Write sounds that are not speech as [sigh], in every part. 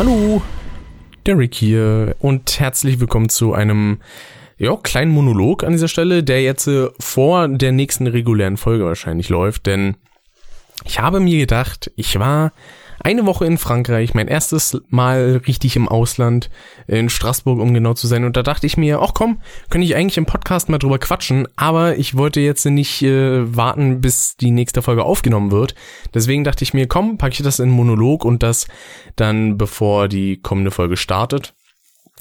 Hallo, Derek hier und herzlich willkommen zu einem ja, kleinen Monolog an dieser Stelle, der jetzt äh, vor der nächsten regulären Folge wahrscheinlich läuft, denn ich habe mir gedacht, ich war eine Woche in Frankreich, mein erstes Mal richtig im Ausland, in Straßburg, um genau zu sein. Und da dachte ich mir, ach komm, könnte ich eigentlich im Podcast mal drüber quatschen, aber ich wollte jetzt nicht äh, warten, bis die nächste Folge aufgenommen wird. Deswegen dachte ich mir, komm, packe ich das in Monolog und das dann, bevor die kommende Folge startet.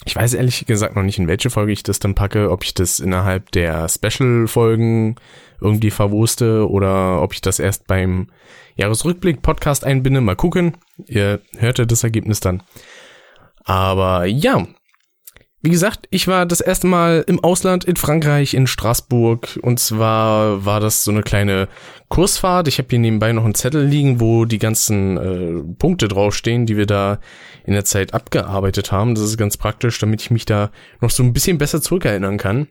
Ich weiß ehrlich gesagt noch nicht, in welche Folge ich das dann packe, ob ich das innerhalb der Special-Folgen irgendwie verwurste oder ob ich das erst beim Jahresrückblick-Podcast einbinde. Mal gucken. Ihr hört ja das Ergebnis dann. Aber ja, wie gesagt, ich war das erste Mal im Ausland in Frankreich, in Straßburg. Und zwar war das so eine kleine Kursfahrt. Ich habe hier nebenbei noch einen Zettel liegen, wo die ganzen äh, Punkte draufstehen, die wir da in der Zeit abgearbeitet haben. Das ist ganz praktisch, damit ich mich da noch so ein bisschen besser zurückerinnern kann.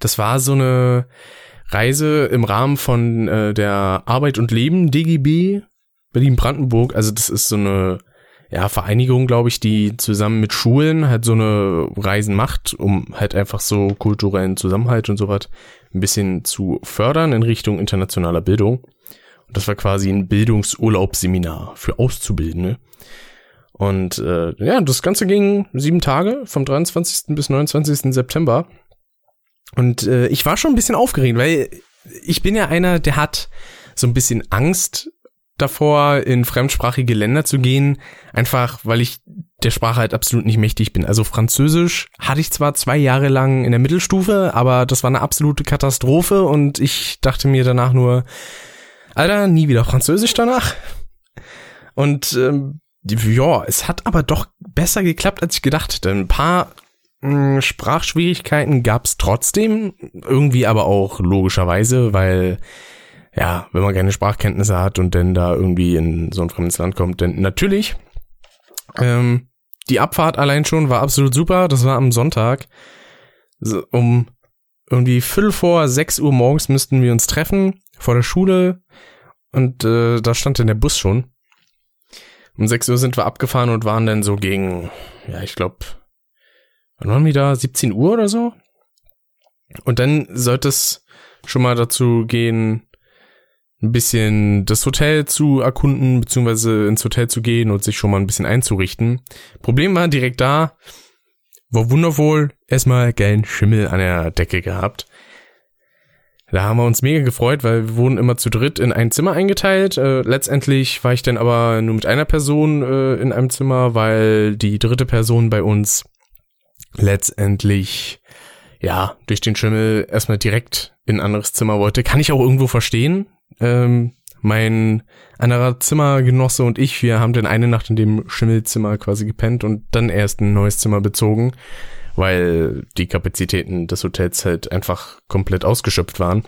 Das war so eine Reise im Rahmen von äh, der Arbeit und Leben DGB Berlin-Brandenburg. Also das ist so eine ja, Vereinigung, glaube ich, die zusammen mit Schulen halt so eine Reisen macht, um halt einfach so kulturellen Zusammenhalt und sowas ein bisschen zu fördern in Richtung internationaler Bildung. Und das war quasi ein Bildungsurlaubsseminar für Auszubildende. Und äh, ja, das Ganze ging sieben Tage, vom 23. bis 29. September. Und äh, ich war schon ein bisschen aufgeregt, weil ich bin ja einer, der hat so ein bisschen Angst davor, in fremdsprachige Länder zu gehen, einfach weil ich der Sprache halt absolut nicht mächtig bin. Also Französisch hatte ich zwar zwei Jahre lang in der Mittelstufe, aber das war eine absolute Katastrophe und ich dachte mir danach nur, Alter, nie wieder Französisch danach. Und ähm, ja, es hat aber doch besser geklappt, als ich gedacht hätte. Ein paar mh, Sprachschwierigkeiten gab's trotzdem, irgendwie aber auch logischerweise, weil ja, wenn man keine Sprachkenntnisse hat und dann da irgendwie in so ein fremdes Land kommt, dann natürlich. Ähm, die Abfahrt allein schon war absolut super. Das war am Sonntag. So, um irgendwie Viertel vor sechs Uhr morgens müssten wir uns treffen vor der Schule und äh, da stand dann der Bus schon. Um sechs Uhr sind wir abgefahren und waren dann so gegen, ja, ich glaube, wann waren wir da? 17 Uhr oder so? Und dann sollte es schon mal dazu gehen, ein bisschen das Hotel zu erkunden, beziehungsweise ins Hotel zu gehen und sich schon mal ein bisschen einzurichten. Problem war direkt da, war wundervoll, erstmal geilen Schimmel an der Decke gehabt. Da haben wir uns mega gefreut, weil wir wurden immer zu dritt in ein Zimmer eingeteilt. Äh, letztendlich war ich dann aber nur mit einer Person äh, in einem Zimmer, weil die dritte Person bei uns letztendlich ja durch den Schimmel erstmal direkt in ein anderes Zimmer wollte. Kann ich auch irgendwo verstehen ähm, mein anderer Zimmergenosse und ich, wir haben dann eine Nacht in dem Schimmelzimmer quasi gepennt und dann erst ein neues Zimmer bezogen, weil die Kapazitäten des Hotels halt einfach komplett ausgeschöpft waren.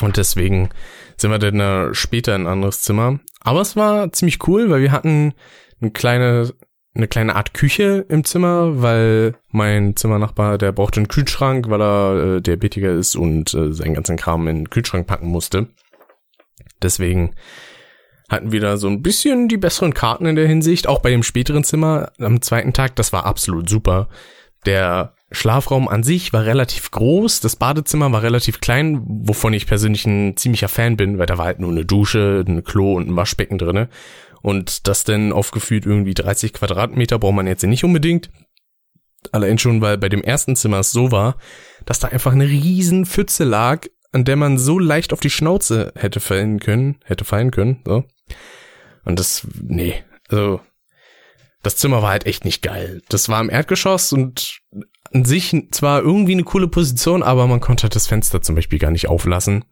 Und deswegen sind wir dann später in ein anderes Zimmer. Aber es war ziemlich cool, weil wir hatten eine kleine, eine kleine Art Küche im Zimmer, weil mein Zimmernachbar, der brauchte einen Kühlschrank, weil er äh, Diabetiker ist und äh, seinen ganzen Kram in den Kühlschrank packen musste. Deswegen hatten wir da so ein bisschen die besseren Karten in der Hinsicht. Auch bei dem späteren Zimmer am zweiten Tag, das war absolut super. Der Schlafraum an sich war relativ groß, das Badezimmer war relativ klein, wovon ich persönlich ein ziemlicher Fan bin, weil da war halt nur eine Dusche, ein Klo und ein Waschbecken drinne. Und das denn aufgeführt irgendwie 30 Quadratmeter braucht man jetzt nicht unbedingt. Allein schon, weil bei dem ersten Zimmer es so war, dass da einfach eine riesen Pfütze lag an der man so leicht auf die Schnauze hätte fallen können, hätte fallen können, so. Und das, nee, also, das Zimmer war halt echt nicht geil. Das war im Erdgeschoss und an sich zwar irgendwie eine coole Position, aber man konnte halt das Fenster zum Beispiel gar nicht auflassen,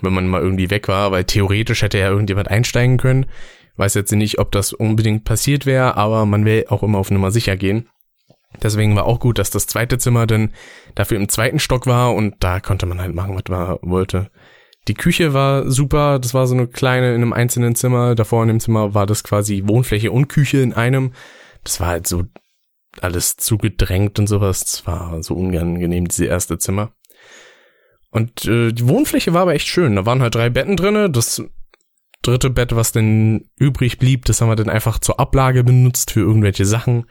wenn man mal irgendwie weg war, weil theoretisch hätte ja irgendjemand einsteigen können. Weiß jetzt nicht, ob das unbedingt passiert wäre, aber man will auch immer auf Nummer sicher gehen. Deswegen war auch gut, dass das zweite Zimmer dann dafür im zweiten Stock war und da konnte man halt machen, was man wollte. Die Küche war super, das war so eine kleine in einem einzelnen Zimmer. Davor in dem Zimmer war das quasi Wohnfläche und Küche in einem. Das war halt so alles zugedrängt und sowas. Das war so unangenehm, diese erste Zimmer. Und äh, die Wohnfläche war aber echt schön. Da waren halt drei Betten drinne. Das dritte Bett, was denn übrig blieb, das haben wir dann einfach zur Ablage benutzt für irgendwelche Sachen.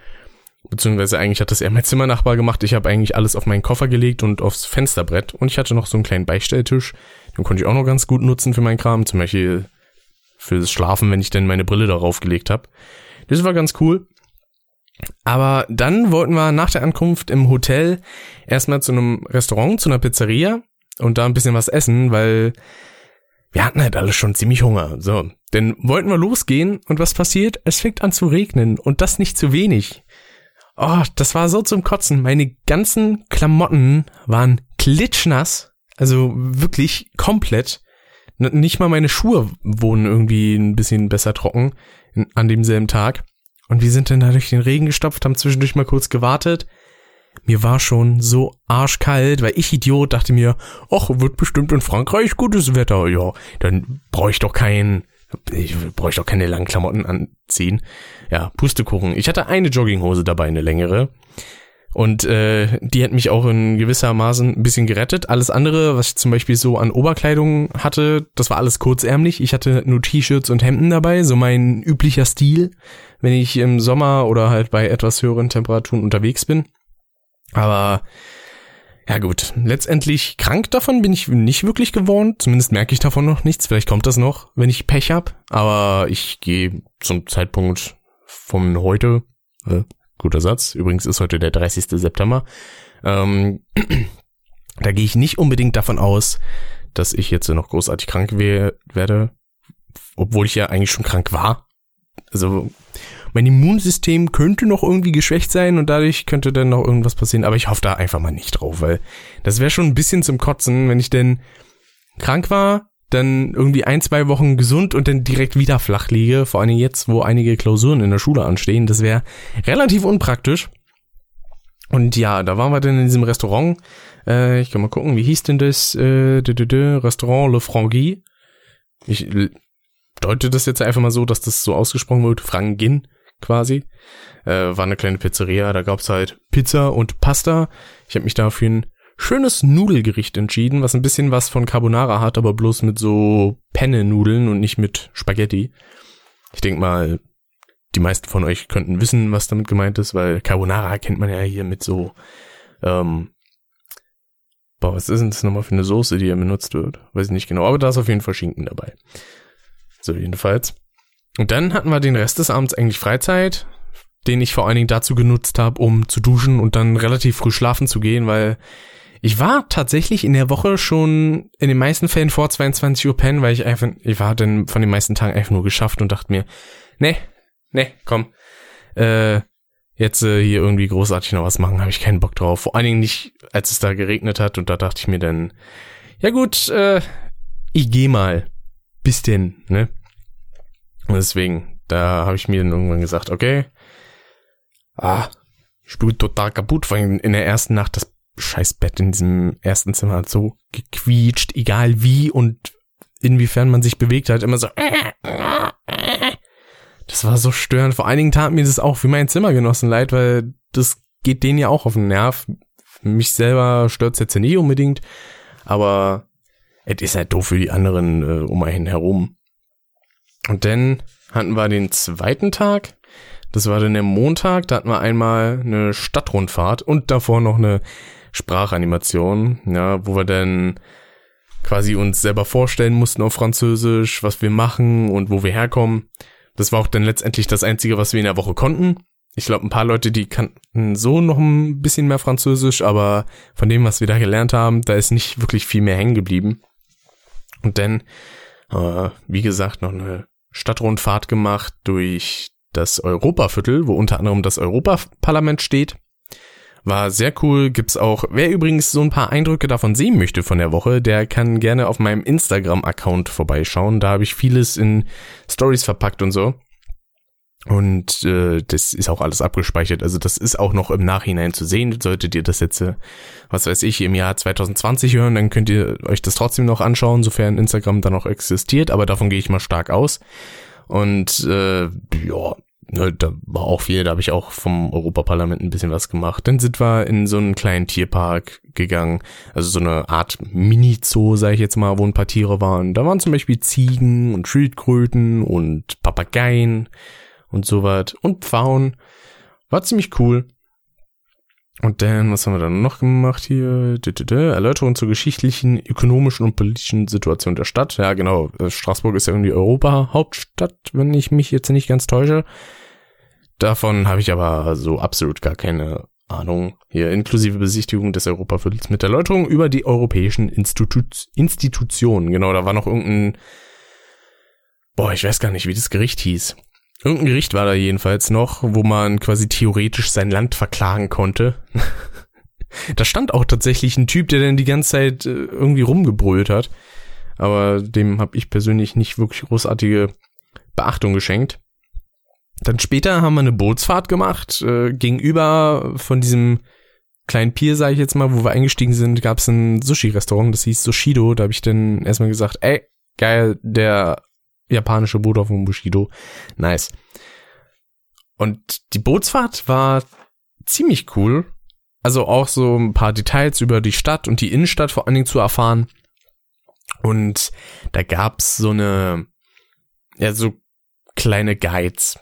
Beziehungsweise eigentlich hat das eher mein Zimmernachbar gemacht. Ich habe eigentlich alles auf meinen Koffer gelegt und aufs Fensterbrett. Und ich hatte noch so einen kleinen Beistelltisch. Den konnte ich auch noch ganz gut nutzen für meinen Kram. Zum Beispiel fürs Schlafen, wenn ich denn meine Brille darauf gelegt habe. Das war ganz cool. Aber dann wollten wir nach der Ankunft im Hotel erstmal zu einem Restaurant, zu einer Pizzeria und da ein bisschen was essen, weil wir hatten halt alle schon ziemlich Hunger. So, dann wollten wir losgehen und was passiert? Es fängt an zu regnen und das nicht zu wenig. Oh, das war so zum Kotzen. Meine ganzen Klamotten waren klitschnass, also wirklich komplett. Nicht mal meine Schuhe wurden irgendwie ein bisschen besser trocken an demselben Tag. Und wir sind dann da durch den Regen gestopft, haben zwischendurch mal kurz gewartet. Mir war schon so arschkalt, weil ich Idiot dachte mir, ach, wird bestimmt in Frankreich gutes Wetter. Ja, dann brauche ich doch keinen, ich brauche ich doch keine langen Klamotten anziehen. Ja, Pustekuchen. Ich hatte eine Jogginghose dabei, eine längere. Und äh, die hat mich auch in gewisser Maßen ein bisschen gerettet. Alles andere, was ich zum Beispiel so an Oberkleidung hatte, das war alles kurzärmlich. Ich hatte nur T-Shirts und Hemden dabei, so mein üblicher Stil, wenn ich im Sommer oder halt bei etwas höheren Temperaturen unterwegs bin. Aber ja gut, letztendlich krank davon bin ich nicht wirklich geworden. Zumindest merke ich davon noch nichts. Vielleicht kommt das noch, wenn ich Pech hab. Aber ich gehe zum Zeitpunkt von heute, äh, Guter Satz. Übrigens ist heute der 30. September. Ähm, [clears throat] da gehe ich nicht unbedingt davon aus, dass ich jetzt noch großartig krank we werde, obwohl ich ja eigentlich schon krank war. Also mein Immunsystem könnte noch irgendwie geschwächt sein und dadurch könnte dann noch irgendwas passieren, aber ich hoffe da einfach mal nicht drauf, weil das wäre schon ein bisschen zum Kotzen, wenn ich denn krank war, dann irgendwie ein, zwei Wochen gesund und dann direkt wieder flach liege, vor allem jetzt, wo einige Klausuren in der Schule anstehen, das wäre relativ unpraktisch. Und ja, da waren wir dann in diesem Restaurant. Äh, ich kann mal gucken, wie hieß denn das? Äh, de, de, de, Restaurant Le Frangui. Ich deute das jetzt einfach mal so, dass das so ausgesprochen wird. Frangin quasi. Äh, war eine kleine Pizzeria, da gab's halt Pizza und Pasta. Ich habe mich da für ein schönes Nudelgericht entschieden, was ein bisschen was von Carbonara hat, aber bloß mit so Penne-Nudeln und nicht mit Spaghetti. Ich denke mal, die meisten von euch könnten wissen, was damit gemeint ist, weil Carbonara kennt man ja hier mit so, ähm, boah, was ist denn das nochmal für eine Soße, die hier benutzt wird? Weiß ich nicht genau, aber da ist auf jeden Fall Schinken dabei. So, jedenfalls. Und dann hatten wir den Rest des Abends eigentlich Freizeit, den ich vor allen Dingen dazu genutzt habe, um zu duschen und dann relativ früh schlafen zu gehen, weil ich war tatsächlich in der Woche schon in den meisten Fällen vor 22 Uhr pennen, weil ich einfach, ich war dann von den meisten Tagen einfach nur geschafft und dachte mir, ne, ne, komm, äh, jetzt äh, hier irgendwie großartig noch was machen, habe ich keinen Bock drauf. Vor allen Dingen nicht, als es da geregnet hat und da dachte ich mir dann, ja gut, äh, ich geh mal. Bis denn, ne? Und deswegen, da habe ich mir dann irgendwann gesagt, okay, ah, ich bin total kaputt, weil in der ersten Nacht das scheiß Bett in diesem ersten Zimmer hat so gequietscht, egal wie und inwiefern man sich bewegt hat, immer so. Das war so störend. Vor Dingen tat mir das auch für meinen Zimmergenossen leid, weil das geht denen ja auch auf den Nerv. Mich selber stört's jetzt ja nicht unbedingt, aber es ist halt doof für die anderen äh, um einen herum. Und dann hatten wir den zweiten Tag. Das war dann der Montag. Da hatten wir einmal eine Stadtrundfahrt und davor noch eine Sprachanimation, ja, wo wir dann quasi uns selber vorstellen mussten auf Französisch, was wir machen und wo wir herkommen. Das war auch dann letztendlich das Einzige, was wir in der Woche konnten. Ich glaube, ein paar Leute, die kannten so noch ein bisschen mehr Französisch, aber von dem, was wir da gelernt haben, da ist nicht wirklich viel mehr hängen geblieben. Und dann, äh, wie gesagt, noch eine Stadtrundfahrt gemacht durch das Europaviertel, wo unter anderem das Europaparlament steht. War sehr cool, gibt's auch. Wer übrigens so ein paar Eindrücke davon sehen möchte von der Woche, der kann gerne auf meinem Instagram-Account vorbeischauen. Da habe ich vieles in Stories verpackt und so. Und äh, das ist auch alles abgespeichert. Also das ist auch noch im Nachhinein zu sehen. Solltet ihr das jetzt, äh, was weiß ich, im Jahr 2020 hören, dann könnt ihr euch das trotzdem noch anschauen, sofern Instagram da noch existiert. Aber davon gehe ich mal stark aus. Und äh, ja, Ne, da war auch viel, da habe ich auch vom Europaparlament ein bisschen was gemacht. Dann sind wir in so einen kleinen Tierpark gegangen, also so eine Art Mini-Zoo, sage ich jetzt mal, wo ein paar Tiere waren. Da waren zum Beispiel Ziegen und Schildkröten und Papageien und so was und Pfauen. War ziemlich cool. Und dann, was haben wir dann noch gemacht hier? Erläuterung zur geschichtlichen, ökonomischen und politischen Situation der Stadt. Ja, genau. Äh, Straßburg ist ja irgendwie Europa-Hauptstadt, wenn ich mich jetzt nicht ganz täusche. Davon habe ich aber so absolut gar keine Ahnung. Hier inklusive Besichtigung des Europaviertels mit Erläuterung über die europäischen Institu Institutionen. Genau, da war noch irgendein, boah, ich weiß gar nicht, wie das Gericht hieß. Irgendein Gericht war da jedenfalls noch, wo man quasi theoretisch sein Land verklagen konnte. [laughs] da stand auch tatsächlich ein Typ, der dann die ganze Zeit äh, irgendwie rumgebrüllt hat. Aber dem habe ich persönlich nicht wirklich großartige Beachtung geschenkt. Dann später haben wir eine Bootsfahrt gemacht. Äh, gegenüber von diesem kleinen Pier, sage ich jetzt mal, wo wir eingestiegen sind, gab es ein Sushi-Restaurant, das hieß Sushido. Da habe ich dann erstmal gesagt, ey, geil, der japanische Bruder von Bushido. Nice. Und die Bootsfahrt war ziemlich cool. Also auch so ein paar Details über die Stadt und die Innenstadt vor allen Dingen zu erfahren. Und da gab's so eine, ja, so kleine Guides.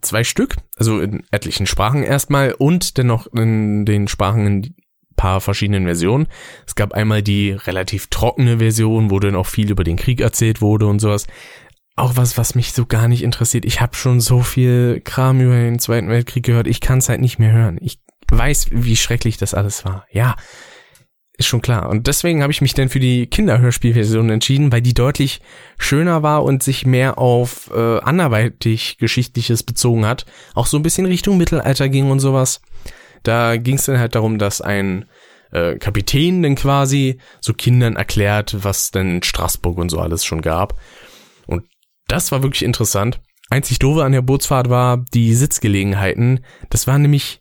Zwei Stück, also in etlichen Sprachen erstmal und dennoch in den Sprachen in paar verschiedenen Versionen. Es gab einmal die relativ trockene Version, wo dann auch viel über den Krieg erzählt wurde und sowas auch was, was mich so gar nicht interessiert. Ich habe schon so viel Kram über den Zweiten Weltkrieg gehört. Ich kann es halt nicht mehr hören. Ich weiß, wie schrecklich das alles war. Ja, ist schon klar. Und deswegen habe ich mich dann für die Kinderhörspielversion entschieden, weil die deutlich schöner war und sich mehr auf äh, anderweitig Geschichtliches bezogen hat. Auch so ein bisschen Richtung Mittelalter ging und sowas. Da ging es dann halt darum, dass ein äh, Kapitän dann quasi so Kindern erklärt, was denn in Straßburg und so alles schon gab. Das war wirklich interessant. Einzig doofe an der Bootsfahrt war die Sitzgelegenheiten. Das waren nämlich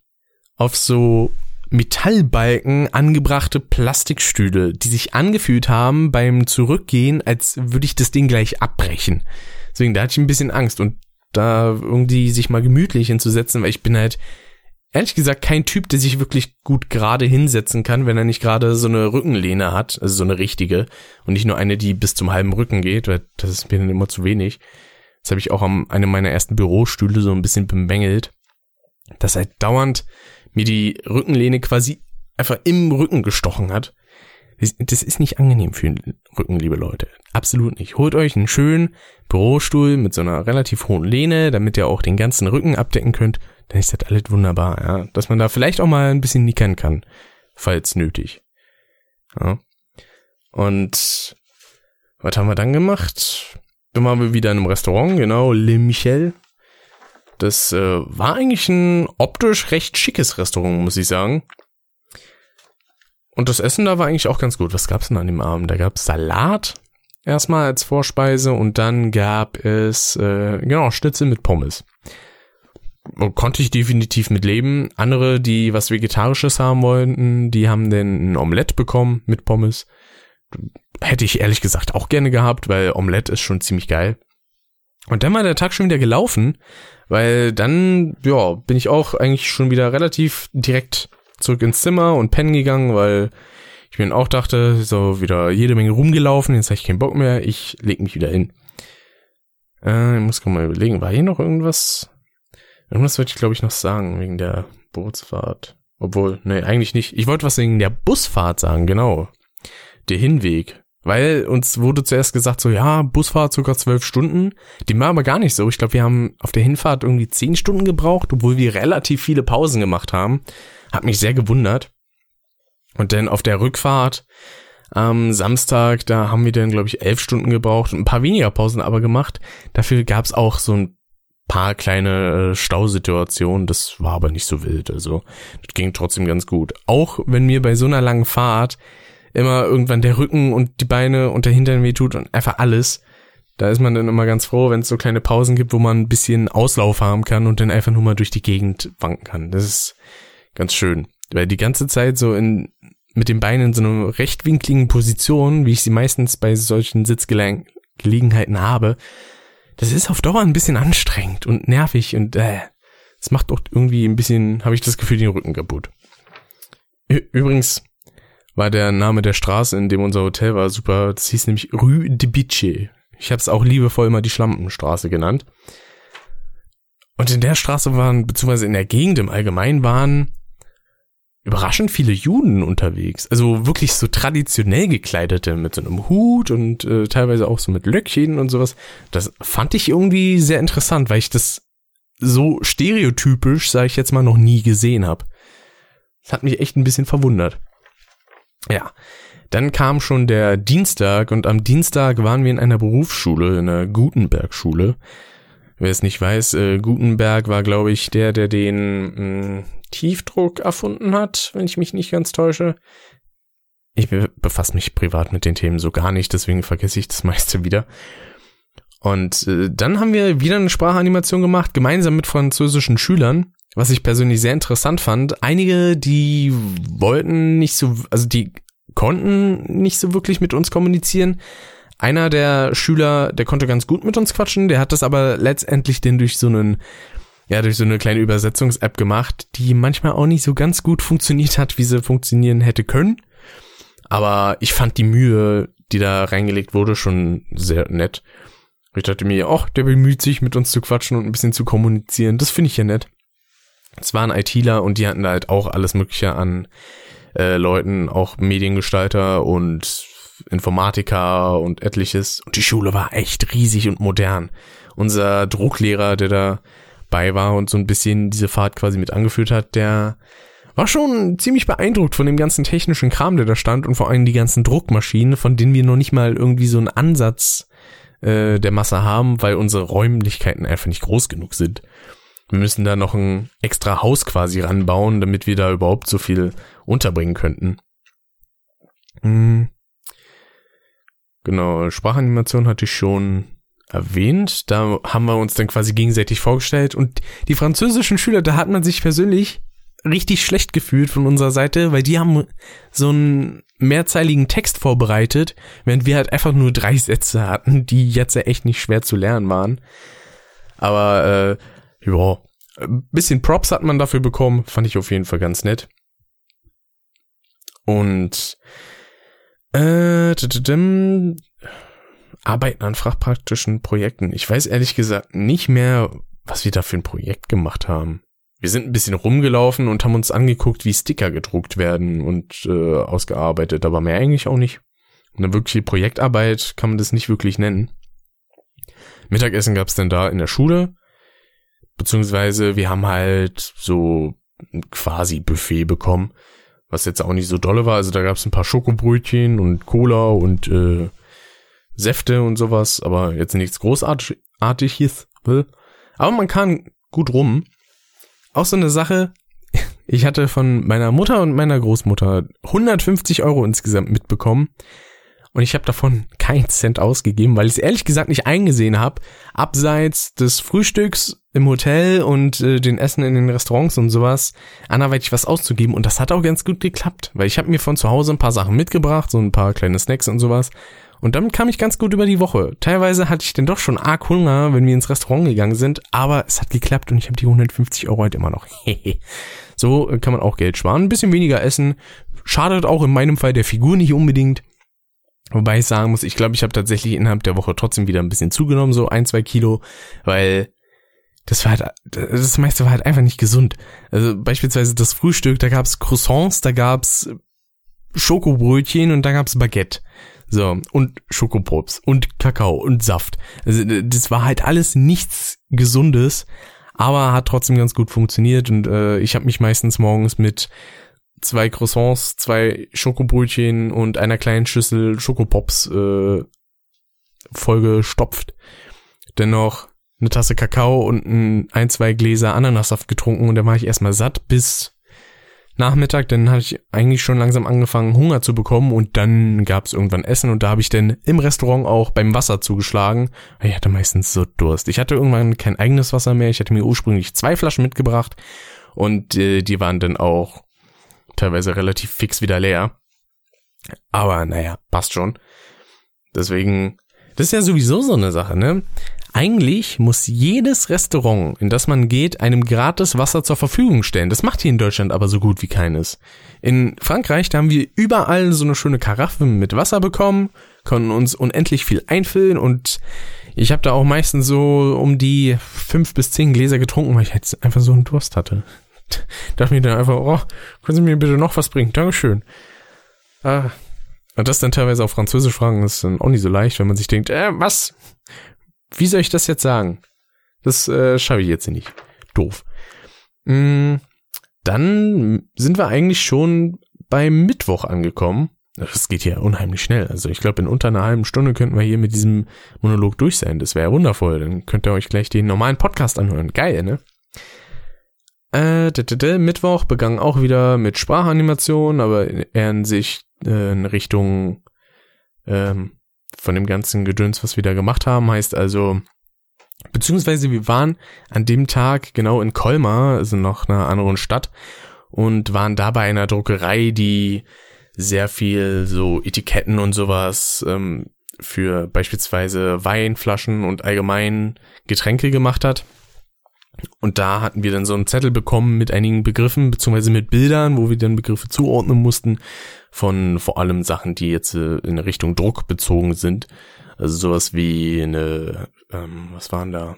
auf so Metallbalken angebrachte Plastikstühle, die sich angefühlt haben beim Zurückgehen, als würde ich das Ding gleich abbrechen. Deswegen, da hatte ich ein bisschen Angst und da irgendwie sich mal gemütlich hinzusetzen, weil ich bin halt ehrlich gesagt kein Typ, der sich wirklich gut gerade hinsetzen kann, wenn er nicht gerade so eine Rückenlehne hat, also so eine richtige und nicht nur eine, die bis zum halben Rücken geht, weil das ist mir dann immer zu wenig. Das habe ich auch am einem meiner ersten Bürostühle so ein bisschen bemängelt, dass halt dauernd mir die Rückenlehne quasi einfach im Rücken gestochen hat. Das ist nicht angenehm für den Rücken, liebe Leute. Absolut nicht. Holt euch einen schönen Bürostuhl mit so einer relativ hohen Lehne, damit ihr auch den ganzen Rücken abdecken könnt dann ist das alles wunderbar, ja. Dass man da vielleicht auch mal ein bisschen nickern kann, falls nötig. Ja. Und was haben wir dann gemacht? Dann waren wir wieder in einem Restaurant, genau, Le Michel. Das äh, war eigentlich ein optisch recht schickes Restaurant, muss ich sagen. Und das Essen da war eigentlich auch ganz gut. Was gab's denn an dem Abend? Da gab's Salat erstmal als Vorspeise und dann gab es äh, genau Schnitzel mit Pommes konnte ich definitiv mit leben. Andere, die was Vegetarisches haben wollten, die haben dann ein Omelette bekommen mit Pommes. Hätte ich ehrlich gesagt auch gerne gehabt, weil Omelette ist schon ziemlich geil. Und dann war der Tag schon wieder gelaufen, weil dann, ja, bin ich auch eigentlich schon wieder relativ direkt zurück ins Zimmer und pennen gegangen, weil ich mir auch dachte, so wieder jede Menge rumgelaufen, jetzt habe ich keinen Bock mehr, ich leg mich wieder hin. Äh, ich muss mal überlegen, war hier noch irgendwas? Irgendwas wollte ich, glaube ich, noch sagen, wegen der Bootsfahrt. Obwohl, nee, eigentlich nicht. Ich wollte was wegen der Busfahrt sagen, genau. Der Hinweg. Weil uns wurde zuerst gesagt, so, ja, Busfahrt sogar zwölf Stunden. Die war aber gar nicht so. Ich glaube, wir haben auf der Hinfahrt irgendwie zehn Stunden gebraucht, obwohl wir relativ viele Pausen gemacht haben. Hat mich sehr gewundert. Und dann auf der Rückfahrt am Samstag, da haben wir dann, glaube ich, elf Stunden gebraucht und ein paar weniger Pausen aber gemacht. Dafür gab's auch so ein paar kleine äh, Stausituationen, das war aber nicht so wild, also das ging trotzdem ganz gut. Auch wenn mir bei so einer langen Fahrt immer irgendwann der Rücken und die Beine und der Hintern weh tut und einfach alles, da ist man dann immer ganz froh, wenn es so kleine Pausen gibt, wo man ein bisschen Auslauf haben kann und dann einfach nur mal durch die Gegend wanken kann. Das ist ganz schön, weil die ganze Zeit so in mit den Beinen in so einer rechtwinkligen Position, wie ich sie meistens bei solchen Sitzgelegenheiten habe, das ist auf Dauer ein bisschen anstrengend und nervig und äh, es macht auch irgendwie ein bisschen, habe ich das Gefühl, den Rücken kaputt. Übrigens war der Name der Straße, in dem unser Hotel war, super. Das hieß nämlich Rue de Biche. Ich habe es auch liebevoll immer die Schlampenstraße genannt. Und in der Straße waren, beziehungsweise in der Gegend im Allgemeinen waren überraschend viele Juden unterwegs. Also wirklich so traditionell gekleidete mit so einem Hut und äh, teilweise auch so mit Löckchen und sowas. Das fand ich irgendwie sehr interessant, weil ich das so stereotypisch, sage ich jetzt mal, noch nie gesehen habe. Das hat mich echt ein bisschen verwundert. Ja, dann kam schon der Dienstag und am Dienstag waren wir in einer Berufsschule, in einer Gutenberg-Schule. Wer es nicht weiß, äh, Gutenberg war, glaube ich, der, der den mh, hm, Tiefdruck erfunden hat, wenn ich mich nicht ganz täusche. Ich befasse mich privat mit den Themen so gar nicht, deswegen vergesse ich das [laughs] meiste wieder. Und äh, dann haben wir wieder eine Sprachanimation gemacht, gemeinsam mit französischen Schülern, was ich persönlich sehr interessant fand. Einige, die wollten nicht so, also die konnten nicht so wirklich mit uns kommunizieren. Einer der Schüler, der konnte ganz gut mit uns quatschen, der hat das aber letztendlich denn durch so einen ja, durch so eine kleine Übersetzungs-App gemacht, die manchmal auch nicht so ganz gut funktioniert hat, wie sie funktionieren hätte können. Aber ich fand die Mühe, die da reingelegt wurde, schon sehr nett. Ich dachte mir, ach, der bemüht sich, mit uns zu quatschen und ein bisschen zu kommunizieren. Das finde ich ja nett. Es waren ITler und die hatten da halt auch alles Mögliche an äh, Leuten, auch Mediengestalter und Informatiker und etliches. Und die Schule war echt riesig und modern. Unser Drucklehrer, der da bei war und so ein bisschen diese Fahrt quasi mit angeführt hat, der war schon ziemlich beeindruckt von dem ganzen technischen Kram, der da stand und vor allem die ganzen Druckmaschinen, von denen wir noch nicht mal irgendwie so einen Ansatz äh, der Masse haben, weil unsere Räumlichkeiten einfach nicht groß genug sind. Wir müssen da noch ein extra Haus quasi ranbauen, damit wir da überhaupt so viel unterbringen könnten. Hm. Genau, Sprachanimation hatte ich schon erwähnt. Da haben wir uns dann quasi gegenseitig vorgestellt und die französischen Schüler, da hat man sich persönlich richtig schlecht gefühlt von unserer Seite, weil die haben so einen mehrzeiligen Text vorbereitet, während wir halt einfach nur drei Sätze hatten, die jetzt ja echt nicht schwer zu lernen waren. Aber äh, ja, ein bisschen Props hat man dafür bekommen, fand ich auf jeden Fall ganz nett. Und äh, arbeiten an fachpraktischen Projekten. Ich weiß ehrlich gesagt nicht mehr, was wir da für ein Projekt gemacht haben. Wir sind ein bisschen rumgelaufen und haben uns angeguckt, wie Sticker gedruckt werden und äh, ausgearbeitet, aber mehr eigentlich auch nicht. Eine wirkliche Projektarbeit kann man das nicht wirklich nennen. Mittagessen gab's dann da in der Schule, beziehungsweise wir haben halt so quasi Buffet bekommen, was jetzt auch nicht so dolle war. Also da gab's ein paar Schokobrötchen und Cola und äh, Säfte und sowas, aber jetzt nichts Großartiges. Aber man kann gut rum. Auch so eine Sache, [laughs] ich hatte von meiner Mutter und meiner Großmutter 150 Euro insgesamt mitbekommen. Und ich habe davon keinen Cent ausgegeben, weil ich es ehrlich gesagt nicht eingesehen habe, abseits des Frühstücks im Hotel und äh, den Essen in den Restaurants und sowas, anderweitig was auszugeben. Und das hat auch ganz gut geklappt, weil ich habe mir von zu Hause ein paar Sachen mitgebracht, so ein paar kleine Snacks und sowas. Und damit kam ich ganz gut über die Woche. Teilweise hatte ich dann doch schon arg Hunger, wenn wir ins Restaurant gegangen sind, aber es hat geklappt und ich habe die 150 Euro halt immer noch. [laughs] so kann man auch Geld sparen. Ein bisschen weniger essen. Schadet auch in meinem Fall der Figur nicht unbedingt. Wobei ich sagen muss, ich glaube, ich habe tatsächlich innerhalb der Woche trotzdem wieder ein bisschen zugenommen, so ein, zwei Kilo, weil das war halt, das meiste war halt einfach nicht gesund. Also beispielsweise das Frühstück, da gab's Croissants, da gab's Schokobrötchen und da gab's Baguette. So, und Schokopops und Kakao und Saft. Also das war halt alles nichts Gesundes, aber hat trotzdem ganz gut funktioniert und äh, ich habe mich meistens morgens mit zwei Croissants, zwei Schokobrötchen und einer kleinen Schüssel Schokopops äh, vollgestopft. Dennoch eine Tasse Kakao und ein, ein, zwei Gläser Ananassaft getrunken und dann war ich erstmal satt bis Nachmittag, dann hatte ich eigentlich schon langsam angefangen, Hunger zu bekommen und dann gab es irgendwann Essen und da habe ich dann im Restaurant auch beim Wasser zugeschlagen. Ich hatte meistens so Durst. Ich hatte irgendwann kein eigenes Wasser mehr. Ich hatte mir ursprünglich zwei Flaschen mitgebracht und äh, die waren dann auch teilweise relativ fix wieder leer. Aber naja, passt schon. Deswegen, das ist ja sowieso so eine Sache, ne? Eigentlich muss jedes Restaurant, in das man geht, einem gratis Wasser zur Verfügung stellen. Das macht hier in Deutschland aber so gut wie keines. In Frankreich, da haben wir überall so eine schöne Karaffe mit Wasser bekommen, konnten uns unendlich viel einfüllen und ich habe da auch meistens so um die fünf bis zehn Gläser getrunken, weil ich jetzt einfach so einen Durst hatte. [laughs] Dachte mir dann einfach, oh, können Sie mir bitte noch was bringen? Dankeschön. Ah. Und das dann teilweise auf Französisch fragen, ist dann auch nicht so leicht, wenn man sich denkt, äh, was? Wie soll ich das jetzt sagen? Das äh, schaffe ich jetzt nicht. Doof. Mm, dann sind wir eigentlich schon beim Mittwoch angekommen. Das geht ja unheimlich schnell. Also ich glaube, in unter einer halben Stunde könnten wir hier mit diesem Monolog durch sein. Das wäre wundervoll. Dann könnt ihr euch gleich den normalen Podcast anhören. Geil, ne? Äh, d -d -d Mittwoch begann auch wieder mit Sprachanimation, aber eher in sich äh, in Richtung ähm, von dem ganzen Gedöns, was wir da gemacht haben. Heißt also, beziehungsweise wir waren an dem Tag genau in Colmar, also noch einer anderen Stadt, und waren da bei einer Druckerei, die sehr viel so Etiketten und sowas ähm, für beispielsweise Weinflaschen und allgemein Getränke gemacht hat. Und da hatten wir dann so einen Zettel bekommen mit einigen Begriffen, beziehungsweise mit Bildern, wo wir dann Begriffe zuordnen mussten, von vor allem Sachen, die jetzt äh, in Richtung Druck bezogen sind. Also sowas wie eine, ähm, was waren da?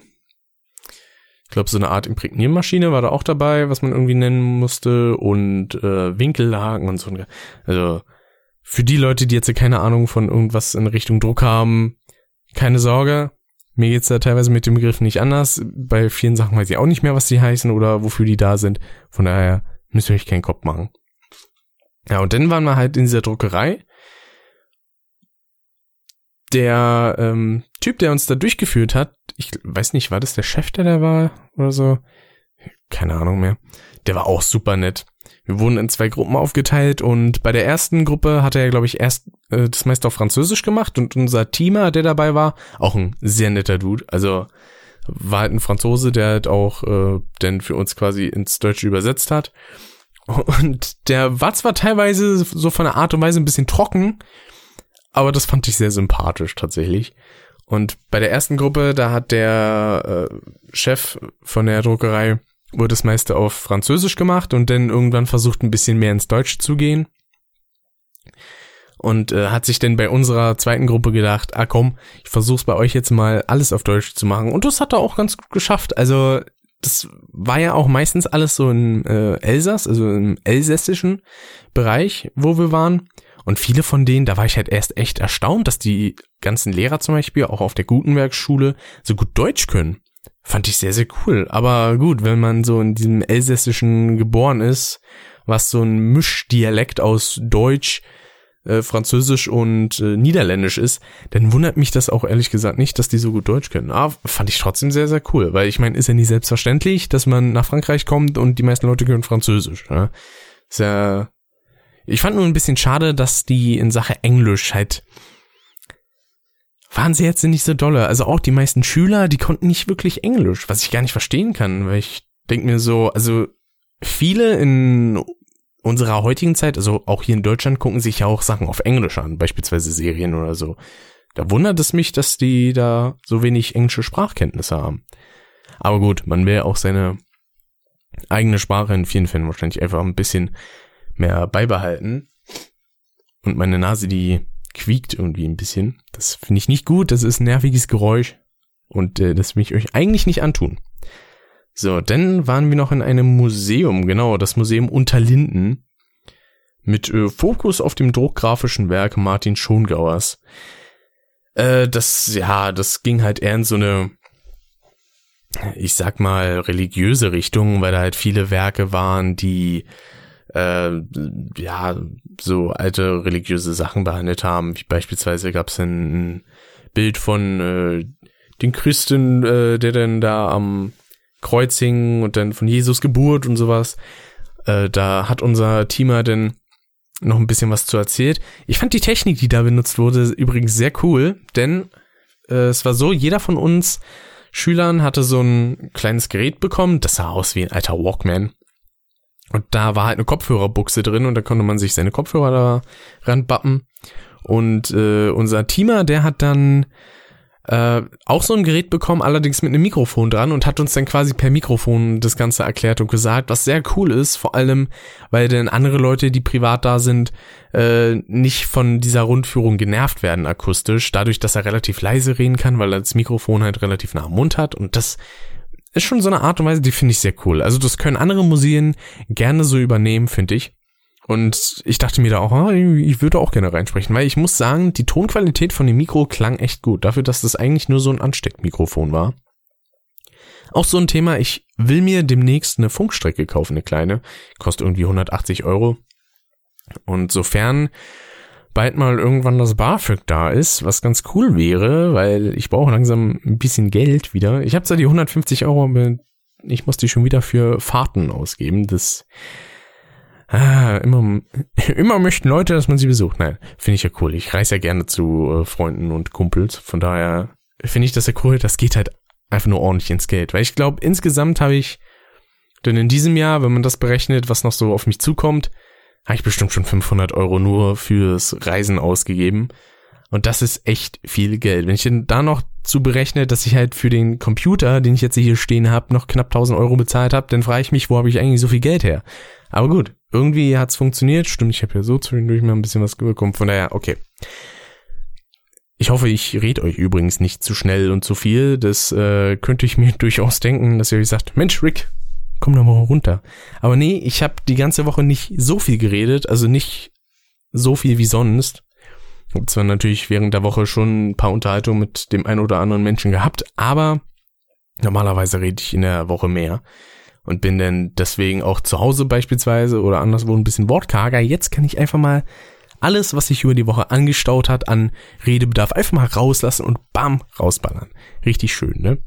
Ich glaube, so eine Art Imprägniermaschine war da auch dabei, was man irgendwie nennen musste und äh, Winkellagen und so. Also für die Leute, die jetzt keine Ahnung von irgendwas in Richtung Druck haben, keine Sorge. Mir geht's da teilweise mit dem Begriff nicht anders. Bei vielen Sachen weiß ich auch nicht mehr, was die heißen oder wofür die da sind. Von daher müsst ihr euch keinen Kopf machen. Ja, und dann waren wir halt in dieser Druckerei. Der ähm, Typ, der uns da durchgeführt hat, ich weiß nicht, war das der Chef, der da war oder so? Keine Ahnung mehr. Der war auch super nett. Wir wurden in zwei Gruppen aufgeteilt und bei der ersten Gruppe hat er, glaube ich, erst äh, das meiste auf Französisch gemacht und unser Teamer, der dabei war, auch ein sehr netter Dude. Also war halt ein Franzose, der halt auch äh, denn für uns quasi ins Deutsche übersetzt hat. Und der war zwar teilweise so von der Art und Weise ein bisschen trocken, aber das fand ich sehr sympathisch tatsächlich. Und bei der ersten Gruppe, da hat der äh, Chef von der Druckerei wurde das meiste auf Französisch gemacht und dann irgendwann versucht ein bisschen mehr ins Deutsche zu gehen. Und äh, hat sich dann bei unserer zweiten Gruppe gedacht, ah komm, ich versuch's bei euch jetzt mal alles auf Deutsch zu machen. Und das hat er auch ganz gut geschafft. Also das war ja auch meistens alles so in äh, Elsass, also im elsässischen Bereich, wo wir waren. Und viele von denen, da war ich halt erst echt erstaunt, dass die ganzen Lehrer zum Beispiel auch auf der Gutenbergschule so gut Deutsch können. Fand ich sehr, sehr cool. Aber gut, wenn man so in diesem Elsässischen geboren ist, was so ein Mischdialekt aus Deutsch, äh, Französisch und äh, Niederländisch ist, dann wundert mich das auch ehrlich gesagt nicht, dass die so gut Deutsch können. Aber fand ich trotzdem sehr, sehr cool, weil ich meine, ist ja nicht selbstverständlich, dass man nach Frankreich kommt und die meisten Leute können Französisch. Ne? Ist ja. Ich fand nur ein bisschen schade, dass die in Sache Englisch halt waren sie jetzt nicht so dolle. Also auch die meisten Schüler, die konnten nicht wirklich Englisch, was ich gar nicht verstehen kann, weil ich denke mir so, also viele in unserer heutigen Zeit, also auch hier in Deutschland, gucken sich ja auch Sachen auf Englisch an, beispielsweise Serien oder so. Da wundert es mich, dass die da so wenig englische Sprachkenntnisse haben. Aber gut, man will auch seine eigene Sprache in vielen Fällen wahrscheinlich einfach ein bisschen mehr beibehalten. Und meine Nase, die quiekt irgendwie ein bisschen. Das finde ich nicht gut, das ist ein nerviges Geräusch. Und äh, das will ich euch eigentlich nicht antun. So, dann waren wir noch in einem Museum, genau, das Museum Unterlinden, mit äh, Fokus auf dem druckgrafischen Werk Martin Schongauers. Äh, das, ja, das ging halt eher in so eine, ich sag mal, religiöse Richtung, weil da halt viele Werke waren, die äh, ja so alte religiöse Sachen behandelt haben, wie beispielsweise gab es ein Bild von äh, den Christen, äh, der dann da am Kreuz hing und dann von Jesus Geburt und sowas. Äh, da hat unser Teamer dann noch ein bisschen was zu erzählt. Ich fand die Technik, die da benutzt wurde, übrigens sehr cool, denn äh, es war so, jeder von uns Schülern hatte so ein kleines Gerät bekommen, das sah aus wie ein alter Walkman. Und da war halt eine Kopfhörerbuchse drin und da konnte man sich seine Kopfhörer da ranbappen. Und äh, unser Teamer, der hat dann äh, auch so ein Gerät bekommen, allerdings mit einem Mikrofon dran und hat uns dann quasi per Mikrofon das Ganze erklärt und gesagt, was sehr cool ist, vor allem, weil dann andere Leute, die privat da sind, äh, nicht von dieser Rundführung genervt werden akustisch, dadurch, dass er relativ leise reden kann, weil er das Mikrofon halt relativ nah am Mund hat und das ist schon so eine Art und Weise, die finde ich sehr cool. Also das können andere Museen gerne so übernehmen, finde ich. Und ich dachte mir da auch, ah, ich würde auch gerne reinsprechen, weil ich muss sagen, die Tonqualität von dem Mikro klang echt gut, dafür, dass das eigentlich nur so ein Ansteckmikrofon war. Auch so ein Thema, ich will mir demnächst eine Funkstrecke kaufen, eine kleine, kostet irgendwie 180 Euro. Und sofern bald mal irgendwann das BAföG da ist, was ganz cool wäre, weil ich brauche langsam ein bisschen Geld wieder. Ich habe zwar die 150 Euro, aber ich muss die schon wieder für Fahrten ausgeben. Das Ah, immer, [laughs] immer möchten Leute, dass man sie besucht. Nein, finde ich ja cool. Ich reise ja gerne zu äh, Freunden und Kumpels. Von daher finde ich das ja cool. Das geht halt einfach nur ordentlich ins Geld. Weil ich glaube, insgesamt habe ich denn in diesem Jahr, wenn man das berechnet, was noch so auf mich zukommt, habe ich bestimmt schon 500 Euro nur fürs Reisen ausgegeben. Und das ist echt viel Geld. Wenn ich denn da noch zu berechne, dass ich halt für den Computer, den ich jetzt hier stehen habe, noch knapp 1000 Euro bezahlt habe, dann frage ich mich, wo habe ich eigentlich so viel Geld her? Aber gut, irgendwie hat's funktioniert. Stimmt, ich habe ja so zwischendurch mal ein bisschen was bekommen. Von daher, okay. Ich hoffe, ich rede euch übrigens nicht zu schnell und zu viel. Das äh, könnte ich mir [laughs] durchaus denken, dass ihr euch sagt, Mensch, Rick, komm doch mal runter. Aber nee, ich habe die ganze Woche nicht so viel geredet, also nicht so viel wie sonst. Habe zwar natürlich während der Woche schon ein paar Unterhaltungen mit dem einen oder anderen Menschen gehabt, aber normalerweise rede ich in der Woche mehr und bin dann deswegen auch zu Hause beispielsweise oder anderswo ein bisschen wortkarger. Jetzt kann ich einfach mal alles, was sich über die Woche angestaut hat an Redebedarf, einfach mal rauslassen und bam, rausballern. Richtig schön, ne?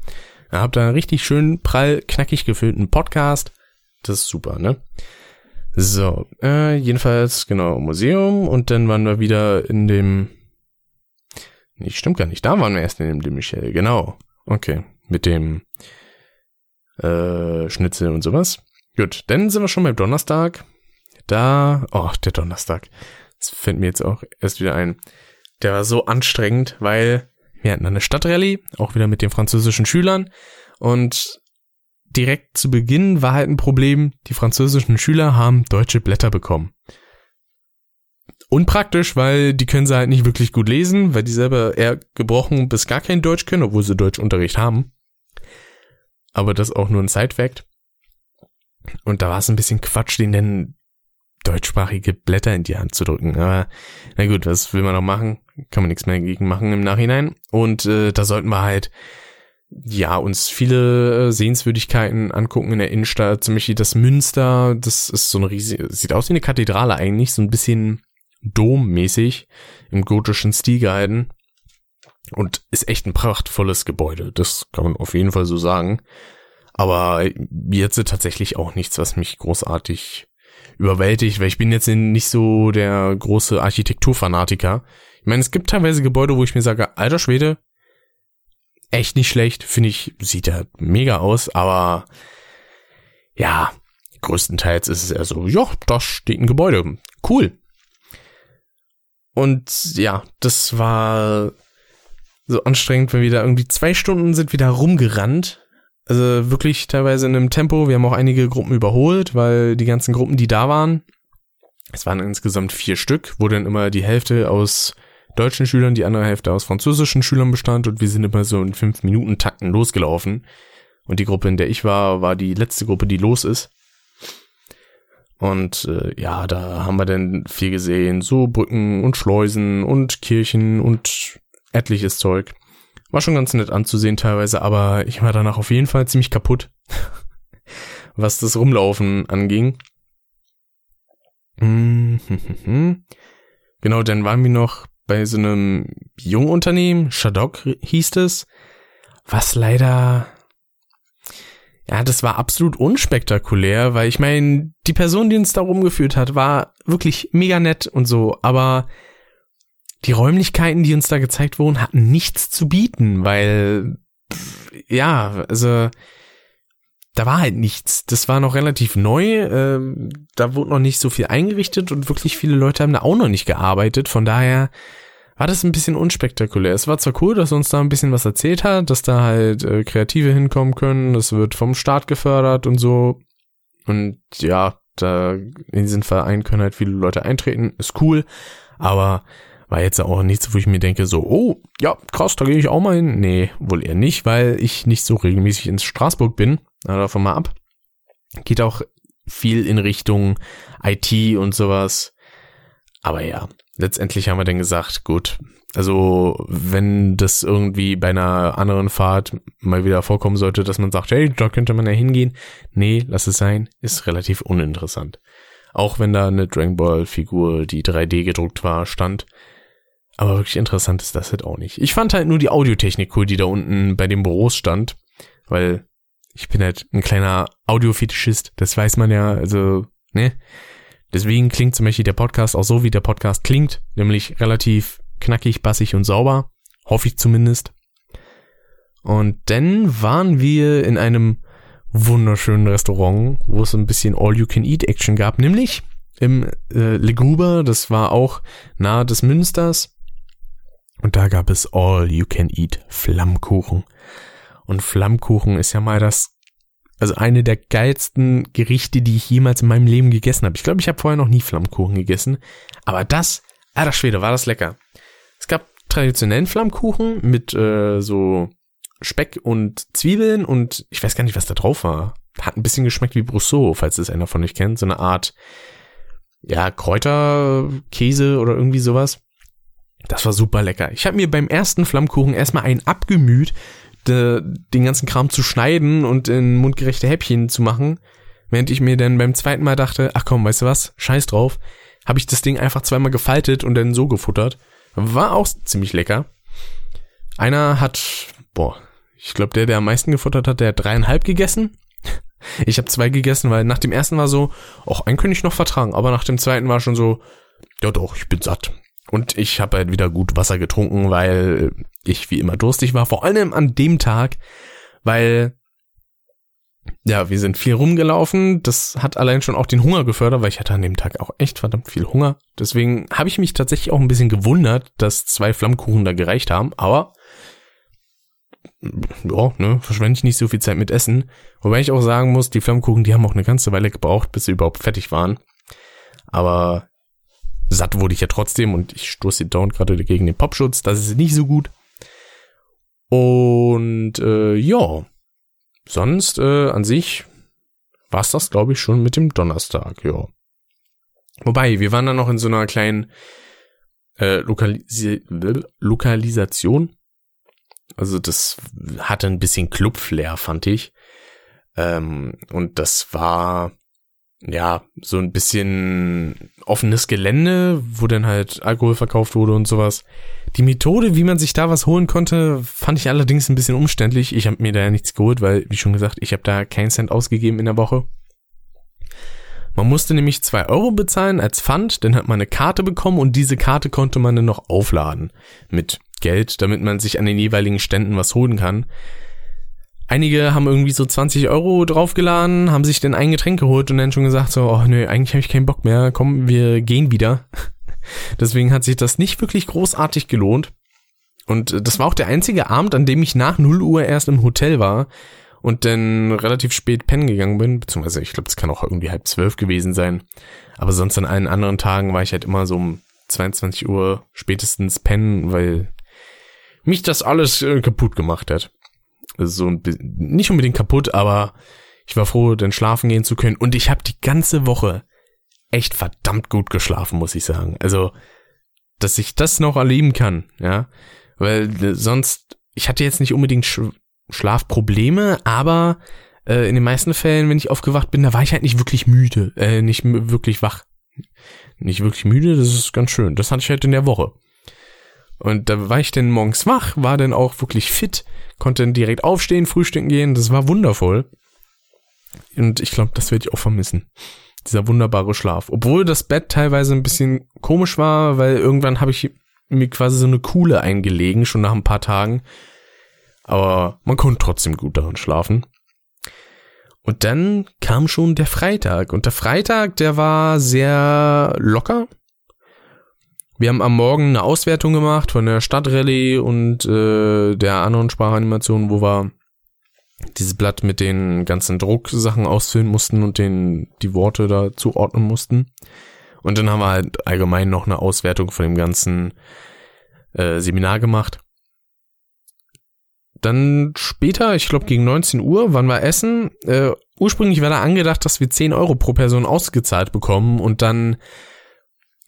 Ihr habt da einen richtig schön prall, knackig gefüllten Podcast. Das ist super, ne? So, äh, jedenfalls, genau, Museum und dann waren wir wieder in dem, nee, stimmt gar nicht, da waren wir erst in dem de Michel, genau. Okay, mit dem, äh, Schnitzel und sowas. Gut, dann sind wir schon beim Donnerstag. Da, oh, der Donnerstag. Das fällt mir jetzt auch erst wieder ein. Der war so anstrengend, weil wir hatten eine Stadtrallye, auch wieder mit den französischen Schülern. Und direkt zu Beginn war halt ein Problem, die französischen Schüler haben deutsche Blätter bekommen. Unpraktisch, weil die können sie halt nicht wirklich gut lesen, weil die selber eher gebrochen bis gar kein Deutsch können, obwohl sie Deutschunterricht haben aber das auch nur ein Side-Fact. Und da war es ein bisschen Quatsch, den denn deutschsprachige Blätter in die Hand zu drücken. Aber na gut, was will man noch machen? Kann man nichts mehr gegen machen im Nachhinein. Und äh, da sollten wir halt ja uns viele äh, Sehenswürdigkeiten angucken in der Innenstadt. Zum Beispiel das Münster. Das ist so eine riesige, sieht aus wie eine Kathedrale eigentlich, so ein bisschen dommäßig im gotischen Stil gehalten. Und ist echt ein prachtvolles Gebäude. Das kann man auf jeden Fall so sagen. Aber jetzt tatsächlich auch nichts, was mich großartig überwältigt, weil ich bin jetzt nicht so der große Architekturfanatiker. Ich meine, es gibt teilweise Gebäude, wo ich mir sage, alter Schwede, echt nicht schlecht, finde ich, sieht ja mega aus, aber ja, größtenteils ist es eher so, ja, da steht ein Gebäude, cool. Und ja, das war so anstrengend, wenn wir da irgendwie zwei Stunden sind wieder rumgerannt. Also wirklich teilweise in einem Tempo. Wir haben auch einige Gruppen überholt, weil die ganzen Gruppen, die da waren, es waren insgesamt vier Stück, wo dann immer die Hälfte aus deutschen Schülern, die andere Hälfte aus französischen Schülern bestand und wir sind immer so in fünf Minuten Takten losgelaufen. Und die Gruppe, in der ich war, war die letzte Gruppe, die los ist. Und äh, ja, da haben wir dann viel gesehen, so Brücken und Schleusen und Kirchen und etliches Zeug. War schon ganz nett anzusehen teilweise, aber ich war danach auf jeden Fall ziemlich kaputt, [laughs] was das Rumlaufen anging. Genau, dann waren wir noch bei so einem Jungunternehmen, Shadok hieß es, was leider, ja, das war absolut unspektakulär, weil ich meine, die Person, die uns da rumgeführt hat, war wirklich mega nett und so, aber die Räumlichkeiten, die uns da gezeigt wurden, hatten nichts zu bieten, weil ja, also da war halt nichts. Das war noch relativ neu, äh, da wurde noch nicht so viel eingerichtet und wirklich viele Leute haben da auch noch nicht gearbeitet. Von daher war das ein bisschen unspektakulär. Es war zwar cool, dass uns da ein bisschen was erzählt hat, dass da halt äh, Kreative hinkommen können, das wird vom Staat gefördert und so. Und ja, da in diesen Verein können halt viele Leute eintreten, ist cool, aber war jetzt auch nichts, wo ich mir denke, so, oh, ja, krass, da gehe ich auch mal hin. Nee, wohl eher nicht, weil ich nicht so regelmäßig in Straßburg bin. Na, davon mal ab. Geht auch viel in Richtung IT und sowas. Aber ja, letztendlich haben wir dann gesagt, gut, also wenn das irgendwie bei einer anderen Fahrt mal wieder vorkommen sollte, dass man sagt, hey, da könnte man ja hingehen. Nee, lass es sein, ist relativ uninteressant. Auch wenn da eine Dragon Ball Figur, die 3D gedruckt war, stand. Aber wirklich interessant ist das halt auch nicht. Ich fand halt nur die Audiotechnik cool, die da unten bei den Büros stand, weil ich bin halt ein kleiner Audiofetischist, das weiß man ja, also, ne? Deswegen klingt zum Beispiel der Podcast auch so, wie der Podcast klingt, nämlich relativ knackig, bassig und sauber. Hoffe ich zumindest. Und dann waren wir in einem wunderschönen Restaurant, wo es ein bisschen All-You-Can-Eat-Action gab, nämlich im äh, Leguber, das war auch nahe des Münsters. Und da gab es All-You-Can-Eat Flammkuchen. Und Flammkuchen ist ja mal das also eine der geilsten Gerichte, die ich jemals in meinem Leben gegessen habe. Ich glaube, ich habe vorher noch nie Flammkuchen gegessen. Aber das, alter Schwede, war das lecker. Es gab traditionellen Flammkuchen mit äh, so Speck und Zwiebeln und ich weiß gar nicht, was da drauf war. Hat ein bisschen geschmeckt wie Brousseau, falls es einer von euch kennt. So eine Art, ja, Kräuterkäse oder irgendwie sowas. Das war super lecker. Ich habe mir beim ersten Flammkuchen erstmal einen abgemüht, de, den ganzen Kram zu schneiden und in mundgerechte Häppchen zu machen, während ich mir dann beim zweiten Mal dachte, ach komm, weißt du was, scheiß drauf, habe ich das Ding einfach zweimal gefaltet und dann so gefuttert. War auch ziemlich lecker. Einer hat, boah, ich glaube, der, der am meisten gefuttert hat, der hat dreieinhalb gegessen. [laughs] Ich habe zwei gegessen, weil nach dem ersten war so, ach, einen könnte ich noch vertragen, aber nach dem zweiten war schon so, ja doch, ich bin satt. Und ich habe halt wieder gut Wasser getrunken, weil ich wie immer durstig war. Vor allem an dem Tag, weil ja, wir sind viel rumgelaufen. Das hat allein schon auch den Hunger gefördert, weil ich hatte an dem Tag auch echt verdammt viel Hunger. Deswegen habe ich mich tatsächlich auch ein bisschen gewundert, dass zwei Flammkuchen da gereicht haben. Aber ja, ne, verschwende ich nicht so viel Zeit mit Essen. Wobei ich auch sagen muss, die Flammkuchen, die haben auch eine ganze Weile gebraucht, bis sie überhaupt fertig waren. Aber satt wurde ich ja trotzdem und ich stoße dauernd gerade gegen den Popschutz. Das ist nicht so gut. Und äh, ja, sonst äh, an sich war's das, glaube ich, schon mit dem Donnerstag, ja. Wobei, wir waren dann noch in so einer kleinen äh, Lokalis Lokalisation. Also das hatte ein bisschen Club-Flair, fand ich. Ähm, und das war ja, so ein bisschen offenes Gelände, wo dann halt Alkohol verkauft wurde und sowas. Die Methode, wie man sich da was holen konnte, fand ich allerdings ein bisschen umständlich. Ich habe mir da ja nichts geholt, weil, wie schon gesagt, ich habe da keinen Cent ausgegeben in der Woche. Man musste nämlich zwei Euro bezahlen als Pfand, dann hat man eine Karte bekommen und diese Karte konnte man dann noch aufladen mit Geld, damit man sich an den jeweiligen Ständen was holen kann. Einige haben irgendwie so 20 Euro draufgeladen, haben sich dann ein Getränk geholt und dann schon gesagt so, oh nö, eigentlich habe ich keinen Bock mehr, komm, wir gehen wieder. [laughs] Deswegen hat sich das nicht wirklich großartig gelohnt. Und äh, das war auch der einzige Abend, an dem ich nach 0 Uhr erst im Hotel war und dann relativ spät pennen gegangen bin, beziehungsweise ich glaube, es kann auch irgendwie halb zwölf gewesen sein. Aber sonst an allen anderen Tagen war ich halt immer so um 22 Uhr spätestens pennen, weil mich das alles äh, kaputt gemacht hat so ein bisschen, nicht unbedingt kaputt, aber ich war froh, dann schlafen gehen zu können. Und ich habe die ganze Woche echt verdammt gut geschlafen, muss ich sagen. Also, dass ich das noch erleben kann, ja. Weil äh, sonst, ich hatte jetzt nicht unbedingt Sch Schlafprobleme, aber äh, in den meisten Fällen, wenn ich aufgewacht bin, da war ich halt nicht wirklich müde, äh, nicht wirklich wach. Nicht wirklich müde, das ist ganz schön. Das hatte ich halt in der Woche. Und da war ich dann morgens wach, war dann auch wirklich fit, konnte dann direkt aufstehen, frühstücken gehen. Das war wundervoll. Und ich glaube, das werde ich auch vermissen. Dieser wunderbare Schlaf. Obwohl das Bett teilweise ein bisschen komisch war, weil irgendwann habe ich mir quasi so eine Kuhle eingelegen, schon nach ein paar Tagen. Aber man konnte trotzdem gut darin schlafen. Und dann kam schon der Freitag. Und der Freitag, der war sehr locker. Wir haben am Morgen eine Auswertung gemacht von der Stadtrallye und äh, der anderen Sprachanimation, wo wir dieses Blatt mit den ganzen Drucksachen ausfüllen mussten und den die Worte da zuordnen mussten. Und dann haben wir halt allgemein noch eine Auswertung von dem ganzen äh, Seminar gemacht. Dann später, ich glaube gegen 19 Uhr, wann wir essen. Äh, ursprünglich war da angedacht, dass wir 10 Euro pro Person ausgezahlt bekommen und dann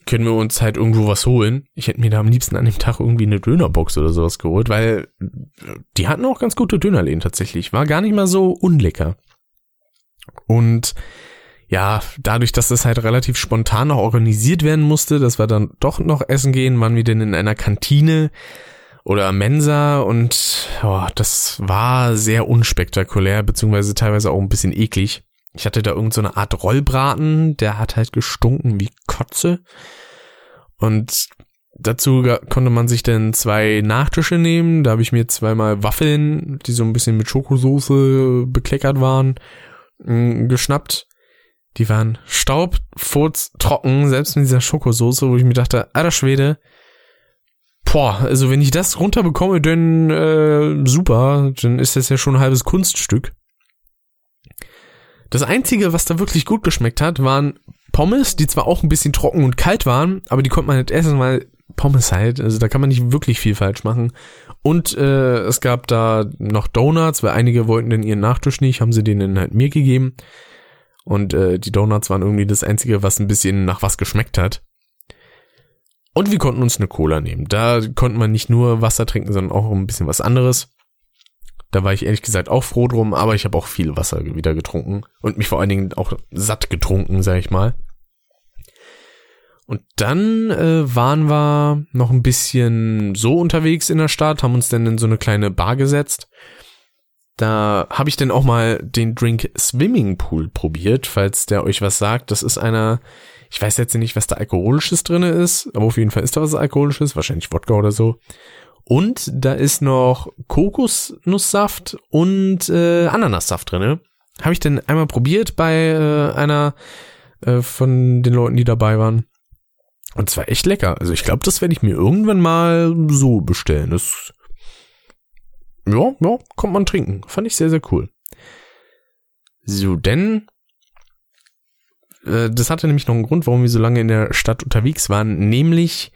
können wir uns halt irgendwo was holen. Ich hätte mir da am liebsten an dem Tag irgendwie eine Dönerbox oder sowas geholt, weil die hatten auch ganz gute Dönerläden tatsächlich. War gar nicht mal so unlecker. Und ja, dadurch, dass das halt relativ spontan noch organisiert werden musste, dass wir dann doch noch essen gehen, waren wir denn in einer Kantine oder Mensa und oh, das war sehr unspektakulär, beziehungsweise teilweise auch ein bisschen eklig. Ich hatte da irgend so Art Rollbraten, der hat halt gestunken wie Kotze. Und dazu konnte man sich dann zwei Nachtische nehmen. Da habe ich mir zweimal Waffeln, die so ein bisschen mit Schokosoße bekleckert waren, geschnappt. Die waren staub, furz, trocken, selbst mit dieser Schokosoße, wo ich mir dachte, alter Schwede, boah, also wenn ich das runterbekomme, dann äh, super, dann ist das ja schon ein halbes Kunststück. Das Einzige, was da wirklich gut geschmeckt hat, waren Pommes, die zwar auch ein bisschen trocken und kalt waren, aber die konnte man nicht essen, weil Pommes halt, also da kann man nicht wirklich viel falsch machen. Und äh, es gab da noch Donuts, weil einige wollten denn ihren Nachtisch nicht, haben sie denen halt mir gegeben. Und äh, die Donuts waren irgendwie das Einzige, was ein bisschen nach was geschmeckt hat. Und wir konnten uns eine Cola nehmen. Da konnte man nicht nur Wasser trinken, sondern auch ein bisschen was anderes. Da war ich ehrlich gesagt auch froh drum, aber ich habe auch viel Wasser wieder getrunken und mich vor allen Dingen auch satt getrunken, sag ich mal. Und dann äh, waren wir noch ein bisschen so unterwegs in der Stadt, haben uns dann in so eine kleine Bar gesetzt. Da habe ich dann auch mal den Drink Swimming Pool probiert, falls der euch was sagt. Das ist einer, ich weiß jetzt nicht, was da alkoholisches drinne ist, aber auf jeden Fall ist da was alkoholisches, wahrscheinlich Wodka oder so. Und da ist noch Kokosnusssaft und äh, Ananassaft drinne. Habe ich denn einmal probiert bei äh, einer äh, von den Leuten, die dabei waren. Und zwar echt lecker. Also ich glaube, das werde ich mir irgendwann mal so bestellen. Das ja, ja, kommt man trinken. Fand ich sehr, sehr cool. So, denn äh, das hatte nämlich noch einen Grund, warum wir so lange in der Stadt unterwegs waren, nämlich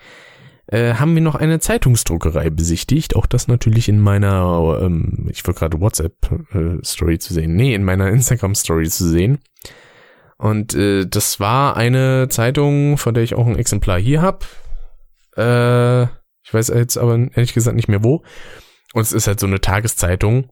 äh, haben wir noch eine Zeitungsdruckerei besichtigt. Auch das natürlich in meiner, ähm, ich wollte gerade WhatsApp-Story äh, zu sehen. Nee, in meiner Instagram-Story zu sehen. Und äh, das war eine Zeitung, von der ich auch ein Exemplar hier habe. Äh, ich weiß jetzt aber ehrlich gesagt nicht mehr wo. Und es ist halt so eine Tageszeitung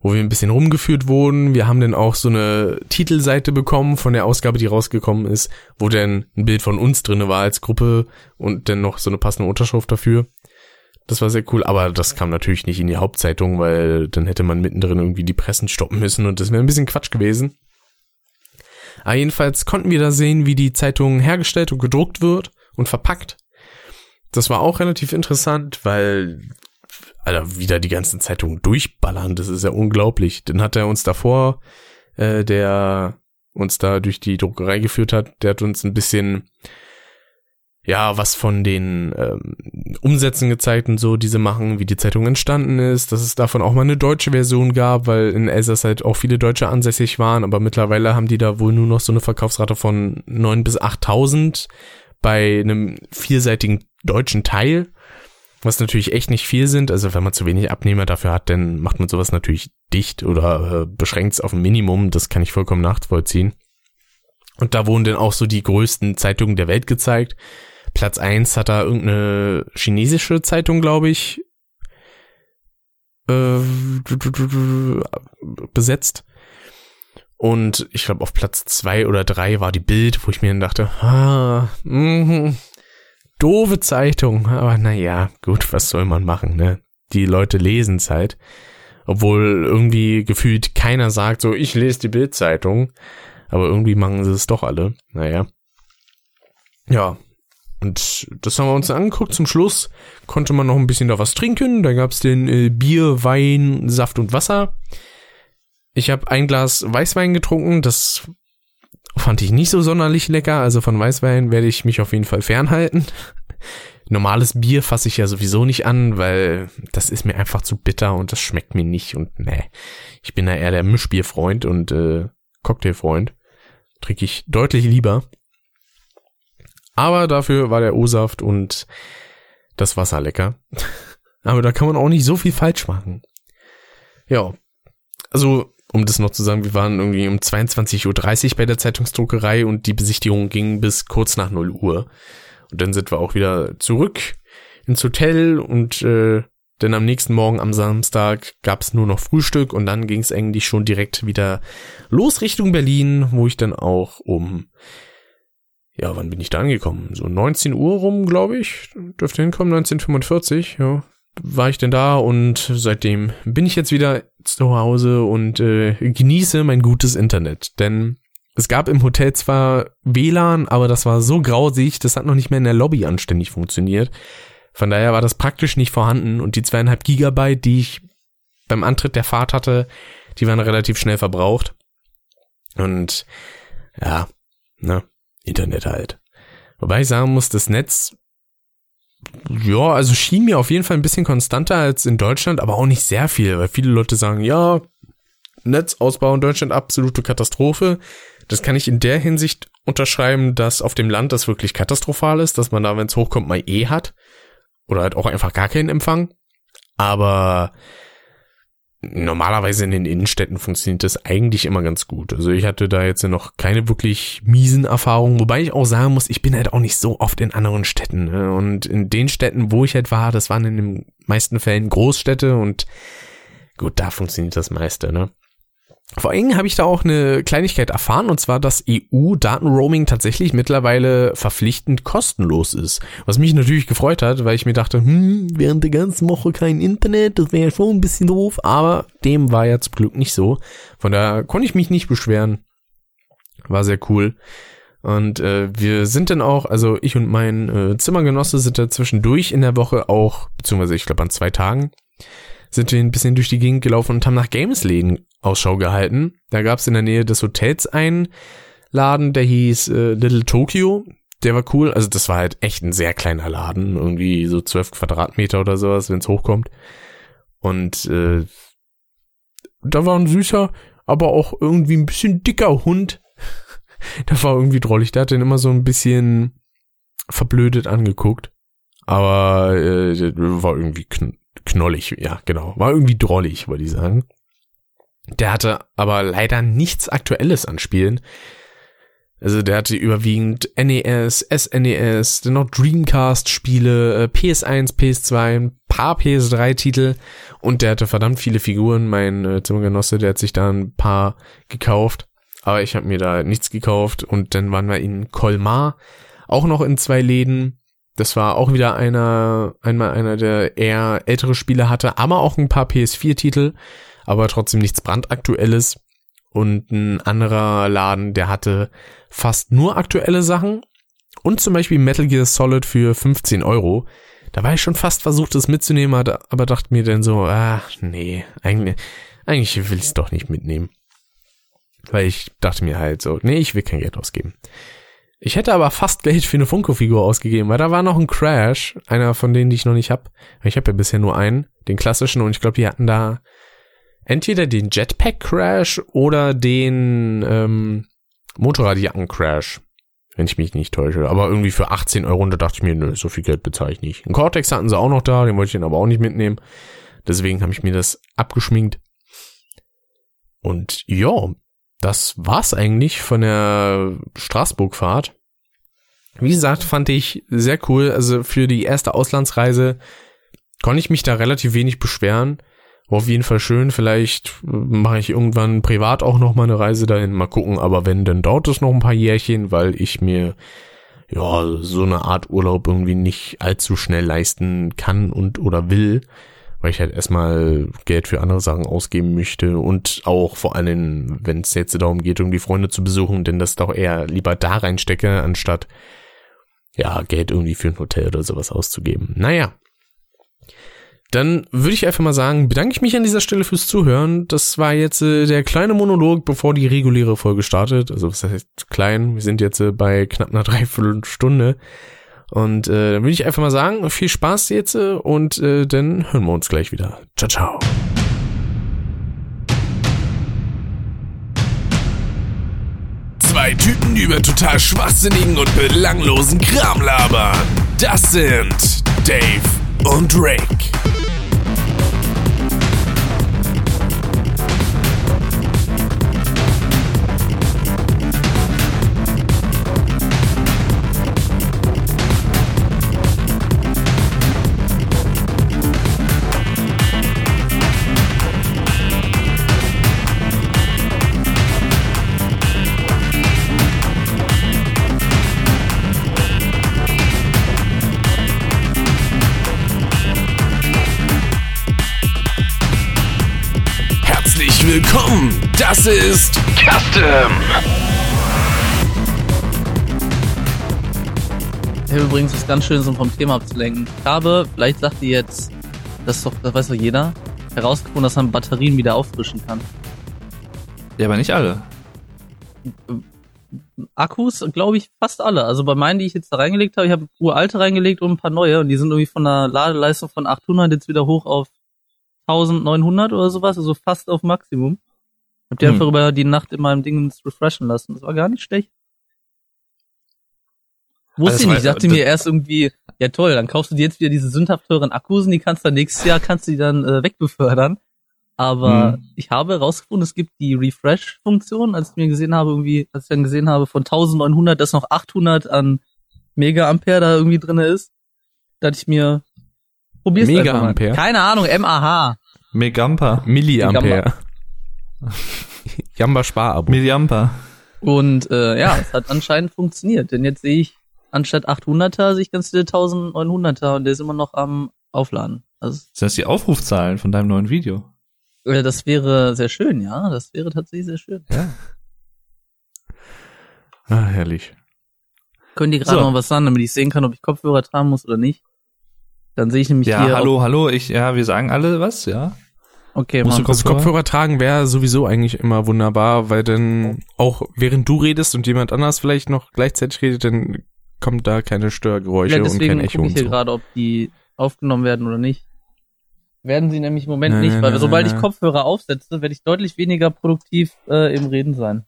wo wir ein bisschen rumgeführt wurden. Wir haben dann auch so eine Titelseite bekommen von der Ausgabe, die rausgekommen ist, wo dann ein Bild von uns drinne war als Gruppe und dann noch so eine passende Unterschrift dafür. Das war sehr cool, aber das kam natürlich nicht in die Hauptzeitung, weil dann hätte man mittendrin irgendwie die Pressen stoppen müssen und das wäre ein bisschen Quatsch gewesen. Aber jedenfalls konnten wir da sehen, wie die Zeitung hergestellt und gedruckt wird und verpackt. Das war auch relativ interessant, weil Alter, wieder die ganzen Zeitungen durchballern, das ist ja unglaublich. Dann hat er uns davor, äh, der uns da durch die Druckerei geführt hat, der hat uns ein bisschen ja, was von den ähm, Umsätzen gezeigt und so, diese machen, wie die Zeitung entstanden ist, dass es davon auch mal eine deutsche Version gab, weil in Elsass halt auch viele Deutsche ansässig waren, aber mittlerweile haben die da wohl nur noch so eine Verkaufsrate von neun bis achttausend bei einem vierseitigen deutschen Teil was natürlich echt nicht viel sind. Also wenn man zu wenig Abnehmer dafür hat, dann macht man sowas natürlich dicht oder äh, beschränkt es auf ein Minimum. Das kann ich vollkommen nachvollziehen. Und da wurden dann auch so die größten Zeitungen der Welt gezeigt. Platz eins hat da irgendeine chinesische Zeitung, glaube ich, äh, besetzt. Und ich glaube, auf Platz zwei oder drei war die Bild, wo ich mir dann dachte, ah, mh, doofe Zeitung, aber naja, gut, was soll man machen, ne? Die Leute lesen's halt. Obwohl irgendwie gefühlt keiner sagt, so, ich lese die Bildzeitung. Aber irgendwie machen sie es doch alle. Naja. Ja. Und das haben wir uns angeguckt. Zum Schluss konnte man noch ein bisschen da was trinken. Da gab's den äh, Bier, Wein, Saft und Wasser. Ich habe ein Glas Weißwein getrunken. Das fand ich nicht so sonderlich lecker. Also von Weißwein werde ich mich auf jeden Fall fernhalten. [laughs] Normales Bier fasse ich ja sowieso nicht an, weil das ist mir einfach zu bitter und das schmeckt mir nicht. Und ne, ich bin da eher der Mischbierfreund und äh, Cocktailfreund. Trinke ich deutlich lieber. Aber dafür war der O-Saft und das Wasser lecker. [laughs] Aber da kann man auch nicht so viel falsch machen. Ja. Also, um das noch zu sagen, wir waren irgendwie um 22.30 Uhr bei der Zeitungsdruckerei und die Besichtigung ging bis kurz nach 0 Uhr. Und dann sind wir auch wieder zurück ins Hotel und äh, denn am nächsten Morgen am Samstag gab's nur noch Frühstück und dann ging's eigentlich schon direkt wieder los Richtung Berlin, wo ich dann auch um ja, wann bin ich da angekommen? So 19 Uhr rum, glaube ich. Dürfte hinkommen, 1945, ja. War ich denn da und seitdem bin ich jetzt wieder zu Hause und äh, genieße mein gutes Internet. Denn es gab im Hotel zwar WLAN, aber das war so grausig, das hat noch nicht mehr in der Lobby anständig funktioniert. Von daher war das praktisch nicht vorhanden und die zweieinhalb Gigabyte, die ich beim Antritt der Fahrt hatte, die waren relativ schnell verbraucht. Und ja, ne, Internet halt. Wobei ich sagen muss, das Netz, ja, also schien mir auf jeden Fall ein bisschen konstanter als in Deutschland, aber auch nicht sehr viel, weil viele Leute sagen, ja, Netzausbau in Deutschland absolute Katastrophe. Das kann ich in der Hinsicht unterschreiben, dass auf dem Land das wirklich katastrophal ist, dass man da, wenn es hochkommt, mal eh hat. Oder halt auch einfach gar keinen Empfang. Aber normalerweise in den Innenstädten funktioniert das eigentlich immer ganz gut. Also ich hatte da jetzt noch keine wirklich miesen Erfahrungen, wobei ich auch sagen muss, ich bin halt auch nicht so oft in anderen Städten. Ne? Und in den Städten, wo ich halt war, das waren in den meisten Fällen Großstädte und gut, da funktioniert das meiste, ne? Vor allem habe ich da auch eine Kleinigkeit erfahren, und zwar, dass EU-Datenroaming tatsächlich mittlerweile verpflichtend kostenlos ist. Was mich natürlich gefreut hat, weil ich mir dachte, hm, während der ganzen Woche kein Internet, das wäre schon ein bisschen doof, aber dem war ja zum Glück nicht so. Von daher konnte ich mich nicht beschweren. War sehr cool. Und äh, wir sind dann auch, also ich und mein äh, Zimmergenosse sind da zwischendurch in der Woche auch, beziehungsweise ich glaube an zwei Tagen, sind wir ein bisschen durch die Gegend gelaufen und haben nach Gamesläden Ausschau gehalten. Da gab es in der Nähe des Hotels einen Laden, der hieß äh, Little Tokyo. Der war cool. Also das war halt echt ein sehr kleiner Laden. Irgendwie so zwölf Quadratmeter oder sowas, wenn es hochkommt. Und äh, da war ein süßer, aber auch irgendwie ein bisschen dicker Hund. [laughs] der war irgendwie drollig. Der hat den immer so ein bisschen verblödet angeguckt. Aber äh, war irgendwie kn knollig, ja, genau. War irgendwie drollig, wollte ich sagen. Der hatte aber leider nichts Aktuelles an Spielen. Also der hatte überwiegend NES, SNES, dann noch Dreamcast-Spiele, äh, PS1, PS2, ein paar PS3-Titel und der hatte verdammt viele Figuren. Mein äh, Zimmergenosse, der hat sich da ein paar gekauft, aber ich habe mir da nichts gekauft und dann waren wir in Colmar, auch noch in zwei Läden. Das war auch wieder einer, einmal einer, der eher ältere Spiele hatte, aber auch ein paar PS4-Titel aber trotzdem nichts brandaktuelles. Und ein anderer Laden, der hatte fast nur aktuelle Sachen und zum Beispiel Metal Gear Solid für 15 Euro. Da war ich schon fast versucht, es mitzunehmen, aber dachte mir dann so, ah, nee, eigentlich, eigentlich will ich es doch nicht mitnehmen. Weil ich dachte mir halt so, nee, ich will kein Geld ausgeben. Ich hätte aber fast Geld für eine Funko-Figur ausgegeben, weil da war noch ein Crash, einer von denen, die ich noch nicht hab. Ich habe ja bisher nur einen, den klassischen, und ich glaube, die hatten da entweder den Jetpack Crash oder den ähm, Motorradjacken Crash, wenn ich mich nicht täusche. Aber irgendwie für 18 Euro, da dachte ich mir, nö, so viel Geld bezahle ich nicht. Ein Cortex hatten sie auch noch da, den wollte ich dann aber auch nicht mitnehmen. Deswegen habe ich mir das abgeschminkt. Und ja, das war's eigentlich von der Straßburg-Fahrt. Wie gesagt, fand ich sehr cool. Also für die erste Auslandsreise konnte ich mich da relativ wenig beschweren. Auf jeden Fall schön. Vielleicht äh, mache ich irgendwann privat auch noch mal eine Reise dahin. Mal gucken. Aber wenn, dann dauert es noch ein paar Jährchen, weil ich mir ja so eine Art Urlaub irgendwie nicht allzu schnell leisten kann und oder will, weil ich halt erstmal Geld für andere Sachen ausgeben möchte und auch vor allem, wenn es jetzt darum geht, die Freunde zu besuchen, denn das doch eher lieber da reinstecke, anstatt ja Geld irgendwie für ein Hotel oder sowas auszugeben. Naja, Dann würde ich einfach mal sagen, bedanke ich mich an dieser Stelle fürs Zuhören. Das war jetzt äh, der kleine Monolog, bevor die reguläre Folge startet. Also was heißt klein? Wir sind jetzt äh, bei knapp einer [laughs] Dreiviertelstunde. Und äh, dann würde ich einfach mal sagen, viel Spaß jetzt äh, und äh, dann hören wir uns gleich wieder. Ciao, ciao. Zwei Typen, über total schwachsinnigen und belanglosen Kram labern. Das sind Dave und Rick. Das ist Custom. Ich habe übrigens was ganz Schönes, um vom Thema abzulenken. Ich habe, vielleicht sagt ihr jetzt, das ist doch, das weiß doch jeder, herausgefunden, dass man Batterien wieder auffrischen kann. Ja, aber nicht alle. Akkus, glaube ich, fast alle. Also bei meinen, die ich jetzt da reingelegt habe, ich habe uralte reingelegt und ein paar neue und die sind irgendwie von einer Ladeleistung von 800 jetzt wieder hoch auf 1900 oder sowas, also fast auf Maximum. Hab die Hm. einfach über die Nacht in meinem Ding refreshen lassen. Das war gar nicht schlecht. Wusste Also ich nicht. Ich dachte mir erst irgendwie, ja toll, dann kaufst du dir jetzt wieder diese sündhaft teuren Akkus und die kannst dann nächstes Jahr kannst du die dann äh, wegbefördern. Aber Hm. ich habe herausgefunden, es gibt die Refresh-Funktion, als ich mir gesehen habe, irgendwie, als ich dann gesehen habe, von 1900, dass noch 800 an Mega-Ampere da irgendwie drinne ist, dachte ich mir, probier's einfach mal. Mega-Ampere? Keine Ahnung, MAH. Megampa. Milliampere. [laughs] Jamba Sparabo. Milliampa. Und äh, ja, es hat anscheinend funktioniert, denn jetzt sehe ich anstatt 800er sehe ich ganz viele 1900er und der ist immer noch am Aufladen. Also Sind das die Aufrufzahlen von deinem neuen Video? äh, das wäre sehr schön, ja, das wäre tatsächlich sehr schön. Ja. Ah, herrlich. Können die gerade So. mal was sagen, damit ich sehen kann, ob ich Kopfhörer tragen muss oder nicht? Dann sehe ich nämlich Ja, hier. hallo, hallo, ich, ja, wir sagen alle was, ja. Okay, Musst du Also Kopfhörer tragen wäre sowieso eigentlich immer wunderbar, weil dann auch während du redest und jemand anders vielleicht noch gleichzeitig redet, dann kommt da keine Störgeräusche Ja, und kein deswegen Echo gucke ich hier so. gerade, ob die aufgenommen werden oder nicht. Werden sie nämlich im Moment Nein, nicht, weil nein, sobald nein, ich nein. Kopfhörer aufsetze, werde ich deutlich weniger produktiv äh, im Reden sein.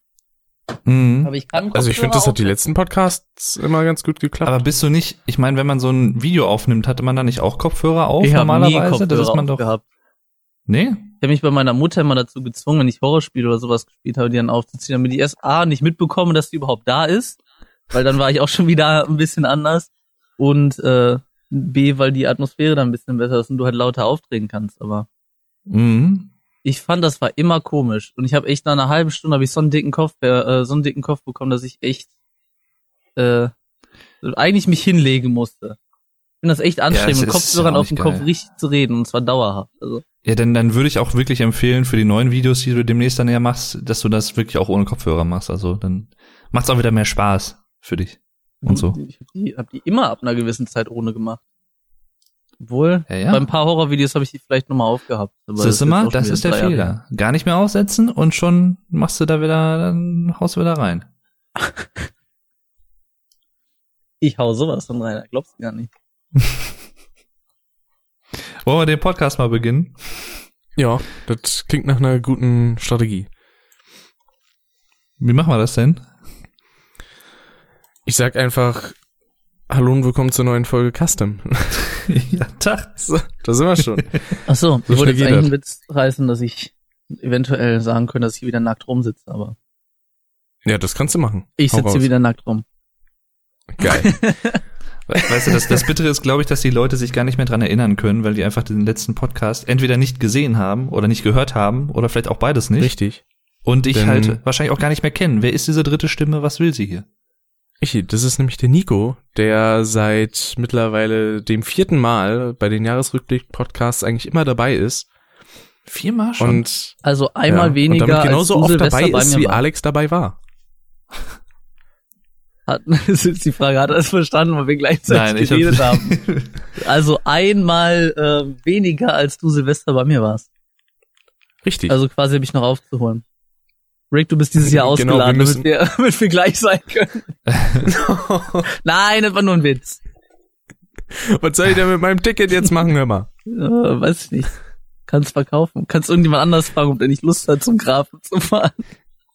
Mhm. Aber ich kann Also ich finde, das hat die Kopfhörer letzten Podcasts immer ganz gut geklappt. Aber bist du nicht, ich meine, wenn man so ein Video aufnimmt, hatte man da nicht auch Kopfhörer auf Ich normalerweise? Kopfhörer das ist man doch. gehabt. Nee? Ich habe mich bei meiner Mutter immer dazu gezwungen, wenn ich Horrorspiele oder sowas gespielt habe, die dann aufzuziehen, damit ich erst A, nicht mitbekomme, dass die überhaupt da ist, weil dann war ich auch schon wieder ein bisschen anders und äh, B, weil die Atmosphäre dann ein bisschen besser ist und du halt lauter auftreten kannst, aber Mhm. ich fand, das war immer komisch und ich habe echt nach einer halben Stunde habe ich so einen dicken Kopf, äh, so einen dicken Kopf bekommen, dass ich echt äh, eigentlich mich hinlegen musste. Ich finde das echt anstrengend, es mit Kopfhörern auf dem Kopf richtig zu reden und zwar dauerhaft. Also Ja, denn dann würde ich auch wirklich empfehlen für die neuen Videos, die du demnächst dann ja machst, dass du das wirklich auch ohne Kopfhörer machst. Also dann macht's auch wieder mehr Spaß für dich. Und so. Ich habe die, hab die immer ab einer gewissen Zeit ohne gemacht. Obwohl, Ja, ja. bei ein paar Horrorvideos habe ich die vielleicht nochmal aufgehabt. Aber Siehst du ist mal, das ist der Jahre Fehler. her. Gar nicht mehr aufsetzen und schon machst du da wieder, dann haust du wieder rein. [laughs] Ich hau sowas von rein, glaubst du gar nicht. [laughs] Wollen wir den Podcast mal beginnen? ja, das klingt nach einer guten Strategie. Wie machen wir das denn? Ich sag einfach Hallo und willkommen zur neuen Folge Custom. [laughs] ja, Tag. so, da sind wir schon. Ach so, So ich wollte jetzt eigentlich einen Witz reißen, dass ich eventuell sagen könnte, dass ich hier wieder nackt rumsitze, aber Ja, das kannst du machen. ich Hau sitze wieder nackt rum. Geil. [laughs] Weißt du, das, das Bittere ist, glaube ich, dass die Leute sich gar nicht mehr dran erinnern können, weil die einfach den letzten Podcast entweder nicht gesehen haben oder nicht gehört haben oder vielleicht auch beides nicht. Richtig. Und Denn- halt wahrscheinlich auch gar nicht mehr kennen. Wer ist diese dritte Stimme? Was will sie hier? Ich, das ist nämlich der Nico, der seit mittlerweile dem vierten Mal bei den Jahresrückblick-Podcasts eigentlich immer dabei ist. Viermal schon. Und Also einmal ja, weniger und damit genauso als du oft Silvester dabei bei ist, wie warst. Alex dabei war. Hat, [laughs] das ist die Frage, hat er es verstanden, weil wir gleichzeitig Nein, geredet hab, [laughs] haben? Also einmal äh, weniger, als du Silvester bei mir warst. Richtig. Also quasi habe ich noch aufzuholen. Rick, du bist dieses Jahr Genau, wir ausgeladen, müssen- damit, wir, [laughs] damit wir gleich sein können. Nein, das war nur ein Witz. Was soll ich denn mit meinem Ticket jetzt machen, hör mal? Weiß ich nicht. Kannst verkaufen. Kannst irgendjemand anders fragen, ob der nicht Lust hat, zum Grafen zu fahren.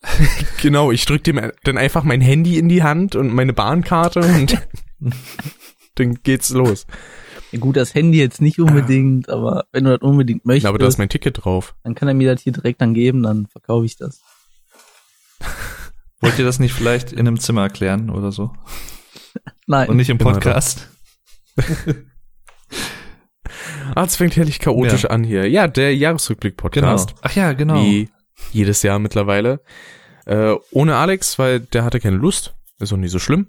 [laughs] Genau, ich drück dem dann einfach mein Handy in die Hand und meine Bahnkarte und [laughs] dann geht's los. Ja, gut, das Handy jetzt nicht unbedingt, aber wenn du das unbedingt möchtest, Ja, aber da ist mein Ticket drauf. dann kann er mir das hier direkt dann geben, dann verkaufe ich das. [laughs] Wollt ihr das nicht vielleicht in einem Zimmer erklären oder so? Nein. Und nicht im Genau Podcast? Ah, es fängt herrlich chaotisch Ja. an hier. Ja, der Jahresrückblick-Podcast. Ach ja, genau. Wie jedes Jahr mittlerweile. Äh, ohne Alex, weil der hatte keine Lust. Ist auch nicht so schlimm.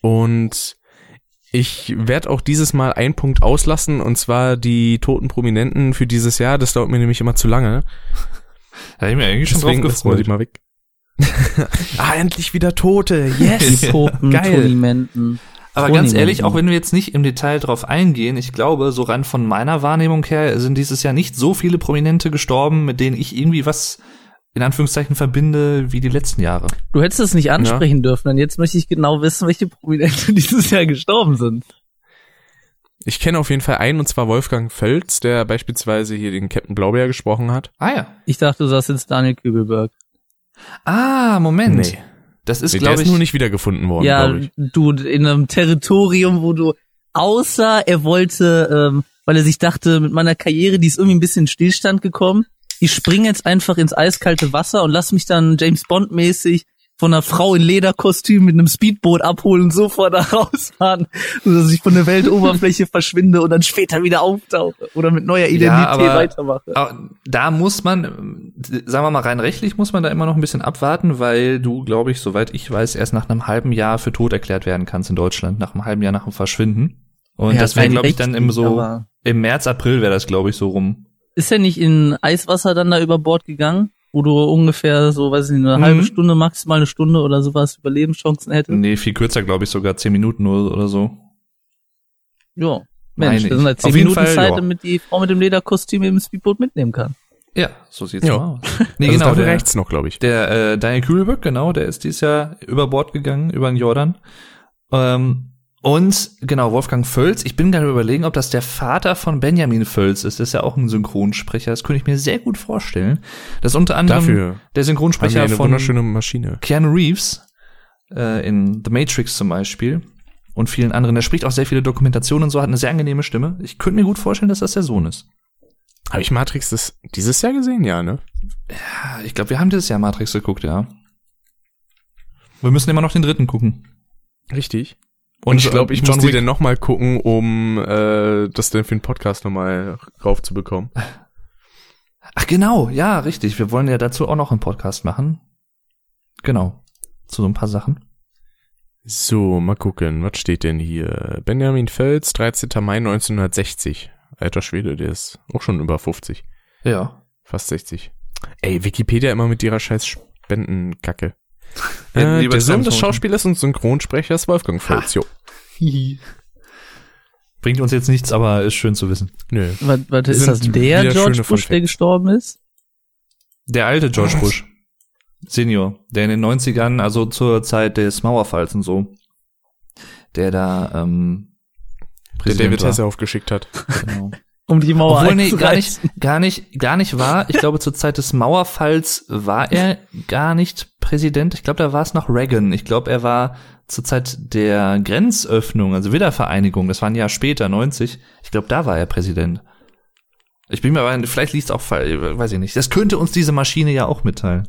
Und ich werde auch dieses Mal einen Punkt auslassen, und zwar die toten Prominenten für dieses Jahr. Das dauert mir nämlich immer zu lange. [laughs] Da ich mir eigentlich schon drauf Deswegen lassen wir die gefreut. mal weg. [laughs] ah, endlich wieder Tote. Yes. Die Puppen, [laughs] Geil. Tonimenten. Aber ganz ehrlich, auch wenn wir jetzt nicht im Detail drauf eingehen, ich glaube, so rein von meiner Wahrnehmung her sind dieses Jahr nicht so viele Prominente gestorben, mit denen ich irgendwie was in Anführungszeichen verbinde wie die letzten Jahre. Du hättest es nicht ansprechen dürfen, denn jetzt möchte ich genau wissen, welche Prominente [laughs] dieses Jahr gestorben sind. Ich kenne auf jeden Fall einen, und zwar Wolfgang Völz, der beispielsweise hier den Captain Blaubeer gesprochen hat. Ah ja. Ich dachte, du sagst jetzt Daniel Kübelberg. Ah, Moment. Nee. Das ist, der glaube ist ich, nur nicht wiedergefunden worden, ja, du in einem Territorium, wo du außer er wollte, ähm, weil er sich dachte, mit meiner Karriere, die ist irgendwie ein bisschen in Stillstand gekommen. Ich springe jetzt einfach ins eiskalte Wasser und lass mich dann James Bond mäßig von einer Frau in Lederkostüm mit einem Speedboot abholen und sofort da rausfahren, sodass ich von der Weltoberfläche verschwinde und dann später wieder auftauche oder mit neuer Identität aber- weitermache. Aber da muss man, sagen wir mal rein rechtlich, muss man da immer noch ein bisschen abwarten, weil du, glaube ich, soweit ich weiß, erst nach einem halben Jahr für tot erklärt werden kannst in Deutschland, nach einem halben Jahr nach dem Verschwinden. Und Ja, das wäre, glaube ich, dann im so, im März, April wäre das, glaube ich, so rum. Ist er nicht in Eiswasser dann da über Bord gegangen? Wo du ungefähr so, weiß ich nicht, eine Mhm. halbe Stunde, maximal eine Stunde oder sowas Überlebenschancen hätte? Nee, viel kürzer, glaube ich, sogar zehn Minuten oder, oder so. Ja. Mensch, das sind halt zehn Minuten Fall, Zeit, ja. damit die Frau mit dem Lederkostüm im Speedboot mitnehmen kann. Ja, so sieht's Ja. aus. [laughs] Nee, also genau, der, rechts noch, glaube ich. der äh, Daniel Kühlberg, genau, der ist dieses Jahr über Bord gegangen, über den Jordan. Ähm, und genau, Wolfgang Völz, ich bin gerade überlegen, ob das der Vater von Benjamin Völz ist. Das ist ja auch ein Synchronsprecher. Das könnte ich mir sehr gut vorstellen. Das ist unter anderem Dafür der Synchronsprecher eine von wunderschöne Maschine. Keanu Reeves äh, in The Matrix zum Beispiel und vielen anderen. Er spricht auch sehr viele Dokumentationen und so, hat eine sehr angenehme Stimme. Ich könnte mir gut vorstellen, dass das der Sohn ist. Habe ich Matrix das dieses Jahr gesehen? Ja, ne? Ja, Ich glaube, wir haben dieses Jahr Matrix geguckt, ja. Wir müssen immer noch den dritten gucken. Richtig. Und ich glaube, ich John muss die dann noch mal gucken, um äh, das dann für den Podcast noch mal raufzubekommen. [laughs] Ach genau, ja, richtig. Wir wollen ja dazu auch noch einen Podcast machen. Genau. Zu so ein paar Sachen. So, mal gucken, was steht denn hier? Benjamin Völz, 13. Mai 1960. Alter Schwede, der ist auch schon über 50. Ja. Fast 60. Ey, Wikipedia immer mit ihrer scheiß Spendenkacke. Äh, der Sohn des. Schauspielers und Synchronsprechers Wolfgang Völz, jo. [laughs] Bringt uns jetzt nichts, aber ist schön zu wissen. Nö. Warte, warte ist das der George Bush, der gestorben ist? Der alte George Bush. Senior, der in den 90ern, also zur Zeit des Mauerfalls und so, der da ähm, Der Präsident David war. Hasselhoff geschickt hat. Genau. Um die Mauer Obwohl, nee, gar nicht, gar nicht, gar nicht wahr. Ich glaube, zur Zeit des Mauerfalls war er gar nicht Präsident. Ich glaube, da war es noch Reagan. Ich glaube, er war zur Zeit der Grenzöffnung, also Wiedervereinigung. Das war ein Jahr später, 90. Ich glaube, da war er Präsident. Ich bin mir aber, vielleicht liest auch, fall- weiß ich nicht. Das könnte uns diese Maschine ja auch mitteilen.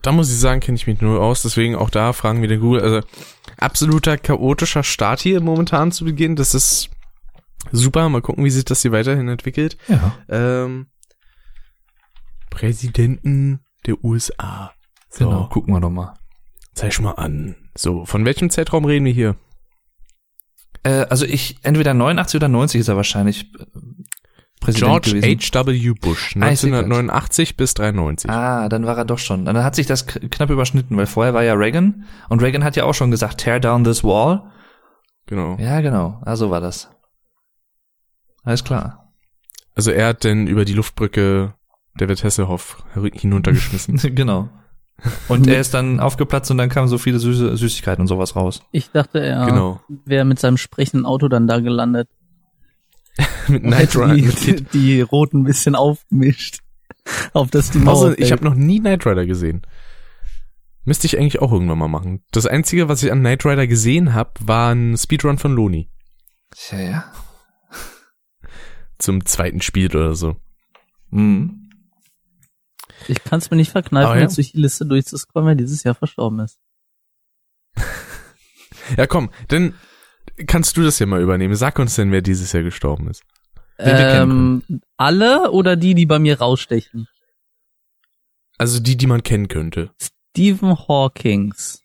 Da muss ich sagen, kenne ich mich nur aus, deswegen auch da fragen wir den Google. Also absoluter chaotischer Start hier momentan zu Beginn. Das ist super. Mal gucken, wie sich das hier weiterhin entwickelt. Ja. Ähm, Präsidenten der USA. So, Genau, gucken wir doch mal. zeig mal an. So, von welchem Zeitraum reden wir hier? Äh, also ich, entweder 89 oder 90 ist er wahrscheinlich. Präsident George? H.W. Bush, Ah, ich seh grad. 1989 bis 93. Ah, dann war er doch schon. Dann hat sich das knapp überschnitten, weil vorher war ja Reagan und Reagan hat ja auch schon gesagt, tear down this wall. Genau. Ja, genau. Also war das. Alles klar. Also er hat denn über die Luftbrücke David Hasselhoff hinuntergeschmissen. [laughs] genau. Und er ist dann aufgeplatzt und dann kamen so viele süße Süßigkeiten und sowas raus. Ich dachte, er Genau. wäre mit seinem sprechenden Auto dann da gelandet. [laughs] mit hätte Rider. die, [laughs] Mit, die Roten ein bisschen aufgemischt. Auf das die Mauer also, ich habe noch nie Knight Rider gesehen. Müsste ich eigentlich auch irgendwann mal machen. Das Einzige, was ich an Knight Rider gesehen habe, war ein Speedrun von Loni. Ja, ja. Zum zweiten Spiel oder so. Mhm. Ich kann es mir nicht verkneifen, Aber ja. jetzt durch die Liste durchzuscrollen, wer dieses Jahr verstorben ist. [laughs] Ja, komm, dann kannst du das ja mal übernehmen. Sag uns denn, wer dieses Jahr gestorben ist. Den Ähm, alle oder die, die bei mir rausstechen? Also die, die man kennen könnte. Stephen Hawkings.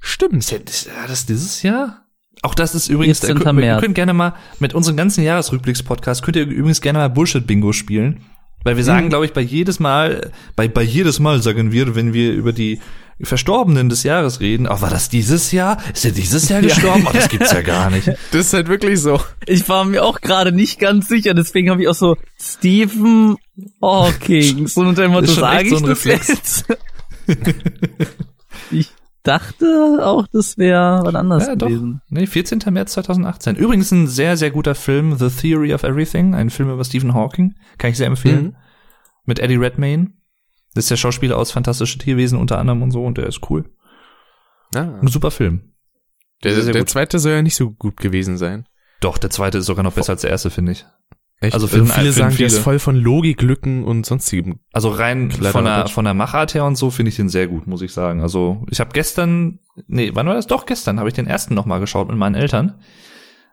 Stimmt. Ja das dieses Jahr? Auch das ist übrigens, 14. ihr könnt, März. könnt gerne mal mit unserem ganzen Jahresrückblicks-Podcast, könnt ihr übrigens gerne mal Bullshit-Bingo spielen. Weil wir sagen, Mhm. glaube ich, bei jedes Mal, bei, bei jedes Mal sagen wir, wenn wir über die Verstorbenen des Jahres reden, ach, war das dieses Jahr? Ist er dieses Jahr gestorben? Oh, das gibt's ja gar nicht. [laughs] Das ist halt wirklich so. Ich war mir auch gerade nicht ganz sicher, deswegen habe ich auch so Stephen Hawking. So unter dem Motto, sage so ich ein das Reflex. jetzt? [laughs] ich dachte auch, das wäre was anderes Ja, doch. gewesen. Nee, 14. März 2018. Übrigens ein sehr, sehr guter Film, The Theory of Everything, ein Film über Stephen Hawking. Kann ich sehr empfehlen. Mhm. Mit Eddie Redmayne. Das ist der Schauspieler aus Fantastische Tierwesen unter anderem und so und der ist cool. Ah. Ein super Film. Der, Sehr, sehr der gut. zweite soll ja nicht so gut gewesen sein. Doch, der zweite ist sogar noch besser als der erste, finde ich. Echt? Also Also für den- viele sagen, der ist viele. voll von Logiklücken und sonstigem. Also rein von der, von der Machart her und so finde ich den sehr gut, muss ich sagen. Also ich habe gestern, nee, wann war das? Doch, gestern habe ich den ersten noch mal geschaut mit meinen Eltern.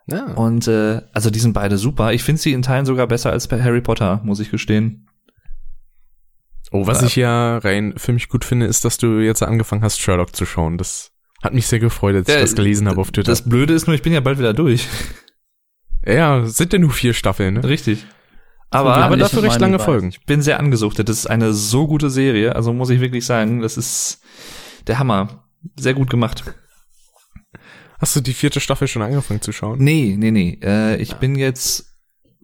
Ja. Und äh, also die sind beide super. Ich finde sie in Teilen sogar besser als bei Harry Potter, muss ich gestehen. Oh, was Ja. ich ja rein für mich gut finde, ist, dass du jetzt angefangen hast, Sherlock zu schauen. Das hat mich sehr gefreut, als ich das gelesen habe auf Twitter. Das Blöde ist nur, ich bin ja bald wieder durch. Ja, sind ja nur vier Staffeln, ne? Richtig. Aber, Aber, dafür recht lange. Folgen. ich bin sehr angesuchtet. Das ist eine so gute Serie. Also muss ich wirklich sagen, das ist der Hammer. Sehr gut gemacht. Hast du die vierte Staffel schon angefangen zu schauen? Nee, nee, nee. Äh, ich bin jetzt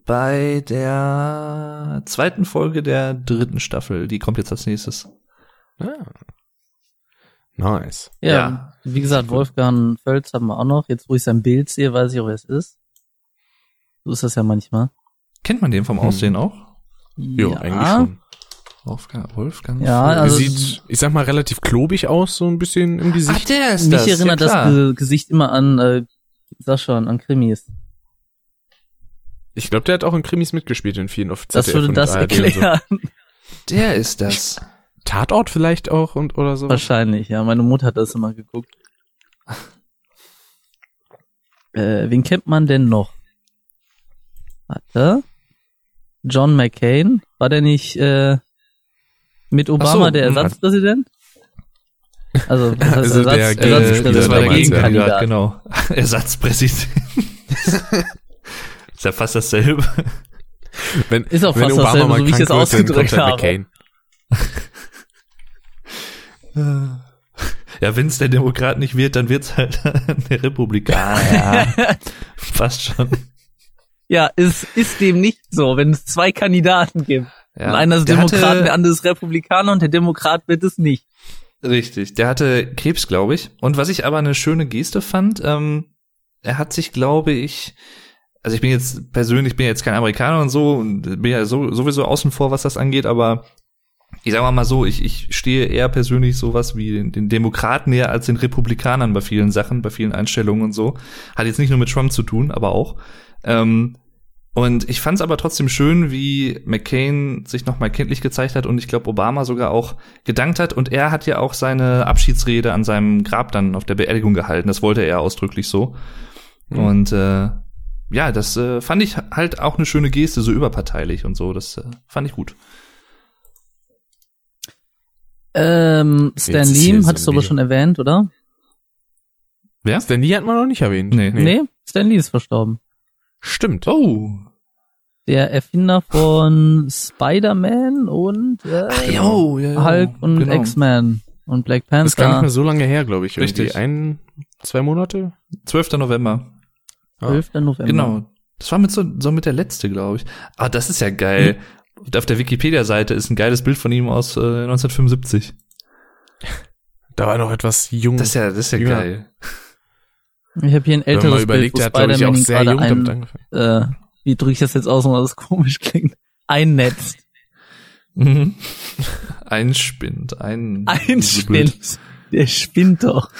bei der zweiten Folge der dritten Staffel. Die kommt jetzt als nächstes. Ah. Nice. Ja, Ja. wie gesagt, Wolfgang Völz haben wir auch noch. Jetzt, wo ich sein Bild sehe, weiß ich auch, wer es ist. So ist das ja manchmal. Kennt man den vom Hm. Aussehen auch? Jo, eigentlich schon. Wolfgang, Wolfgang. Ja, also- Sieht, ich sag mal, relativ klobig aus, so ein bisschen im Ach, Gesicht. der ist Mich das. erinnert ja, das Gesicht immer an, äh, sag schon, an Krimis. Ich glaube, der hat auch in Krimis mitgespielt in vielen auf Das würde und das und so. erklären. Der ist das. Tatort vielleicht auch und oder so. Wahrscheinlich, ja. Meine Mutter hat das immer geguckt. Äh, wen kennt man denn noch? Warte. John McCain. War der nicht äh, mit Obama so, der hm. Ersatzpräsident? Also, [laughs] das heißt Also der Ersatz, Gegen- Ersatzpräsident, das war der damals, ja. Gegenkandidat, genau. [laughs] Ersatzpräsident. ist ja fast dasselbe. Wenn, Ist auch wenn fast Obama dasselbe, so wie ich krank es wird, dann ausgedrückt habe. McCain. [laughs] Ja, wenn es der Demokrat nicht wird, dann wird's halt der Republikaner. Ja, fast schon. Ja, ist, ist dem nicht so, wenn es zwei Kandidaten gibt. Ja. Und einer ist Der Demokrat, hatte- der andere ist Republikaner und der Demokrat wird es nicht. Richtig, der hatte Krebs, glaube ich. Und was ich aber eine schöne Geste fand, ähm, er hat sich, glaube ich, also ich bin jetzt persönlich, bin jetzt kein Amerikaner und so und bin ja so, sowieso außen vor, was das angeht, aber ich sag mal so, ich, ich stehe eher persönlich sowas wie den, den Demokraten näher als den Republikanern bei vielen Sachen, bei vielen Einstellungen und so. Hat jetzt nicht nur mit Trump zu tun, aber auch. Ähm, und ich fand es aber trotzdem schön, wie McCain sich nochmal kindlich gezeigt hat und ich glaube Obama sogar auch gedankt hat. Und er hat ja auch seine Abschiedsrede an seinem Grab dann auf der Beerdigung gehalten. Das wollte er ausdrücklich so. Mhm. Und äh, ja, das äh, fand ich halt auch eine schöne Geste, so überparteilich und so. Das äh, fand ich gut. Ähm, Stan Lee, hattest du aber schon erwähnt, oder? Wer? Stan Lee hat man noch nicht erwähnt. Nee. Nee, Stan Lee ist verstorben. Stimmt. Oh. der Erfinder von Spider-Man und äh, jo, ja, ja, Hulk und genau. X-Men und Black Das ist gar nicht Panther. mehr so lange her, glaube ich. Irgendwie Richtig. ein, zwei Monate? 12. November. 12. November. Genau. Das war mit so, so mit der letzte, glaube ich. Ah, das ist ja geil. Auf der Wikipedia-Seite ist ein geiles Bild von ihm aus äh, 1975. Da war noch etwas jung. Das ist ja, das ist ja Ja. geil. Ich habe hier ein Wenn man älteres überlegt, Bild, der wo Spider-Man gerade jung ein, angefangen. äh, wie drücke ich das jetzt aus, weil das [laughs] komisch klingt, einnetzt. Mhm. [laughs] Ein Spind, ein, Ein Spinnt. Der spinnt doch.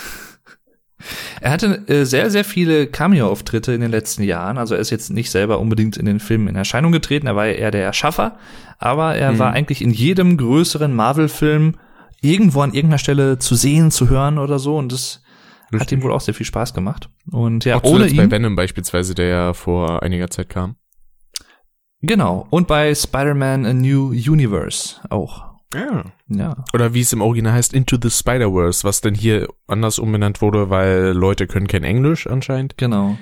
Er hatte äh, sehr, sehr viele Cameo-Auftritte in den letzten Jahren. Also er ist jetzt nicht selber unbedingt in den Filmen in Erscheinung getreten. Er war ja eher der Erschaffer. Aber er Mhm. war eigentlich in jedem größeren Marvel-Film irgendwo an irgendeiner Stelle zu sehen, zu hören oder so. Und das hat Richtig. ihm wohl auch sehr viel Spaß gemacht. Und ja, Auch ohne zuletzt bei ihn. Venom beispielsweise, der ja vor einiger Zeit kam. Genau. Und bei Spider-Man A New Universe auch. Ja. Ja. Oder wie es im Original heißt, Into the Spider-Verse, was denn hier anders umbenannt wurde, weil Leute können kein Englisch anscheinend. Genau.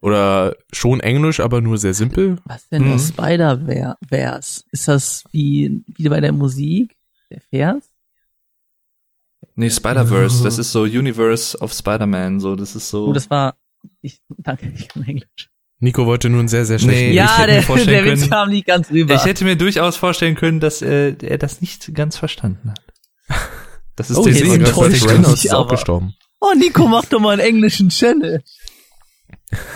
Oder schon Englisch, aber nur sehr simpel. Was denn Mhm. das Spider-Verse? Ist das wie, wie bei der Musik? Der Vers? Nee, Spider-Verse, das ist so Universe of Spider-Man, so, das ist so. Oh, das war, ich, danke, ich kann Englisch. Nico wollte nun sehr, sehr schlecht. Nee, ja, der, vorstellen der Witz können- kam nicht ganz rüber. Ich hätte mir durchaus vorstellen können, dass äh, er das nicht ganz verstanden hat. [laughs] Das ist Oh, der Sinn, Reynolds ist aber- auch gestorben. oh, Nico, mach doch mal einen englischen Channel.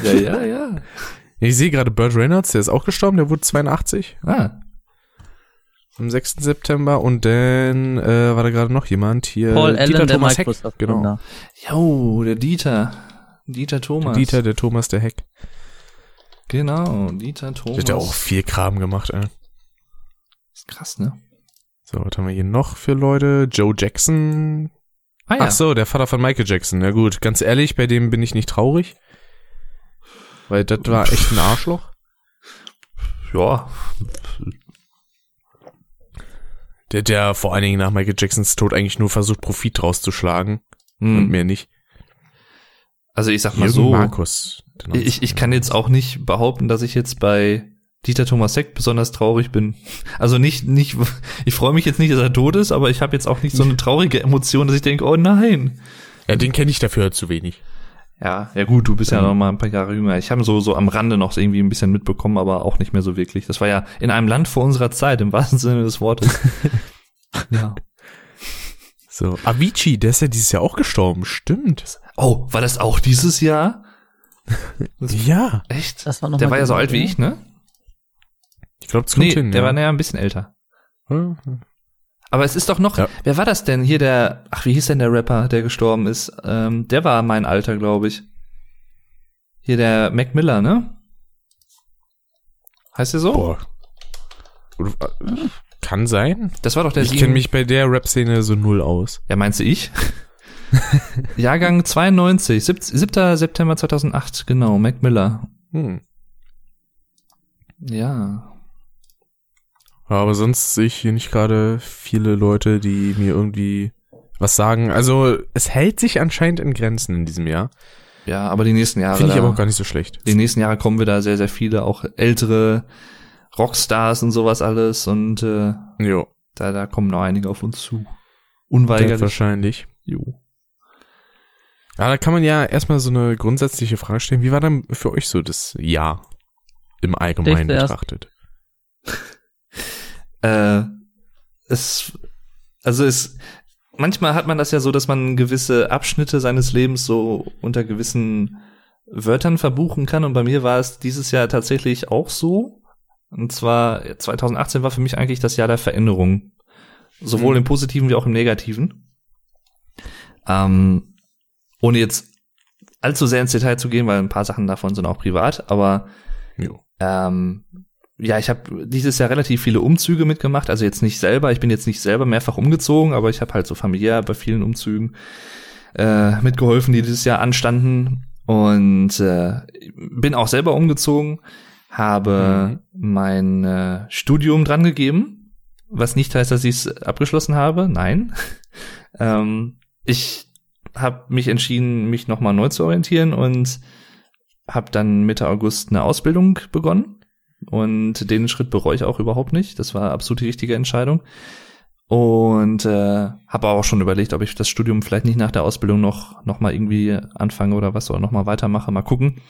Ja, ja, ja. [laughs] Ich sehe gerade Burt Reynolds, der ist auch gestorben, der wurde 82 Ah, am 6. September und dann äh, war da gerade noch jemand hier. Paul Dieter Allen, der Thomas Heck, Microsoft genau. Jo, der Dieter. Dieter Thomas. Dieter, der Thomas, der Heck. Genau, Dieter Der Thomas. hat ja auch viel Kram gemacht, ey. ist krass, ne? So, was haben wir hier noch für Leute? Joe Jackson. Ah Ach so, der Vater von Michael Jackson. Ja gut, ganz ehrlich, bei dem bin ich nicht traurig. Weil das war echt ein Arschloch. Ja. Der, der vor allen Dingen nach Michael Jacksons Tod eigentlich nur versucht, Profit rauszuschlagen. Und Hm. mehr nicht. Also ich sag mal Jürgen so, Markus. Ich, ich kann jetzt auch nicht behaupten, dass ich jetzt bei Dieter Thomas Heck besonders traurig bin. Also nicht, nicht, ich freue mich jetzt nicht, dass er tot ist, aber ich habe jetzt auch nicht so [laughs] eine traurige Emotion, dass ich denke, oh nein. Ja, den kenne ich dafür zu wenig. Ja, ja gut, du bist ja Mhm. noch mal ein paar Jahre jünger. Ich habe so so am Rande noch irgendwie ein bisschen mitbekommen, aber auch nicht mehr so wirklich. Das war ja in einem Land vor unserer Zeit, im wahrsten Sinne des Wortes. [laughs] ja. So, Avicii, der ist ja dieses Jahr auch gestorben. Stimmt. Oh, war das auch dieses Jahr? Ja. Echt? Das war noch Der war ja so alt wie ich, ne? Ich glaube, es kommt Nee, hin. der ja. war näher ein bisschen älter. Aber es ist doch noch, Ja. wer war das denn? Hier der, ach, wie hieß denn der Rapper, der gestorben ist? Ähm, der war mein Alter, glaube ich. Hier der Mac Miller, ne? Heißt der so? Boah. Äh, Kann sein. Das war doch der Ich kenne mich bei der Rap-Szene so null aus. Ja, meinst du ich? [laughs] Jahrgang 92, sieb- 7. September 2008, genau, Mac Miller. Hm. Ja. Aber sonst sehe ich hier nicht gerade viele Leute, die mir irgendwie was sagen. Also es hält sich anscheinend in Grenzen in diesem Jahr. Ja, aber die nächsten Jahre. Finde ich da- aber auch gar nicht so schlecht. die nächsten Jahre kommen wieder sehr, sehr viele, auch ältere Rockstars und sowas alles und äh, Jo, da, da kommen noch einige auf uns zu. Unweigerlich. wahrscheinlich. Jo. Ja, da kann man ja erstmal so eine grundsätzliche Frage stellen. Wie war dann für euch so das Jahr im Allgemeinen betrachtet? Äh, es, also es, manchmal hat man das ja so, dass man gewisse Abschnitte seines Lebens so unter gewissen Wörtern verbuchen kann. Und bei mir war es dieses Jahr tatsächlich auch so. Und zwar 2018 war für mich eigentlich das Jahr der Veränderung. Sowohl Mhm. im Positiven wie auch im Negativen. Ähm, ohne jetzt allzu sehr ins Detail zu gehen, weil ein paar Sachen davon sind auch privat, aber Jo. ähm, ja, ich habe dieses Jahr relativ viele Umzüge mitgemacht. Also jetzt nicht selber, ich bin jetzt nicht selber mehrfach umgezogen, aber ich habe halt so familiär bei vielen Umzügen äh, mitgeholfen, die dieses Jahr anstanden. Und äh, bin auch selber umgezogen, habe mein äh, Studium dran gegeben, was nicht heißt, dass ich es abgeschlossen habe. Nein. [laughs] ähm, ich habe mich entschieden, mich nochmal neu zu orientieren und habe dann Mitte August eine Ausbildung begonnen und den Schritt bereue ich auch überhaupt nicht. Das war absolut die richtige Entscheidung. Und äh, habe auch schon überlegt, ob ich das Studium vielleicht nicht nach der Ausbildung noch, noch mal irgendwie anfange oder was oder noch mal weitermache. Mal gucken.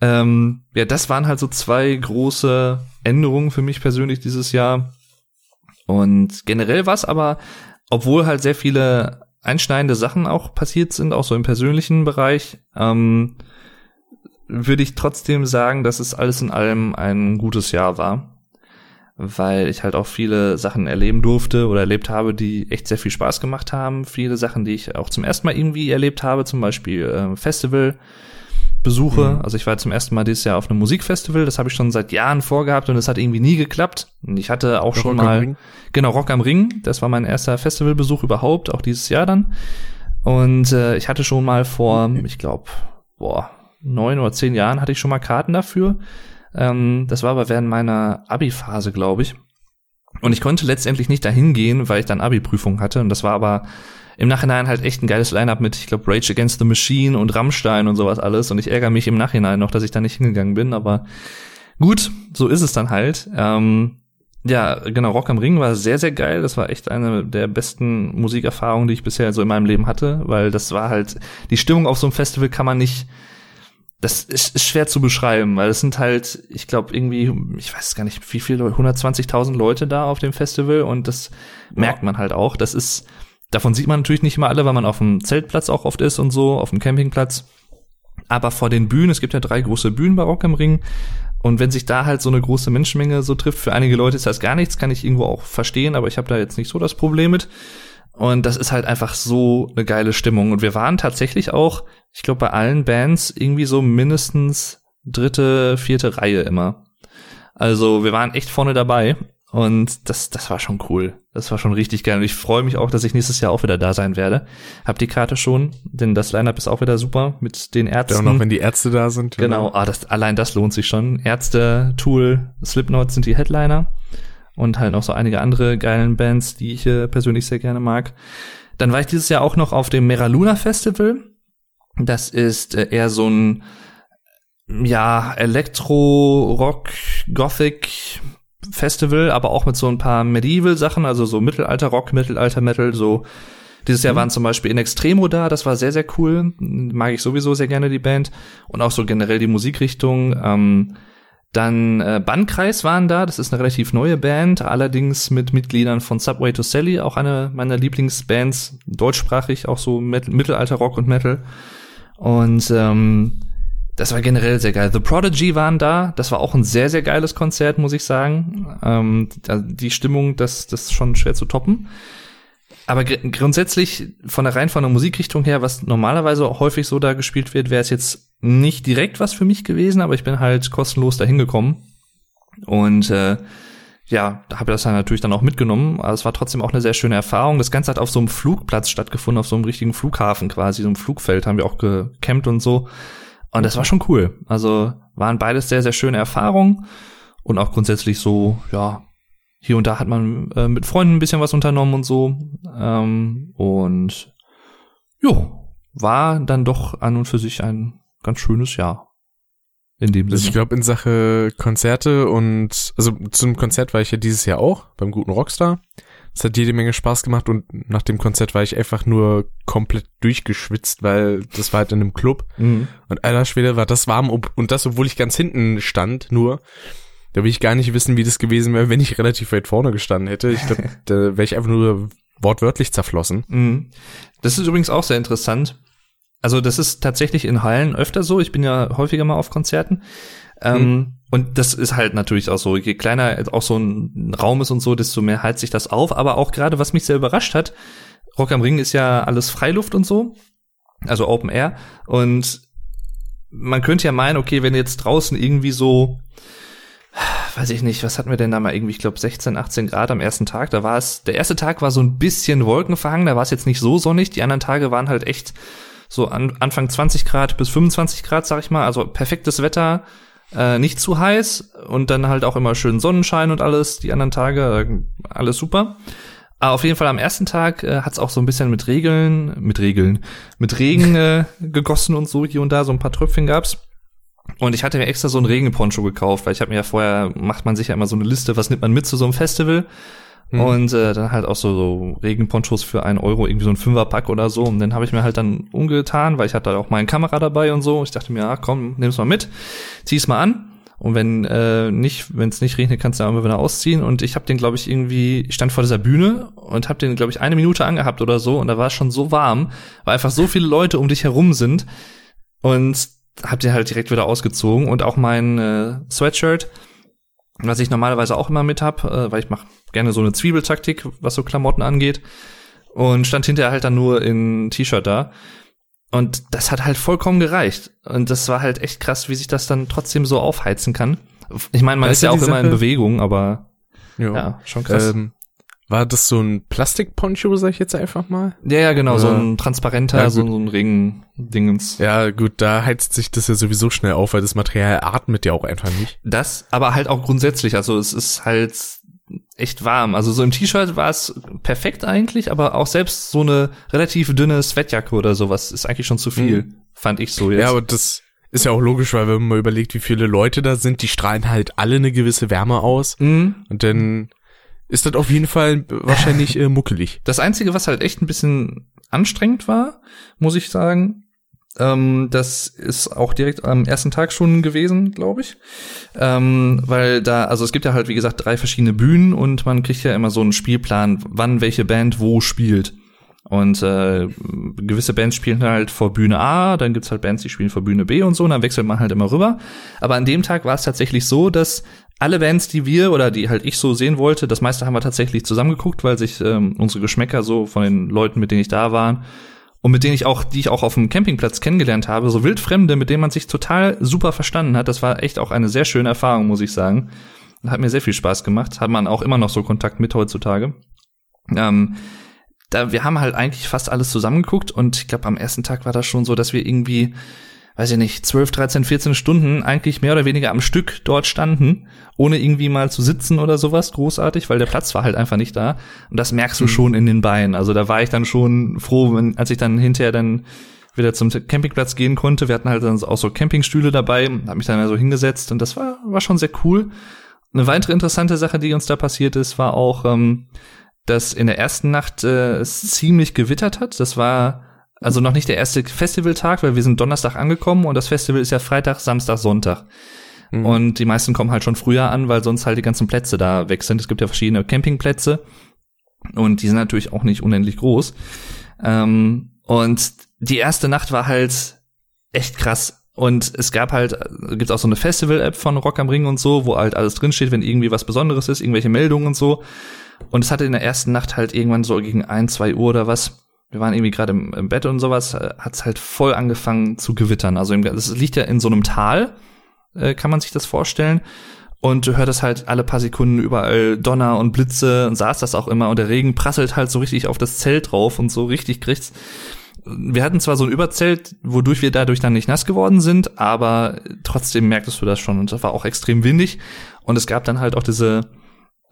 Ähm, ja, das waren halt so zwei große Änderungen für mich persönlich dieses Jahr. Und generell war es aber, obwohl halt sehr viele einschneidende Sachen auch passiert sind, auch so im persönlichen Bereich, ähm, würde ich trotzdem sagen, dass es alles in allem ein gutes Jahr war weil ich halt auch viele Sachen erleben durfte oder erlebt habe, die echt sehr viel Spaß gemacht haben. Viele Sachen, die ich auch zum ersten Mal irgendwie erlebt habe, zum Beispiel äh, Festivalbesuche. Mhm. Also ich war zum ersten Mal dieses Jahr auf einem Musikfestival, das habe ich schon seit Jahren vorgehabt und es hat irgendwie nie geklappt. Und ich hatte auch Rock schon mal genau Rock am Ring, das war mein erster Festivalbesuch überhaupt, auch dieses Jahr dann. Und äh, ich hatte schon mal vor, ich glaube, boah, neun oder zehn Jahren hatte ich schon mal Karten dafür. Ähm, das war aber während meiner Abi-Phase, glaube ich. Und ich konnte letztendlich nicht dahin gehen, weil ich dann Abi-Prüfung hatte. Und das war aber im Nachhinein halt echt ein geiles Line-Up mit, ich glaube, Rage Against the Machine und Rammstein und sowas alles. Und ich ärgere mich im Nachhinein noch, dass ich da nicht hingegangen bin. Aber gut, so ist es dann halt. Ähm, ja, genau, Rock am Ring war sehr, sehr geil. Das war echt eine der besten Musikerfahrungen, die ich bisher so in meinem Leben hatte, weil das war halt, die Stimmung auf so einem Festival kann man nicht das ist, ist schwer zu beschreiben, weil es sind halt, ich glaube, irgendwie, ich weiß gar nicht, wie viele, 120.000 Leute da auf dem Festival und das ja. merkt man halt auch. Das ist, davon sieht man natürlich nicht immer alle, weil man auf dem Zeltplatz auch oft ist und so, auf dem Campingplatz. Aber vor den Bühnen, es gibt ja drei große Bühnen bei Rock am Ring. Und wenn sich da halt so eine große Menschenmenge so trifft, für einige Leute ist das gar nichts, kann ich irgendwo auch verstehen, aber ich habe da jetzt nicht so das Problem mit. Und das ist halt einfach so eine geile Stimmung. Und wir waren tatsächlich auch, ich glaube, bei allen Bands irgendwie so mindestens dritte, vierte Reihe immer. Also wir waren echt vorne dabei. Und das, das war schon cool. Das war schon richtig geil. Und ich freue mich auch, dass ich nächstes Jahr auch wieder da sein werde. Hab die Karte schon, denn das Line-Up ist auch wieder super mit den Ärzten. Ja, auch noch, wenn die Ärzte da sind. Genau, ah, das, allein das lohnt sich schon. Ärzte, Tool, Slipknot sind die Headliner und halt noch so einige andere geilen Bands, die ich äh, persönlich sehr gerne mag. Dann war ich dieses Jahr auch noch auf dem Meraluna Festival. Das ist äh, eher so ein ja, Elektro, Rock, Gothic Festival, aber auch mit so ein paar Medieval-Sachen, also so Mittelalter-Rock, Mittelalter-Metal, so dieses Jahr mhm. waren zum Beispiel in Extremo da, das war sehr, sehr cool. Mag ich sowieso sehr gerne die Band. Und auch so generell die Musikrichtung. Ähm, dann äh, Bannkreis waren da, das ist eine relativ neue Band, allerdings mit Mitgliedern von Subway to Sally, auch eine meiner Lieblingsbands, deutschsprachig, auch so Metal, Mittelalter-Rock und Metal. Und ähm, das war generell sehr geil. The Prodigy waren da, das war auch ein sehr, sehr geiles Konzert, muss ich sagen. Ähm, die Stimmung, das, das ist schon schwer zu toppen. Aber gr grundsätzlich von der rein von der Musikrichtung her, was normalerweise häufig so da gespielt wird, wäre es jetzt nicht direkt was für mich gewesen, aber ich bin halt kostenlos dahin gekommen und äh, ja, habe das dann natürlich dann auch mitgenommen. Aber es war trotzdem auch eine sehr schöne Erfahrung. Das Ganze hat auf so einem Flugplatz stattgefunden, auf so einem richtigen Flughafen quasi, so einem Flugfeld haben wir auch gecampt und so. Und das war schon cool. Also waren beides sehr, sehr schöne Erfahrungen und auch grundsätzlich so, ja, hier und da hat man äh, mit Freunden ein bisschen was unternommen und so. Ähm, und jo, war dann doch an und für sich ein ganz schönes Jahr. In dem also Sinne. Ich glaube, in Sache Konzerte und, also zum Konzert war ich ja dieses Jahr auch beim guten Rockstar. Es hat jede Menge Spaß gemacht und nach dem Konzert war ich einfach nur komplett durchgeschwitzt, weil das war halt in einem Club. Mhm. Und alter Schwede war das warm und das, obwohl ich ganz hinten stand, nur. Da will ich gar nicht wissen, wie das gewesen wäre, wenn ich relativ weit vorne gestanden hätte. Ich glaube, [laughs] da wäre ich einfach nur wortwörtlich zerflossen. Mhm. Das ist übrigens auch sehr interessant. Also das ist tatsächlich in Hallen öfter so. Ich bin ja häufiger mal auf Konzerten. Ähm, mhm. Und das ist halt natürlich auch so. Je kleiner auch so ein Raum ist und so, desto mehr heizt sich das auf. Aber auch gerade, was mich sehr überrascht hat, Rock am Ring ist ja alles Freiluft und so. Also Open Air. Und man könnte ja meinen, okay, wenn jetzt draußen irgendwie so weiß ich nicht, was hatten wir denn da mal irgendwie, ich glaube 16, 18 Grad am ersten Tag. Da war es, der erste Tag war so ein bisschen wolkenverhangen, da war es jetzt nicht so sonnig. Die anderen Tage waren halt echt so an, Anfang 20 Grad bis 25 Grad, sag ich mal. Also perfektes Wetter, äh, nicht zu heiß und dann halt auch immer schön Sonnenschein und alles. Die anderen Tage, äh, alles super. Aber auf jeden Fall am ersten Tag äh, hat es auch so ein bisschen mit Regeln, mit Regeln, mit Regen [laughs] äh, gegossen und so hier und da, so ein paar Tröpfchen gab's. Und ich hatte mir extra so einen Regenponcho gekauft, weil ich habe mir ja vorher, macht man sich ja immer so eine Liste, was nimmt man mit zu so einem Festival. Mhm. Und äh, dann halt auch so, so Regenponchos für einen Euro, irgendwie so ein Fünferpack oder so. Und dann habe ich mir halt dann umgetan, weil ich hatte auch meine Kamera dabei und so. Ich dachte mir, ja, komm, nimm's mal mit, zieh's mal an. Und wenn äh, nicht, wenn es nicht regnet, kannst du auch immer wieder ausziehen. Und ich habe den, glaube ich, irgendwie, ich stand vor dieser Bühne und habe den, glaube ich, eine Minute angehabt oder so. Und da war es schon so warm, weil einfach so viele Leute um dich herum sind. Und hab den halt direkt wieder ausgezogen. Und auch mein äh, Sweatshirt, was ich normalerweise auch immer mit hab, äh, weil ich mache gerne so eine Zwiebeltaktik, was so Klamotten angeht. Und stand hinterher halt dann nur in T-Shirt da. Und das hat halt vollkommen gereicht. Und das war halt echt krass, wie sich das dann trotzdem so aufheizen kann. Ich meine, man ist ja auch immer in Bewegung, aber jo. ja, schon krass. Ähm, war das so ein Plastikponcho, sag ich jetzt einfach mal? Ja, ja, genau, Oder? so ein transparenter, ja, so, so ein Ring-Dingens. Ja, gut, da heizt sich das ja sowieso schnell auf, weil das Material atmet ja auch einfach nicht. Das, aber halt auch grundsätzlich, also es ist halt echt warm. Also so im T-Shirt war es perfekt eigentlich, aber auch selbst so eine relativ dünne Sweatjacke oder sowas ist eigentlich schon zu viel, mhm. fand ich so jetzt. Ja, aber das ist ja auch logisch, weil wenn man mal überlegt, wie viele Leute da sind, die strahlen halt alle eine gewisse Wärme aus. Mhm. Und dann ist das auf jeden Fall wahrscheinlich äh, muckelig. Das Einzige, was halt echt ein bisschen anstrengend war, muss ich sagen, ähm, das ist auch direkt am ersten Tag schon gewesen, glaube ich. Ähm, weil da, also es gibt ja halt, wie gesagt, drei verschiedene Bühnen und man kriegt ja immer so einen Spielplan, wann welche Band wo spielt. Und äh, gewisse Bands spielen halt vor Bühne A, dann gibt's halt Bands, die spielen vor Bühne B und so, und dann wechselt man halt immer rüber. Aber an dem Tag war es tatsächlich so, dass alle Bands, die wir oder die halt ich so sehen wollte, das meiste haben wir tatsächlich zusammengeguckt, weil sich ähm, unsere Geschmäcker so von den Leuten, mit denen ich da war, und mit denen ich auch, die ich auch auf dem Campingplatz kennengelernt habe, so wildfremde, mit denen man sich total super verstanden hat. Das war echt auch eine sehr schöne Erfahrung, muss ich sagen. Hat mir sehr viel Spaß gemacht. Hat man auch immer noch so Kontakt mit heutzutage. Ähm, da, wir haben halt eigentlich fast alles zusammengeguckt und ich glaube, am ersten Tag war das schon so, dass wir irgendwie weiß ich nicht, 12, 13, 14 Stunden eigentlich mehr oder weniger am Stück dort standen, ohne irgendwie mal zu sitzen oder sowas, großartig, weil der Platz war halt einfach nicht da. Und das merkst du mhm. schon in den Beinen. Also da war ich dann schon froh, wenn, als ich dann hinterher dann wieder zum Campingplatz gehen konnte. Wir hatten halt dann auch so Campingstühle dabei, hab mich dann so hingesetzt und das war, war schon sehr cool. Eine weitere interessante Sache, die uns da passiert ist, war auch, ähm, dass in der ersten Nacht äh, es ziemlich gewittert hat. Das war also noch nicht der erste Festivaltag, weil wir sind Donnerstag angekommen und das Festival ist ja Freitag, Samstag, Sonntag. Mhm. Und die meisten kommen halt schon früher an, weil sonst halt die ganzen Plätze da weg sind. Es gibt ja verschiedene Campingplätze und die sind natürlich auch nicht unendlich groß. Ähm, und die erste Nacht war halt echt krass. Und es gab halt, gibt auch so eine Festival-App von Rock am Ring und so, wo halt alles drinsteht, wenn irgendwie was Besonderes ist, irgendwelche Meldungen und so. Und es hatte in der ersten Nacht halt irgendwann so gegen ein, zwei Uhr oder was, wir waren irgendwie gerade im, im, Bett und sowas, äh, hat es halt voll angefangen zu gewittern. Also es liegt ja in so einem Tal, äh, kann man sich das vorstellen. Und du hörtest halt alle paar Sekunden überall Donner und Blitze und saß das auch immer und der Regen prasselt halt so richtig auf das Zelt drauf und so richtig kriegt's. Wir hatten zwar so ein Überzelt, wodurch wir dadurch dann nicht nass geworden sind, aber trotzdem merktest du das schon und das war auch extrem windig und es gab dann halt auch diese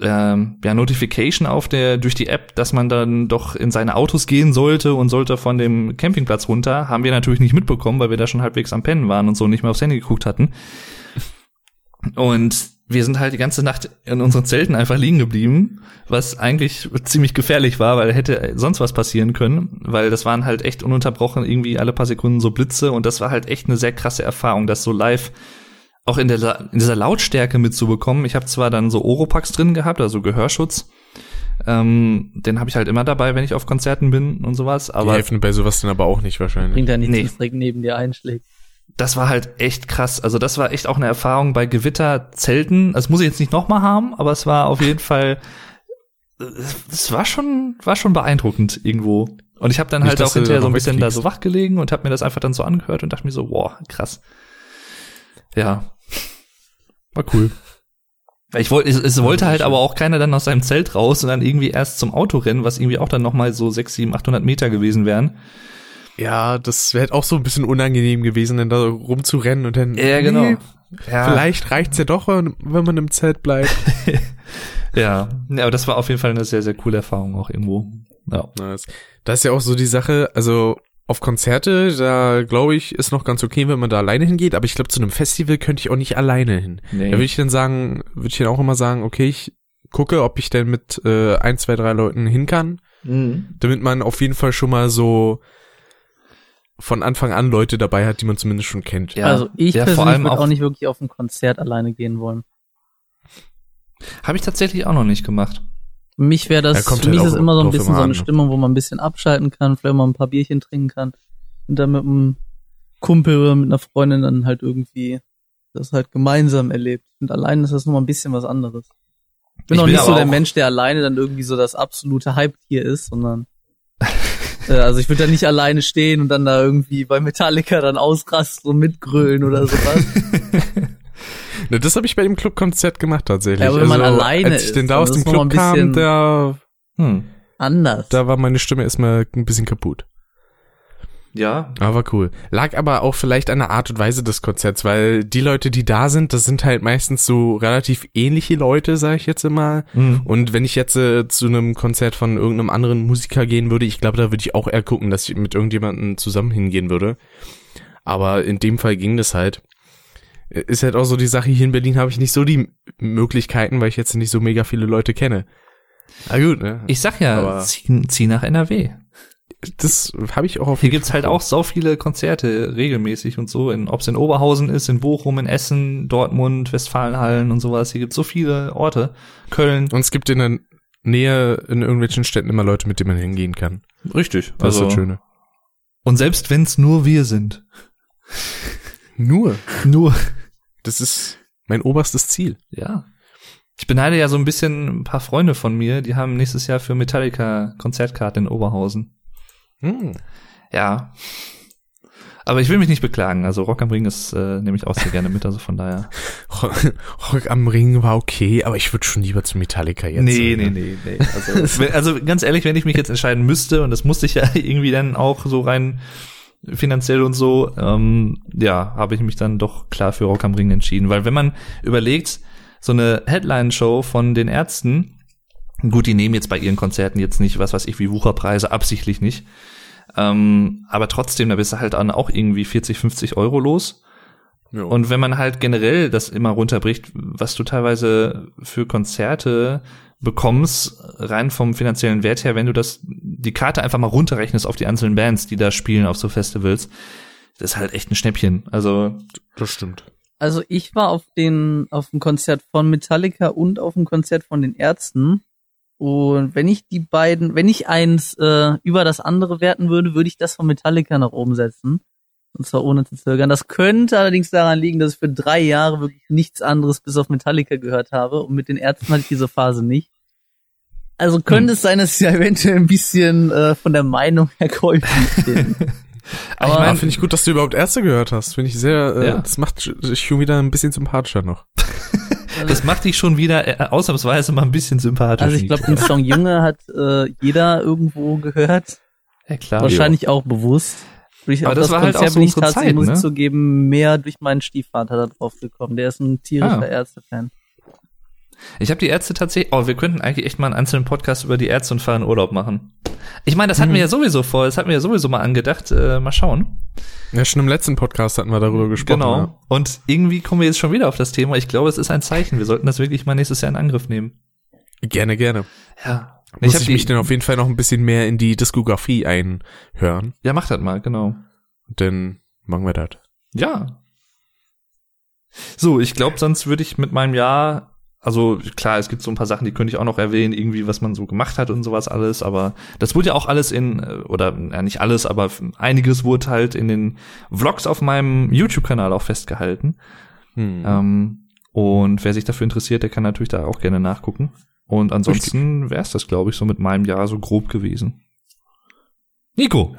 ähm, ja, Notification auf der durch die App, dass man dann doch in seine Autos gehen sollte und sollte von dem Campingplatz runter, haben wir natürlich nicht mitbekommen, weil wir da schon halbwegs am Pennen waren und so nicht mehr aufs Handy geguckt hatten. Und wir sind halt die ganze Nacht in unseren Zelten einfach liegen geblieben, was eigentlich ziemlich gefährlich war, weil hätte sonst was passieren können, weil das waren halt echt ununterbrochen irgendwie alle paar Sekunden so Blitze und das war halt echt eine sehr krasse Erfahrung, das so live auch in, der, in dieser Lautstärke mitzubekommen. Ich habe zwar dann so Oropax drin gehabt, also Gehörschutz. Ähm, den habe ich halt immer dabei, wenn ich auf Konzerten bin und sowas. Aber Die helfen bei sowas dann aber auch nicht wahrscheinlich. Bringt ja nichts, nee. direkt neben dir einschlägt. Das war halt echt krass. Also das war echt auch eine Erfahrung bei Gewitterzelten. Das muss ich jetzt nicht nochmal haben, aber es war auf jeden Fall, es war schon, war schon beeindruckend irgendwo. Und ich habe dann nicht, halt auch hinterher so ein bisschen da so wach gelegen und habe mir das einfach dann so angehört und dachte mir so, wow, krass. Ja, war cool. Ich wollte, es, es wollte halt aber auch keiner dann aus seinem Zelt raus und dann irgendwie erst zum Auto rennen, was irgendwie auch dann nochmal so 6, 7, 800 Meter gewesen wären. Ja, das wäre auch so ein bisschen unangenehm gewesen, dann da rumzurennen und dann. Ja, genau. Nee, ja. Vielleicht reicht's ja doch, wenn man im Zelt bleibt. [laughs] ja. ja, aber das war auf jeden Fall eine sehr, sehr coole Erfahrung auch irgendwo. Ja. Das ist ja auch so die Sache, also auf Konzerte, da glaube ich, ist noch ganz okay, wenn man da alleine hingeht, aber ich glaube, zu einem Festival könnte ich auch nicht alleine hin. Nee. Da würde ich dann sagen, würde ich dann auch immer sagen, okay, ich gucke, ob ich denn mit äh, ein, zwei, drei Leuten hin kann, Mhm. damit man auf jeden Fall schon mal so von Anfang an Leute dabei hat, die man zumindest schon kennt. Ja, also ich ja, persönlich würde auch, auch nicht wirklich auf ein Konzert alleine gehen wollen. habe ich tatsächlich auch noch nicht gemacht. Für mich wäre Ja, das, kommt für mich halt ist es auch immer so ein bisschen so eine an. Stimmung, wo man ein bisschen abschalten kann, vielleicht mal ein paar Bierchen trinken kann und dann mit einem Kumpel oder mit einer Freundin dann halt irgendwie das halt gemeinsam erlebt. Und allein ist das nochmal ein bisschen was anderes. Ich bin Ich auch bin nicht so der Mensch, der alleine dann irgendwie so das absolute Hype-Tier ist, sondern [laughs] äh, also ich würde da nicht alleine stehen und dann da irgendwie bei Metallica dann ausrasten und mitgrölen oder sowas. [laughs] Ne, das habe ich bei dem Clubkonzert gemacht tatsächlich. Ja, aber wenn man alleine als ich denn da aus dem Club kam, da, Hm. Anders. da war meine Stimme erstmal ein bisschen kaputt. Ja, Aber cool. Lag aber auch vielleicht an der Art und Weise des Konzerts, weil die Leute, die da sind, das sind halt meistens so relativ ähnliche Leute, sage ich jetzt immer. Mhm. Und wenn ich jetzt äh, zu einem Konzert von irgendeinem anderen Musiker gehen würde, ich glaube, da würde ich auch eher gucken, dass ich mit irgendjemandem zusammen hingehen würde. Aber in dem Fall ging das halt. Ist halt auch so die Sache, hier in Berlin habe ich nicht so die Möglichkeiten, weil ich jetzt nicht so mega viele Leute kenne. Na gut, ne? ich sag ja, Aber- zieh, zieh nach NRW. das habe ich auch auf Hier gibt's halt auch so viele Konzerte regelmäßig und so, in, ob's in Oberhausen ist, in Bochum, in Essen, Dortmund, Westfalenhallen und sowas. Hier gibt's so viele Orte. Köln. Und es gibt in der Nähe in irgendwelchen Städten immer Leute, mit denen man hingehen kann. Richtig. Das ist Also, das Schöne. und selbst wenn's nur wir sind. Nur. Nur. Das ist mein oberstes Ziel. Ja. Ich beneide ja so ein bisschen ein paar Freunde von mir, die haben nächstes Jahr für Metallica Konzertkarten in Oberhausen. Hm. Ja. Aber ich will mich nicht beklagen. Also Rock am Ring ist äh, nehme ich auch sehr gerne mit, also von daher. [laughs] Rock am Ring war okay, aber ich würde schon lieber zu Metallica jetzt. nee, sagen, nee, nee, nee. Also, also ganz ehrlich, wenn ich mich jetzt entscheiden müsste, und das musste ich ja [laughs] irgendwie dann auch so rein finanziell und so, ähm, ja, habe ich mich dann doch klar für Rock am Ring entschieden. Weil wenn man überlegt, so eine Headline-Show von den Ärzten, gut, die nehmen jetzt bei ihren Konzerten jetzt nicht, was weiß ich, wie Wucherpreise, absichtlich nicht. Ähm, aber trotzdem, da bist du halt dann auch irgendwie 40, 50 Euro los. Ja. Und wenn man halt generell das immer runterbricht, was du teilweise für Konzerte bekommst, rein vom finanziellen Wert her, wenn du das, die Karte einfach mal runterrechnest auf die einzelnen Bands, die da spielen auf so Festivals, das ist halt echt ein Schnäppchen. Also, das stimmt. Also ich war auf den auf dem Konzert von Metallica und auf dem Konzert von den Ärzten. Und wenn ich die beiden, wenn ich eins äh, über das andere werten würde, würde ich das von Metallica nach oben setzen. Und zwar ohne zu zögern. Das könnte allerdings daran liegen, dass ich für drei Jahre wirklich nichts anderes bis auf Metallica gehört habe. Und mit den Ärzten hatte ich diese Phase nicht. Also könnte es sein, dass ich da eventuell ein bisschen äh, von der Meinung her käuflich bin. [laughs] aber ich mein, finde ich gut, dass du überhaupt Erste gehört hast. Finde ich sehr, äh, Ja. das macht dich schon wieder ein bisschen sympathischer noch. [laughs] das macht dich schon wieder äh, ausnahmsweise mal ein bisschen sympathisch. Also ich glaube, den Song Junge hat äh, jeder irgendwo gehört. ja, klar. Wahrscheinlich auch bewusst. Durch Aber auf das war halt auch so bin ich unsere tatsächlich, Zeit, muss ne? zugeben, mehr durch meinen Stiefvater da drauf gekommen. Der ist ein tierischer Ah. Ärzte-Fan. Ich habe die Ärzte tatsächlich. Oh, wir könnten eigentlich echt mal einen einzelnen Podcast über die Ärzte und fahren Urlaub machen. Ich meine, das hatten wir ja sowieso vor. Das hatten wir ja sowieso mal angedacht. Äh, mal schauen. Ja, schon im letzten Podcast hatten wir darüber gesprochen. Genau. Ja. Und irgendwie kommen wir jetzt schon wieder auf das Thema. Ich glaube, es ist ein Zeichen. Wir sollten das wirklich mal nächstes Jahr in Angriff nehmen. Gerne, gerne. Ja. Muss ich, die- mich dann auf jeden Fall noch ein bisschen mehr in die Diskografie einhören. Ja, mach das mal, genau. Dann machen wir das. Ja. So, ich glaube, sonst würde ich mit meinem Jahr, also klar, es gibt so ein paar Sachen, die könnte ich auch noch erwähnen, irgendwie, was man so gemacht hat und sowas alles, aber das wurde ja auch alles in, äh, oder ja, nicht alles, aber einiges wurde halt in den Vlogs auf meinem YouTube-Kanal auch festgehalten. Hm. Ähm, und wer sich dafür interessiert, der kann natürlich da auch gerne nachgucken. Und ansonsten wäre es das, glaube ich, so mit meinem Jahr so grob gewesen. Nico,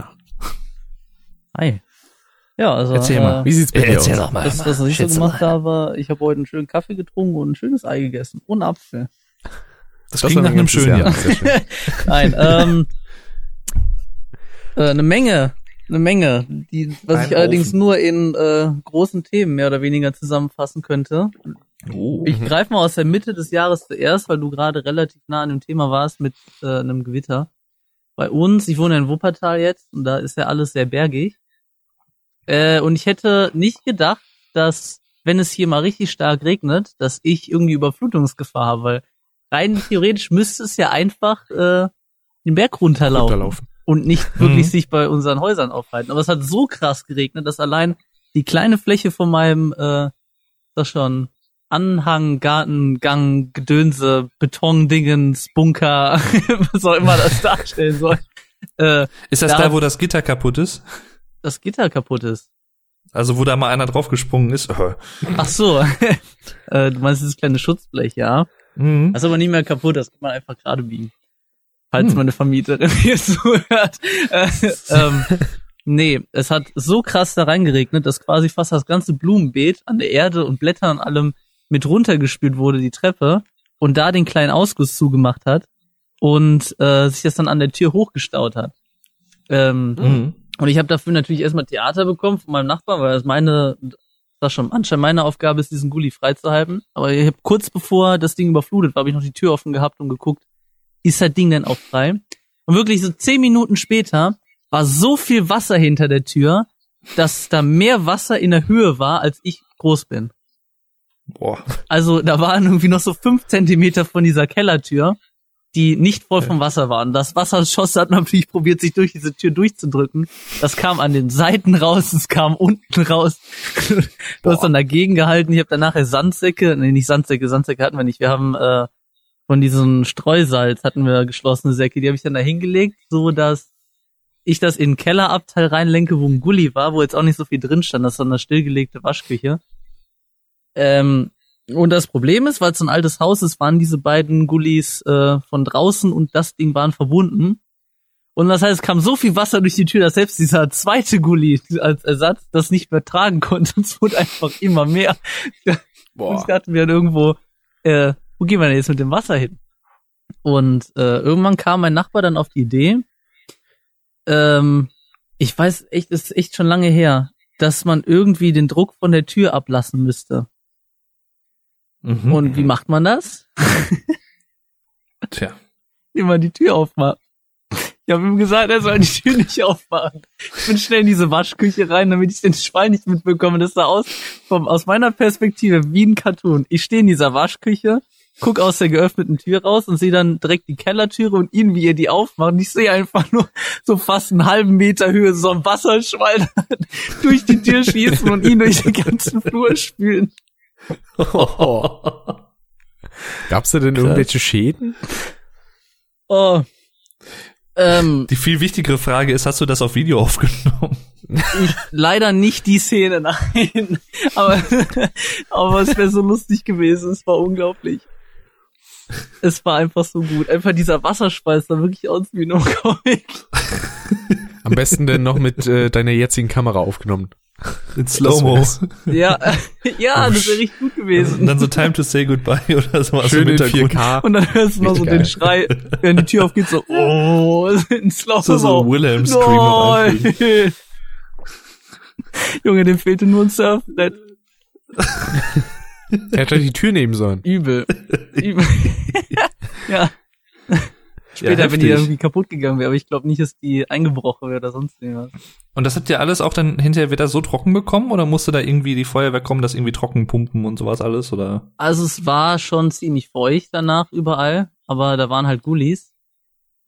Hi. Ja, also erzähl mal. Wie sieht's bei dir aus? doch das, was ich so gemacht habe, war, ich habe heute einen schönen Kaffee getrunken und ein schönes Ei gegessen. Ohne Apfel. Das, Das klingt nach ein einem schönen Jahr. [laughs] Schön. Nein, ähm, äh, eine Menge, eine Menge, die, was Ein ich allerdings Haufen. nur in äh, großen Themen mehr oder weniger zusammenfassen könnte. Oh. Ich greife mal aus der Mitte des Jahres zuerst, weil du gerade relativ nah an dem Thema warst mit äh, einem Gewitter. bei uns, ich wohne in Wuppertal jetzt und da ist ja alles sehr bergig. Äh, und ich hätte nicht gedacht, dass, wenn es hier mal richtig stark regnet, dass ich irgendwie Überflutungsgefahr habe, weil rein theoretisch müsste es ja einfach äh, den Berg runterlaufen, Runterlaufen. und nicht wirklich Mhm. sich bei unseren Häusern aufhalten. Aber es hat so krass geregnet, dass allein die kleine Fläche von meinem, äh, das schon, Anhang, Garten, Gang, Gedönse, Betondingens, Bunker, [laughs] was auch immer das darstellen soll, [laughs] äh, Ist das Ja. da, wo das Gitter kaputt ist? das Gitter kaputt ist. Also wo da mal einer draufgesprungen ist? Ach so. [laughs] äh, du meinst dieses kleine Schutzblech, ja? Mhm. Das ist aber nicht mehr kaputt, das kann man einfach gerade biegen. Falls Hm. meine Vermieterin hier zuhört. Äh, ähm, nee, es hat so krass da reingeregnet, dass quasi fast das ganze Blumenbeet an der Erde und Blättern und allem mit runtergespült wurde, die Treppe, und da den kleinen Ausguss zugemacht hat und äh, sich das dann an der Tür hochgestaut hat. Ähm, Mhm. und ich habe dafür natürlich erstmal Theater bekommen von meinem Nachbarn, weil das meine, das schon anscheinend meine Aufgabe ist, diesen Gully freizuhalten. Aber ich hab kurz bevor das Ding überflutet war, habe ich noch die Tür offen gehabt und geguckt, ist das Ding denn auch frei? Und wirklich so zehn Minuten später war so viel Wasser hinter der Tür, dass da mehr Wasser in der Höhe war, als ich groß bin. Boah. Also da waren irgendwie noch so fünf Zentimeter von dieser Kellertür, die nicht voll vom Wasser waren. Das Wasserschoss hat natürlich probiert, sich durch diese Tür durchzudrücken. Das kam an den Seiten raus, es kam unten raus. [laughs] Du hast dann dagegen gehalten. Ich habe dann nachher Sandsäcke, nee, nicht Sandsäcke, Sandsäcke hatten wir nicht. Wir haben äh, von diesem Streusalz hatten wir geschlossene Säcke, die habe ich dann da hingelegt, so dass ich das in den Kellerabteil reinlenke, wo ein Gully war, wo jetzt auch nicht so viel drin stand. Das ist so eine stillgelegte Waschküche. Ähm, und das Problem ist, weil es so ein altes Haus ist, waren diese beiden Gullis äh, von draußen und das Ding waren verbunden. Und das heißt, es kam so viel Wasser durch die Tür, dass selbst dieser zweite Gully als Ersatz das nicht mehr tragen konnte. Und es wurde einfach immer mehr. Und ich dachte mir dann irgendwo, äh, wo gehen wir denn jetzt mit dem Wasser hin? Und äh, irgendwann kam mein Nachbar dann auf die Idee, ähm, ich weiß echt, ist echt schon lange her, dass man irgendwie den Druck von der Tür ablassen müsste. Mhm. Und wie macht man das? Tja. [laughs] Indem man die Tür aufmacht. Ich habe ihm gesagt, er soll die Tür nicht aufmachen. Ich bin schnell in diese Waschküche rein, damit ich den Schwein nicht mitbekomme. Das sah aus, vom, aus meiner Perspektive wie ein Cartoon. Ich stehe in dieser Waschküche, guck aus der geöffneten Tür raus und sehe dann direkt die Kellertüre und ihn, wie er die aufmacht. Und ich sehe einfach nur so fast einen halben Meter Höhe so ein Wasserschwein [laughs] durch die Tür schießen und ihn durch den ganzen Flur spülen. [laughs] Gab's da denn irgendwelche Schäden? Oh. Ähm, Die viel wichtigere Frage ist, hast du das auf Video aufgenommen? ich, leider nicht die Szene, [laughs] nein. Aber, aber es wäre so lustig gewesen. Es war unglaublich. Es war einfach so gut. Einfach dieser Wasserschweiß sah wirklich aus wie ein Comic. Am besten denn noch mit äh, deiner jetzigen Kamera aufgenommen. In Slow-Mo. Ja, [laughs] ja, das wäre richtig gut Und gewesen. dann so Time to say goodbye [laughs] oder sowas Schön im in Hintergrund. 4K. Und dann hörst du noch so den. Schrei, wenn die Tür aufgeht, so, [laughs] oh, in slow So, so Wilhelm Scream noch einfügen. Nein. Junge, dem fehlte nur ein Surfbrett. Er hätte die Tür nehmen sollen. Übel. Übel. ja. Später, Ja, wenn die irgendwie kaputt gegangen wäre, aber ich glaube nicht, dass die eingebrochen wäre oder sonst irgendwas. Und das habt ihr alles auch dann hinterher wieder so trocken bekommen oder musste da irgendwie die Feuerwehr kommen, das irgendwie trocken pumpen und sowas alles oder? Also es war schon ziemlich feucht danach überall, aber da waren halt Gullis.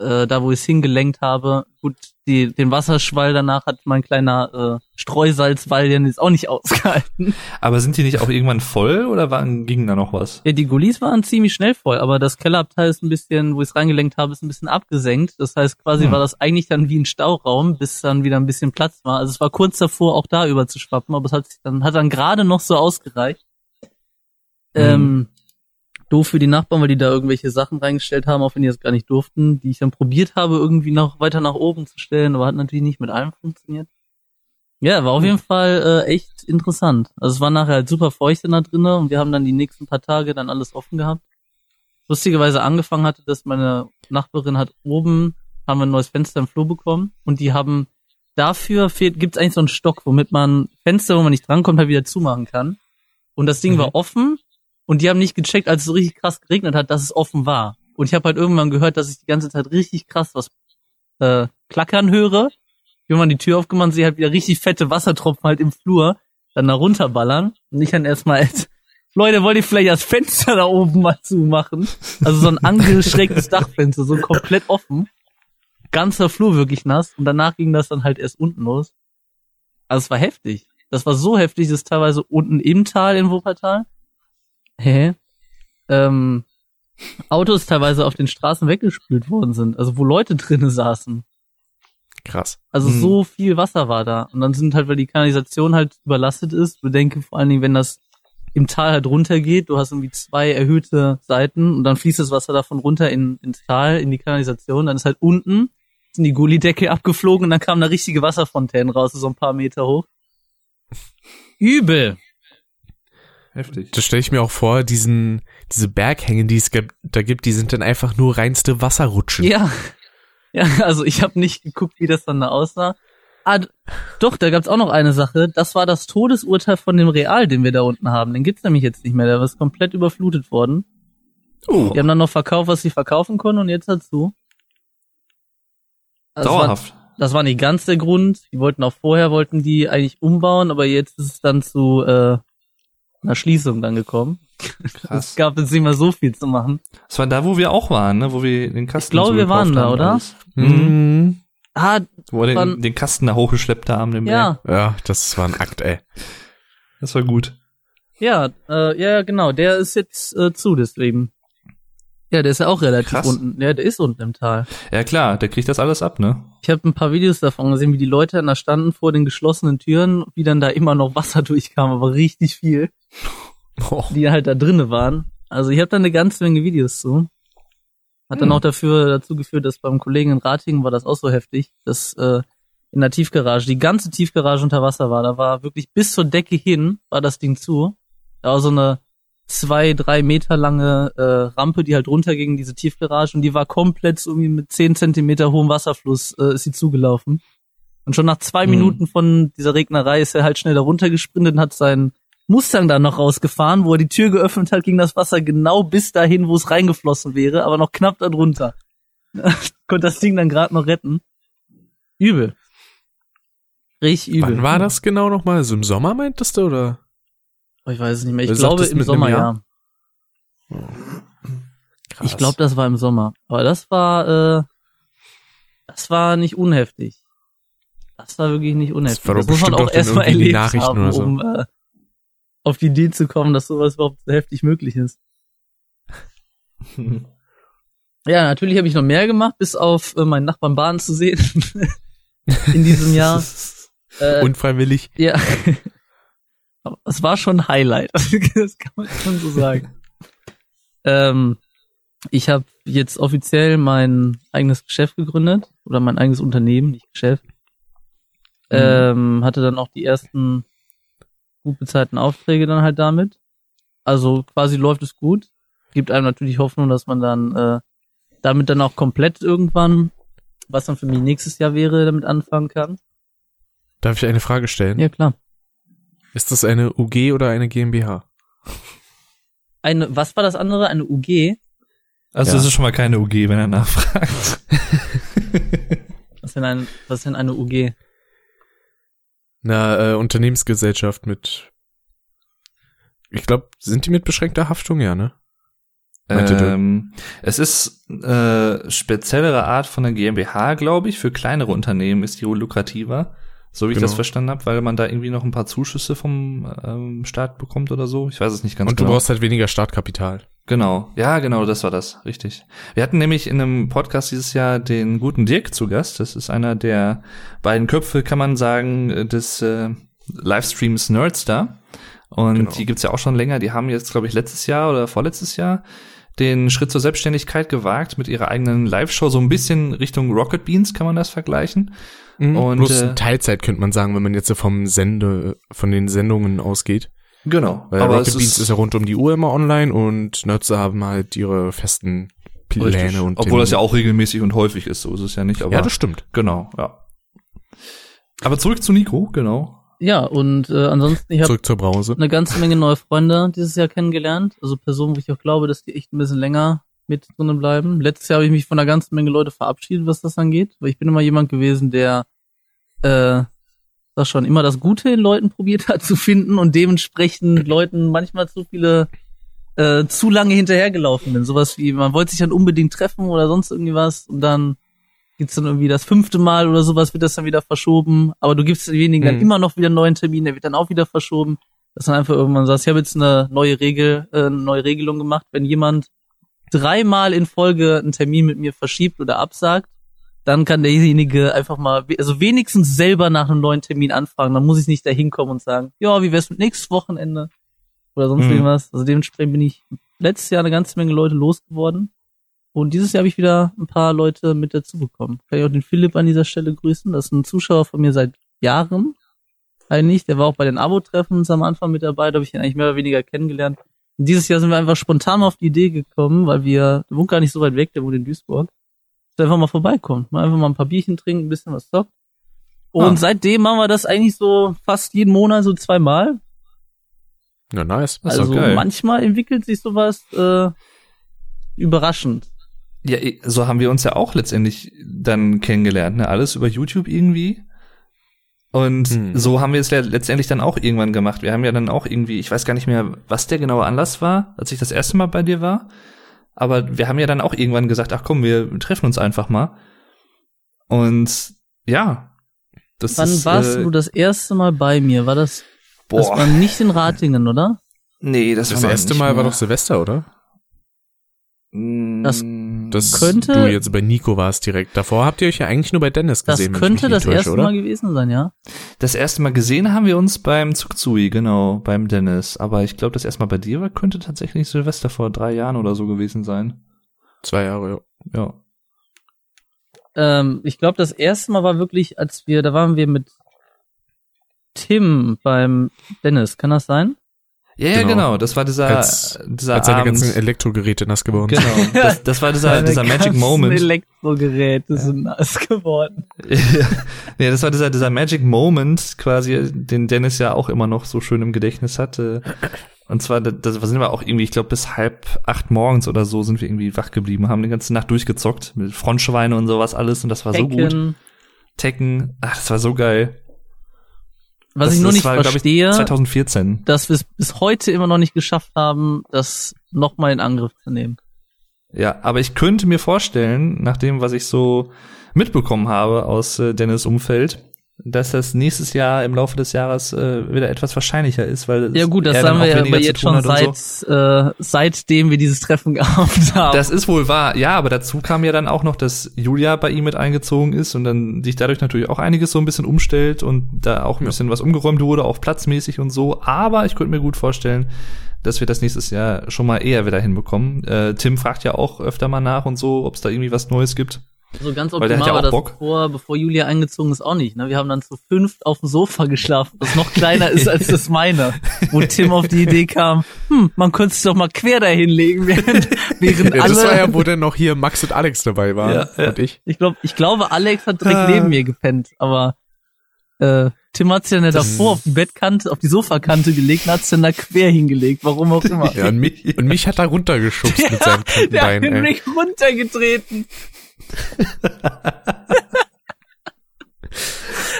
Äh, da, wo ich es hingelenkt habe. Gut, die, den Wasserschwall danach hat mein kleiner äh, Streusalzwall den jetzt auch nicht [laughs] ausgehalten. Aber sind die nicht auch irgendwann voll oder waren, ging da noch was? Ja, die Gullis waren ziemlich schnell voll, aber das Kellerabteil ist ein bisschen, wo ich es reingelenkt habe, ist ein bisschen abgesenkt. Das heißt, quasi Hm. war das eigentlich dann wie ein Stauraum, bis dann wieder ein bisschen Platz war. Also es war kurz davor, auch da über zu schwappen, aber es hat sich dann, hat dann gerade noch so ausgereicht. Ähm, doof für die Nachbarn, weil die da irgendwelche Sachen reingestellt haben, auch wenn die das gar nicht durften, die ich dann probiert habe, irgendwie noch weiter nach oben zu stellen, aber hat natürlich nicht mit allem funktioniert. Ja, war auf jeden Fall äh, echt interessant. Also es war nachher halt super feucht da drinnen und wir haben dann die nächsten paar Tage dann alles offen gehabt. Lustigerweise angefangen hatte, dass meine Nachbarin hat oben, haben wir ein neues Fenster im Flur bekommen und die haben dafür fehlt, gibt's eigentlich so einen Stock, womit man Fenster, wo man nicht drankommt, halt wieder zumachen kann. Und das Ding Mhm. war offen und die haben nicht gecheckt, als es so richtig krass geregnet hat, dass es offen war. Und ich habe halt irgendwann gehört, dass sich die ganze Zeit richtig krass was äh, klackern höre. Irgendwann die Tür aufgemacht, sehe halt wieder richtig fette Wassertropfen halt im Flur, dann da runterballern. Und ich dann erstmal als, Leute, wollt ihr vielleicht das Fenster da oben mal zumachen? Also so ein angeschrägtes [laughs] Dachfenster, so komplett offen. Ganzer Flur wirklich nass. Und danach ging das dann halt erst unten los. Also es war heftig. Das war so heftig, dass teilweise unten im Tal in Wuppertal, hä, ähm, Autos teilweise auf den Straßen weggespült worden sind. Also wo Leute drinnen saßen. Krass. Also Hm. so viel Wasser war da. Und dann sind halt, weil die Kanalisation halt überlastet ist, bedenke vor allen Dingen, wenn das im Tal halt runtergeht, du hast irgendwie zwei erhöhte Seiten und dann fließt das Wasser davon runter in, ins Tal, in die Kanalisation, dann ist halt unten, sind die Gullideckel abgeflogen und dann kamen da richtige Wasserfontänen raus, so ein paar Meter hoch. Übel. Heftig. Das stelle ich mir auch vor, diesen, diese Berghänge, die es gibt, da gibt, die sind dann einfach nur reinste Wasserrutschen. Ja. Ja, also ich habe nicht geguckt, wie das dann da aussah. Ah, doch, da gab's auch noch eine Sache. Das war das Todesurteil von dem Real, den wir da unten haben. Den gibt's nämlich jetzt nicht mehr. Der ist komplett überflutet worden. Oh. Die haben dann noch verkauft, was sie verkaufen konnten und jetzt dazu. Das war, Dauerhaft. das war nicht ganz der Grund. Die wollten auch vorher, wollten die eigentlich umbauen, aber jetzt ist es dann zu äh, einer Schließung dann gekommen. Es Krass. gab jetzt nicht mehr so viel zu machen. Das war da, wo wir auch waren, ne? Wo wir den Kasten glaube, wir zugekauft waren da, oder? alles. Mhm. Ah, Wo wir den, den Kasten da hochgeschleppt haben. Den ja. Berg. Ja, das war ein Akt, ey. Das war gut. Ja, äh, ja, genau. Der ist jetzt äh, zu, deswegen. Ja, der ist ja auch relativ Krass. unten. Ja, der ist unten im Tal. Ja klar, der kriegt das alles ab, ne? Ich habe ein paar Videos davon gesehen, wie die Leute da standen vor den geschlossenen Türen, wie dann da immer noch Wasser [laughs] durchkam, aber richtig viel, Oh. die halt da drinnen waren. Also ich habe da eine ganze Menge Videos zu. Hat dann Hm. auch dafür dazu geführt, dass beim Kollegen in Ratingen war das auch so heftig, dass äh, in der Tiefgarage, die ganze Tiefgarage unter Wasser war. Da war wirklich bis zur Decke hin, war das Ding zu. Da war so eine zwei, drei Meter lange äh, Rampe, die halt runterging, diese Tiefgarage, und die war komplett so irgendwie mit zehn Zentimeter hohem Wasserfluss äh, ist sie zugelaufen. Und schon nach zwei Mhm. Minuten von dieser Regnerei ist er halt schnell da runtergesprintet und hat seinen Mustang dann noch rausgefahren, wo er die Tür geöffnet hat, ging das Wasser genau bis dahin, wo es reingeflossen wäre, aber noch knapp darunter. [laughs] Konnte das Ding dann gerade noch retten. Übel. Richtig übel. Wann war das genau nochmal? Also im Sommer meintest du, oder? Oh, ich weiß es nicht mehr. Ich Du glaube im Sommer, ja. Krass. Ich glaube, das war im Sommer. Aber das war, äh, das war nicht unheftig. Das war wirklich nicht unheftig. war doch Das, muss man bestimmt auch erstmal erlebt Nachrichten haben, so. um äh, auf die Idee zu kommen, dass sowas überhaupt so heftig möglich ist. Ja, natürlich habe ich noch mehr gemacht, bis auf äh, meinen Nachbarn Bahn zu sehen [laughs] in diesem Jahr. [laughs] Äh, Unfreiwillig. ja. [laughs] Es war schon ein Highlight. das kann man schon so sagen. ähm, ich habe jetzt offiziell mein eigenes Geschäft gegründet oder mein eigenes Unternehmen, nicht Geschäft. Ähm, hatte dann auch die ersten gut bezahlten Aufträge dann halt damit. Also quasi läuft es gut. Gibt einem natürlich Hoffnung, dass man dann äh, damit dann auch komplett irgendwann, was dann für mich nächstes Jahr wäre, damit anfangen kann. Darf ich eine Frage stellen? Ja, klar. Ist das eine UG oder eine GmbH? Eine, was war das andere? Eine UG? Also Ja. das ist schon mal keine UG, wenn er nachfragt. [laughs] Was denn, ein, was ist denn eine UG? Eine äh, Unternehmensgesellschaft mit, ich glaube, sind die mit beschränkter Haftung, ja, ne? Ähm, es ist äh, speziellere Art von der GmbH, glaube ich. Für kleinere Unternehmen ist die wohl lukrativer, so wie ich Genau. das verstanden habe, weil man da irgendwie noch ein paar Zuschüsse vom ähm, Staat bekommt oder so. Ich weiß es nicht ganz Und du genau. brauchst halt weniger Startkapital. Genau, ja, genau, das war das, richtig. Wir hatten nämlich in einem Podcast dieses Jahr den guten Dirk zu Gast. Das ist einer der beiden Köpfe, kann man sagen, des äh, Livestreams Nerdstar. Und Genau. die gibt's ja auch schon länger. Die haben jetzt, glaube ich, letztes Jahr oder vorletztes Jahr den Schritt zur Selbstständigkeit gewagt mit ihrer eigenen Live-Show. So ein bisschen Richtung Rocket Beans kann man das vergleichen. Und Und, Bloß äh, Teilzeit könnte man sagen, wenn man jetzt so vom Sende, von den Sendungen ausgeht. Genau. Weil Aber Rocket es Beans ist ja rund um die Uhr immer online und Nerds haben halt ihre festen Pläne richtig. und Obwohl das ja auch regelmäßig und häufig ist, so ist es ja nicht. Aber Ja, das stimmt. genau, ja. Aber zurück zu Nico, genau. Ja, und äh, ansonsten, ich habe Zurück zur Brause. eine ganze Menge neue Freunde dieses Jahr kennengelernt. Also Personen, wo ich auch glaube, dass die echt ein bisschen länger mit drinnen bleiben. Letztes Jahr habe ich mich von einer ganzen Menge Leute verabschiedet, was das angeht, weil ich bin immer jemand gewesen, der äh, sag schon immer das Gute in Leuten probiert hat [laughs] zu finden und dementsprechend Leuten manchmal zu viele äh, zu lange hinterhergelaufen bin. Sowas wie, man wollte sich dann unbedingt treffen oder sonst irgendwie was und dann gibt's dann irgendwie das fünfte Mal oder sowas, wird das dann wieder verschoben, aber du gibst denjenigen dann Mhm. immer noch wieder einen neuen Termin, der wird dann auch wieder verschoben. Dass dann einfach irgendwann sagst, ich habe jetzt eine neue Regel, äh, eine neue Regelung gemacht, wenn jemand dreimal in Folge einen Termin mit mir verschiebt oder absagt, dann kann derjenige einfach mal, also wenigstens selber nach einem neuen Termin anfragen. Dann muss ich nicht da hinkommen und sagen, ja, wie wär's mit nächstes Wochenende? Oder sonst Mhm. irgendwas. Also dementsprechend bin ich letztes Jahr eine ganze Menge Leute losgeworden. Und dieses Jahr habe ich wieder ein paar Leute mit dazu bekommen. Kann ich auch den Philipp an dieser Stelle grüßen. Das ist ein Zuschauer von mir seit Jahren. Eigentlich. Der war auch bei den Abo-Treffens am Anfang mit dabei. Da habe ich ihn eigentlich mehr oder weniger kennengelernt. Und dieses Jahr sind wir einfach spontan auf die Idee gekommen, weil wir, der wohnt gar nicht so weit weg, der wohnt in Duisburg, dass einfach mal vorbeikommt. Mal einfach mal ein paar Bierchen trinken, ein bisschen was zockt. Und Ah. seitdem machen wir das eigentlich so fast jeden Monat so zweimal. Ja, nice. Das ist also manchmal entwickelt sich sowas äh, überraschend. Ja, so haben wir uns ja auch letztendlich dann kennengelernt, ne? Alles über YouTube irgendwie. Und Hm. so haben wir es le- letztendlich dann auch irgendwann gemacht. Wir haben ja dann auch irgendwie, ich weiß gar nicht mehr, was der genaue Anlass war, als ich das erste Mal bei dir war. Aber wir haben ja dann auch irgendwann gesagt, ach komm, wir treffen uns einfach mal. Und ja, das Wann ist, warst äh, du das erste Mal bei mir? War das, das Boah, war nicht in Ratingen, oder? nee, das, Das war noch erste nicht Mal war mehr. doch Silvester, oder? Mm, Das Dass Könnte- du jetzt bei Nico warst direkt. Davor habt ihr euch ja eigentlich nur bei Dennis Das gesehen. ich könnte das täusche, erste oder? Mal gewesen sein, ja. Das erste Mal gesehen haben wir uns beim Zugzui, genau, beim Dennis. Aber ich glaube, das erste Mal bei dir war, könnte tatsächlich Silvester vor drei Jahren oder so gewesen sein. Zwei Jahre, ja. Ja. Ähm, ich glaube, das erste Mal war wirklich, als wir, da waren wir mit Tim beim Dennis, kann das sein? Ja, ja, Genau. genau. Das war dieser, Als- dieser Als seine ganzen Elektrogeräte nass geworden. Genau. [laughs] Das, das war dieser, dieser Magic ganzen Moment. Elektrogeräte sind nass geworden. [laughs] ja, das war dieser, dieser Magic Moment quasi, den Dennis ja auch immer noch so schön im Gedächtnis hatte. Und zwar, da, da sind wir auch irgendwie, ich glaube, bis halb acht morgens oder so sind wir irgendwie wach geblieben, haben die ganze Nacht durchgezockt mit Frontschweine und sowas alles und das war so gut. Tekken. Tekken, ach, das war so geil. Was das, ich nur nicht war, verstehe, Ich, 2014. dass wir es bis heute immer noch nicht geschafft haben, das nochmal in Angriff zu nehmen. Ja, aber ich könnte mir vorstellen, nach dem, was ich so mitbekommen habe aus äh, Dennis Umfeld, dass das nächstes Jahr im Laufe des Jahres äh, wieder etwas wahrscheinlicher ist, weil Ja gut, das haben wir ja aber jetzt schon seit, so. äh, seitdem wir dieses Treffen [laughs] gehabt haben. Das ist wohl wahr, ja, aber dazu kam ja dann auch noch, dass Julia bei ihm mit eingezogen ist und dann sich dadurch natürlich auch einiges so ein bisschen umstellt und da auch ein Ja. bisschen was umgeräumt wurde, auch platzmäßig und so. Aber ich könnte mir gut vorstellen, dass wir das nächstes Jahr schon mal eher wieder hinbekommen. Äh, Tim fragt ja auch öfter mal nach und so, ob es da irgendwie was Neues gibt. So ganz optimal ja war das Bock. bevor, bevor Julia eingezogen ist auch nicht. Ne? Wir haben dann zu fünft auf dem Sofa geschlafen, das noch kleiner ist als das meine. Wo Tim auf die Idee kam, hm, man könnte es doch mal quer dahin legen, während, während Ja, alle... das war ja, wo dann noch hier Max und Alex dabei waren. Ja, ja. Und ich. Ich glaube, ich glaube, Alex hat direkt Ah. neben mir gepennt, aber äh, Tim hat sich dann ja Das- davor auf die Bettkante, auf die Sofakante gelegt und hat sich dann da quer hingelegt, warum auch immer. Ja, und mich, und mich hat er runtergeschubst mit seinem kalten [laughs] Der hat Bein. Mich runtergetreten.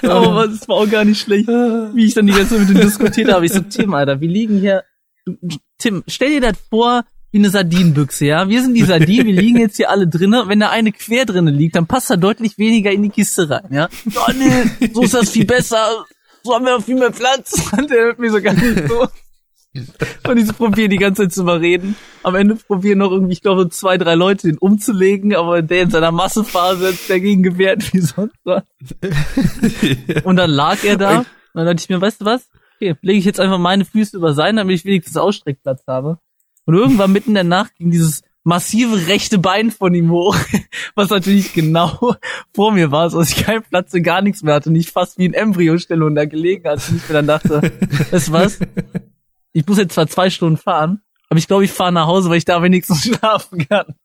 [laughs] Aber es war auch gar nicht schlecht, wie ich dann die ganze Zeit mit ihm diskutiert habe. Ich so, Tim, Alter, wir liegen hier. Tim, stell dir das vor wie eine Sardinenbüchse, ja? Wir sind die Sardinen, wir liegen jetzt hier alle drinnen. Wenn da eine quer drinnen liegt, dann passt da deutlich weniger in die Kiste rein, ja? Oh nee, so ist das viel besser. So haben wir auch viel mehr Platz. Und [laughs] der hört mir so gar nicht so. Und ich probiere die ganze Zeit zu überreden. Am Ende probieren noch irgendwie, ich glaube, zwei, drei Leute den umzulegen, aber der in seiner Massephase sich dagegen gewehrt wie sonst was. [laughs] Und dann lag er da. Und dann dachte ich mir, weißt du was? Okay, lege ich jetzt einfach meine Füße über seine, damit ich wenigstens Ausstreckplatz habe. Und irgendwann mitten in der Nacht ging dieses massive rechte Bein von ihm hoch, [laughs] was natürlich genau vor mir war, so dass ich keinen Platz und gar nichts mehr hatte und ich fast wie in Embryostellung da gelegen hatte und ich mir dann dachte, weißt du was? Ich muss jetzt zwar zwei Stunden fahren, aber ich glaube, ich fahre nach Hause, weil ich da wenigstens [laughs] schlafen kann.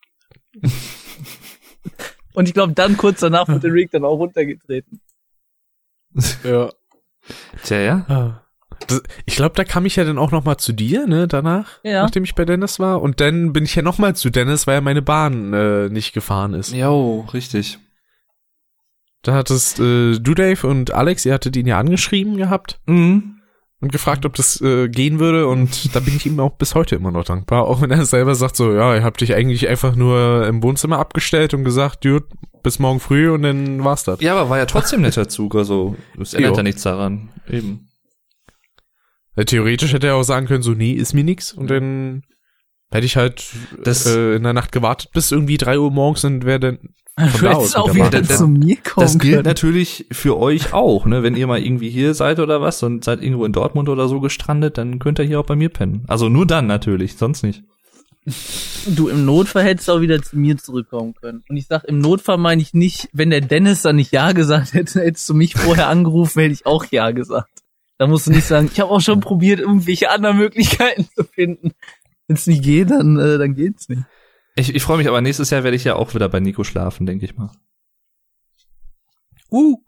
Und ich glaube, dann kurz danach wird der Rig dann auch runtergetreten. [laughs] Ja. Tja, ja. Ah. Das das, ich glaube, da kam ich ja dann auch noch mal zu dir, ne, danach, Ja. nachdem ich bei Dennis war. Und dann bin ich ja noch mal zu Dennis, weil ja meine Bahn äh, nicht gefahren ist. Jo, richtig. Da hattest äh, du, Dave und Alex, ihr hattet ihn ja angeschrieben gehabt Mhm. Und gefragt, ob das äh, gehen würde. Und da bin ich ihm auch bis heute immer noch dankbar. Auch wenn er selber sagt so, ja, ihr habt dich eigentlich einfach nur im Wohnzimmer abgestellt und gesagt, gut, bis morgen früh und dann war's das. Ja, aber war ja trotzdem netter Zug, also es ändert Jo. ja nichts daran. Eben. Ja, theoretisch hätte er auch sagen können, so, nee, ist mir nix. Und dann hätte ich halt Das- äh, in der Nacht gewartet bis irgendwie drei Uhr morgens und wäre dann [laughs] Du da hättest auch wieder warten. zu mir kommen Das gilt können. natürlich für euch auch, ne? Wenn ihr mal irgendwie hier seid oder was und seid irgendwo in Dortmund oder so gestrandet, dann könnt ihr hier auch bei mir pennen. Also nur dann natürlich, sonst nicht. Du im Notfall hättest auch wieder zu mir zurückkommen können. Und ich sag, im Notfall meine ich nicht, wenn der Dennis dann nicht Ja gesagt hätte, hättest du mich vorher angerufen, hätte ich auch Ja gesagt. Da musst du nicht sagen, ich habe auch schon probiert, irgendwelche anderen Möglichkeiten zu finden. Wenn es nicht geht, dann, äh, dann geht's nicht. Ich, ich freue mich, aber nächstes Jahr werde ich ja auch wieder bei Nico schlafen, denke ich mal. Uh.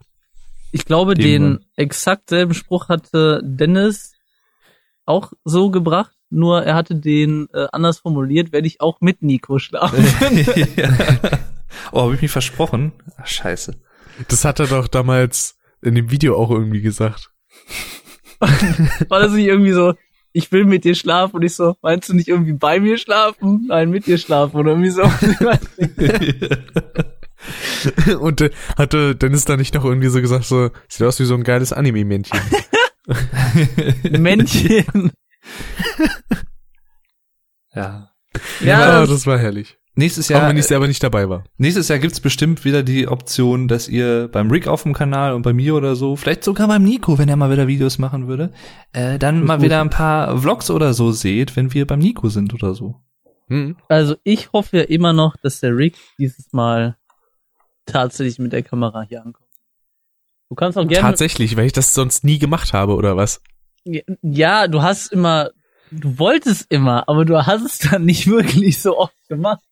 Ich glaube, Den den exakt selben Spruch hatte Dennis auch so gebracht, nur er hatte den äh, anders formuliert, werde ich auch mit Nico schlafen. [laughs] [laughs] oh, habe ich mich versprochen? Ach, scheiße. Das hat er doch damals in dem Video auch irgendwie gesagt. War das nicht irgendwie so, ich will mit dir schlafen und ich so, meinst du nicht irgendwie bei mir schlafen? Nein, mit dir schlafen oder irgendwie so. [laughs] Und äh, hatte Dennis da nicht noch irgendwie so gesagt, so, sieht aus wie so ein geiles Anime-Männchen. [laughs] Männchen. [laughs] ja. Ja, Ja, das war herrlich. Nächstes Auch Jahr, wenn ich selber nicht dabei war. nächstes Jahr gibt's bestimmt wieder die Option, dass ihr beim Rick auf dem Kanal und bei mir oder so, vielleicht sogar beim Nico, wenn er mal wieder Videos machen würde, äh, dann mal wieder ein paar Vlogs oder so seht, wenn wir beim Nico sind oder so. Hm. also ich hoffe ja immer noch, dass der Rick dieses Mal tatsächlich mit der Kamera hier ankommt. Du kannst auch gerne. Tatsächlich, weil ich das sonst nie gemacht habe, oder was? Ja, du hast immer, du wolltest immer, aber du hast es dann nicht wirklich so oft gemacht.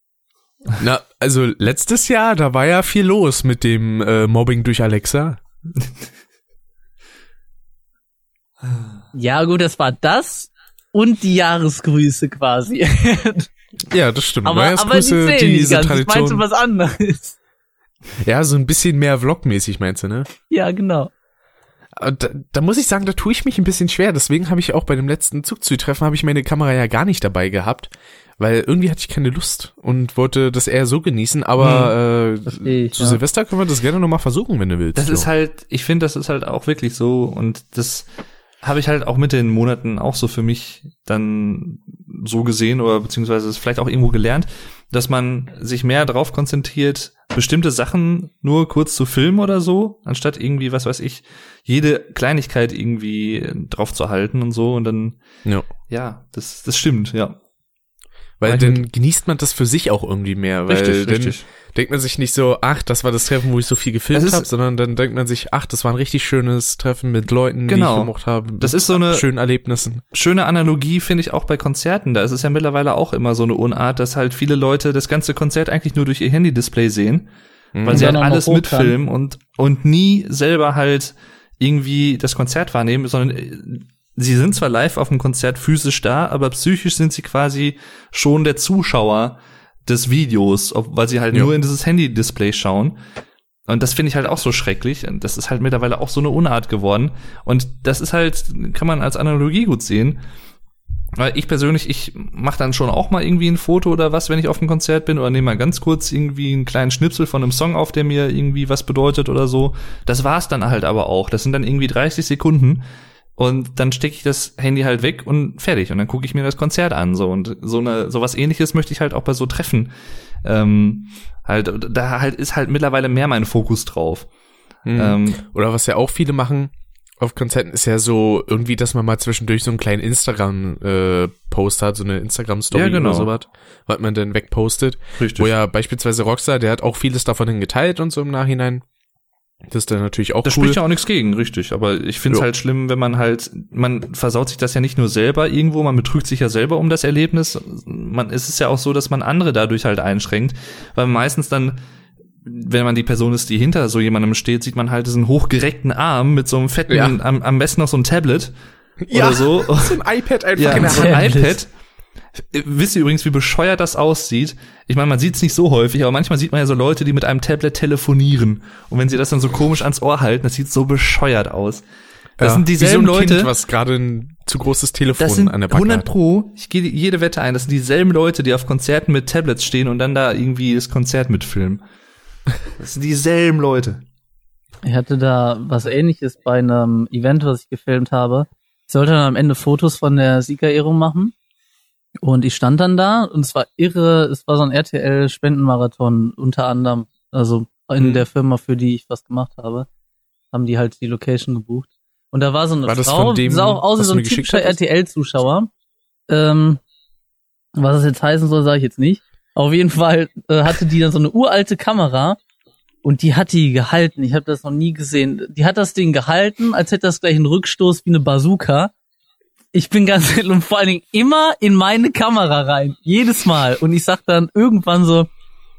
Na, also letztes Jahr, da war ja viel los mit dem äh, Mobbing durch Alexa. Ja, gut, das war das und die Jahresgrüße quasi. [laughs] Ja, das stimmt. aber, aber die nicht diese ganz. Ich meinte Tradition. was anderes. Ja, so ein bisschen mehr Vlogmäßig meinst du, ne? Ja, genau. Aber Da, da muss ich sagen, da tue ich mich ein bisschen schwer. Deswegen habe ich auch bei dem letzten Zugzutreffen habe ich meine Kamera ja gar nicht dabei gehabt, weil irgendwie hatte ich keine Lust und wollte das eher so genießen. Aber Versteh äh, ich, zu ja. Silvester können wir das gerne noch mal versuchen, wenn du willst. Das so. ist halt, ich finde, das ist halt auch wirklich so und das habe ich halt auch mit den Monaten auch so für mich dann so gesehen oder beziehungsweise es vielleicht auch irgendwo gelernt, dass man sich mehr darauf konzentriert, bestimmte Sachen nur kurz zu filmen oder so, anstatt irgendwie, was weiß ich, jede Kleinigkeit irgendwie drauf zu halten und so und dann, ja. ja, das, das stimmt, ja. Weil dann genießt man das für sich auch irgendwie mehr, weil Richtig, dann richtig. denkt man sich nicht so, ach, das war das Treffen, wo ich so viel gefilmt habe, sondern dann denkt man sich, ach, das war ein richtig schönes Treffen mit Leuten, die Genau. ich gemocht habe. Das ist so eine- schönen Erlebnissen. schöne Analogie finde ich auch bei Konzerten. Da ist es ja mittlerweile auch immer so eine Unart, dass halt viele Leute das ganze Konzert eigentlich nur durch ihr Handy-Display sehen, weil sie dann halt alles mitfilmen und, und nie selber halt irgendwie das Konzert wahrnehmen, sondern äh, sie sind zwar live auf dem Konzert physisch da, aber psychisch sind sie quasi schon der Zuschauer des Videos, ob, weil sie halt Ja. nur in dieses Handy-Display schauen. Und das finde ich halt auch so schrecklich. Und das ist halt mittlerweile auch so eine Unart geworden. Und das ist halt, kann man als Analogie gut sehen. Weil ich persönlich, ich mache dann schon auch mal irgendwie ein Foto oder was, wenn ich auf dem Konzert bin, oder nehme mal ganz kurz irgendwie einen kleinen Schnipsel von einem Song auf, der mir irgendwie was bedeutet oder so. Das war's dann halt aber auch. Das sind dann irgendwie 30 Sekunden. Und dann stecke ich das Handy halt weg und fertig. Und dann gucke ich mir das Konzert an. So und so eine sowas ähnliches möchte ich halt auch bei so Treffen. Ähm, halt, da halt ist halt mittlerweile mehr mein Fokus drauf. Mhm. Ähm, Oder was ja auch viele machen auf Konzerten ist ja so irgendwie, dass man mal zwischendurch so einen kleinen Instagram-Post hat, so eine Instagram-Story Ja, genau. oder sowas, was man dann wegpostet. richtig. Wo ja beispielsweise Rockstar, der hat auch vieles davon hin geteilt und so im Nachhinein. Das ist dann natürlich auch Da cool. spricht ja auch nichts gegen, richtig. Aber ich finde es Ja. halt schlimm, wenn man halt, man versaut sich das ja nicht nur selber irgendwo, man betrügt sich ja selber um das Erlebnis. Man, es ist ja auch so, dass man andere dadurch halt einschränkt, weil meistens dann, wenn man die Person ist, die hinter so jemandem steht, sieht man halt diesen hochgereckten Arm mit so einem fetten, Ja. am, am besten noch so ein Tablet. oder so. [laughs] so ein iPad einfach Ja, in der so Hand. ein Tablet. iPad. Wisst ihr übrigens, wie bescheuert das aussieht? Ich meine, man sieht es nicht so häufig, aber manchmal sieht man ja so Leute, die mit einem Tablet telefonieren. Und wenn sie das dann so komisch ans Ohr halten, das sieht so bescheuert aus. Das Ja, sind wie so dieselben ein Leute. Kind, was gerade ein zu großes Telefon das sind an der Backe 100 hat. Pro, ich gehe jede Wette ein, das sind dieselben Leute, die auf Konzerten mit Tablets stehen und dann da irgendwie das Konzert mitfilmen. Das sind dieselben Leute. Ich hatte da was ähnliches bei einem Event, was ich gefilmt habe. Ich sollte dann am Ende Fotos von der Siegerehrung machen. Und ich stand dann da und es war irre, es war so ein RTL-Spendenmarathon unter anderem, also in Mhm. der Firma, für die ich was gemacht habe, haben die halt die Location gebucht. Und da war so eine War Frau, dem, sah auch aus wie so ein typischer? RTL-Zuschauer. Ähm, was das jetzt heißen soll, sage ich jetzt nicht. Auf jeden Fall äh, hatte die dann so eine uralte Kamera und die hat die gehalten. Ich habe das noch nie gesehen. Die hat das Ding gehalten, als hätte das gleich einen Rückstoß wie eine Bazooka. Ich bin ganz und vor allen Dingen immer in meine Kamera rein. Jedes Mal. Und ich sag dann irgendwann so,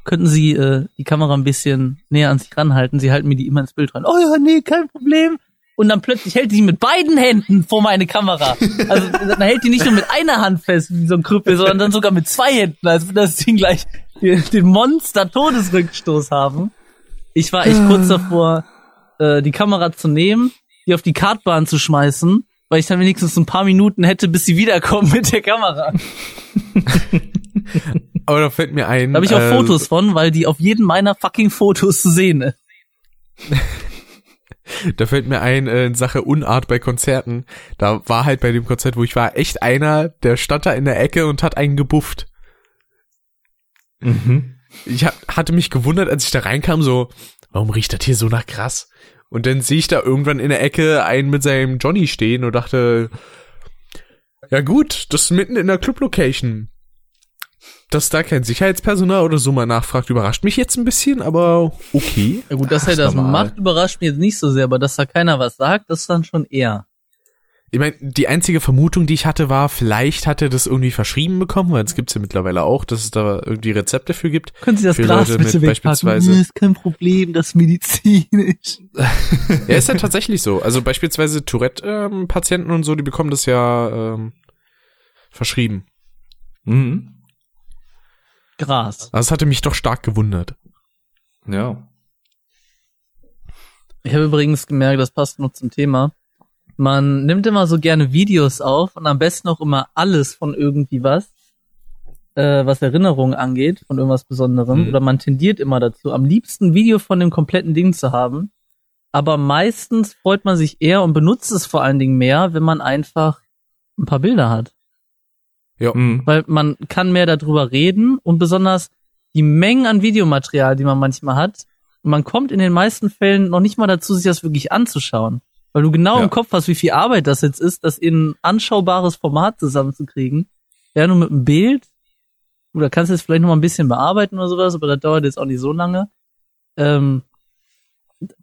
könnten Sie äh, die Kamera ein bisschen näher an sich ranhalten? Sie halten mir die immer ins Bild rein. Oh ja, nee, kein Problem. Und dann plötzlich hält die mit beiden Händen vor meine Kamera. Also dann hält die nicht nur mit einer Hand fest, wie so ein Krüppel, sondern dann sogar mit zwei Händen, als würde das Ding gleich den Monster-Todesrückstoß haben. Ich war echt kurz davor, äh, die Kamera zu nehmen, die auf die Kartbahn zu schmeißen, weil ich dann wenigstens ein paar Minuten hätte, bis sie wiederkommen mit der Kamera. [laughs] Aber da fällt mir ein. Da habe ich auch äh, Fotos von, weil die auf jedem meiner fucking Fotos zu sehen ist. [laughs] Da fällt mir ein, äh, in Sache Unart bei Konzerten. Da war halt bei dem Konzert, wo ich war, echt einer, der stand da in der Ecke und hat einen gebufft. Mhm. Ich hab, hatte mich gewundert, als ich da reinkam, so, warum riecht das hier so nach krass? Und dann sehe ich da irgendwann in der Ecke einen mit seinem Johnny stehen und dachte, ja gut, das ist mitten in der Club-Location. Dass da kein Sicherheitspersonal oder so mal nachfragt, überrascht mich jetzt ein bisschen, aber okay. Ja gut, dass Ach, er das normal. macht, überrascht mich jetzt nicht so sehr, aber dass da keiner was sagt, das ist dann schon eher. Ich meine, die einzige Vermutung, die ich hatte, war, vielleicht hat er das irgendwie verschrieben bekommen, weil es gibt's ja mittlerweile auch, dass es da irgendwie Rezepte für gibt. Können Sie das Für Glas Leute bitte mit wegpacken? beispielsweise- Nee, ist kein Problem, das ist medizinisch. [laughs] Ja, ist ja tatsächlich so. Also beispielsweise Tourette-Patienten und so, die bekommen das ja ähm, verschrieben. Mhm. Gras. Also es hatte mich doch stark gewundert. Ja. Ich habe übrigens gemerkt, das passt noch zum Thema. Man nimmt immer so gerne Videos auf und am besten auch immer alles von irgendwie was, äh, was Erinnerungen angeht, von irgendwas Besonderem. Mhm. Oder man tendiert immer dazu, am liebsten ein Video von dem kompletten Ding zu haben. Aber meistens freut man sich eher und benutzt es vor allen Dingen mehr, wenn man einfach ein paar Bilder hat. Ja. Mhm. weil man kann mehr darüber reden und besonders die Mengen an Videomaterial, die man manchmal hat, man kommt in den meisten Fällen noch nicht mal dazu, sich das wirklich anzuschauen. Weil du genau Ja. im Kopf hast, wie viel Arbeit das jetzt ist, das in ein anschaubares Format zusammenzukriegen. Ja, nur mit einem Bild. Oder kannst du es vielleicht noch mal ein bisschen bearbeiten oder sowas, aber das dauert jetzt auch nicht so lange. Ähm,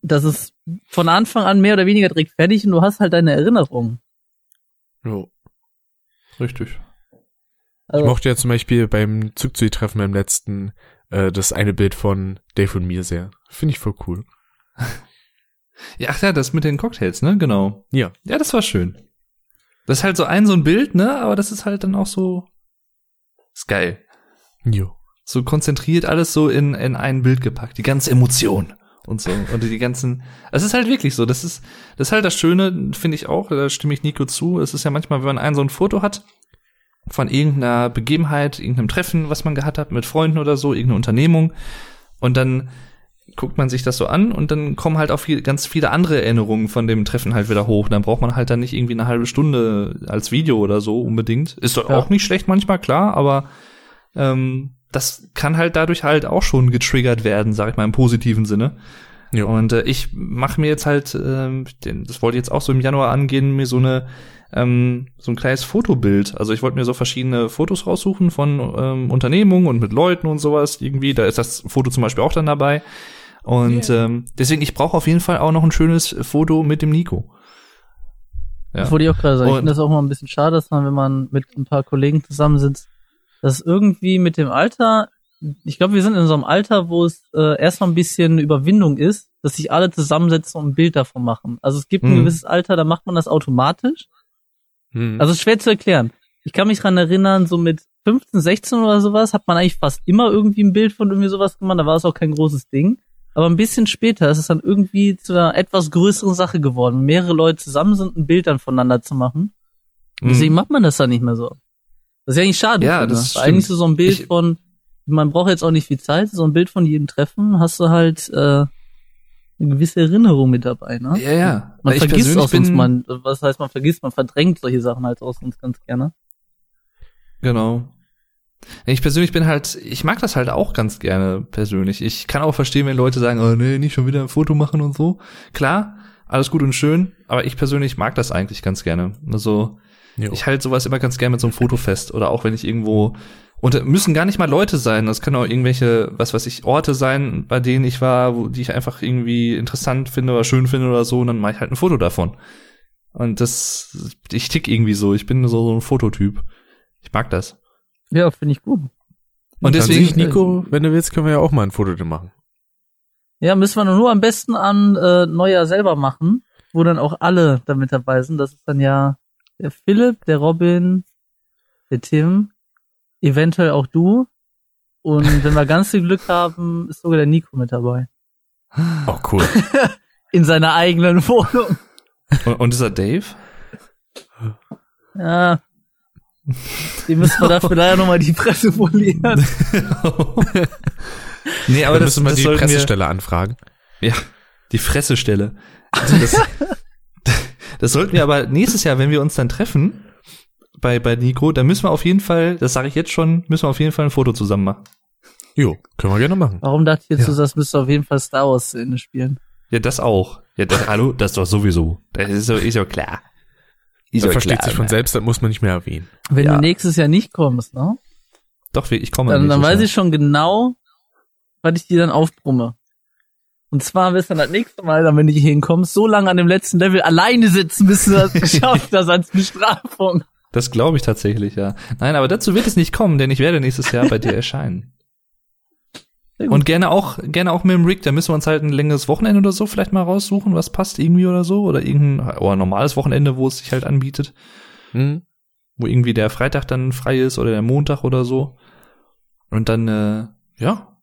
das ist von Anfang an mehr oder weniger direkt fertig und du hast halt deine Erinnerungen. Jo. Richtig. Ich Also, mochte ja zum Beispiel beim Zugzui-Treffen beim letzten äh, das eine Bild von Dave und mir sehr. Finde ich voll cool. [laughs] Ja, ach ja, das mit den Cocktails, ne? Genau. Ja. Ja, das war schön. Das ist halt so ein so ein Bild, ne? Aber das ist halt dann auch so ist geil. Jo. So konzentriert alles so in in ein Bild gepackt, die ganze Emotion und so und die ganzen Es ist halt wirklich so, das ist das ist halt das schöne, finde ich auch, da stimme ich Nico zu. Es ist ja manchmal, wenn man ein so ein Foto hat von irgendeiner Begebenheit, irgendeinem Treffen, was man gehabt hat mit Freunden oder so, irgendeine Unternehmung und dann guckt man sich das so an und dann kommen halt auch viel, ganz viele andere Erinnerungen von dem Treffen halt wieder hoch. Dann braucht man halt dann nicht irgendwie eine halbe Stunde als Video oder so unbedingt. Ist doch Ja. auch nicht schlecht manchmal, klar, aber ähm, das kann halt dadurch halt auch schon getriggert werden, sag ich mal im positiven Sinne. Ja. Und äh, ich mache mir jetzt halt, den, das wollte ich jetzt auch so im Januar angehen, mir so eine ähm, so ein kleines Fotobild. Also ich wollte mir so verschiedene Fotos raussuchen von ähm, Unternehmungen und mit Leuten und sowas irgendwie. Da ist das Foto zum Beispiel auch dann dabei. Und ähm, deswegen, ich brauche auf jeden Fall auch noch ein schönes Foto mit dem Nico. Ja. Das wollte ich auch gerade sagen. Ich Und- finde das auch mal ein bisschen schade, dass man, wenn man mit ein paar Kollegen zusammensitzt, dass irgendwie mit dem Alter, ich glaube, wir sind in so einem Alter, wo es äh, erstmal ein bisschen Überwindung ist, dass sich alle zusammensetzen und ein Bild davon machen. Also es gibt ein Mhm. gewisses Alter, da macht man das automatisch. Hm. Also schwer zu erklären. Ich kann mich dran erinnern, so mit 15, 16 oder sowas hat man eigentlich fast immer irgendwie ein Bild von irgendwie sowas gemacht. Da war es auch kein großes Ding. Aber ein bisschen später ist es dann irgendwie zu einer etwas größeren Sache geworden. Mehrere Leute zusammen sind, ein Bild dann voneinander zu machen. Und Deswegen macht man das dann nicht mehr so. Das ist ja eigentlich schade. Ja, finde. das Weil Eigentlich so, so ein Bild Ich- von, man braucht jetzt auch nicht viel Zeit, so ein Bild von jedem Treffen hast du halt äh, eine gewisse Erinnerung mit dabei, ne? Ja, ja. Man ich vergisst auch sonst, man, was heißt man vergisst, man verdrängt solche Sachen halt auch sonst ganz gerne. Genau. Ich persönlich bin halt, ich mag das halt auch ganz gerne persönlich. Ich kann auch verstehen, wenn Leute sagen, oh nee, nicht schon wieder ein Foto machen und so. Klar, alles gut und schön, aber ich persönlich mag das eigentlich ganz gerne. Also Jo. ich halte sowas immer ganz gerne mit so einem Foto fest oder auch wenn ich irgendwo und müssen gar nicht mal Leute sein, das können auch irgendwelche, was weiß ich, Orte sein, bei denen ich war, wo die ich einfach irgendwie interessant finde oder schön finde oder so, und dann mache ich halt ein Foto davon. Und das, ich tick irgendwie so, ich bin so, so ein Fototyp. Ich mag das. Ja, finde ich gut. Und deswegen, sehe ich, Nico, wenn du willst, können wir ja auch mal ein Foto dir machen. Ja, müssen wir nur am besten an äh, Neujahr selber machen, wo dann auch alle damit dabei sind. Das ist dann ja der Philipp, der Robin, der Tim, eventuell auch du. Und [laughs] wenn wir ganz viel Glück haben, ist sogar der Nico mit dabei. Oh, cool. [laughs] In seiner eigenen Wohnung. Und, und dieser Dave? Ja. Die müssen wir dafür [laughs] leider nochmal die Presse folieren. [laughs] nee, aber Dann das, müssen wir das die sollten wir, Pressestelle anfragen. ja, die Fressestelle. [laughs] Also das, das sollten wir aber nächstes Jahr, wenn wir uns dann treffen, bei, bei Nico, dann müssen wir auf jeden Fall, das sage ich jetzt schon, müssen wir auf jeden Fall ein Foto zusammen machen. Jo, können wir gerne machen. Warum dachte ich jetzt, Ja. so, das müsste auf jeden Fall Star Wars zu Ende spielen? Ja, das auch. Ja, das, hallo, das doch sowieso. Das ist so, ist ja klar. Ist Das versteht klar, sich von ne? selbst, das muss man nicht mehr erwähnen. Wenn Ja. du nächstes Jahr nicht kommst, ne? Doch, ich komme. Dann, dann weiß Jahr. ich schon genau, was ich dir dann aufbrumme. Und zwar wirst du dann das nächste Mal, dann, wenn du hier hinkommst, so lange an dem letzten Level alleine sitzen, bis du das [laughs] geschafft hast als Bestrafung. Das glaube ich tatsächlich, ja. Nein, aber dazu wird es nicht kommen, denn ich werde nächstes Jahr bei dir erscheinen. Und gerne auch, gerne auch mit dem Rick, da müssen wir uns halt ein längeres Wochenende oder so vielleicht mal raussuchen, was passt irgendwie oder so. Oder irgendein, oder ein normales Wochenende, wo es sich halt anbietet. Hm? Wo irgendwie der Freitag dann frei ist oder der Montag oder so. Und dann, äh, ja,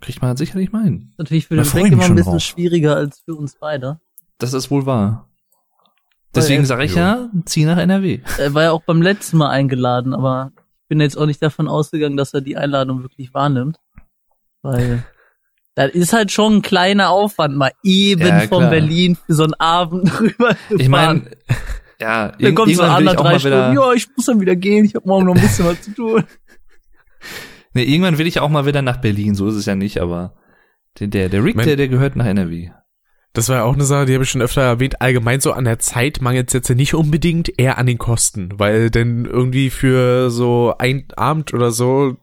kriegt man sicherlich mal hin. Natürlich für den mich immer ein bisschen drauf. schwieriger als für uns beide. Das ist wohl wahr. Deswegen sage ich ja, zieh nach NRW. Er war ja auch beim letzten Mal eingeladen, aber ich bin jetzt auch nicht davon ausgegangen, dass er die Einladung wirklich wahrnimmt. Weil das ist halt schon ein kleiner Aufwand, mal eben Ja, von. Berlin für so einen Abend [laughs] rüber zu Ich meine, ja, Dann kommt so irgendwann will nach ich auch drei mal wieder, Stunden, ja, ich muss dann wieder gehen, ich habe morgen noch ein bisschen was zu tun. [laughs] nee, irgendwann will ich auch mal wieder nach Berlin, so ist es ja nicht, aber der, der, der Rick, Mein- der, der gehört nach NRW. Das war ja auch eine Sache, die habe ich schon öfter erwähnt. Allgemein so an der Zeit mangelt jetzt nicht unbedingt, eher an den Kosten. Weil denn irgendwie für so ein Abend oder so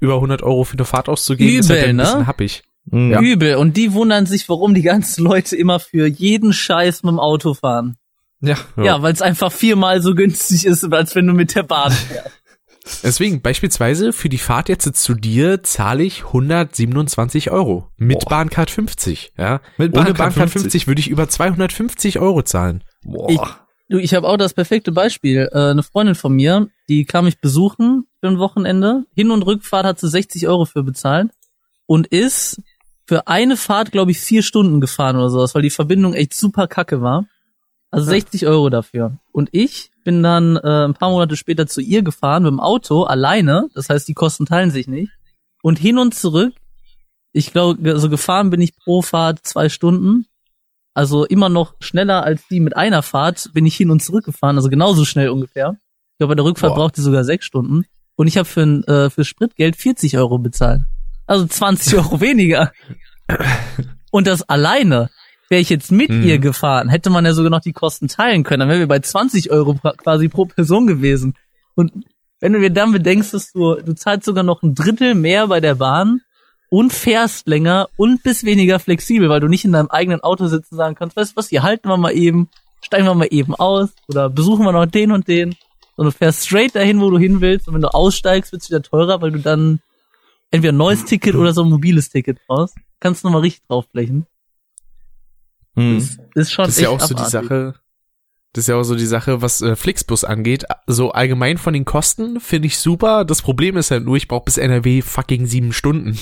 über 100 Euro für eine Fahrt auszugeben, ist halt Übel, ein ne? bisschen happig. Mhm. Ja. Übel. Und die wundern sich, warum die ganzen Leute immer für jeden Scheiß mit dem Auto fahren. Ja. Ja. Ja, weil es einfach viermal so günstig ist, als wenn du mit der Bahn fährst. [laughs] Deswegen, beispielsweise für die Fahrt jetzt zu dir zahle ich 127 Euro. Mit Boah. Bahncard 50. Ja? Mit Ohne Bahncard Bahncard 50. 50 würde ich über 250 Euro zahlen. Boah. Du, ich habe auch das perfekte Beispiel. Äh, eine Freundin von mir, die kam mich besuchen für ein Wochenende. Hin- und Rückfahrt hat sie 60 Euro für bezahlt und ist für eine Fahrt, glaube ich, vier Stunden gefahren oder sowas, weil die Verbindung echt super kacke war. Also 60 Euro dafür. Und ich bin dann äh, ein paar Monate später zu ihr gefahren mit dem Auto alleine. Das heißt, die Kosten teilen sich nicht. Und hin und zurück, ich glaube, so gefahren bin ich pro Fahrt zwei Stunden. Also immer noch schneller als die mit einer Fahrt bin ich hin und zurück gefahren, also genauso schnell ungefähr. Ich glaube, bei der Rückfahrt Boah. braucht die sogar sechs Stunden. Und ich habe für, äh, für Spritgeld 40 Euro bezahlt. Also 20 Euro [laughs] weniger. Und das alleine. Wäre ich jetzt mit Mhm. ihr gefahren, hätte man ja sogar noch die Kosten teilen können. Dann wären wir bei 20 Euro quasi pro Person gewesen. Und wenn du dir dann bedenkst, dass du, du zahlst sogar noch ein Drittel mehr bei der Bahn und fährst länger und bist weniger flexibel, weil du nicht in deinem eigenen Auto sitzen und sagen kannst, weißt du was, hier halten wir mal eben, steigen wir mal eben aus oder besuchen wir noch den und den. Und du fährst straight dahin, wo du hin willst. Und wenn du aussteigst, wird's wieder teurer, weil du dann entweder ein neues Ticket oder so ein mobiles Ticket brauchst. Kannst du nochmal richtig draufblechen. Mhm. Ist schon Das ist ja auch so die abartig. Sache. Das ist ja auch so die Sache, was äh, Flixbus angeht. So allgemein von den Kosten finde ich super. Das Problem ist halt nur, ich brauche bis NRW fucking sieben Stunden.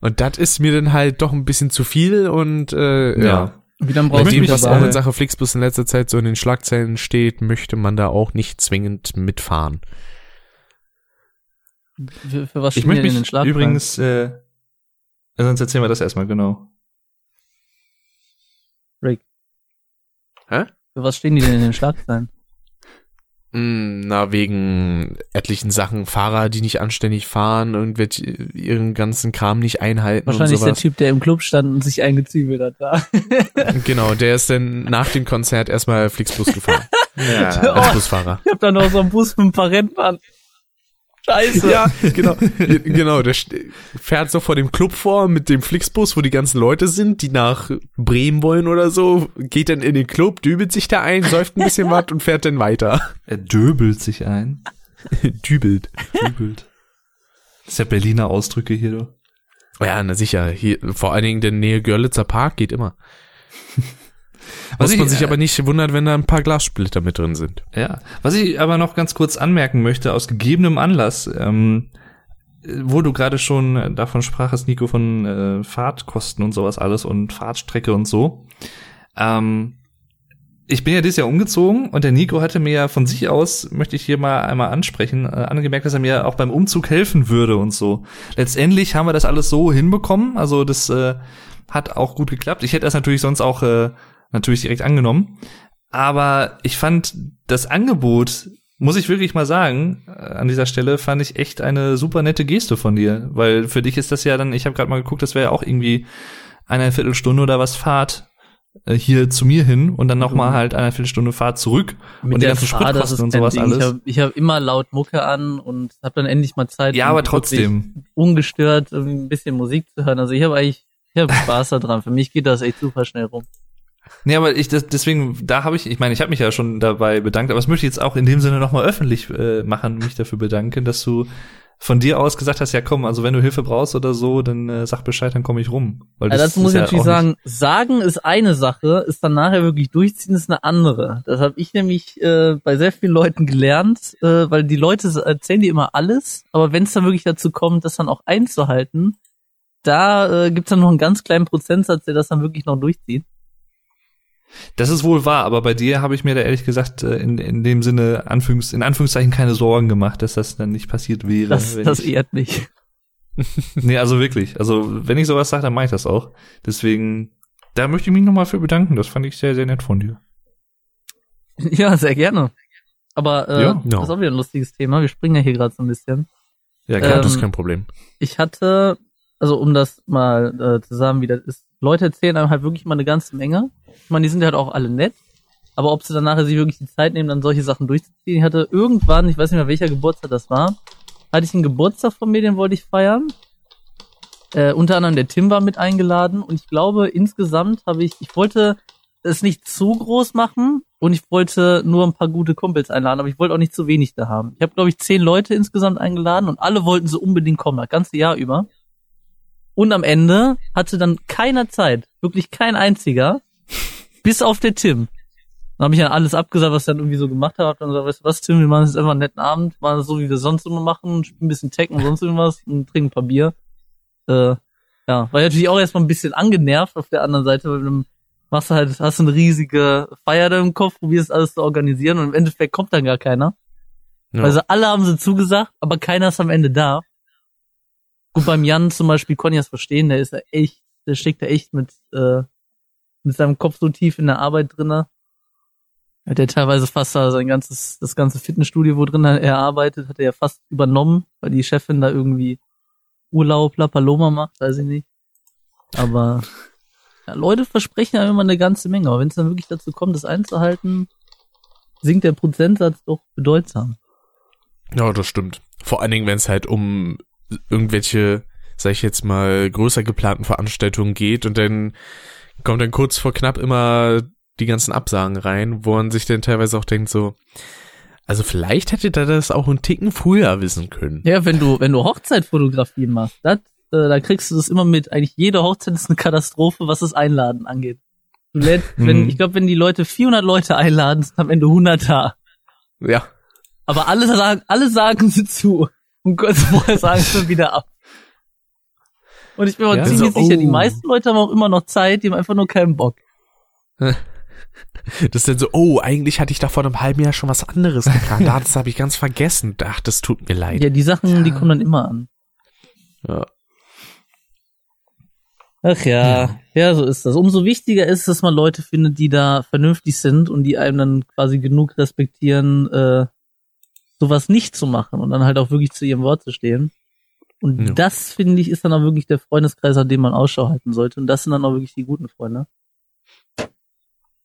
Und das ist mir dann halt doch ein bisschen zu viel und äh, ja. ja. Wie dann Bei brauchst du dem, was auch in Sache Flixbus in letzter Zeit so in den Schlagzeilen steht, möchte man da auch nicht zwingend mitfahren. für, für was Ich stehen möchte die denn in den mich Schlagzeilen? übrigens, äh, sonst erzählen wir das erstmal, genau. Rick. Hä? Für was stehen die denn in den Schlagzeilen? Mm, Na, wegen etlichen Sachen, Fahrer, die nicht anständig fahren, irgendwelche ihren ganzen Kram nicht einhalten Wahrscheinlich und der sowas. Typ, der im Club stand und sich eingezwiebelt hat da. Genau, der ist dann nach dem Konzert erstmal Flixbus gefahren. [laughs] Ja. Als Busfahrer. Ich hab da noch so einen Bus mit ein paar Rentnern. Scheiße. Ja, genau. genau, der fährt so vor dem Club vor mit dem Flixbus, wo die ganzen Leute sind, die nach Bremen wollen oder so, geht dann in den Club, dübelt sich da ein, säuft ein bisschen was und fährt dann weiter. Er döbelt sich ein. [laughs] Dübelt. Döbelt. Das ist ja Berliner Ausdrücke hier, du. Ja, na sicher. Hier, vor allen Dingen der Nähe Görlitzer Park geht immer. [laughs] Was Muss man ich, sich äh, aber nicht wundern, wenn da ein paar Glassplitter mit drin sind. Ja, was ich aber noch ganz kurz anmerken möchte, aus gegebenem Anlass, ähm, wo du gerade schon davon sprachst, Nico, von äh, Fahrtkosten und sowas alles und Fahrtstrecke und so. Ähm, ich bin ja dieses Jahr umgezogen und der Nico hatte mir ja von sich aus, möchte ich hier mal einmal ansprechen, äh, angemerkt, dass er mir auch beim Umzug helfen würde und so. Letztendlich haben wir das alles so hinbekommen, also das äh, hat auch gut geklappt. Ich hätte das natürlich sonst auch äh, natürlich direkt angenommen. Aber ich fand das Angebot, muss ich wirklich mal sagen, äh, an dieser Stelle fand ich echt eine super nette Geste von dir, weil für dich ist das ja dann, ich habe gerade mal geguckt, das wäre ja auch irgendwie eine Viertelstunde oder was Fahrt äh, hier zu mir hin und dann noch mal halt eine Viertelstunde Fahrt zurück und die ganzen Spritkosten und sowas alles. Ich habe ich hab immer laut Mucke an und habe dann endlich mal Zeit, ja, aber trotzdem. ungestört irgendwie ein bisschen Musik zu hören. Also ich habe eigentlich ich hab Spaß daran. Für mich geht das echt super schnell rum. Nee, aber ich das, deswegen, da habe ich, ich meine, ich habe mich ja schon dabei bedankt, aber das möchte ich jetzt auch in dem Sinne nochmal öffentlich äh, machen, mich dafür bedanken, dass du von dir aus gesagt hast, ja komm, also wenn du Hilfe brauchst oder so, dann äh, sag Bescheid, dann komme ich rum. Weil Ja, dazu muss ich natürlich auch sagen, sagen ist eine Sache, ist dann nachher wirklich durchziehen ist eine andere. Das habe ich nämlich äh, bei sehr vielen Leuten gelernt, äh, weil die Leute erzählen dir immer alles, aber wenn es dann wirklich dazu kommt, das dann auch einzuhalten, da äh, gibt's dann noch einen ganz kleinen Prozentsatz, der das dann wirklich noch durchzieht. Das ist wohl wahr, aber bei dir habe ich mir da ehrlich gesagt äh, in, in dem Sinne Anführungs, in Anführungszeichen keine Sorgen gemacht, dass das dann nicht passiert wäre. Das, das ich, ehrt mich. [laughs] nee, also wirklich. Also wenn ich sowas sage, dann mache ich das auch. Deswegen, da möchte ich mich nochmal für bedanken. Das fand ich sehr, sehr nett von dir. [laughs] Ja, sehr gerne. Aber äh, Ja, no. das ist auch wieder ein lustiges Thema. Wir springen ja hier gerade so ein bisschen. Ja, Ja, Ähm, das ist kein Problem. ich hatte, also um das mal äh, zu sagen, wie das ist, Leute erzählen einem halt wirklich mal eine ganze Menge. Ich meine, die sind halt auch alle nett. Aber ob sie dann nachher sich wirklich die Zeit nehmen, dann solche Sachen durchzuziehen. Ich hatte irgendwann, ich weiß nicht mehr welcher Geburtstag das war, hatte ich einen Geburtstag von mir, den wollte ich feiern. Äh, unter anderem der Tim war mit eingeladen und ich glaube, insgesamt habe ich, ich wollte es nicht zu groß machen und ich wollte nur ein paar gute Kumpels einladen, aber ich wollte auch nicht zu wenig da haben. Ich habe, glaube ich, zehn Leute insgesamt eingeladen und alle wollten so unbedingt kommen, das ganze Jahr über. Und am Ende hatte dann keiner Zeit, wirklich kein einziger, bis auf der Tim. Dann habe ich dann alles abgesagt, was ich dann irgendwie so gemacht habe. Hab dann gesagt, weißt du was, Tim, wir machen jetzt einfach einen netten Abend, machen es so, wie wir sonst immer machen, spielen ein bisschen Tekken und sonst irgendwas und trinken ein paar Bier. Äh, ja, war ich natürlich auch erstmal ein bisschen angenervt auf der anderen Seite, weil du machst du halt, hast du eine riesige Feier da im Kopf, probierst alles zu organisieren und im Endeffekt kommt dann gar keiner. Ja. Also alle haben sie zugesagt, aber keiner ist am Ende da. Gut, beim Jan zum Beispiel konnte ich das verstehen, der ist ja echt, der steckt da echt mit, äh, mit seinem Kopf so tief in der Arbeit drinne. Hat er teilweise fast da sein ganzes, das ganze Fitnessstudio, wo drin er arbeitet, hat er ja fast übernommen, weil die Chefin da irgendwie Urlaub La Paloma macht, weiß ich nicht. Aber ja, Leute versprechen ja immer eine ganze Menge, aber wenn es dann wirklich dazu kommt, das einzuhalten, sinkt der Prozentsatz doch bedeutsam. Ja, das stimmt. Vor allen Dingen, wenn es halt um irgendwelche, sag ich jetzt mal, größer geplanten Veranstaltungen geht und dann kommt dann kurz vor knapp immer die ganzen Absagen rein, wo man sich dann teilweise auch denkt so, also vielleicht hätte da das auch einen Ticken früher wissen können. Ja, wenn du, wenn du Hochzeitfotografie machst, das, äh, da kriegst du das immer mit. Eigentlich jede Hochzeit ist eine Katastrophe, was das Einladen angeht. Du lädst, wenn, Mhm. ich glaube, wenn die Leute 400 Leute einladen, sind am Ende 100 da. Ja. Aber alle sagen, alle sagen sie zu. Und kurz vorher sagen sie wieder ab. Und ich bin mir Ja, ziemlich so, sicher, die oh. meisten Leute haben auch immer noch Zeit, die haben einfach nur keinen Bock. [laughs] Das ist dann so, oh, eigentlich hatte ich da vor einem halben Jahr schon was anderes geplant. Ah, das habe ich ganz vergessen. Ach, das tut mir leid. Ja, die Sachen, die kommen dann immer an. Ja. Ach ja, ja, so ist das. Umso wichtiger ist, dass man Leute findet, die da vernünftig sind und die einem dann quasi genug respektieren, äh, sowas nicht zu machen und dann halt auch wirklich zu ihrem Wort zu stehen. Und Ja. das, finde ich, ist dann auch wirklich der Freundeskreis, an dem man Ausschau halten sollte. Und das sind dann auch wirklich die guten Freunde.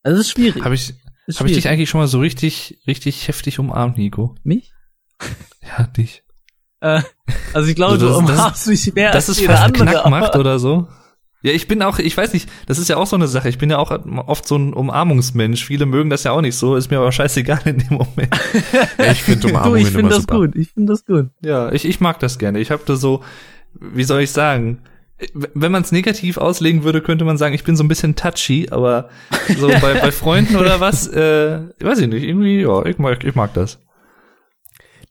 Also es ist schwierig. Habe ich, hab ich dich eigentlich schon mal so richtig, richtig heftig umarmt, Nico? Mich? Ja, dich. Äh, also ich glaube, Also das- du das- umarmst mich mehr Das als ist jeder andere. Knackmacht aber- oder so. Ja, ich bin auch, ich weiß nicht, das ist ja auch so eine Sache. Ich bin ja auch oft so ein Umarmungsmensch. Viele mögen das ja auch nicht so, ist mir aber scheißegal in dem Moment. Ich finde [laughs] Du, Umarmungen ich finde immer das super. gut. Ich finde das gut. Ja, ich, ich mag das gerne. Ich habe da so, wie soll ich sagen, wenn man es negativ auslegen würde, könnte man sagen, ich bin so ein bisschen touchy, aber so [laughs] bei, bei Freunden oder was, äh, weiß ich nicht, irgendwie, ja, ich mag, ich mag das.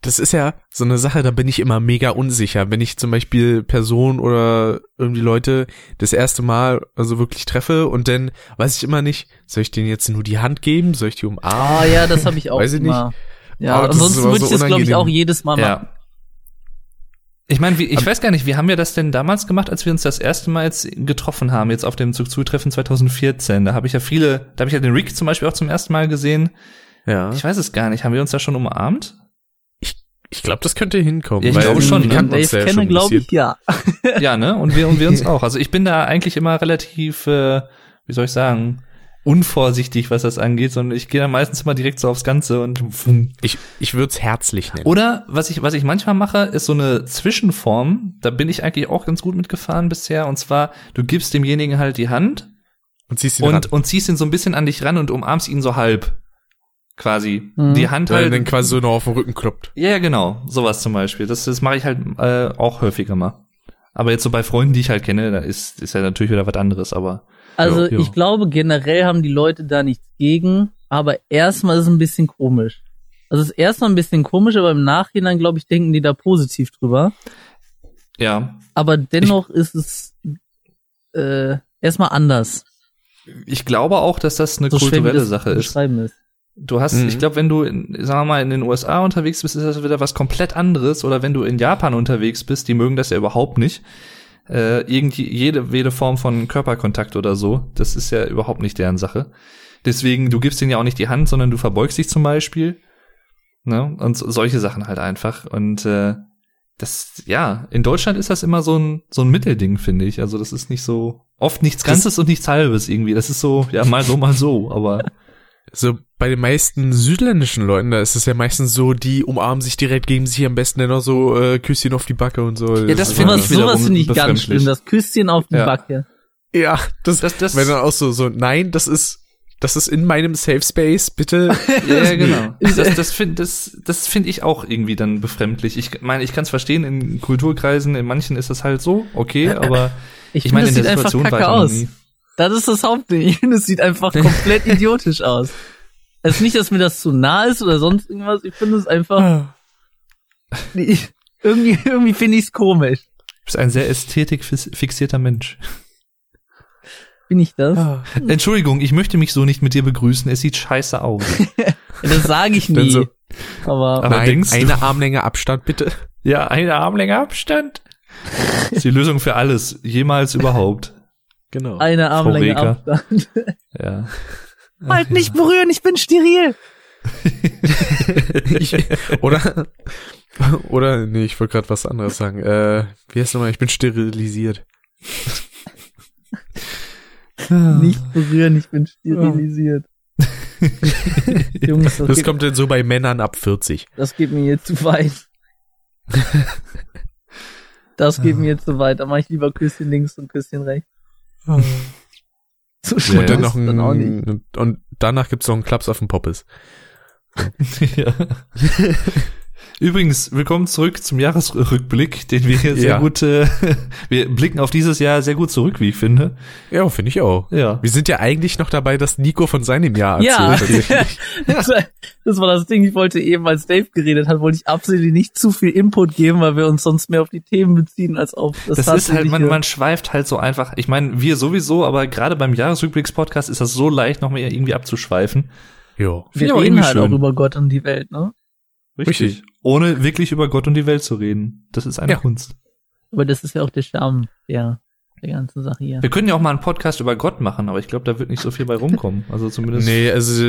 Das ist ja so eine Sache, da bin ich immer mega unsicher, wenn ich zum Beispiel Personen oder irgendwie Leute das erste Mal also wirklich treffe und dann weiß ich immer nicht, soll ich denen jetzt nur die Hand geben, soll ich die umarmen? Ah ja, das habe ich auch Weiß ich immer. Ja, Aber ansonsten würde so ich das, glaube ich, auch jedes Mal machen. Ja. Ich meine, ich weiß gar nicht, wie haben wir das denn damals gemacht, als wir uns das erste Mal jetzt getroffen haben, jetzt auf dem Zugzutreffen 2014? Da habe ich ja viele, da habe ich ja den Rick zum Beispiel auch zum ersten Mal gesehen. Ja. Ich weiß es gar nicht, haben wir uns da schon umarmt? Ich glaube, das könnte hinkommen. Ja, ich glaube schon, wir ne? kannten uns ja kenne, schon ein glaube ich, ja. [laughs] Ja, ne? Und wir und wir uns auch. Also ich bin da eigentlich immer relativ, äh, wie soll ich sagen, unvorsichtig, was das angeht, sondern ich gehe da meistens immer direkt so aufs Ganze und Ich, ich würde es herzlich nennen. oder was ich was ich manchmal mache, ist so eine Zwischenform. Da bin ich eigentlich auch ganz gut mitgefahren bisher. Und zwar, du gibst demjenigen halt die Hand Und ziehst ihn ran. und und ziehst ihn so ein bisschen an dich ran und umarmst ihn so halb, quasi. Mhm. Die Hand weil er halt. dann quasi so noch auf den Rücken kloppt. Ja, ja, genau, sowas zum Beispiel. Das, das mache ich halt äh, auch häufiger mal. Aber jetzt so bei Freunden, die ich halt kenne, da ist, ist ja natürlich wieder was anderes, aber Also Ja, ja. ich glaube, generell haben die Leute da nichts gegen, aber erstmal ist es ein bisschen komisch. Also es ist erstmal ein bisschen komisch, aber im Nachhinein, glaube ich, denken die da positiv drüber. ja. Aber dennoch ist es äh, erstmal anders. Ich glaube auch, dass das eine So schwer, wie kulturelle das Sache ist. ist. Du hast, Mhm. ich glaube, wenn du, in, sagen wir mal, in den USA unterwegs bist, ist das wieder was komplett anderes. Oder wenn du in Japan unterwegs bist, die mögen das ja überhaupt nicht. Äh, irgendwie jede, jede Form von Körperkontakt oder so, das ist ja überhaupt nicht deren Sache. Deswegen, du gibst denen ja auch nicht die Hand, sondern du verbeugst dich zum Beispiel. Ne? Und so- solche Sachen halt einfach. Und äh, das, ja, in Deutschland ist das immer so ein, so ein Mittelding, finde ich. Also das ist nicht so, oft nichts Das- Ganzes und nichts Halbes irgendwie. Das ist so, ja, mal so, mal so, aber. [laughs] So bei den meisten südländischen Leuten, da ist es ja meistens so, die umarmen sich direkt, geben sich am besten dann noch so äh, Küsschen auf die Backe und so. Ja, das ist finde ich Sowas, finde ich ganz schlimm. Das Küsschen auf die Ja. Backe. Ja, das, Das- das- wenn dann auch so, so, nein, das ist, das ist in meinem Safe Space, bitte. Ja, [laughs] ja genau. [laughs] Das, das finde das, das find ich auch irgendwie dann befremdlich. Ich meine, ich kann es verstehen, in Kulturkreisen, in manchen ist das halt so, okay, aber Ich, ich meine, das in der einfach Situation war kacke ich noch aus. nie. Das ist das Hauptding. Ich finde, es [laughs] sieht einfach komplett [laughs] idiotisch aus. Es ist nicht, dass mir das zu nah ist oder sonst irgendwas. Ich finde es einfach, [laughs] ich, irgendwie, irgendwie finde ich es komisch. Du bist ein sehr ästhetikfixierter Mensch. Bin ich das? Entschuldigung, ich möchte mich so nicht mit dir begrüßen. Es sieht scheiße aus. Das sage ich nie. so- Aber Aber Nein, eine Armlänge Abstand, bitte. Ja, eine Armlänge Abstand. Das ist die Lösung für alles. Jemals überhaupt. Genau. eine Armlänge. Abstand. [laughs] Ja. halt nicht berühren, ich bin steril. [laughs] ich, oder, oder, nee, ich wollte gerade was anderes sagen. Äh, wie heißt nochmal? Ich bin sterilisiert. [laughs] Nicht berühren, ich bin sterilisiert. Jungs, das, Das geht, kommt dann so bei Männern ab 40. das geht mir jetzt zu weit. Das geht mir jetzt zu weit. Da mache ich lieber Küsschen links und Küsschen rechts. [laughs] So schlimm Und dann noch es dann auch nicht. ein, und danach gibt's noch einen Klaps auf den Poppes. [laughs] ja. [laughs] Übrigens, willkommen zurück zum Jahresrückblick, den wir hier sehr Ja. gut, äh, [laughs] wir blicken auf dieses Jahr sehr gut zurück, wie ich finde. Ja, finde ich auch. Ja. Wir sind ja eigentlich noch dabei, dass Nico von seinem Jahr Ja. erzählt. tatsächlich. [laughs] das war das Ding. Ich wollte eben, als Dave geredet hat, wollte ich absolut nicht zu viel Input geben, weil wir uns sonst mehr auf die Themen beziehen als auf das, Das ist halt, man, man schweift halt so einfach. Ich meine, wir sowieso, aber gerade beim Jahresrückblicks-Podcast ist das so leicht, noch mehr irgendwie abzuschweifen. Jo. wir reden halt auch über Gott und die Welt, ne? Richtig. Ohne wirklich über Gott und die Welt zu reden. Das ist eine Ja. Kunst. Aber das ist ja auch der Charme der, der ganzen Sache hier. Wir können ja auch mal einen Podcast über Gott machen, aber ich glaube, da wird nicht so viel bei rumkommen. Also zumindest. Nee, also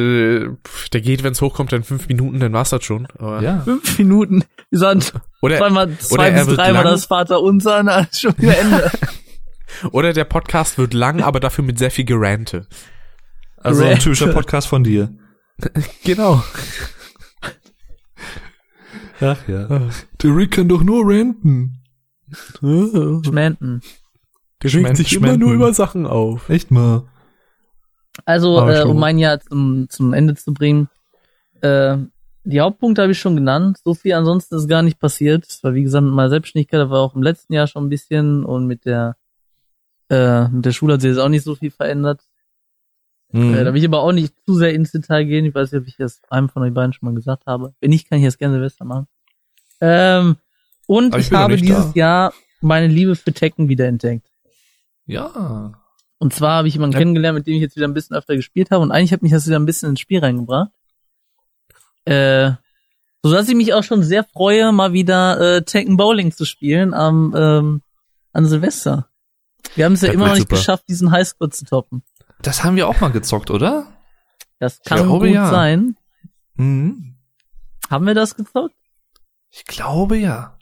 der geht, wenn es hochkommt, dann fünf Minuten, dann war's das schon. Aber Ja. Fünf Minuten. Wir sagen Oder, zweimal, zwei er bis dreimal das Vater unser, na, ist schon wieder Ende. [laughs] oder der Podcast wird lang, aber dafür mit sehr viel Gerante. Also ein Rant. typischer Podcast von dir. [laughs] Genau. Ach ja. Der Rick kann doch nur ranten. Schmenten. Der regt sich immer nur über Sachen auf. Echt mal. Also, Aber äh, um mein Jahr zum, zum Ende zu bringen, äh, die Hauptpunkte habe ich schon genannt. So viel ansonsten ist gar nicht passiert. Weil wie gesagt, mit meiner Selbstständigkeit, da war auch im letzten Jahr schon ein bisschen und mit der äh, mit der Schule hat sich jetzt auch nicht so viel verändert. Mhm. Äh, da will ich aber auch nicht zu sehr ins Detail gehen. Ich weiß nicht, ob ich das einem von euch beiden schon mal gesagt habe. Wenn nicht, kann ich das gerne Silvester machen. Ähm, und ich ich, habe dieses da. Jahr meine Liebe für Tekken wiederentdeckt. Ja. Und zwar habe ich jemanden Ja. kennengelernt, mit dem ich jetzt wieder ein bisschen öfter gespielt habe. Und eigentlich hat mich das wieder ein bisschen ins Spiel reingebracht. Äh, so dass ich mich auch schon sehr freue, mal wieder äh, Tekken Bowling zu spielen am ähm, an Silvester. Wir haben es ja Das immer noch nicht super. geschafft, diesen Highscore zu toppen. Das haben wir auch mal gezockt, oder? Das kann glaube, gut ja. sein. Mhm. Haben wir das gezockt? Ich glaube ja.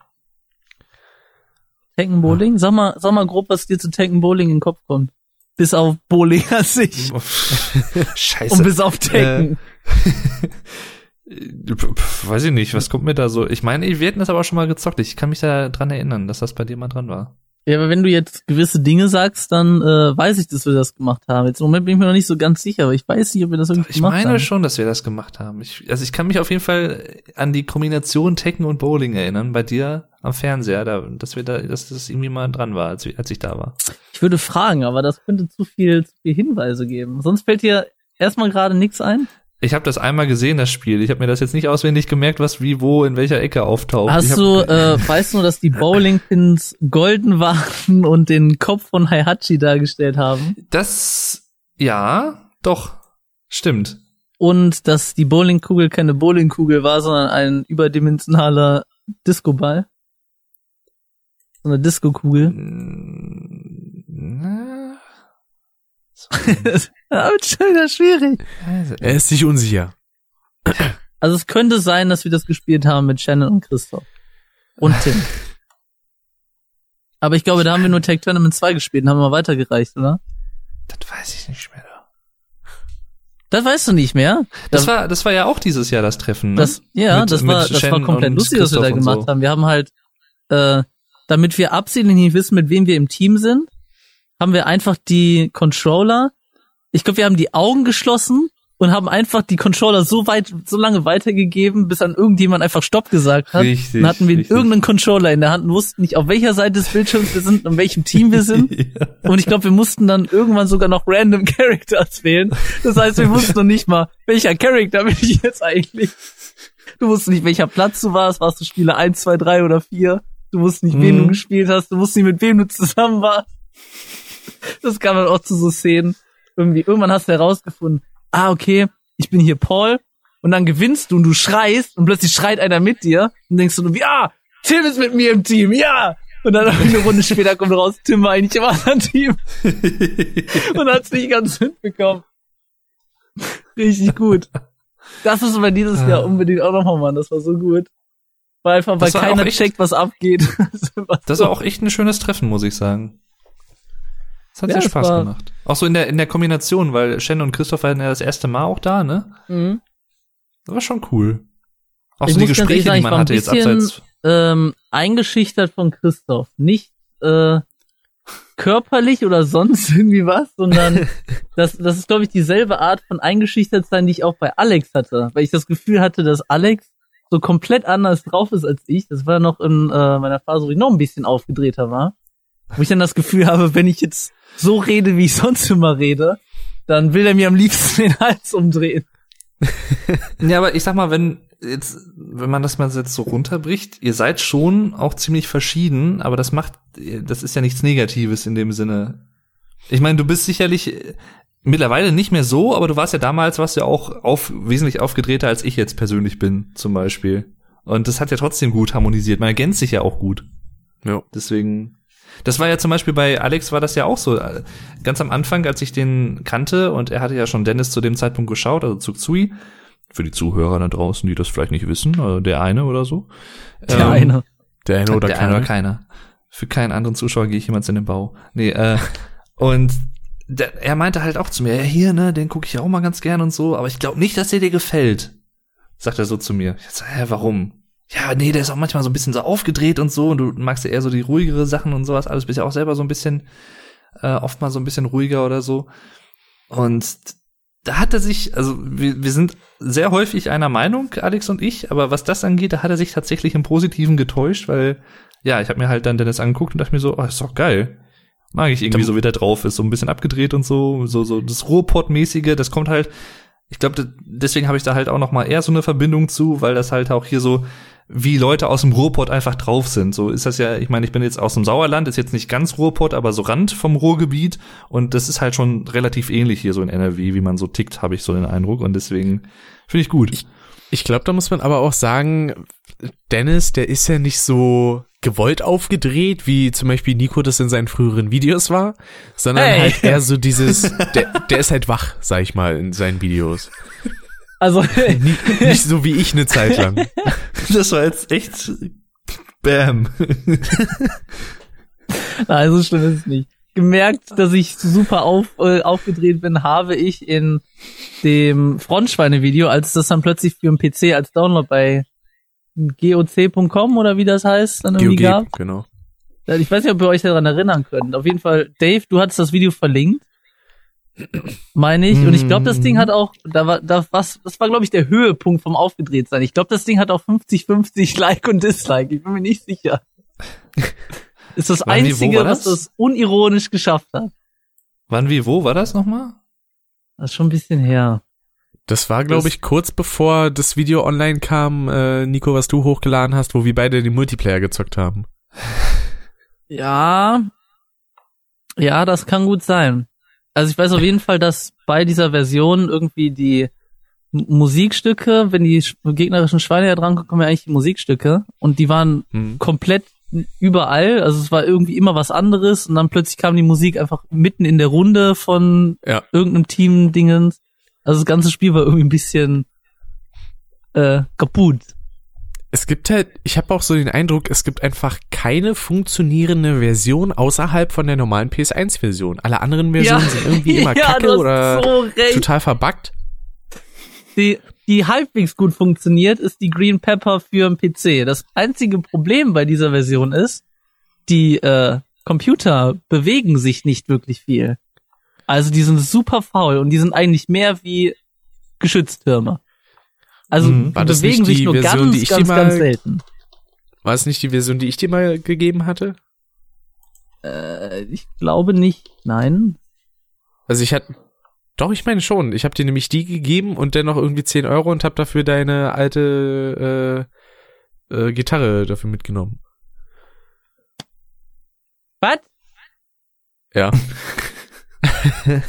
Tekken Bowling? Sag mal, sag mal grob, was dir zu Tekken Bowling in den Kopf kommt. Bis auf Bowling an sich. [laughs] Scheiße. Und bis auf Tekken. Äh, [laughs] Weiß ich nicht, was kommt mir da so? Ich meine, wir hätten das aber schon mal gezockt. Ich kann mich da dran erinnern, dass das bei dir mal dran war. Ja, aber wenn du jetzt gewisse Dinge sagst, dann äh, weiß ich, dass wir das gemacht haben. Jetzt im Moment bin ich mir noch nicht so ganz sicher, aber ich weiß nicht, ob wir das wirklich Ich gemacht meine haben. schon, dass wir das gemacht haben. Ich, also ich kann mich auf jeden Fall an die Kombination Tekken und Bowling erinnern, bei dir am Fernseher, da, dass wir da, dass das irgendwie mal dran war, als, als ich da war. Ich würde fragen, aber das könnte zu viel, zu viel Hinweise geben. Sonst fällt dir erstmal gerade nichts ein. Ich habe das einmal gesehen, das Spiel. Ich habe mir das jetzt nicht auswendig gemerkt, was wie wo in welcher Ecke auftaucht. Hast du, [laughs] äh, weißt du, dass die Bowlingpins golden waren und den Kopf von Heihachi dargestellt haben? das ja, doch stimmt. Und dass die Bowlingkugel keine Bowlingkugel war, sondern ein überdimensionaler Discoball? So eine Disco-Kugel. [laughs] Das wird schon schwierig. also, Er ist sich unsicher. Also es könnte sein, dass wir das gespielt haben mit Shannon und Christoph. Und Tim. [laughs] Aber ich glaube, da haben wir nur Tag Tournament 2 gespielt und haben mal weitergereicht, oder? das weiß ich nicht mehr. Das weißt du nicht mehr. Das war, das war ja auch dieses Jahr das Treffen. Ne? Das, ja, Mit- das war, das war Shannon komplett und lustig, was wir da gemacht so. haben. Wir haben halt, äh, damit wir absichtlich nicht wissen, mit wem wir im Team sind, haben wir einfach die Controller, ich glaube, wir haben die Augen geschlossen und haben einfach die Controller so weit, so lange weitergegeben, bis dann irgendjemand einfach Stopp gesagt hat. Richtig, Dann hatten wir richtig. irgendeinen Controller in der Hand und wussten nicht, auf welcher Seite des Bildschirms wir sind und in welchem Team wir sind. [laughs] ja. Und ich glaube, wir mussten dann irgendwann sogar noch random [laughs] Characters wählen. Das heißt, wir wussten noch nicht mal, welcher Charakter bin ich jetzt eigentlich. Du wusstest nicht, welcher Platz du warst. Warst du Spieler 1, 2, 3 oder 4? Du wusstest nicht, wen Mhm. du gespielt hast. Du wusstest nicht, mit wem du zusammen warst. Das kam dann auch zu so Szenen. Irgendwie, irgendwann hast du herausgefunden, ah, okay, ich bin hier Paul. Und dann gewinnst du und du schreist und plötzlich schreit einer mit dir und denkst du, ja, Tim ist mit mir im Team, ja. Und dann [laughs] eine Runde später kommt raus, Tim war eigentlich im anderen Team [laughs] und hat's nicht ganz mitbekommen. Richtig gut. Das müssen wir dieses Jahr unbedingt auch nochmal machen. Das war so gut. Weil einfach, weil keiner echt- checkt, was abgeht. Das [laughs] Das war auch echt ein schönes Treffen, muss ich sagen. Das hat Ja, sehr Spaß gemacht. Auch so in der, in der Kombination, weil Shannon und Christoph waren ja das erste Mal auch da, ne? Mhm. Das war schon cool. Auch Ich so die Gespräche, sagen, die man hatte jetzt bisschen- abseits. ähm, eingeschüchtert von Christoph. Nicht äh, körperlich oder sonst [laughs] irgendwie was, sondern [laughs] das, das ist, glaube ich, dieselbe Art von eingeschüchtert sein, die ich auch bei Alex hatte. Weil ich das Gefühl hatte, dass Alex so komplett anders drauf ist als ich. Das war noch in äh, meiner Phase, wo ich noch ein bisschen aufgedrehter war. Wo ich dann das Gefühl habe, wenn ich jetzt so rede, wie ich sonst immer rede, dann will er mir am liebsten den Hals umdrehen. ja, aber ich sag mal, wenn jetzt, wenn man das mal jetzt so runterbricht, ihr seid schon auch ziemlich verschieden, aber das macht, das ist ja nichts Negatives in dem Sinne. Ich meine, du bist sicherlich mittlerweile nicht mehr so, aber du warst ja damals, warst ja auch auf, wesentlich aufgedrehter als ich jetzt persönlich bin, zum Beispiel. Und das hat ja trotzdem gut harmonisiert. Man ergänzt sich ja auch gut. Ja. Deswegen, das war ja zum Beispiel bei Alex war das ja auch so. Ganz am Anfang, als ich den kannte und er hatte ja schon Dennis zu dem Zeitpunkt geschaut, also zu Tsui. Für die Zuhörer da draußen, die das vielleicht nicht wissen, also der eine oder so. Der ähm, eine. Der eine oder der keiner. Eine oder keiner. Für keinen anderen Zuschauer gehe ich jemals in den Bau. Nee, äh, und der, er meinte halt auch zu mir, ja hier, ne, den gucke ich auch mal ganz gern und so, aber ich glaube nicht, dass der dir gefällt. Sagt er so zu mir. Ich sag, hä, warum? Ja, nee, der ist auch manchmal so ein bisschen so aufgedreht und so und du magst ja eher so die ruhigere Sachen und sowas, alles bist ja auch selber so ein bisschen, äh, oft mal so ein bisschen ruhiger oder so. Und da hat er sich, also wir, wir sind sehr häufig einer Meinung, Alex und ich, aber was das angeht, da hat er sich tatsächlich im Positiven getäuscht, weil, ja, ich habe mir halt dann Dennis angeguckt und dachte mir so, oh, ist doch geil. Mag ich irgendwie so, wie der drauf ist, so ein bisschen abgedreht und so, so, so das Ruhrpott-mäßige, das kommt halt, ich glaube, deswegen habe ich da halt auch noch mal eher so eine Verbindung zu, weil das halt auch hier so wie Leute aus dem Ruhrpott einfach drauf sind. So ist das ja, ich meine, ich bin jetzt aus dem Sauerland, ist jetzt nicht ganz Ruhrpott, aber so Rand vom Ruhrgebiet und das ist halt schon relativ ähnlich hier so in NRW, wie man so tickt, habe ich so den Eindruck und deswegen finde ich gut. Ich, ich glaube, da muss man aber auch sagen, Dennis, der ist ja nicht so gewollt aufgedreht, wie zum Beispiel Nico das in seinen früheren Videos war, sondern hey. halt eher so [laughs] dieses, der, der ist halt wach, sag ich mal, in seinen Videos. Also [laughs] nicht, nicht so wie ich eine Zeit lang. [laughs] Das war jetzt echt Bam. Nein, so schlimm ist es nicht. Gemerkt, dass ich super auf, äh, aufgedreht bin, habe ich in dem Frontschweine-Video, als das dann plötzlich für den PC als Download bei goc.com oder wie das heißt, dann irgendwie GOG, gab. genau. Ich weiß nicht, ob ihr euch daran erinnern könnt. Auf jeden Fall, Dave, du hattest das Video verlinkt. Meine ich. Und ich glaube, das Ding hat auch, da war, da was, das war, glaube ich, der Höhepunkt vom Aufgedrehtsein. Ich glaube, das Ding hat auch 50-50 Like und Dislike. Ich bin mir nicht sicher. [laughs] ist das Wann, Einzige, das? was das unironisch geschafft hat. Wann, wie, wo war das nochmal? Das ist schon ein bisschen her. Das war, glaube ich, kurz bevor das Video online kam, äh, Nico, was du hochgeladen hast, wo wir beide den Multiplayer gezockt haben. [laughs] Ja. Ja, das kann gut sein. Also ich weiß auf jeden Fall, dass bei dieser Version irgendwie die Musikstücke, wenn die gegnerischen Schweine ja dran kommen, ja eigentlich die Musikstücke und die waren hm. komplett überall, also es war irgendwie immer was anderes und dann plötzlich kam die Musik einfach mitten in der Runde von ja. irgendeinem Team Dingens also das ganze Spiel war irgendwie ein bisschen äh, kaputt. Es gibt halt, ich habe auch so den Eindruck, es gibt einfach keine funktionierende Version außerhalb von der normalen PS1-Version. Alle anderen Versionen ja. sind irgendwie [laughs] immer ja, kacke oder so total verbuggt. Die, die halbwegs gut funktioniert, ist die Green Pepper für den PC. Das einzige Problem bei dieser Version ist, die äh, Computer bewegen sich nicht wirklich viel. Also die sind super faul und die sind eigentlich mehr wie Geschütztürme. Also mhm. die bewegen sich nur Version, ganz, ganz, mal, ganz selten. War es nicht die Version, die ich dir mal gegeben hatte? Äh, ich glaube nicht. Nein. Also ich hatte, doch, ich meine schon. Ich habe dir nämlich die gegeben und dennoch irgendwie 10 Euro und habe dafür deine alte äh, äh, Gitarre dafür mitgenommen. Was? Ja. [laughs]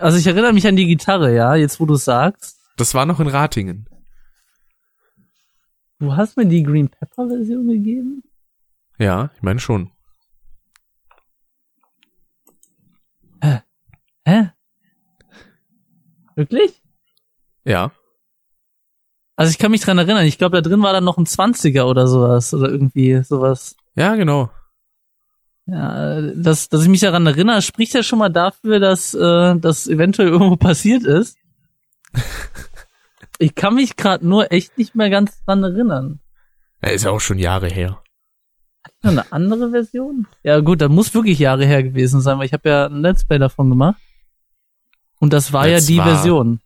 also ich erinnere mich an die Gitarre, ja, jetzt wo du sagst. Das war noch in Ratingen. Du hast mir die Green Pepper Version gegeben? Ja, ich meine schon. Hä? Wirklich? Ja. Also ich kann mich dran erinnern, ich glaube, da drin war dann noch ein 20er oder sowas oder irgendwie sowas. Ja, genau. Ja, dass, dass ich mich daran erinnere, spricht ja schon mal dafür, dass äh, das eventuell [laughs] irgendwo passiert ist. ich kann mich gerade nur echt nicht mehr ganz dran erinnern. Er ist ja auch schon Jahre her. Hat noch eine andere Version? Ja gut, da muss wirklich Jahre her gewesen sein, weil ich habe ja ein Let's Play davon gemacht. Und das war das ja die war, Version.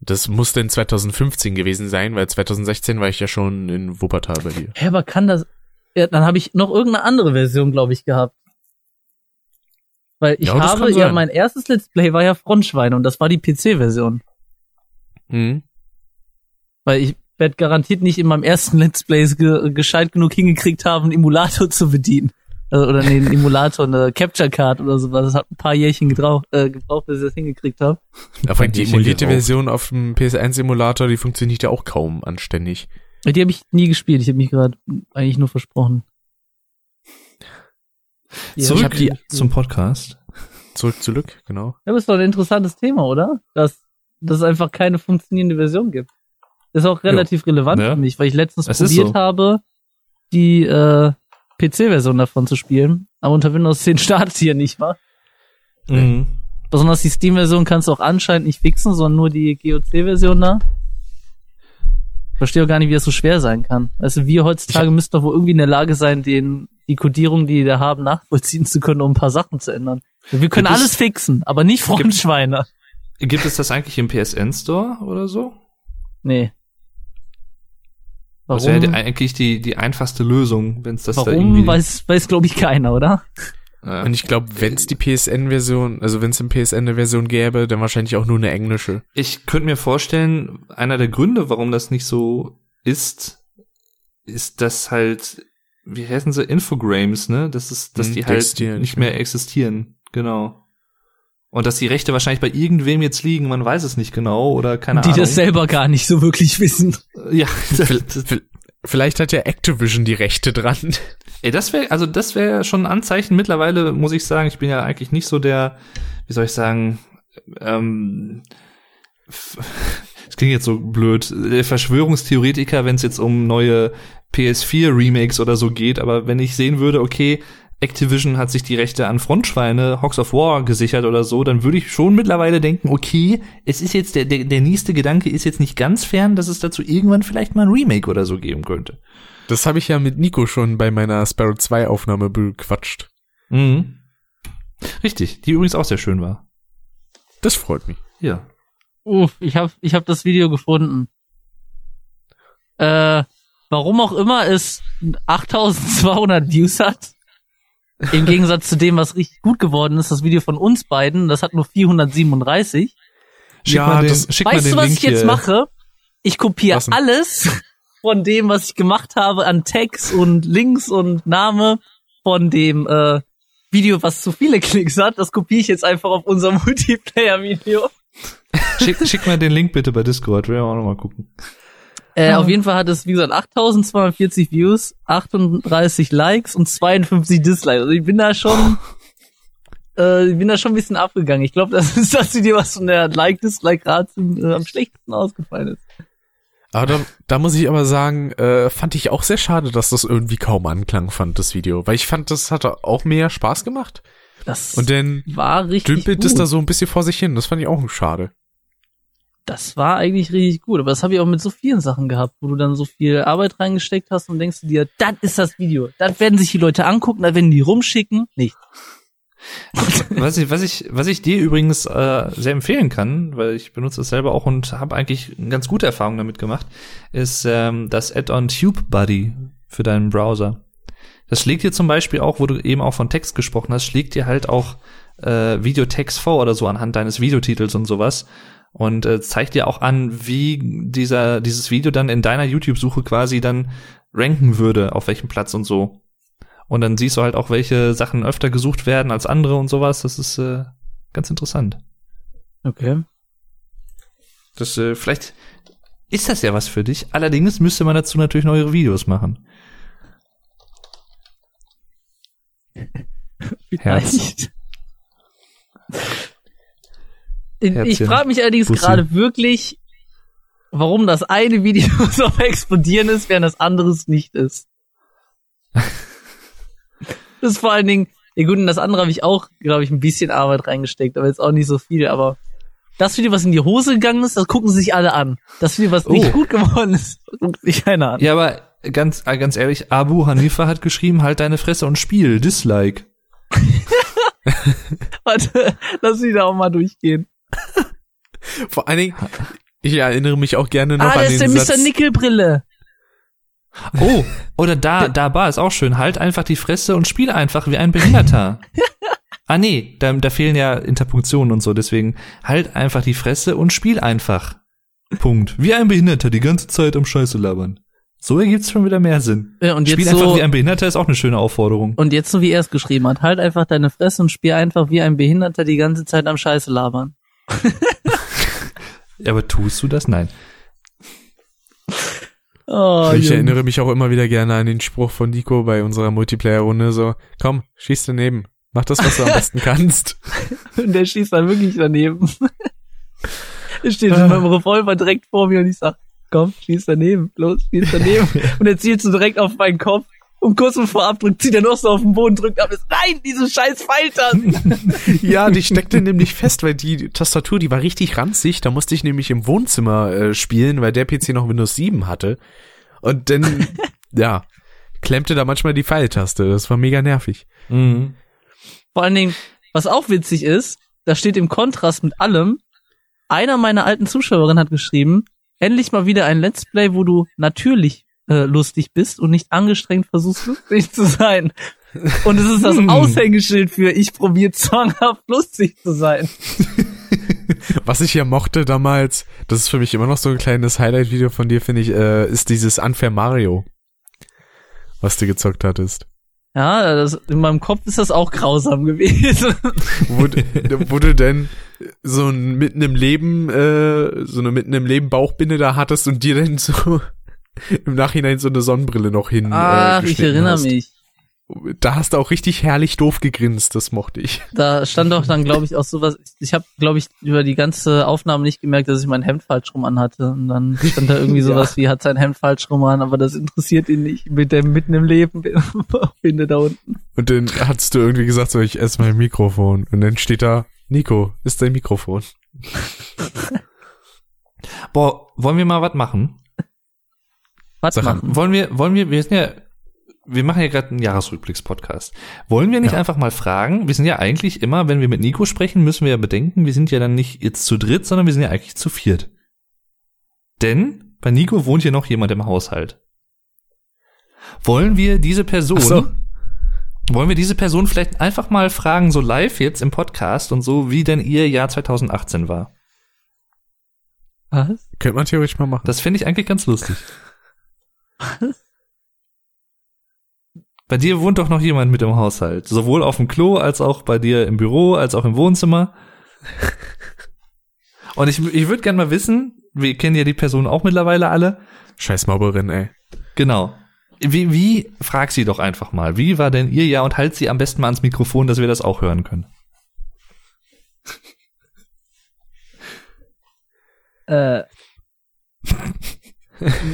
Das muss denn 2015 gewesen sein, weil 2016 war ich ja schon in Wuppertal bei dir. Hä, aber kann das. Ja, dann habe ich noch irgendeine andere Version, glaube ich, gehabt. Weil ich Ja, habe, ja, mein erstes Let's Play war ja Frontschweine und das war die PC-Version. Mhm. Weil ich werde garantiert nicht in meinem ersten Let's Play ge gescheit genug hingekriegt haben, einen Emulator zu bedienen. Also, oder nee, einen Emulator, eine Capture Card oder sowas. Das hat ein paar Jährchen gebraucht, äh, gebraucht bis ich das hingekriegt habe. Aber die Bisschen emulierte geraucht. Version auf dem PS1-Emulator, die funktioniert ja auch kaum anständig. Die habe ich nie gespielt. Ich habe mich gerade eigentlich nur versprochen. Die hab Zurück ich gespielt. zum Podcast. Zurück zu Lück, genau. Ja, aber ist doch ein interessantes Thema, oder? Dass, dass es einfach keine funktionierende Version gibt. Das ist auch relativ relevant Ja. für mich, weil ich letztens ist probiert so. habe, die äh, PC-Version davon zu spielen. Aber unter Windows 10 startet hier nicht, wa? Mhm. Besonders die Steam-Version kannst du auch anscheinend nicht fixen, sondern nur die GOC-Version da. Verstehe auch gar nicht, wie das so schwer sein kann. Also wir heutzutage müssten doch wohl irgendwie in der Lage sein, den, die Codierung, die da haben, nachvollziehen zu können, um ein paar Sachen zu ändern. Wir können Gibt es- alles fixen, aber nicht Frontschweine. Gibt es das eigentlich im PSN Store oder so? Nee. Das Warum? wäre eigentlich die, die einfachste Lösung, wenn es das da Warum irgendwie... weiß, weiß glaube ich keiner, oder? Und ich glaube, wenn es die PSN-Version, also wenn es im PSN eine Version gäbe, dann wahrscheinlich auch nur eine englische. Ich könnte mir vorstellen, einer der Gründe, warum das nicht so ist, ist, dass halt, wie heißen sie, Infogrames, ne? Das ist, dass Hm, die halt nicht mehr existieren. Genau. Und dass die Rechte wahrscheinlich bei irgendwem jetzt liegen, man weiß es nicht genau oder keine die Ahnung. das selber gar nicht so wirklich wissen. ja, Vielleicht hat ja Activision die Rechte dran. Ey, das wäre, also das wäre schon ein Anzeichen. Mittlerweile muss ich sagen, ich bin ja eigentlich nicht so der, wie soll ich sagen, ähm, f- [laughs] das klingt jetzt so blöd, der Verschwörungstheoretiker, wenn es jetzt um neue PS4 Remakes oder so geht, aber wenn ich sehen würde, okay, Activision hat sich die Rechte an Frontschweine, Hawks of War gesichert oder so, dann würde ich schon mittlerweile denken, okay, es ist jetzt der, der, der nächste Gedanke ist jetzt nicht ganz fern, dass es dazu irgendwann vielleicht mal ein Remake oder so geben könnte. Das habe ich ja mit Nico schon bei meiner Sparrow 2 Aufnahme bequatscht. Mhm. Richtig, die übrigens auch sehr schön war. Das freut mich. Ja. Uff, ich hab, ich hab das Video gefunden. Äh, warum auch immer es 8200 Views hat. Im Gegensatz zu dem, was richtig gut geworden ist, das Video von uns beiden, das hat nur 437. Schick Ja, mal den, das- schick mal weißt den du, was Link ich jetzt hier. mache? Ich kopiere alles von dem, was ich gemacht habe an Tags und Links und Name von dem äh, Video, was zu viele Klicks hat. Das kopiere ich jetzt einfach auf unser [laughs] Multiplayer-Video. Schick, schick mal den Link bitte bei Discord, will ich auch noch mal gucken. Äh. Auf jeden Fall hat es, wie gesagt, 8240 Views, 38 Likes und 52 Dislikes. Also ich bin da schon, [laughs] äh, ich bin da schon ein bisschen abgegangen. Ich glaube, das ist das Video, was von der Like-Dislike-Rate äh, am schlechtesten ausgefallen ist. Aber da, da muss ich aber sagen, äh, fand ich auch sehr schade, dass das irgendwie kaum Anklang fand, das Video. Weil ich fand, das hat auch mehr Spaß gemacht. Das Und dann war richtig dümpelt es da so ein bisschen vor sich hin. Das fand ich auch schade. Das war eigentlich richtig gut. Aber das habe ich auch mit so vielen Sachen gehabt, wo du dann so viel Arbeit reingesteckt hast und denkst du dir, das ist das Video. Das werden sich die Leute angucken, das werden die rumschicken. Nicht. [laughs] Was ich, was ich, was ich dir übrigens äh, sehr empfehlen kann, weil ich benutze es selber auch und habe eigentlich eine ganz gute Erfahrung damit gemacht, ist ähm, das Add-on TubeBuddy für deinen Browser. Das schlägt dir zum Beispiel auch, wo du eben auch von Text gesprochen hast, schlägt dir halt auch äh, Videotext vor oder so anhand deines Videotitels und sowas und äh, zeigt dir auch an, wie dieser dieses Video dann in deiner YouTube-Suche quasi dann ranken würde, auf welchem Platz und so. Und dann siehst du halt auch, welche Sachen öfter gesucht werden als andere und sowas. Das ist äh, ganz interessant. Okay. Das äh, vielleicht ist das ja was für dich. Allerdings müsste man dazu natürlich neue Videos machen. [laughs] Vielleicht. Ich, ich Herzchen. frage mich allerdings gerade wirklich, warum das eine [laughs] Video so explodieren ist, während das andere es nicht ist. [laughs] das ist vor allen Dingen, ja gut, in das andere habe ich auch, glaube ich, ein bisschen Arbeit reingesteckt, aber jetzt auch nicht so viel, aber das Video, was in die Hose gegangen ist, das gucken sich alle an. Das Video, was nicht Oh. gut geworden ist, guckt sich keiner an. Ja, aber ganz, äh, ganz ehrlich, Abu Hanifa hat geschrieben, halt deine Fresse und spiel. Dislike. [laughs] Warte, lass mich da auch mal durchgehen. [laughs] Vor allen Dingen, Ich erinnere mich auch gerne noch ah, an das ist den der Satz. Mr. Nickelbrille. Oh, oder da, da Bar ist auch schön. Halt einfach die Fresse und spiel einfach wie ein Behinderter. [laughs] ah nee, da, da fehlen ja Interpunktionen und so, deswegen halt einfach die Fresse und spiel einfach. Punkt. Wie ein Behinderter die ganze Zeit am Scheiße labern. So ergibt's schon wieder mehr Sinn. Ja, und Spiel jetzt einfach so, wie ein Behinderter ist auch eine schöne Aufforderung. und jetzt so wie er es geschrieben hat. Halt einfach deine Fresse und spiel einfach wie ein Behinderter die ganze Zeit am Scheiße labern. [laughs] Ja, aber tust du das? Nein. Oh, ich Junge. erinnere mich auch immer wieder gerne an den Spruch von Nico bei unserer Multiplayer-Runde so, komm, schieß daneben. Mach das, was du am besten kannst. [laughs] Und der schießt dann wirklich daneben. er steht mit dem Revolver direkt vor mir und ich sag, komm, schieß daneben, los, schieß daneben. [laughs] und er zielt so direkt auf meinen Kopf. Und kurz bevor Abdruck zieht er noch so auf den Boden, drückt ab. Ist, Nein, diese scheiß Pfeiltasten! [laughs] Ja, die steckte nämlich fest, weil die Tastatur, die war richtig ranzig. Da musste ich nämlich im Wohnzimmer äh, spielen, weil der PC noch Windows 7 hatte. Und dann, [laughs] ja, klemmte da manchmal die Pfeiltaste. Das war mega nervig. Mhm. Vor allen Dingen, was auch witzig ist, da steht im Kontrast mit allem, einer meiner alten Zuschauerinnen hat geschrieben, endlich mal wieder ein Let's Play, wo du natürlich äh, lustig bist und nicht angestrengt versuchst, lustig zu sein. Und es ist das Hm. Aushängeschild für ich probiere zwanghaft lustig zu sein. [laughs] Was ich ja mochte damals, das ist für mich immer noch so ein kleines Highlight-Video von dir, finde ich, äh, ist dieses Unfair Mario, was du gezockt hattest. Ja, das, in meinem Kopf ist das auch grausam gewesen. [laughs] wo, du- wo du denn so ein mitten im Leben, äh, so eine mitten im Leben Bauchbinde da hattest und dir dann so im Nachhinein so eine Sonnenbrille noch hin. Ach, äh, ich erinnere hast. mich. Da hast du auch richtig herrlich doof gegrinst, das mochte ich. Da stand doch dann, glaube ich, auch sowas. Ich habe, glaube ich, über die ganze Aufnahme nicht gemerkt, dass ich mein Hemd falsch rum anhatte. Und dann stand da irgendwie [laughs] sowas wie, hat sein Hemd falsch rum an, aber das interessiert ihn nicht mit dem mitten im Leben [laughs] finde da unten. Und dann hast du irgendwie gesagt, so, ich esse mein Mikrofon. Und dann steht da, Nico, ist dein Mikrofon. [laughs] Boah, wollen wir mal was machen? An. machen? Wollen wir, wollen wir, wir sind ja, wir machen ja gerade einen Jahresrückblicks-Podcast. Wollen wir nicht Ja. einfach mal fragen? Wir sind ja eigentlich immer, wenn wir mit Nico sprechen, müssen wir ja bedenken, wir sind ja dann nicht jetzt zu dritt, sondern wir sind ja eigentlich zu viert. Denn bei Nico wohnt hier noch jemand im Haushalt. Wollen wir diese Person, so. wollen wir diese Person vielleicht einfach mal fragen, so live jetzt im Podcast und so, wie denn ihr Jahr 2018 war? Was? Könnte man theoretisch mal machen. Das finde ich eigentlich ganz lustig. Bei dir wohnt doch noch jemand mit im Haushalt. Sowohl auf dem Klo, als auch bei dir im Büro, als auch im Wohnzimmer. Und ich, ich würde gerne mal wissen, wir kennen ja die Person auch mittlerweile alle. Scheiß Mauberin, ey. Genau. Wie, wie, frag sie doch einfach mal. Wie war denn ihr Jahr und halt sie am besten mal ans Mikrofon, dass wir das auch hören können. Äh. [laughs]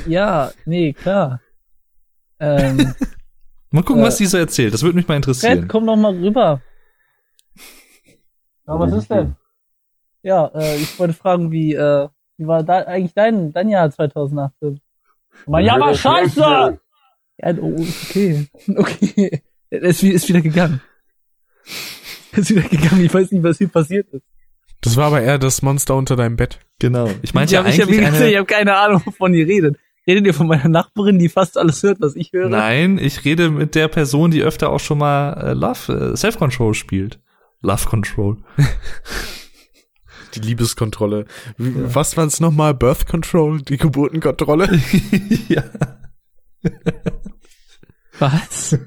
ja, nee, klar. Ähm, [laughs] Mal gucken, Äh, was sie so erzählt. Das würde mich mal Fred, interessieren. komm doch mal rüber. Ja, was ist denn? Ja, äh, ich wollte fragen, wie, äh, wie war da eigentlich dein, dein Jahr 2018? Mein Jahr war scheiße! Ja, oh, ist okay. [laughs] Okay. Er ist, wie- ist wieder gegangen. [laughs] Er ist wieder gegangen. Ich weiß nicht, was hier passiert ist. Das war aber eher das Monster unter deinem Bett. Genau. Ich meinte ja ich habe eigentlich hab, eine, ich hab keine Ahnung, wovon ihr redet. Redet ihr von meiner Nachbarin, die fast alles hört, was ich höre? Nein, ich rede mit der Person, die öfter auch schon mal äh, Love, äh, Self-Control spielt. Love Control. [laughs] Die Liebeskontrolle. Wie- Was war es nochmal? Birth Control? Die Geburtenkontrolle? [laughs] ja. Was?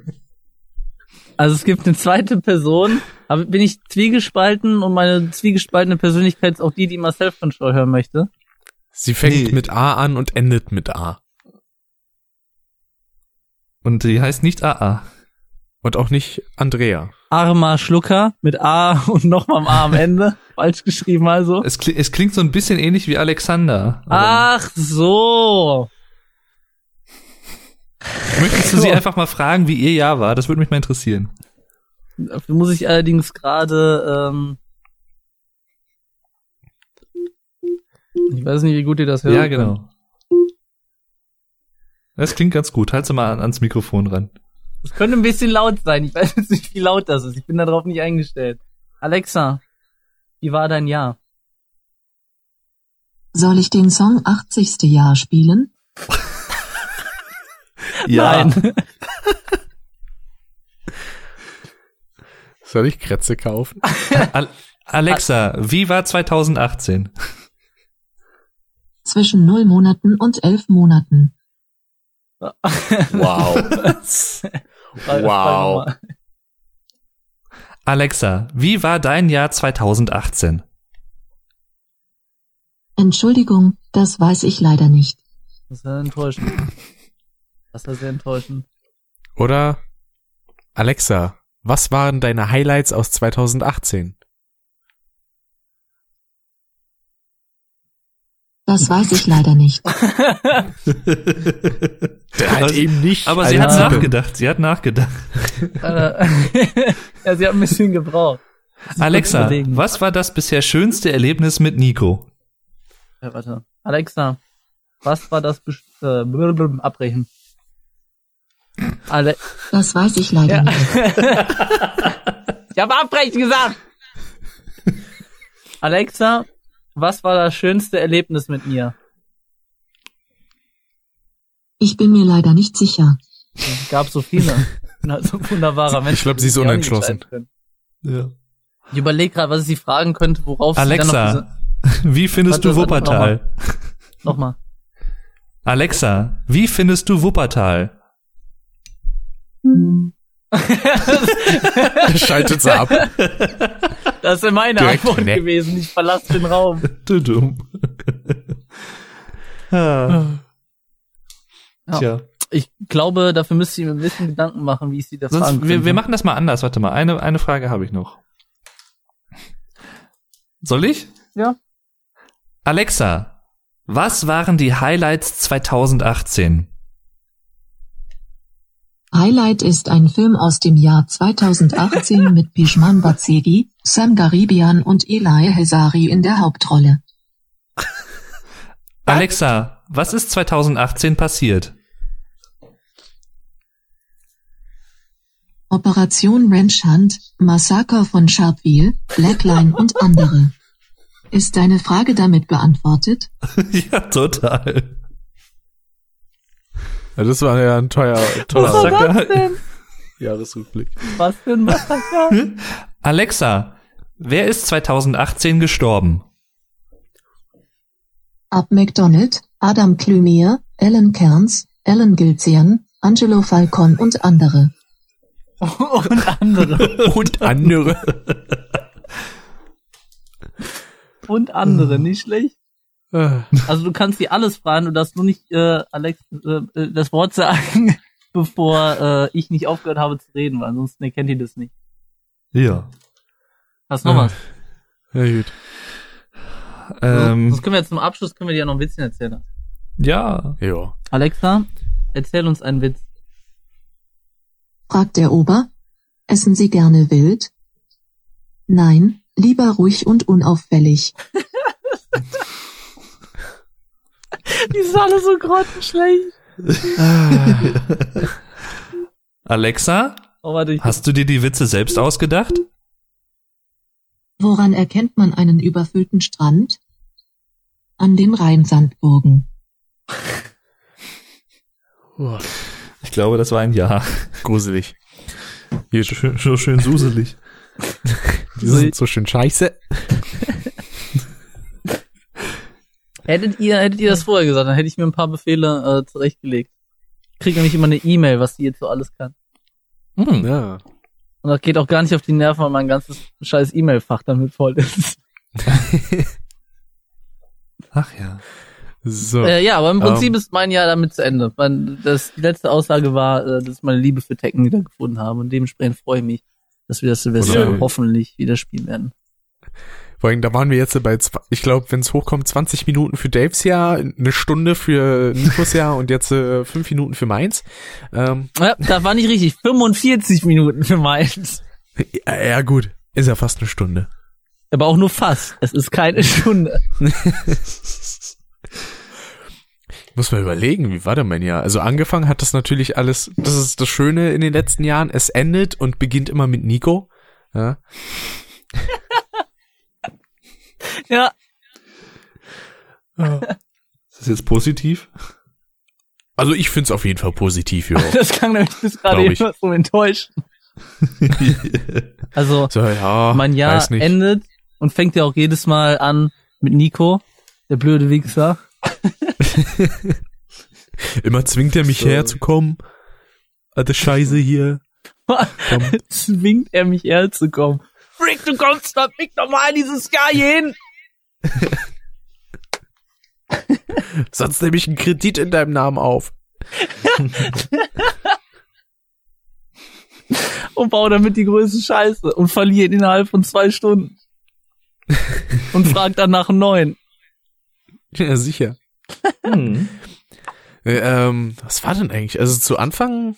Also es gibt eine zweite Person, aber bin ich zwiegespalten und meine zwiegespaltene Persönlichkeit ist auch die, die mal Self-Control hören möchte. Sie fängt Nee. mit A an und endet mit A. Und die heißt nicht AA. Und auch nicht Andrea. Arma Schlucker mit A [laughs] und nochmal am A am Ende. Falsch geschrieben also. Es, kli es klingt so ein bisschen ähnlich wie Alexander. Ach so. [laughs] Möchtest du sie einfach mal fragen, wie ihr Jahr war? Das würde mich mal interessieren. Dafür muss ich allerdings gerade, ähm, ich weiß nicht, wie gut ihr das hört. ja, genau. Das klingt ganz gut. Halt sie mal an, ans Mikrofon ran. Es könnte ein bisschen laut sein. Ich weiß jetzt nicht, wie laut das ist. Ich bin darauf nicht eingestellt. Alexa, wie war dein Jahr? Soll ich den Song 80. Jahr spielen? [laughs] Ja. Nein. [laughs] Soll ich Kretze kaufen? [laughs] Al Alexa, wie war 2018? Zwischen 0 Monaten und 11 Monaten. Wow. [laughs] Wow. Alexa, wie war dein Jahr 2018? Entschuldigung, das weiß ich leider nicht. Das ist ja enttäuschend. Das ja sehr enttäuschend. Oder Alexa, was waren deine Highlights aus 2018? Das weiß ich leider nicht. [laughs] Der halt eben nicht. Aber sie hat Alter. nachgedacht, sie hat nachgedacht. [laughs] Ja, sie hat ein bisschen gebraucht. Alexa, was war das bisher schönste Erlebnis mit Nico? Ja, warte. Alexa, was war das äh, Abbrechen? Ale Das weiß ich leider Ja. nicht. [laughs] ich habe abbrechen gesagt! Alexa, was war das schönste Erlebnis mit mir? Ich bin mir leider nicht sicher. Es gab so viele. Ich bin halt so ein wunderbarer Mensch. Ich glaub, sie ist unentschlossen. Ja. Ich überlege gerade, was ich sie fragen könnte, worauf sie dann noch Alexa, [laughs] wie findest Warte, du Wuppertal? diese, Nochmal. Alexa, wie findest du Wuppertal? [laughs] Schaltet sie ab. Das ist meine Direkt Antwort weg. gewesen. Ich verlasse den Raum. [laughs] Du dumm. ah, Ja. Tja. Ich glaube, dafür müsste ich mir ein bisschen Gedanken machen, wie ich sie das fragen Sonst, wir, wir machen das mal anders. Warte mal, eine, eine Frage habe ich noch. Soll ich? Ja. Alexa, was waren die Highlights 2018? Highlight ist ein Film aus dem Jahr 2018 [laughs] mit Pishman Batsegi, Sam Garibian und Eli Hezari in der Hauptrolle. [laughs] Alexa, was ist 2018 passiert? Operation Ranch Hunt, Massaker von Sharpeville, Blackline und andere. [laughs] Ist deine Frage damit beantwortet? ja, total. Ja, das war ja ein teuer, Was toller war das denn? [laughs] Jahresrückblick. Was für ein Massaker? [laughs] Alexa, wer ist 2018 gestorben? Ab McDonald, Adam Clumier, Ellen Kearns, Ellen Gilzian, Angelo Falcon und andere. [laughs] Und andere. Und andere. Und andere, nicht schlecht. Äh, Also du kannst sie alles fragen, du darfst nur nicht äh, Alex äh, äh, das Wort sagen, [laughs] bevor äh, ich nicht aufgehört habe zu reden, weil ansonsten erkennt ihr das nicht. Ja. Hast du noch was? ja, gut. Ähm, Sonst können wir jetzt zum Abschluss können wir dir ja noch ein Witzchen erzählen. ja. Ja. Alexa, erzähl uns einen Witz. Fragt der Ober. Essen Sie gerne wild? Nein, lieber ruhig und unauffällig. [laughs] [laughs] Die sind alle so grottenschlecht. [laughs] Alexa, Oh, warte, hast du dir die Witze selbst ausgedacht? Woran erkennt man einen überfüllten Strand? An den Rheinsandburgen. [laughs] Ich glaube, das war ein Ja. gruselig. Hier, Schön, so schön suselig. die sind so schön scheiße. Hättet ihr, hättet ihr das vorher gesagt, dann hätte ich mir ein paar Befehle äh, zurechtgelegt. Ich kriege nämlich immer eine E-Mail, was die jetzt so alles kann. Hm. Ja. Und das geht auch gar nicht auf die Nerven, weil mein ganzes scheiß E-Mail-Fach damit voll ist. [laughs] Ach ja. So. Äh, ja, aber im Prinzip Ähm. ist mein Jahr damit zu Ende. Mein, das, die letzte Aussage war, äh, dass ich meine Liebe für Tekken wieder gefunden habe. Und dementsprechend freue ich mich, dass wir das Silvester Wunderschön. hoffentlich wieder spielen werden. Vor allem, da waren wir jetzt bei, ich glaube, wenn es hochkommt, 20 Minuten für Daves Jahr, eine Stunde für Nikos Jahr und jetzt äh, fünf Minuten für meins. Ähm, Ja, das war nicht richtig. 45 Minuten für meins. ja, ja, gut. Ist ja fast eine Stunde. Aber auch nur fast. Es ist keine Stunde. Ich [laughs] muss mal überlegen, wie war denn mein Jahr? Also angefangen hat das natürlich alles, das ist das Schöne in den letzten Jahren, es endet und beginnt immer mit Nico. Ja. [laughs] Ja, Ist das jetzt positiv? Also ich find's auf jeden Fall positiv, ja. [laughs] Das klang nämlich bis gerade eben so enttäuscht. Also, So, ja, mein Jahr endet und fängt ja auch jedes Mal an mit Nico, der blöde Wichser. [laughs] Immer zwingt er mich So. herzukommen. Alte Scheiße hier. Zwingt er mich herzukommen. Frick, du kommst doch nicht nochmal dieses Jahr hin. Sonst nehme ich einen Kredit in deinem Namen auf. und baue damit die größte Scheiße und verliere ihn innerhalb von zwei Stunden. und frag dann nach einem neuen. Ja, sicher. Hm. Äh, Ähm, was war denn eigentlich? Also zu Anfang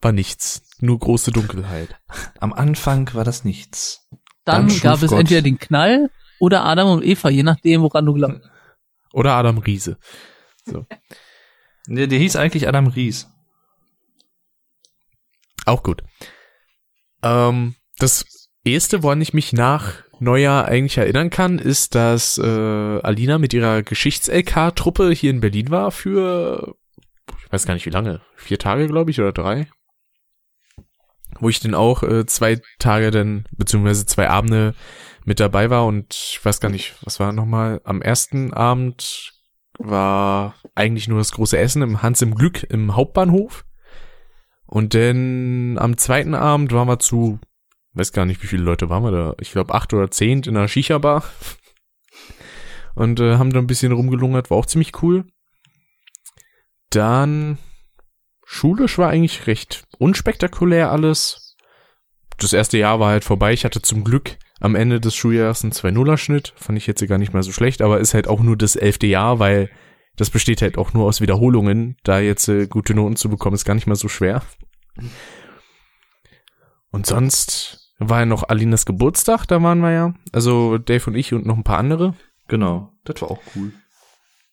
war nichts. Nur große Dunkelheit. Am Anfang war das nichts. Dann, Dann gab es Gott. entweder den Knall oder Adam und Eva, je nachdem, woran du glaubst. [laughs] Oder Adam Riese. Der, der hieß eigentlich Adam Ries. Auch gut. Ähm, das erste, woran ich mich nach Neujahr eigentlich erinnern kann, ist, dass äh, Alina mit ihrer Geschichts-LK-Truppe hier in Berlin war für, ich weiß gar nicht wie lange, vier Tage, glaube ich, oder drei. Wo ich dann auch äh, zwei Tage dann, beziehungsweise zwei Abende mit dabei war und ich weiß gar nicht, was war nochmal, am ersten Abend war eigentlich nur das große Essen im Hans im Glück im Hauptbahnhof. Und dann am zweiten Abend waren wir zu, weiß gar nicht, wie viele Leute waren wir da. Ich glaube acht oder zehn in einer Shisha-Bar. Und äh, haben da ein bisschen rumgelungert, war auch ziemlich cool. Dann schulisch war eigentlich recht unspektakulär alles. Das erste Jahr war halt vorbei. Ich hatte zum Glück am Ende des Schuljahres einen 2-0er-Schnitt. Fand ich jetzt gar nicht mal so schlecht, aber ist halt auch nur das elfte Jahr, weil das besteht halt auch nur aus Wiederholungen. Da jetzt äh, gute Noten zu bekommen, ist gar nicht mal so schwer. Und sonst war ja noch Alinas Geburtstag, da waren wir ja. Also Dave und ich und noch ein paar andere. Genau. Das war auch cool.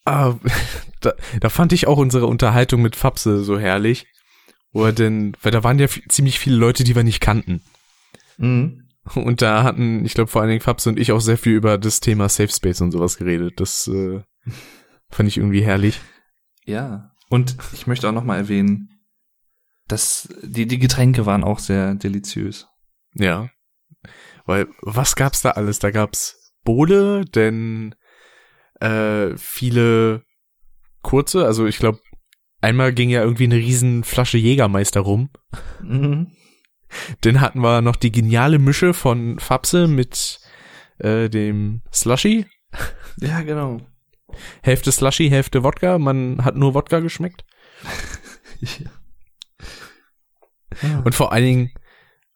Ah, [laughs] da, da fand ich auch unsere Unterhaltung mit Fapse so herrlich. Wo er denn, weil da waren ja ziemlich viele Leute, die wir nicht kannten. Mhm. Und da hatten, ich glaube vor allen Dingen Fapse und ich auch sehr viel über das Thema Safe Space und sowas geredet. Das äh, [laughs] fand ich irgendwie herrlich. Ja. Und ich möchte auch noch mal erwähnen, dass die, die Getränke waren auch sehr deliziös. Ja. Weil, was gab's da alles? Da gab's Bowle, denn äh, viele kurze, also ich glaube, einmal ging ja irgendwie eine riesen Flasche Jägermeister rum. Mhm. Dann hatten wir noch die geniale Mische von Fapse mit äh, dem Slushy. Ja, genau. Hälfte Slushy, Hälfte Wodka. Man hat nur Wodka geschmeckt. Und vor allen Dingen,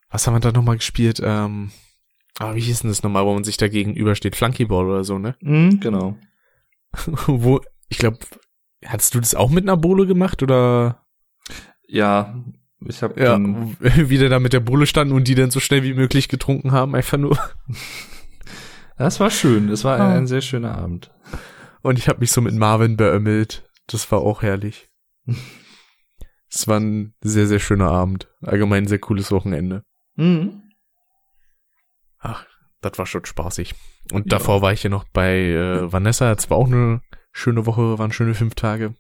was haben wir da nochmal gespielt? Ähm, ah, wie hieß denn das nochmal, wo man sich da gegenübersteht? Flunkyball oder so, ne? Mhm, genau. [laughs] wo, ich glaube, hattest du das auch mit einer Bowle gemacht oder Ja, ich habe ja, dann, [laughs] wie der da mit der Bowle standen und die dann so schnell wie möglich getrunken haben, einfach nur. [laughs] das war schön. Das war Ah. ein sehr schöner Abend. Und ich habe mich so mit Marvin beömmelt. Das war auch herrlich. [laughs] Es war ein sehr, sehr schöner Abend. Allgemein ein sehr cooles Wochenende. Mhm. Ach, das war schon spaßig. Und Ja. davor war ich ja noch bei äh, Vanessa. Das war auch eine schöne Woche, waren schöne fünf Tage.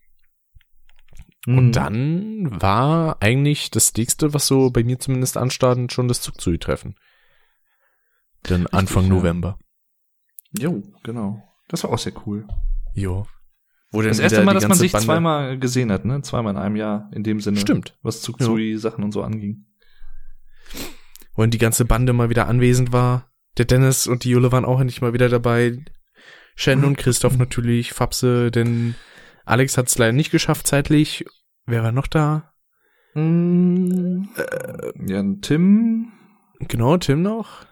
Mhm. Und dann war eigentlich das nächste, was so bei mir zumindest anstand, schon das Zugzui-Treffen. Dann Anfang ja. November. Jo, genau. Das war auch sehr cool. Jo. Wo Das erste Mal, dass man sich Bande- zweimal gesehen hat, ne? Zweimal in einem Jahr in dem Sinne. Stimmt. Was Zugzui Sachen und so anging. Dann die ganze Bande mal wieder anwesend war. Der Dennis und die Jule waren auch endlich mal wieder dabei. Shen und Christoph natürlich, Fapse, denn Alex hat es leider nicht geschafft zeitlich. Wer war noch da? Mm, ja, ein Tim. Genau, Tim noch.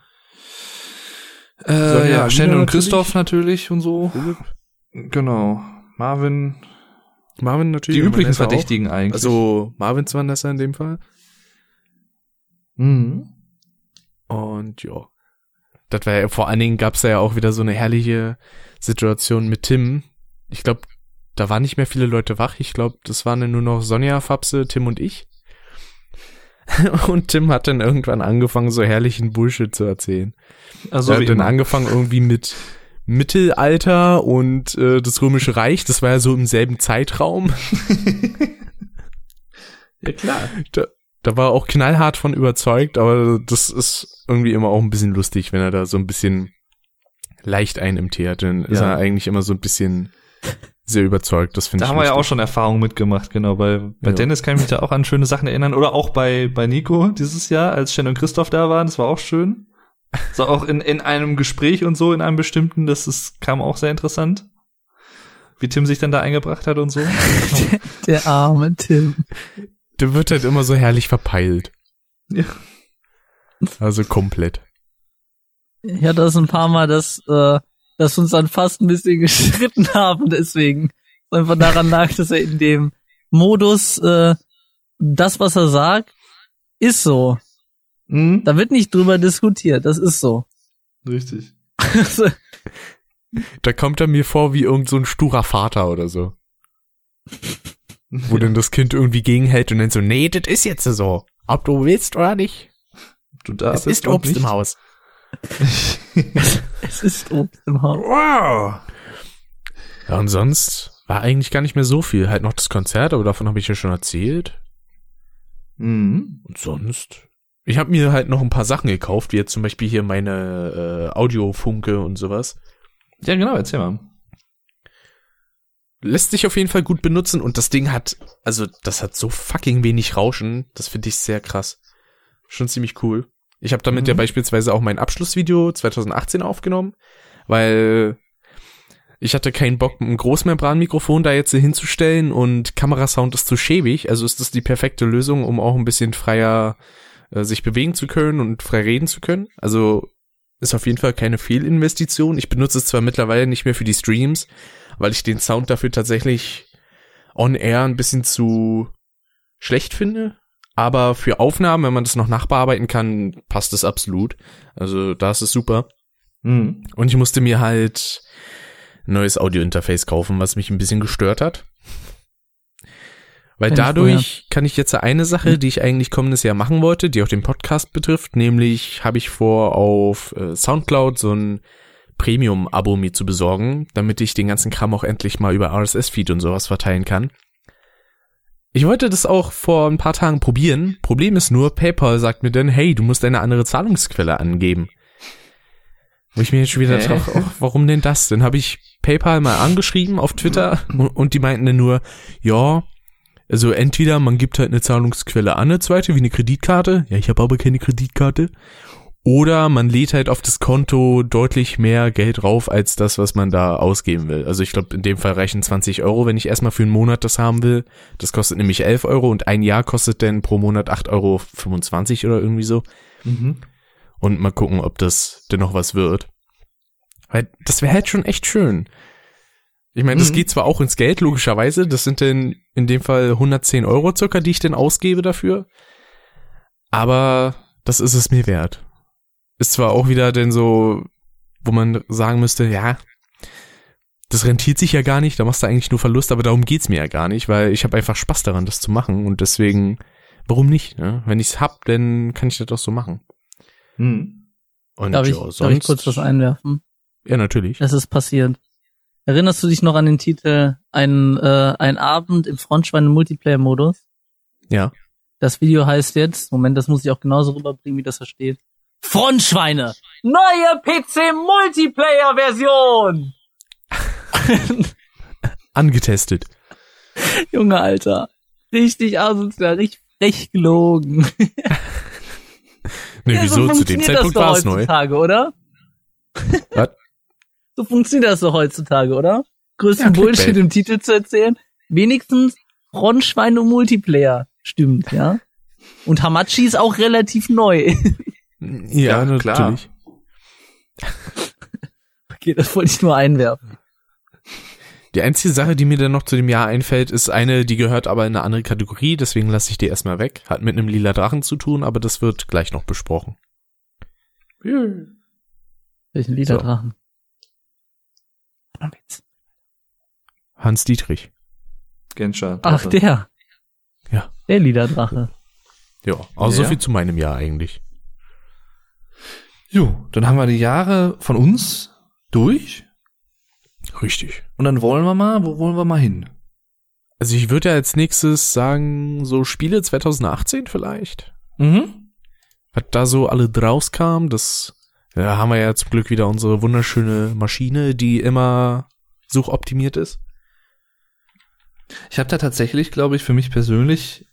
Äh, ja, Shannon und. Christoph natürlich und so. Philipp. Genau. Marvin. Marvin natürlich. Die übrigen Vanessa auch. Verdächtigen eigentlich. Also Marvins Vanessa in dem Fall. Mhm. Und ja. Das war ja, vor allen Dingen gab's da ja auch wieder so eine herrliche Situation mit Tim. Ich glaube, da waren nicht mehr viele Leute wach. Ich glaube, das waren dann nur noch Sonja, Fapse, Tim und ich. [laughs] Und Tim hat dann irgendwann angefangen, so herrlichen Bullshit zu erzählen. Also er hat dann immer. angefangen irgendwie mit Mittelalter und äh, das Römische Reich, das war ja so im selben Zeitraum. [laughs] Ja, klar. Da, da war er auch knallhart von überzeugt, aber das ist irgendwie immer auch ein bisschen lustig, wenn er da so ein bisschen leicht einen im hat. Dann ist Ja. er eigentlich immer so ein bisschen sehr überzeugt. Das finde Da ich haben wir ja auch schon Erfahrungen mitgemacht, genau. Bei, bei Ja. Dennis kann ich mich da auch an schöne Sachen erinnern. Oder auch bei, bei Nico dieses Jahr, als Shen und Christoph da waren. Das war auch schön. So auch in, in einem Gespräch und so, in einem bestimmten, das ist, kam auch sehr interessant. Wie Tim sich dann da eingebracht hat und so. [laughs] Der arme Tim. Der wird halt immer so herrlich verpeilt. Ja. Also komplett. Ich hatte das ein paar Mal, dass, äh, dass wir uns dann fast ein bisschen [laughs] geschritten haben, deswegen. Einfach daran lag, dass er in dem Modus, äh, das, was er sagt, ist so. Mhm. Da wird nicht drüber diskutiert, das ist so. Richtig. Da kommt er mir vor wie irgend so ein sturer Vater oder so. Wo dann das Kind irgendwie gegenhält und dann so, nee, das ist jetzt so. Ob du willst oder nicht. Du darfst es ist Obst nicht. im Haus. [laughs] es ist Obst im Haus. Wow. Ja, und sonst war eigentlich gar nicht mehr so viel. Halt noch das Konzert, aber davon habe ich ja schon erzählt. Mhm. Und sonst. Ich habe mir halt noch ein paar Sachen gekauft, wie jetzt zum Beispiel hier meine äh, Audiofunke und sowas. Ja, genau, erzähl mal. Lässt sich auf jeden Fall gut benutzen und das Ding hat, also das hat so fucking wenig Rauschen. Das finde ich sehr krass. Schon ziemlich cool. Ich habe damit Mhm. ja beispielsweise auch mein Abschlussvideo 2018 aufgenommen, weil ich hatte keinen Bock, ein Großmembranmikrofon da jetzt hinzustellen und Kamerasound ist zu schäbig. Also ist das die perfekte Lösung, um auch ein bisschen freier äh, sich bewegen zu können und frei reden zu können. Also ist auf jeden Fall keine Fehlinvestition. Ich benutze es zwar mittlerweile nicht mehr für die Streams, weil ich den Sound dafür tatsächlich on air ein bisschen zu schlecht finde. Aber für Aufnahmen, wenn man das noch nachbearbeiten kann, passt es absolut. Also da ist es super. Mhm. Und ich musste mir halt ein neues Audio-Interface kaufen, was mich ein bisschen gestört hat. Weil Kenn ich dadurch kann ich jetzt eine Sache, die ich eigentlich kommendes Jahr machen wollte, die auch den Podcast betrifft, nämlich habe ich vor, auf äh, Soundcloud so ein Premium-Abo mir zu besorgen, damit ich den ganzen Kram auch endlich mal über RSS-Feed und sowas verteilen kann. Ich wollte das auch vor ein paar Tagen probieren. Problem ist nur, PayPal sagt mir dann, hey, du musst eine andere Zahlungsquelle angeben. Wo ich mir jetzt schon wieder Hä? dachte, ach, warum denn das? Dann habe ich PayPal mal angeschrieben auf Twitter und, und die meinten dann nur, ja, also entweder man gibt halt eine Zahlungsquelle an, eine zweite, wie eine Kreditkarte. Ja, ich habe aber keine Kreditkarte. Oder man lädt halt auf das Konto deutlich mehr Geld drauf, als das, was man da ausgeben will. Also ich glaube, in dem Fall reichen 20 Euro, wenn ich erstmal für einen Monat das haben will. Das kostet nämlich 11 Euro und ein Jahr kostet dann pro Monat 8,25 Euro oder irgendwie so. Mhm. Und mal gucken, ob das denn noch was wird. Weil das wäre halt schon echt schön. Ich meine, das Mhm. geht zwar auch ins Geld, logischerweise. Das sind denn in dem Fall 110 Euro circa, die ich denn ausgebe dafür. Aber das ist es mir wert. Ist zwar auch wieder denn so, wo man sagen müsste, ja, das rentiert sich ja gar nicht, da machst du eigentlich nur Verlust, aber darum geht's mir ja gar nicht, weil ich habe einfach Spaß daran, das zu machen und deswegen, warum nicht? Ne? Wenn ich's hab, dann kann ich das doch so machen. Mhm. Und Darf ich, ja, darf ich kurz was einwerfen? Ja, natürlich. Es ist passiert. Erinnerst du dich noch an den Titel Ein, äh, ein Abend im Frontschweine-Multiplayer-Modus? Ja. Das Video heißt jetzt, Moment, das muss ich auch genauso rüberbringen, wie das da steht. Frontschweine! Neue PC-Multiplayer-Version! [laughs] Angetestet. Junge, Alter. Richtig asozial, richtig frech gelogen. [laughs] Ne, Ja, wieso? so Zu dem funktioniert Zeitpunkt war es neu. heutzutage, oder? [laughs] Was? So funktioniert das doch heutzutage, oder? Größten Ja, Clickbait. Bullshit im Titel zu erzählen. Wenigstens Frontschweine und Multiplayer. Stimmt, ja. Und Hamachi ist auch relativ neu. Ja, Ja, klar. natürlich. [laughs] okay, das wollte ich nur einwerfen. Die einzige Sache, die mir dann noch zu dem Jahr einfällt, ist eine, die gehört aber in eine andere Kategorie, deswegen lasse ich die erstmal weg. Hat mit einem lila Drachen zu tun, aber das wird gleich noch besprochen. Welchen Liederdrachen? Hans Dietrich. Genscher. Ach, Drache. der. Ja. Der Liederdrache. Ja, also so Ja. viel zu meinem Jahr eigentlich. Jo, dann haben wir die Jahre von uns durch. Richtig. Und dann wollen wir mal, wo wollen wir mal hin? Also ich würde ja als nächstes sagen, so Spiele 2018 vielleicht. Mhm. Was da so alle draus kam, das ja, haben wir ja zum Glück wieder unsere wunderschöne Maschine, die immer suchoptimiert ist. Ich habe da tatsächlich, glaube ich, für mich persönlich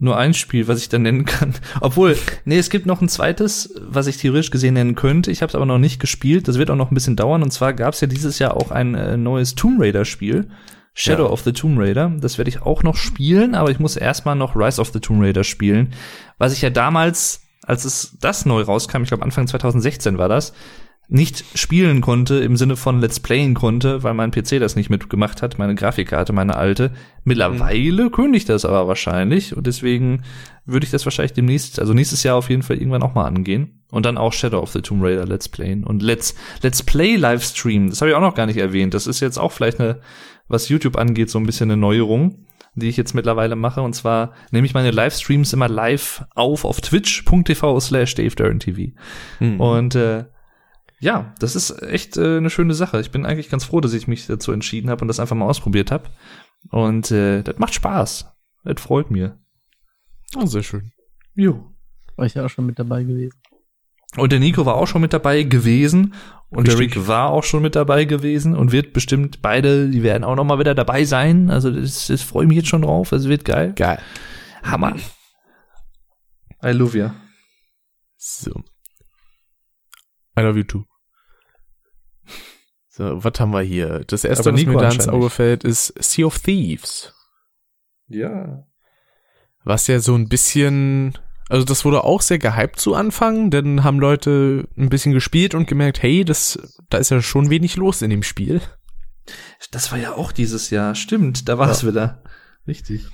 nur ein Spiel, was ich da nennen kann. [laughs] Obwohl, nee, es gibt noch ein zweites, was ich theoretisch gesehen nennen könnte. Ich habe es aber noch nicht gespielt. Das wird auch noch ein bisschen dauern. Und zwar gab es ja dieses Jahr auch ein äh, neues Tomb Raider Spiel. Shadow Ja. of the Tomb Raider. Das werde ich auch noch spielen, aber ich muss erstmal noch Rise of the Tomb Raider spielen. Was ich ja damals, als es das neu rauskam, ich glaube Anfang 2016 war das, nicht spielen konnte im Sinne von Let's Playen konnte, weil mein PC das nicht mitgemacht hat, meine Grafikkarte, meine alte. Mittlerweile könnte ich das aber wahrscheinlich und deswegen würde ich das wahrscheinlich demnächst, also nächstes Jahr auf jeden Fall irgendwann auch mal angehen und dann auch Shadow of the Tomb Raider Let's Playen und Let's Let's Play Livestream, das habe ich auch noch gar nicht erwähnt. Das ist jetzt auch vielleicht eine, was YouTube angeht, so ein bisschen eine Neuerung, die ich jetzt mittlerweile mache und zwar nehme ich meine Livestreams immer live auf auf twitch.tv slash TV. Hm. Und äh, ja, das ist echt äh, eine schöne Sache. Ich bin eigentlich ganz froh, dass ich mich dazu entschieden habe und das einfach mal ausprobiert habe. Und äh, das macht Spaß. Das freut mir. Ah, sehr schön. Jo. War ich ja auch schon mit dabei gewesen. Und der Nico war auch schon mit dabei gewesen und der. Rick war auch schon mit dabei gewesen und wird bestimmt beide, die werden auch noch mal wieder dabei sein. Also das, das freue ich mich jetzt schon drauf. Es wird geil. Geil. Hammer. I love you. So. I love you too. So, was haben wir hier? Das erste, Aber was mir Nico da ins Auge fällt, ist Sea of Thieves. Ja. Was ja so ein bisschen, also das wurde auch sehr gehypt zu Anfang, denn haben Leute ein bisschen gespielt und gemerkt, hey, das, da ist ja schon wenig los in dem Spiel. Das war ja auch dieses Jahr. Stimmt, da war es wieder. Richtig.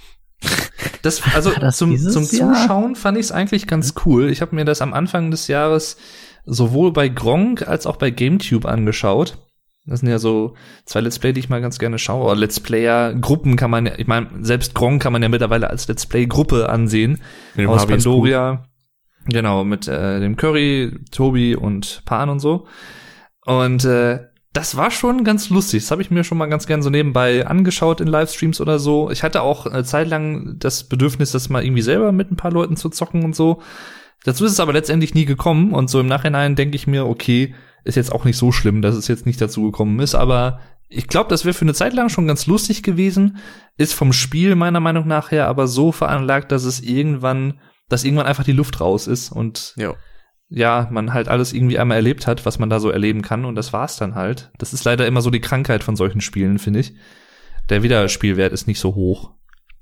Das, also das zum, zum Jahr? Zuschauen fand ich es eigentlich ganz cool. Ich habe mir das am Anfang des Jahres sowohl bei Gronk als auch bei GameTube angeschaut. Das sind ja so zwei Let's Play, die ich mal ganz gerne schaue. Oder Let's Player-Gruppen kann man ja, ich meine, selbst Gronk kann man ja mittlerweile als Let's Play-Gruppe ansehen. Mit aus Pandoria. Genau, mit äh, dem Curry, Tobi und Pan und so. Und äh, das war schon ganz lustig. Das habe ich mir schon mal ganz gern so nebenbei angeschaut in Livestreams oder so. Ich hatte auch eine Zeit lang das Bedürfnis, das mal irgendwie selber mit ein paar Leuten zu zocken und so. Dazu ist es aber letztendlich nie gekommen und so im Nachhinein denke ich mir, okay, ist jetzt auch nicht so schlimm, dass es jetzt nicht dazu gekommen ist, aber ich glaube, das wäre für eine Zeit lang schon ganz lustig gewesen, ist vom Spiel meiner Meinung nach her aber so veranlagt, dass es irgendwann, dass irgendwann einfach die Luft raus ist und Ja. ja, man halt alles irgendwie einmal erlebt hat, was man da so erleben kann und das war's dann halt. Das ist leider immer so die Krankheit von solchen Spielen, finde ich. Der Wiederspielwert ist nicht so hoch.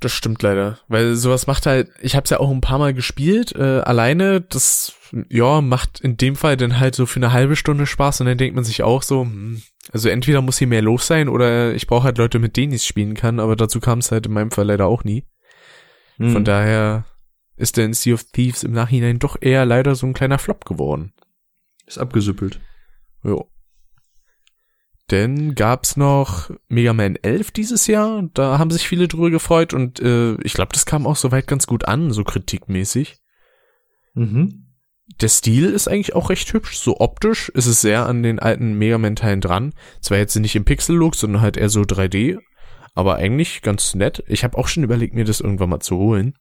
Das stimmt leider, weil sowas macht halt, ich habe es ja auch ein paar Mal gespielt, äh, alleine, das, ja, macht in dem Fall dann halt so für eine halbe Stunde Spaß und dann denkt man sich auch so, hm, also entweder muss hier mehr los sein oder ich brauche halt Leute, mit denen ich spielen kann, aber dazu kam es halt in meinem Fall leider auch nie. Hm. Von daher ist denn Sea of Thieves im Nachhinein doch eher leider so ein kleiner Flop geworden. ist abgesüppelt. Jo. Denn gab's noch Mega Man 11 dieses Jahr, da haben sich viele drüber gefreut und äh, ich glaube, das kam auch soweit ganz gut an, so kritikmäßig. Mhm. Der Stil ist eigentlich auch recht hübsch, so optisch ist es sehr an den alten Mega Man Teilen dran. Zwar jetzt nicht im Pixel-Look, sondern halt eher so 3D, aber eigentlich ganz nett. Ich habe auch schon überlegt, mir das irgendwann mal zu holen,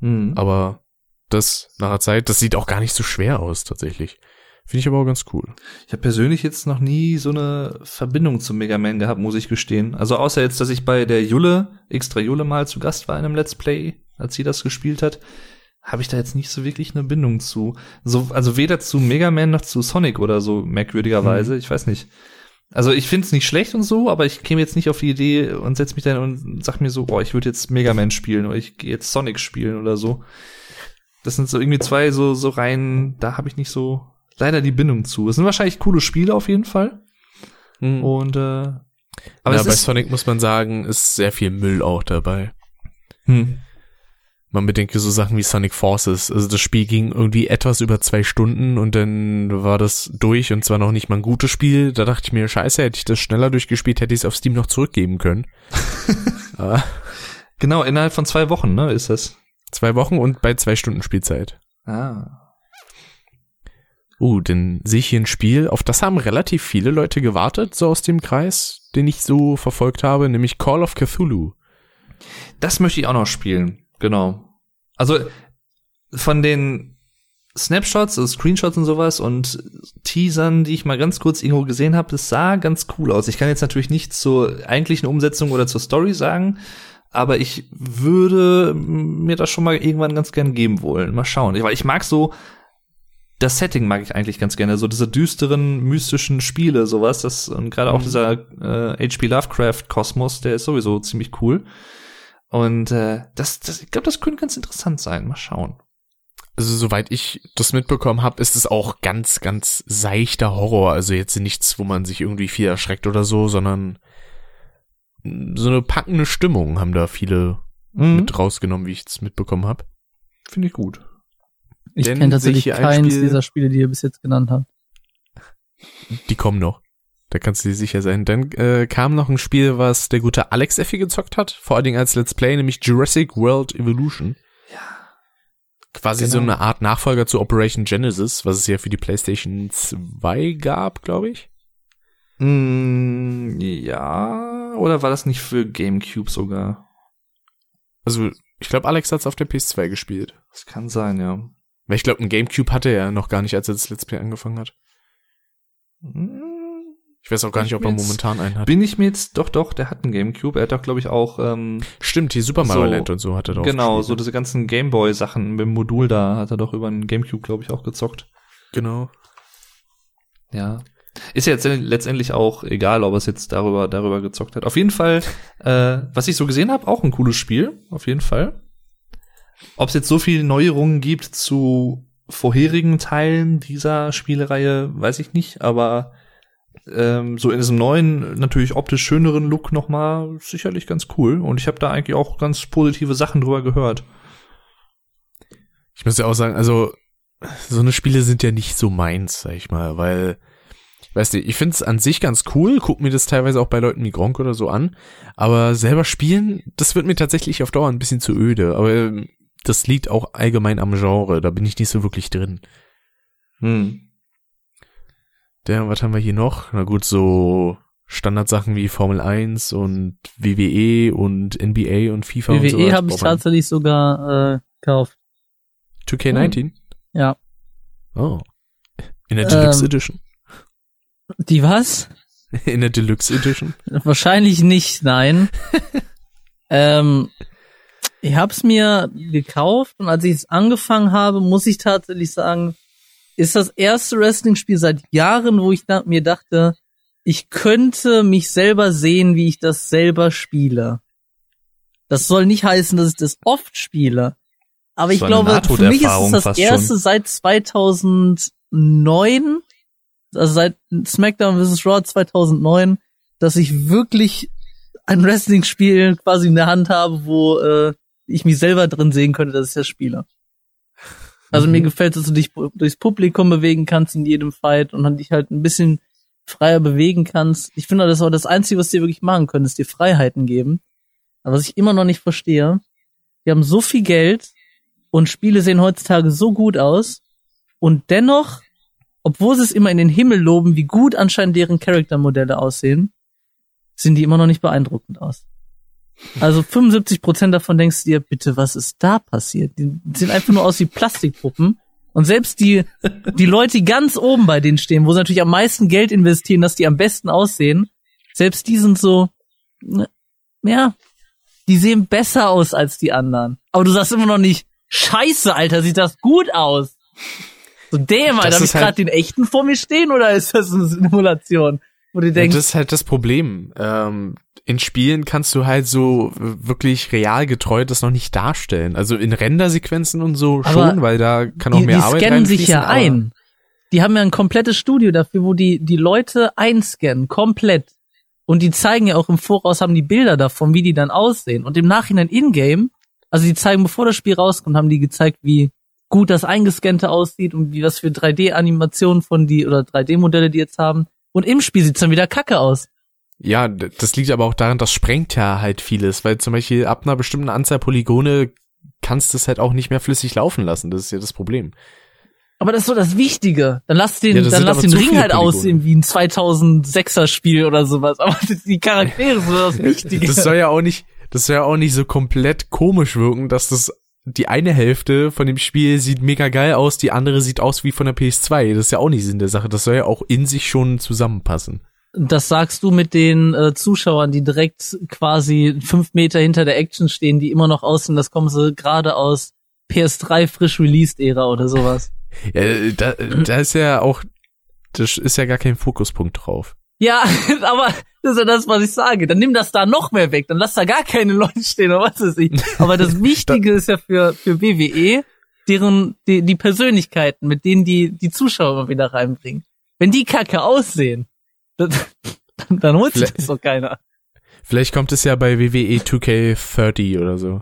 Mhm. aber das nach der Zeit, das sieht auch gar nicht so schwer aus tatsächlich. Finde ich aber auch ganz cool. Ich habe persönlich jetzt noch nie so eine Verbindung zum Mega Man gehabt, muss ich gestehen. Also außer jetzt, dass ich bei der Julle, extra Julle mal zu Gast war in einem Let's Play, als sie das gespielt hat, habe ich da jetzt nicht so wirklich eine Bindung zu. So, also weder zu Mega Man noch zu Sonic oder so, merkwürdigerweise. Ich weiß nicht. Also ich finde es nicht schlecht und so, aber ich käme jetzt nicht auf die Idee und setz mich dann und sag mir so, oh, ich würde jetzt Mega Man spielen oder ich gehe jetzt Sonic spielen oder so. Das sind so irgendwie zwei so so rein, da habe ich nicht so leider die Bindung zu. Es sind wahrscheinlich coole Spiele auf jeden Fall. Und äh, aber ja, bei Sonic muss man sagen, ist sehr viel Müll auch dabei. hm. Man bedenke so Sachen wie Sonic Forces. Also das Spiel ging irgendwie etwas über zwei Stunden und dann war das durch und zwar noch nicht mal ein gutes Spiel. Da dachte ich mir, scheiße, hätte ich das schneller durchgespielt, hätte ich es auf Steam noch zurückgeben können. [laughs] Aber genau innerhalb von zwei Wochen, ne, ist das. zwei Wochen und bei zwei Stunden Spielzeit. Ah. Uh, dann sehe ich hier ein Spiel, auf das haben relativ viele Leute gewartet, so aus dem Kreis, den ich so verfolgt habe, nämlich Call of Cthulhu. Das möchte ich auch noch spielen. Genau. Also von den Snapshots, also Screenshots und sowas und Teasern, die ich mal ganz kurz irgendwo gesehen habe, das sah ganz cool aus. Ich kann jetzt natürlich nichts zur eigentlichen Umsetzung oder zur Story sagen, aber ich würde mir das schon mal irgendwann ganz gern geben wollen. Mal schauen. Weil ich mag so das Setting mag ich eigentlich ganz gerne, so diese düsteren, mystischen Spiele, sowas. Das, und gerade auch dieser äh, H.P. Lovecraft-Kosmos, der ist sowieso ziemlich cool. Und äh, das, das, ich glaube, das könnte ganz interessant sein. Mal schauen. Also soweit ich das mitbekommen habe, ist es auch ganz, ganz seichter Horror. Also jetzt nichts, wo man sich irgendwie viel erschreckt oder so, sondern so eine packende Stimmung haben da viele Mhm. mit rausgenommen, wie ich es mitbekommen habe. Finde ich gut. Ich kenne tatsächlich keins Spiel- dieser Spiele, die ihr bis jetzt genannt habt. Die kommen noch. Da kannst du dir sicher sein. Dann äh, kam noch ein Spiel, was der gute Alex Effi gezockt hat, vor allen Dingen als Let's Play, nämlich Jurassic World Evolution. Ja. Quasi Genau. so eine Art Nachfolger zu Operation Genesis, was es ja für die PlayStation 2 gab, glaube ich. Mm, ja, oder war das nicht für GameCube sogar? Also, ich glaube, Alex hat's auf der PS2 gespielt. Das kann sein, ja. Weil ich glaube, ein GameCube hatte er noch gar nicht, als er das Let's Play angefangen hat. Ich weiß auch gar Ich nicht, ob er bin momentan einen hat. Bin ich mir jetzt, doch, doch, der hat einen GameCube. Er hat doch, glaube ich, auch, ähm, Stimmt, hier Super Mario So, Land und so hat er drauf genau, so ne? diese ganzen Gameboy-Sachen mit dem Modul da hat er doch über einen GameCube, glaube ich, auch gezockt. Genau. Ja. Ist ja jetzt letztendlich auch egal, ob er es jetzt darüber, darüber gezockt hat. Auf jeden Fall, äh, was ich so gesehen habe, auch ein cooles Spiel. Auf jeden Fall. Ob es jetzt so viele Neuerungen gibt zu vorherigen Teilen dieser Spielereihe, weiß ich nicht, aber ähm, so in diesem neuen, natürlich optisch schöneren Look nochmal sicherlich ganz cool. Und ich habe da eigentlich auch ganz positive Sachen drüber gehört. Ich muss ja auch sagen, also so eine Spiele sind ja nicht so meins, sag ich mal, weil, weißt du, ich find's an sich ganz cool, guck mir das teilweise auch bei Leuten wie Gronk oder so an, aber selber spielen, das wird mir tatsächlich auf Dauer ein bisschen zu öde, aber ähm, das liegt auch allgemein am Genre, da bin ich nicht so wirklich drin. Hm. Der, was haben wir hier noch? Na gut, so Standardsachen wie Formel 1 und WWE und NBA und FIFA und so. WWE habe ich tatsächlich sogar äh, gekauft. 2K19? Ja. Oh. In der Deluxe Ähm. Edition. Die was? [laughs] In der Deluxe Edition. Wahrscheinlich nicht, nein. [laughs] ähm, ich hab's mir gekauft und als ich es angefangen habe, muss ich tatsächlich sagen, ist das erste Wrestling-Spiel seit Jahren, wo ich da, mir dachte, ich könnte mich selber sehen, wie ich das selber spiele. Das soll nicht heißen, dass ich das oft spiele. Aber ich So glaube, für mich ist es das erste schon. seit 2009, also seit SmackDown vs. Raw 2009, dass ich wirklich ein Wrestling-Spiel quasi in der Hand habe, wo äh, ich mich selber drin sehen könnte, dass ich das spiele. Also mir gefällt dass du dich durchs Publikum bewegen kannst in jedem Fight und dann dich halt ein bisschen freier bewegen kannst. Ich finde, das ist auch das Einzige, was die wirklich machen können, ist dir Freiheiten geben. Aber was ich immer noch nicht verstehe, die haben so viel Geld und Spiele sehen heutzutage so gut aus und dennoch, obwohl sie es immer in den Himmel loben, wie gut anscheinend deren Charaktermodelle aussehen, sehen die immer noch nicht beeindruckend aus. Also 75 Prozent davon denkst du dir, bitte, was ist da passiert? Die sehen einfach nur aus wie Plastikpuppen. Und selbst die, die Leute, die ganz oben bei denen stehen, wo sie natürlich am meisten Geld investieren, dass die am besten aussehen, selbst die sind so, ne, ja, die sehen besser aus als die anderen. Aber du sagst immer noch nicht, scheiße, Alter, sieht das gut aus. So, damn, Alter, Das hab ich ist halt- gerade den echten vor mir stehen oder ist das eine Simulation? Wo du Ja, denkst, das ist halt das Problem. Ähm, in Spielen kannst du halt so wirklich real getreu das noch nicht darstellen. Also in Rendersequenzen und so Aber schon, weil da kann auch die, mehr die Arbeit scannen sich ja ein. Die haben ja ein komplettes Studio dafür, wo die die Leute einscannen, komplett. Und die zeigen ja auch im Voraus, haben die Bilder davon, wie die dann aussehen. Und im Nachhinein in-game, also die zeigen, bevor das Spiel rauskommt, haben die gezeigt, wie gut das Eingescannte aussieht und wie was für 3D-Animationen von die, oder 3D-Modelle die jetzt haben. Und im Spiel sieht's dann wieder kacke aus. Ja, das liegt aber auch daran, das sprengt ja halt vieles, weil zum Beispiel ab einer bestimmten Anzahl Polygone kannst du es halt auch nicht mehr flüssig laufen lassen. Das ist ja das Problem. Aber das ist so das Wichtige. Dann lass den, Ja, dann lass den Ring halt Polygone. aussehen wie ein 2006er Spiel oder sowas. Aber die Charaktere sind das [laughs] Wichtige. Das soll ja auch nicht, das soll ja auch nicht so komplett komisch wirken, dass das die eine Hälfte von dem Spiel sieht mega geil aus, die andere sieht aus wie von der PS2. Das ist ja auch nicht Sinn der Sache. Das soll ja auch in sich schon zusammenpassen. Das sagst du mit den äh, Zuschauern, die direkt quasi fünf Meter hinter der Action stehen, die immer noch aussehen, das kommen sie gerade aus PS3 frisch released Ära oder sowas. Ja, da, da ist ja auch, das ist ja gar kein Fokuspunkt drauf. Ja, [laughs] aber das ist ja das, was ich sage. Dann nimm das da noch mehr weg, dann lass da gar keine Leute stehen oder was weiß ich. Aber das [laughs] Wichtige ist ja für, für WWE, deren, die, die Persönlichkeiten, mit denen die, die Zuschauer immer wieder reinbringen. Wenn die kacke aussehen, dann, dann holt sich das doch keiner. Vielleicht kommt es ja bei WWE 2K30 oder so.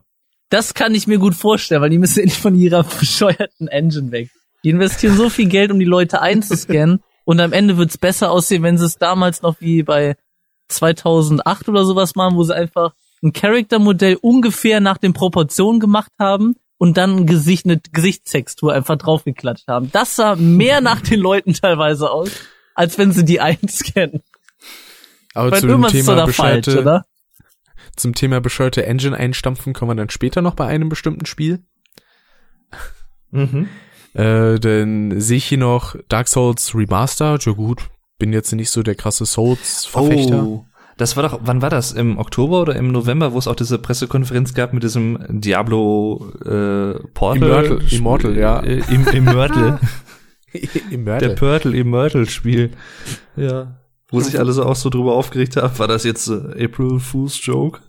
Das kann ich mir gut vorstellen, weil die müssen endlich von ihrer [laughs] bescheuerten Engine weg. Die investieren so viel Geld, um die Leute einzuscannen [laughs] und am Ende wird's besser aussehen, wenn sie es damals noch wie bei 2008 oder sowas machen, wo sie einfach ein Charaktermodell ungefähr nach den Proportionen gemacht haben und dann ein Gesicht, eine Gesichtstextur einfach draufgeklatscht haben. Das sah mehr nach den Leuten teilweise aus, als wenn sie die einscannen. Aber Weil zu dem Thema da falsch, bescheuerte, oder? zum Thema bescheuerte Engine einstampfen kommen wir dann später noch bei einem bestimmten Spiel. Mhm. Äh, dann sehe ich hier noch Dark Souls Remaster. Ja gut, bin jetzt nicht so der krasse Souls-Verfechter. Oh, das war doch, wann war das? Im Oktober oder im November, wo es auch diese Pressekonferenz gab mit diesem Diablo äh, Portal? Immortal- Immortal, ja. Äh, im, Immortal. [laughs] [laughs] Im Der Mörder. Purtle Immortal Spiel. Ja. Wo sich alle so auch so drüber aufgeregt haben. War das jetzt äh, April Fool's Joke?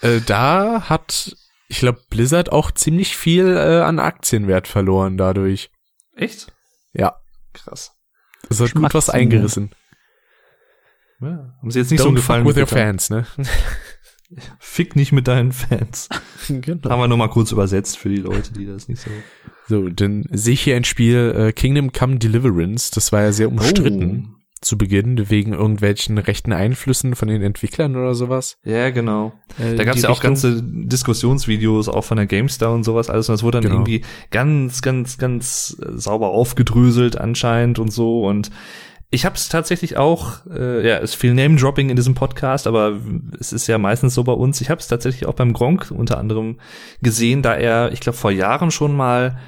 Äh, da hat, ich glaube, Blizzard auch ziemlich viel äh, an Aktienwert verloren dadurch. Echt? Ja, Krass. das hat gut was eingerissen. Ja. Haben sie jetzt nicht so Don't Gefallen fuck with your fans, ne? [laughs] Fick nicht mit deinen Fans. [laughs] genau. Haben wir nur mal kurz übersetzt für die Leute, die das nicht so. So, dann sehe ich hier ein Spiel äh, Kingdom Come Deliverance. Das war ja sehr umstritten zu Beginn wegen irgendwelchen rechten Einflüssen von den Entwicklern oder sowas. Ja, genau. Äh, Da gab es ja auch Richtung- ganze Diskussionsvideos auch von der GameStar und sowas alles und das wurde dann Genau. irgendwie ganz, ganz, ganz sauber aufgedröselt anscheinend und so und ich habe es tatsächlich auch, äh, ja, es ist viel Name-Dropping in diesem Podcast, aber es ist ja meistens so bei uns. Ich habe es tatsächlich auch beim Gronk unter anderem gesehen, da er, ich glaube, vor Jahren schon mal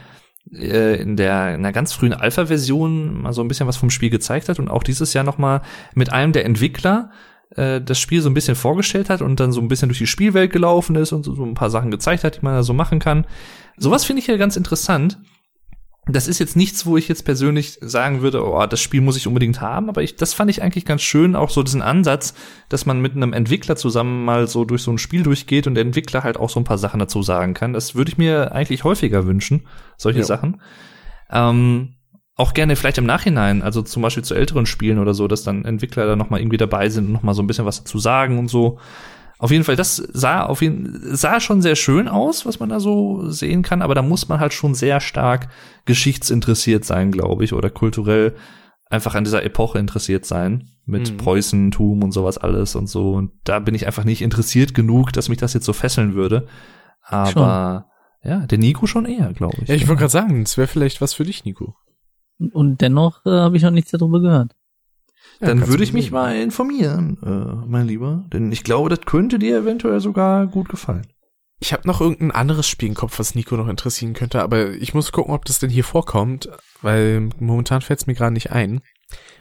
äh, in der in einer ganz frühen Alpha-Version mal so ein bisschen was vom Spiel gezeigt hat und auch dieses Jahr noch mal mit einem der Entwickler äh, das Spiel so ein bisschen vorgestellt hat und dann so ein bisschen durch die Spielwelt gelaufen ist und so, so ein paar Sachen gezeigt hat, die man da so machen kann. Sowas finde ich ja ganz interessant. Das ist jetzt nichts, wo ich jetzt persönlich sagen würde, oh, das Spiel muss ich unbedingt haben, aber ich, das fand ich eigentlich ganz schön, auch so diesen Ansatz, dass man mit einem Entwickler zusammen mal so durch so ein Spiel durchgeht und der Entwickler halt auch so ein paar Sachen dazu sagen kann. Das würde ich mir eigentlich häufiger wünschen, solche Ja. Sachen. Ähm, auch gerne vielleicht im Nachhinein, also zum Beispiel zu älteren Spielen oder so, dass dann Entwickler da noch mal irgendwie dabei sind und noch mal so ein bisschen was dazu sagen und so. Auf jeden Fall, das sah auf jeden sah schon sehr schön aus, was man da so sehen kann, aber da muss man halt schon sehr stark geschichtsinteressiert sein, glaube ich, oder kulturell einfach an dieser Epoche interessiert sein mit Mhm. Preußentum und sowas alles und so. Und da bin ich einfach nicht interessiert genug, dass mich das jetzt so fesseln würde. Aber ja, der Nico schon eher, glaube ich. Ja, ich wollte gerade sagen, das wäre vielleicht was für dich, Nico. Und dennoch äh, habe ich noch nichts darüber gehört. Dann würde ich mich sehen. mal informieren, äh, mein Lieber. Denn ich glaube, das könnte dir eventuell sogar gut gefallen. Ich habe noch irgendein anderes Spiel im Kopf, was Nico noch interessieren könnte, aber ich muss gucken, ob das denn hier vorkommt, weil momentan fällt es mir gerade nicht ein.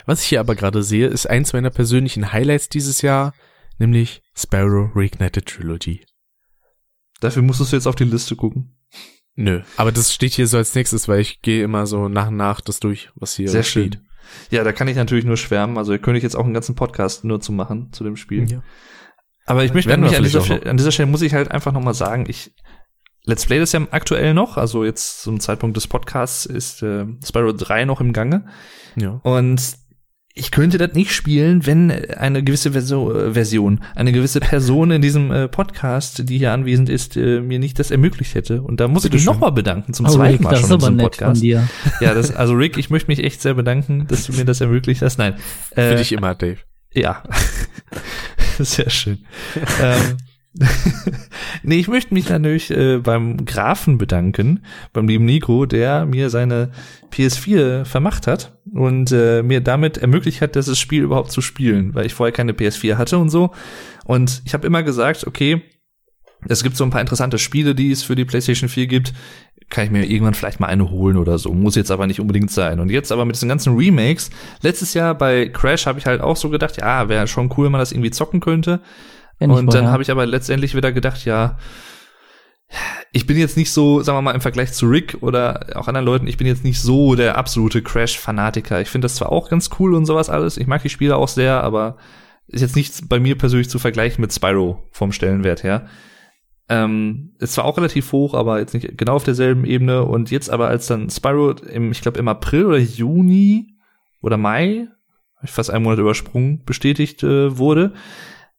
Was ich hier aber gerade sehe, ist eins meiner persönlichen Highlights dieses Jahr, nämlich Sparrow Reignited Trilogy. Dafür musstest du jetzt auf die Liste gucken. Nö, aber das steht hier so als nächstes, weil ich gehe immer so nach und nach das durch, was hier Sehr steht. schön. Ja, da kann ich natürlich nur schwärmen. Also, könnte ich jetzt auch einen ganzen Podcast nur zu machen zu dem Spiel. Ja. Aber ich möchte Werden mich an dieser, Stelle, an dieser Stelle muss ich halt einfach nochmal sagen, ich Let's Play das ja aktuell noch, also jetzt zum Zeitpunkt des Podcasts ist äh, Spyro 3 noch im Gange. Ja. Und ich könnte das nicht spielen, wenn eine gewisse Verso äh, Version, eine gewisse Person in diesem äh, Podcast, die hier anwesend ist, äh, mir nicht das ermöglicht hätte. Und da muss ich mich nochmal bedanken, zum Oh, zweiten Rick, Mal das schon in diesem Podcast. dir. Ja, das, also Rick, ich möchte mich echt sehr bedanken, dass du mir das ermöglicht hast. Nein. Für Äh, dich immer, Dave. ja. [laughs] Sehr schön. ähm, [laughs] nee, ich möchte mich natürlich äh, beim Grafen bedanken, beim lieben Nico, der mir seine PS4 vermacht hat und äh, mir damit ermöglicht hat, das Spiel überhaupt zu spielen, weil ich vorher keine PS4 hatte und so. Und ich habe immer gesagt, okay, es gibt so ein paar interessante Spiele, die es für die PlayStation 4 gibt. Kann ich mir irgendwann vielleicht mal eine holen oder so. Muss jetzt aber nicht unbedingt sein. Und jetzt aber mit diesen ganzen Remakes. Letztes Jahr bei Crash habe ich halt auch so gedacht, ja, wäre schon cool, wenn man das irgendwie zocken könnte. Und dann habe ich aber letztendlich wieder gedacht, ja, ich bin jetzt nicht so, sagen wir mal, im Vergleich zu Rick oder auch anderen Leuten, ich bin jetzt nicht so der absolute Crash-Fanatiker. Ich finde das zwar auch ganz cool und sowas alles, ich mag die Spiele auch sehr, aber ist jetzt nichts bei mir persönlich zu vergleichen mit Spyro vom Stellenwert her. Ähm, ist zwar auch relativ hoch, aber jetzt nicht genau auf derselben Ebene. Und jetzt aber, als dann Spyro im, ich glaube, im April oder Juni oder Mai, fast einen Monat übersprungen, bestätigt äh, wurde,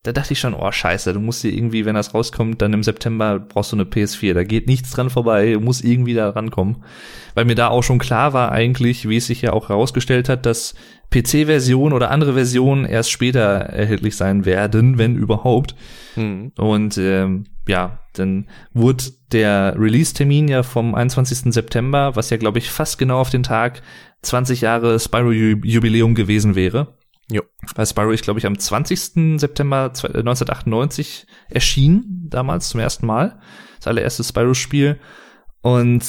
da dachte ich schon, oh scheiße, du musst dir irgendwie, wenn das rauskommt, dann im September brauchst du eine PS4. Da geht nichts dran vorbei, du musst irgendwie da rankommen. Weil mir da auch schon klar war eigentlich, wie es sich ja auch herausgestellt hat, dass PC-Versionen oder andere Versionen erst später erhältlich sein werden, wenn überhaupt. Hm. Und ähm, ja, dann wurde der Release-Termin ja vom 21. September, was ja, glaube ich, fast genau auf den Tag 20 Jahre Spyro-Jubiläum gewesen wäre. Jo. Weil Spyro ist, glaube ich, am 20. September 1998 erschienen, damals zum ersten Mal. Das allererste Spyro-Spiel. Und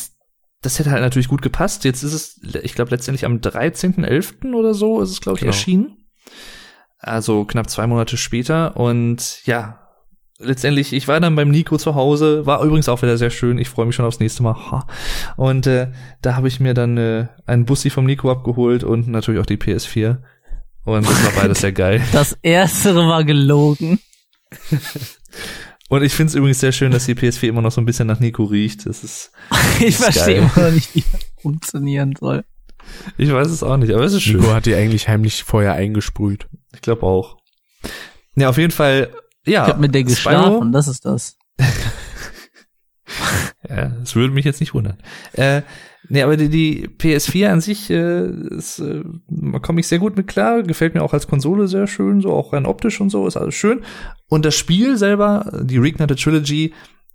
das hätte halt natürlich gut gepasst. Jetzt ist es, ich glaube, letztendlich am 13.11. oder so ist es, glaube ich, genau. erschienen. Also knapp zwei Monate später. Und ja, letztendlich, ich war dann beim Nico zu Hause, war übrigens auch wieder sehr schön. Ich freue mich schon aufs nächste Mal. Und äh, da habe ich mir dann äh, einen Bussi vom Nico abgeholt und natürlich auch die PS4. Und das war beides sehr geil. Das erstere war gelogen. Und ich finde es übrigens sehr schön, dass die PS4 immer noch so ein bisschen nach Nico riecht. Das ist. [laughs] ich verstehe immer noch nicht, wie das funktionieren soll. Ich weiß es auch nicht, aber es ist schön. Nico hat die eigentlich heimlich vorher eingesprüht. Ich glaube auch. Ja, auf jeden Fall, ja. Ich habe mit der geschlafen, das ist das. [laughs] ja, das würde mich jetzt nicht wundern. Äh, Nee, aber die, die PS4 an sich äh, ist, äh, komme ich sehr gut mit klar, gefällt mir auch als Konsole sehr schön, so auch rein optisch und so, ist alles schön. Und das Spiel selber, die Reignite Trilogy,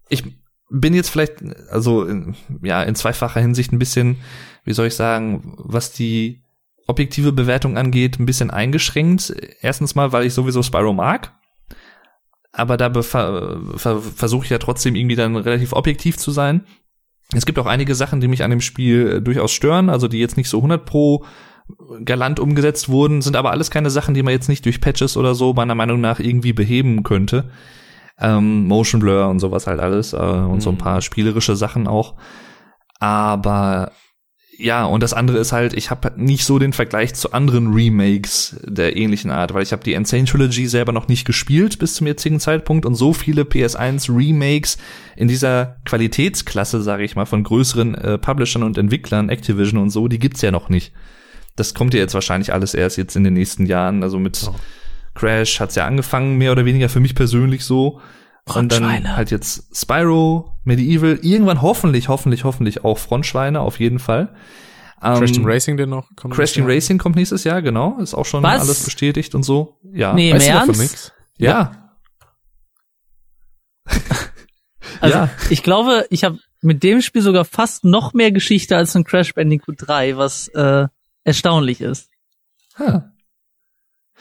ich bin jetzt vielleicht, also in, ja, in zweifacher Hinsicht ein bisschen, wie soll ich sagen, was die objektive Bewertung angeht, ein bisschen eingeschränkt. Erstens mal, weil ich sowieso Spyro mag. Aber da ver ver versuche ich ja trotzdem irgendwie dann relativ objektiv zu sein. Es gibt auch einige Sachen, die mich an dem Spiel äh, durchaus stören, also die jetzt nicht so 100 pro galant umgesetzt wurden, sind aber alles keine Sachen, die man jetzt nicht durch Patches oder so meiner Meinung nach irgendwie beheben könnte. Ähm, Motion Blur und sowas halt alles äh, und mhm. so ein mhm. paar spielerische Sachen auch. Aber ja, und das andere ist halt, ich habe nicht so den Vergleich zu anderen Remakes der ähnlichen Art, weil ich habe die Insane Trilogy selber noch nicht gespielt bis zum jetzigen Zeitpunkt und so viele PS1 Remakes in dieser Qualitätsklasse, sage ich mal, von größeren äh, Publishern und Entwicklern, Activision und so, die gibt's ja noch nicht. Das kommt ja jetzt wahrscheinlich alles erst jetzt in den nächsten Jahren, also mit oh. Crash hat's ja angefangen, mehr oder weniger für mich persönlich so. Und dann halt jetzt Spyro, Medieval, irgendwann hoffentlich, hoffentlich, hoffentlich auch Frontschweine, auf jeden Fall. Crash Team Racing denn noch? Kommt Crash Team Racing kommt nächstes Jahr, genau. Ist auch schon Was? alles bestätigt und so. Ja. Nee, weißt im Ernst? Nix? Ja. [laughs] also, ja. ich glaube, ich habe mit dem Spiel sogar fast noch mehr Geschichte als in Crash Bandicoot 3, was äh, erstaunlich ist. Ha.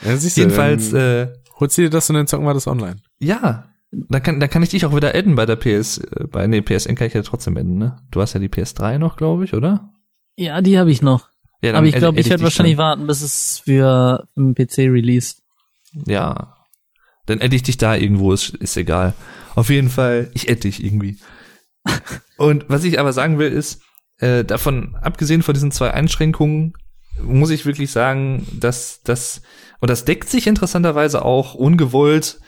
Ja, siehst du, Jedenfalls, äh, holst du dir das und dann zocken wir das online. Ja, da kann, da kann ich dich auch wieder adden bei der PS, äh, bei, nee, PSN kann ich ja trotzdem adden, ne? Du hast ja die PS3 noch, glaube ich, oder? Ja, die habe ich noch. Ja, Aber ich glaube, ich werde wahrscheinlich dann. warten, bis es für einen PC released. Ja. Dann adde ich dich da irgendwo, ist, ist egal. Auf jeden Fall, ich adde dich irgendwie. [laughs] Und was ich aber sagen will, ist, äh, davon, abgesehen von diesen zwei Einschränkungen, muss ich wirklich sagen, dass das, und das deckt sich interessanterweise auch ungewollt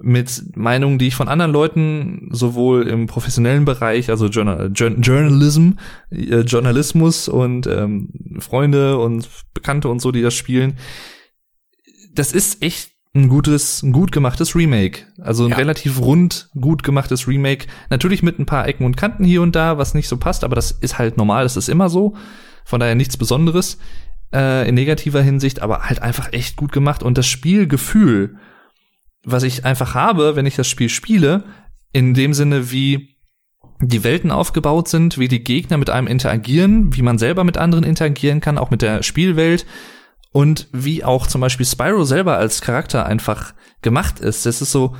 mit Meinungen, die ich von anderen Leuten sowohl im professionellen Bereich, also Journal Journalism, äh, Journalismus und ähm, Freunde und Bekannte und so, die das spielen, das ist echt ein gutes, ein gut gemachtes Remake. Also ein ja. relativ rund, gut gemachtes Remake. Natürlich mit ein paar Ecken und Kanten hier und da, was nicht so passt, aber das ist halt normal, das ist immer so. Von daher nichts Besonderes äh, in negativer Hinsicht, aber halt einfach echt gut gemacht. Und das Spielgefühl, was ich einfach habe, wenn ich das Spiel spiele, in dem Sinne, wie die Welten aufgebaut sind, wie die Gegner mit einem interagieren, wie man selber mit anderen interagieren kann, auch mit der Spielwelt und wie auch zum Beispiel Spyro selber als Charakter einfach gemacht ist. Das ist so,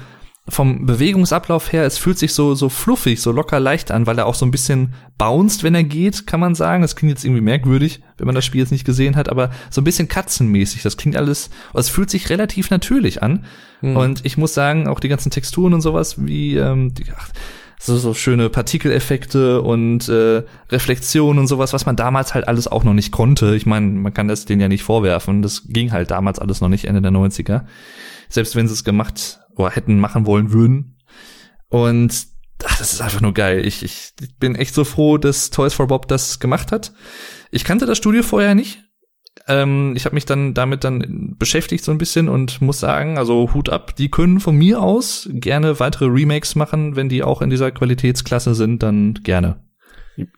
vom Bewegungsablauf her, es fühlt sich so, so fluffig, so locker leicht an, weil er auch so ein bisschen bounced, wenn er geht, kann man sagen. Das klingt jetzt irgendwie merkwürdig, wenn man das Spiel jetzt nicht gesehen hat, aber so ein bisschen katzenmäßig. Das klingt alles, es fühlt sich relativ natürlich an. Mhm. Und ich muss sagen, auch die ganzen Texturen und sowas, wie, ähm, die, ach, so, so schöne Partikeleffekte und äh, Reflexionen und sowas, was man damals halt alles auch noch nicht konnte. Ich meine, man kann das denen ja nicht vorwerfen. Das ging halt damals alles noch nicht, Ende der 90er. Selbst wenn sie es gemacht oder hätten machen wollen würden. Und ach, das ist einfach nur geil. Ich, ich, bin echt so froh, dass Toys for Bob das gemacht hat. Ich kannte das Studio vorher nicht. Ähm, ich habe mich dann damit dann beschäftigt so ein bisschen und muss sagen, also Hut ab, die können von mir aus gerne weitere Remakes machen, wenn die auch in dieser Qualitätsklasse sind, dann gerne.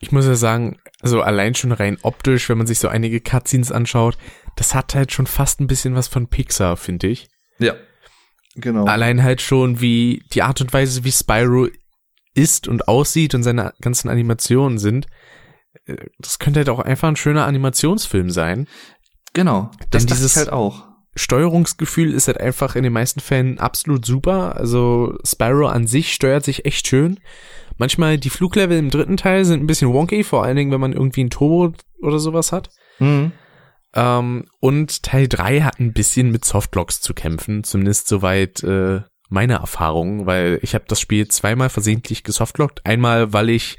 Ich muss ja sagen, also allein schon rein optisch, wenn man sich so einige Cutscenes anschaut, das hat halt schon fast ein bisschen was von Pixar, finde ich. Ja. Genau. Allein halt schon wie die Art und Weise, wie Spyro ist und aussieht und seine ganzen Animationen sind. Äh, das könnte halt auch einfach ein schöner Animationsfilm sein. Genau. Das Denn dieses halt auch. Steuerungsgefühl ist halt einfach in den meisten Fällen absolut super. Also Spyro an sich steuert sich echt schön. Manchmal die Fluglevel im dritten Teil sind ein bisschen wonky, vor allen Dingen, wenn man irgendwie ein Turbo oder sowas hat. Mhm. Ähm, und Teil 3 hat ein bisschen mit Softlocks zu kämpfen, zumindest soweit äh, meine Erfahrung, weil ich habe das Spiel zweimal versehentlich gesoftlockt. Einmal, weil ich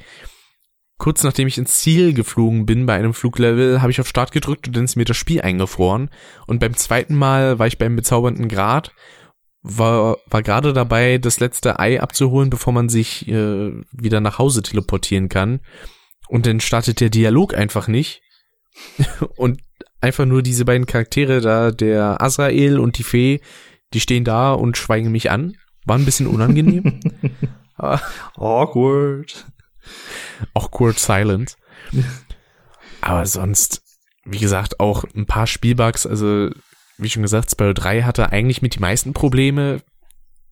kurz nachdem ich ins Ziel geflogen bin bei einem Fluglevel, habe ich auf Start gedrückt und dann ist mir das Spiel eingefroren. Und beim zweiten Mal war ich beim bezaubernden Grad, war, war gerade dabei, das letzte Ei abzuholen, bevor man sich äh, wieder nach Hause teleportieren kann. Und dann startet der Dialog einfach nicht. [laughs] und einfach nur diese beiden Charaktere da, der Azrael und die Fee, die stehen da und schweigen mich an. War ein bisschen unangenehm. [laughs] Awkward. Awkward silent. Aber sonst, wie gesagt, auch ein paar Spielbugs. Also, wie schon gesagt, Spyro 3 hatte eigentlich mit die meisten Probleme.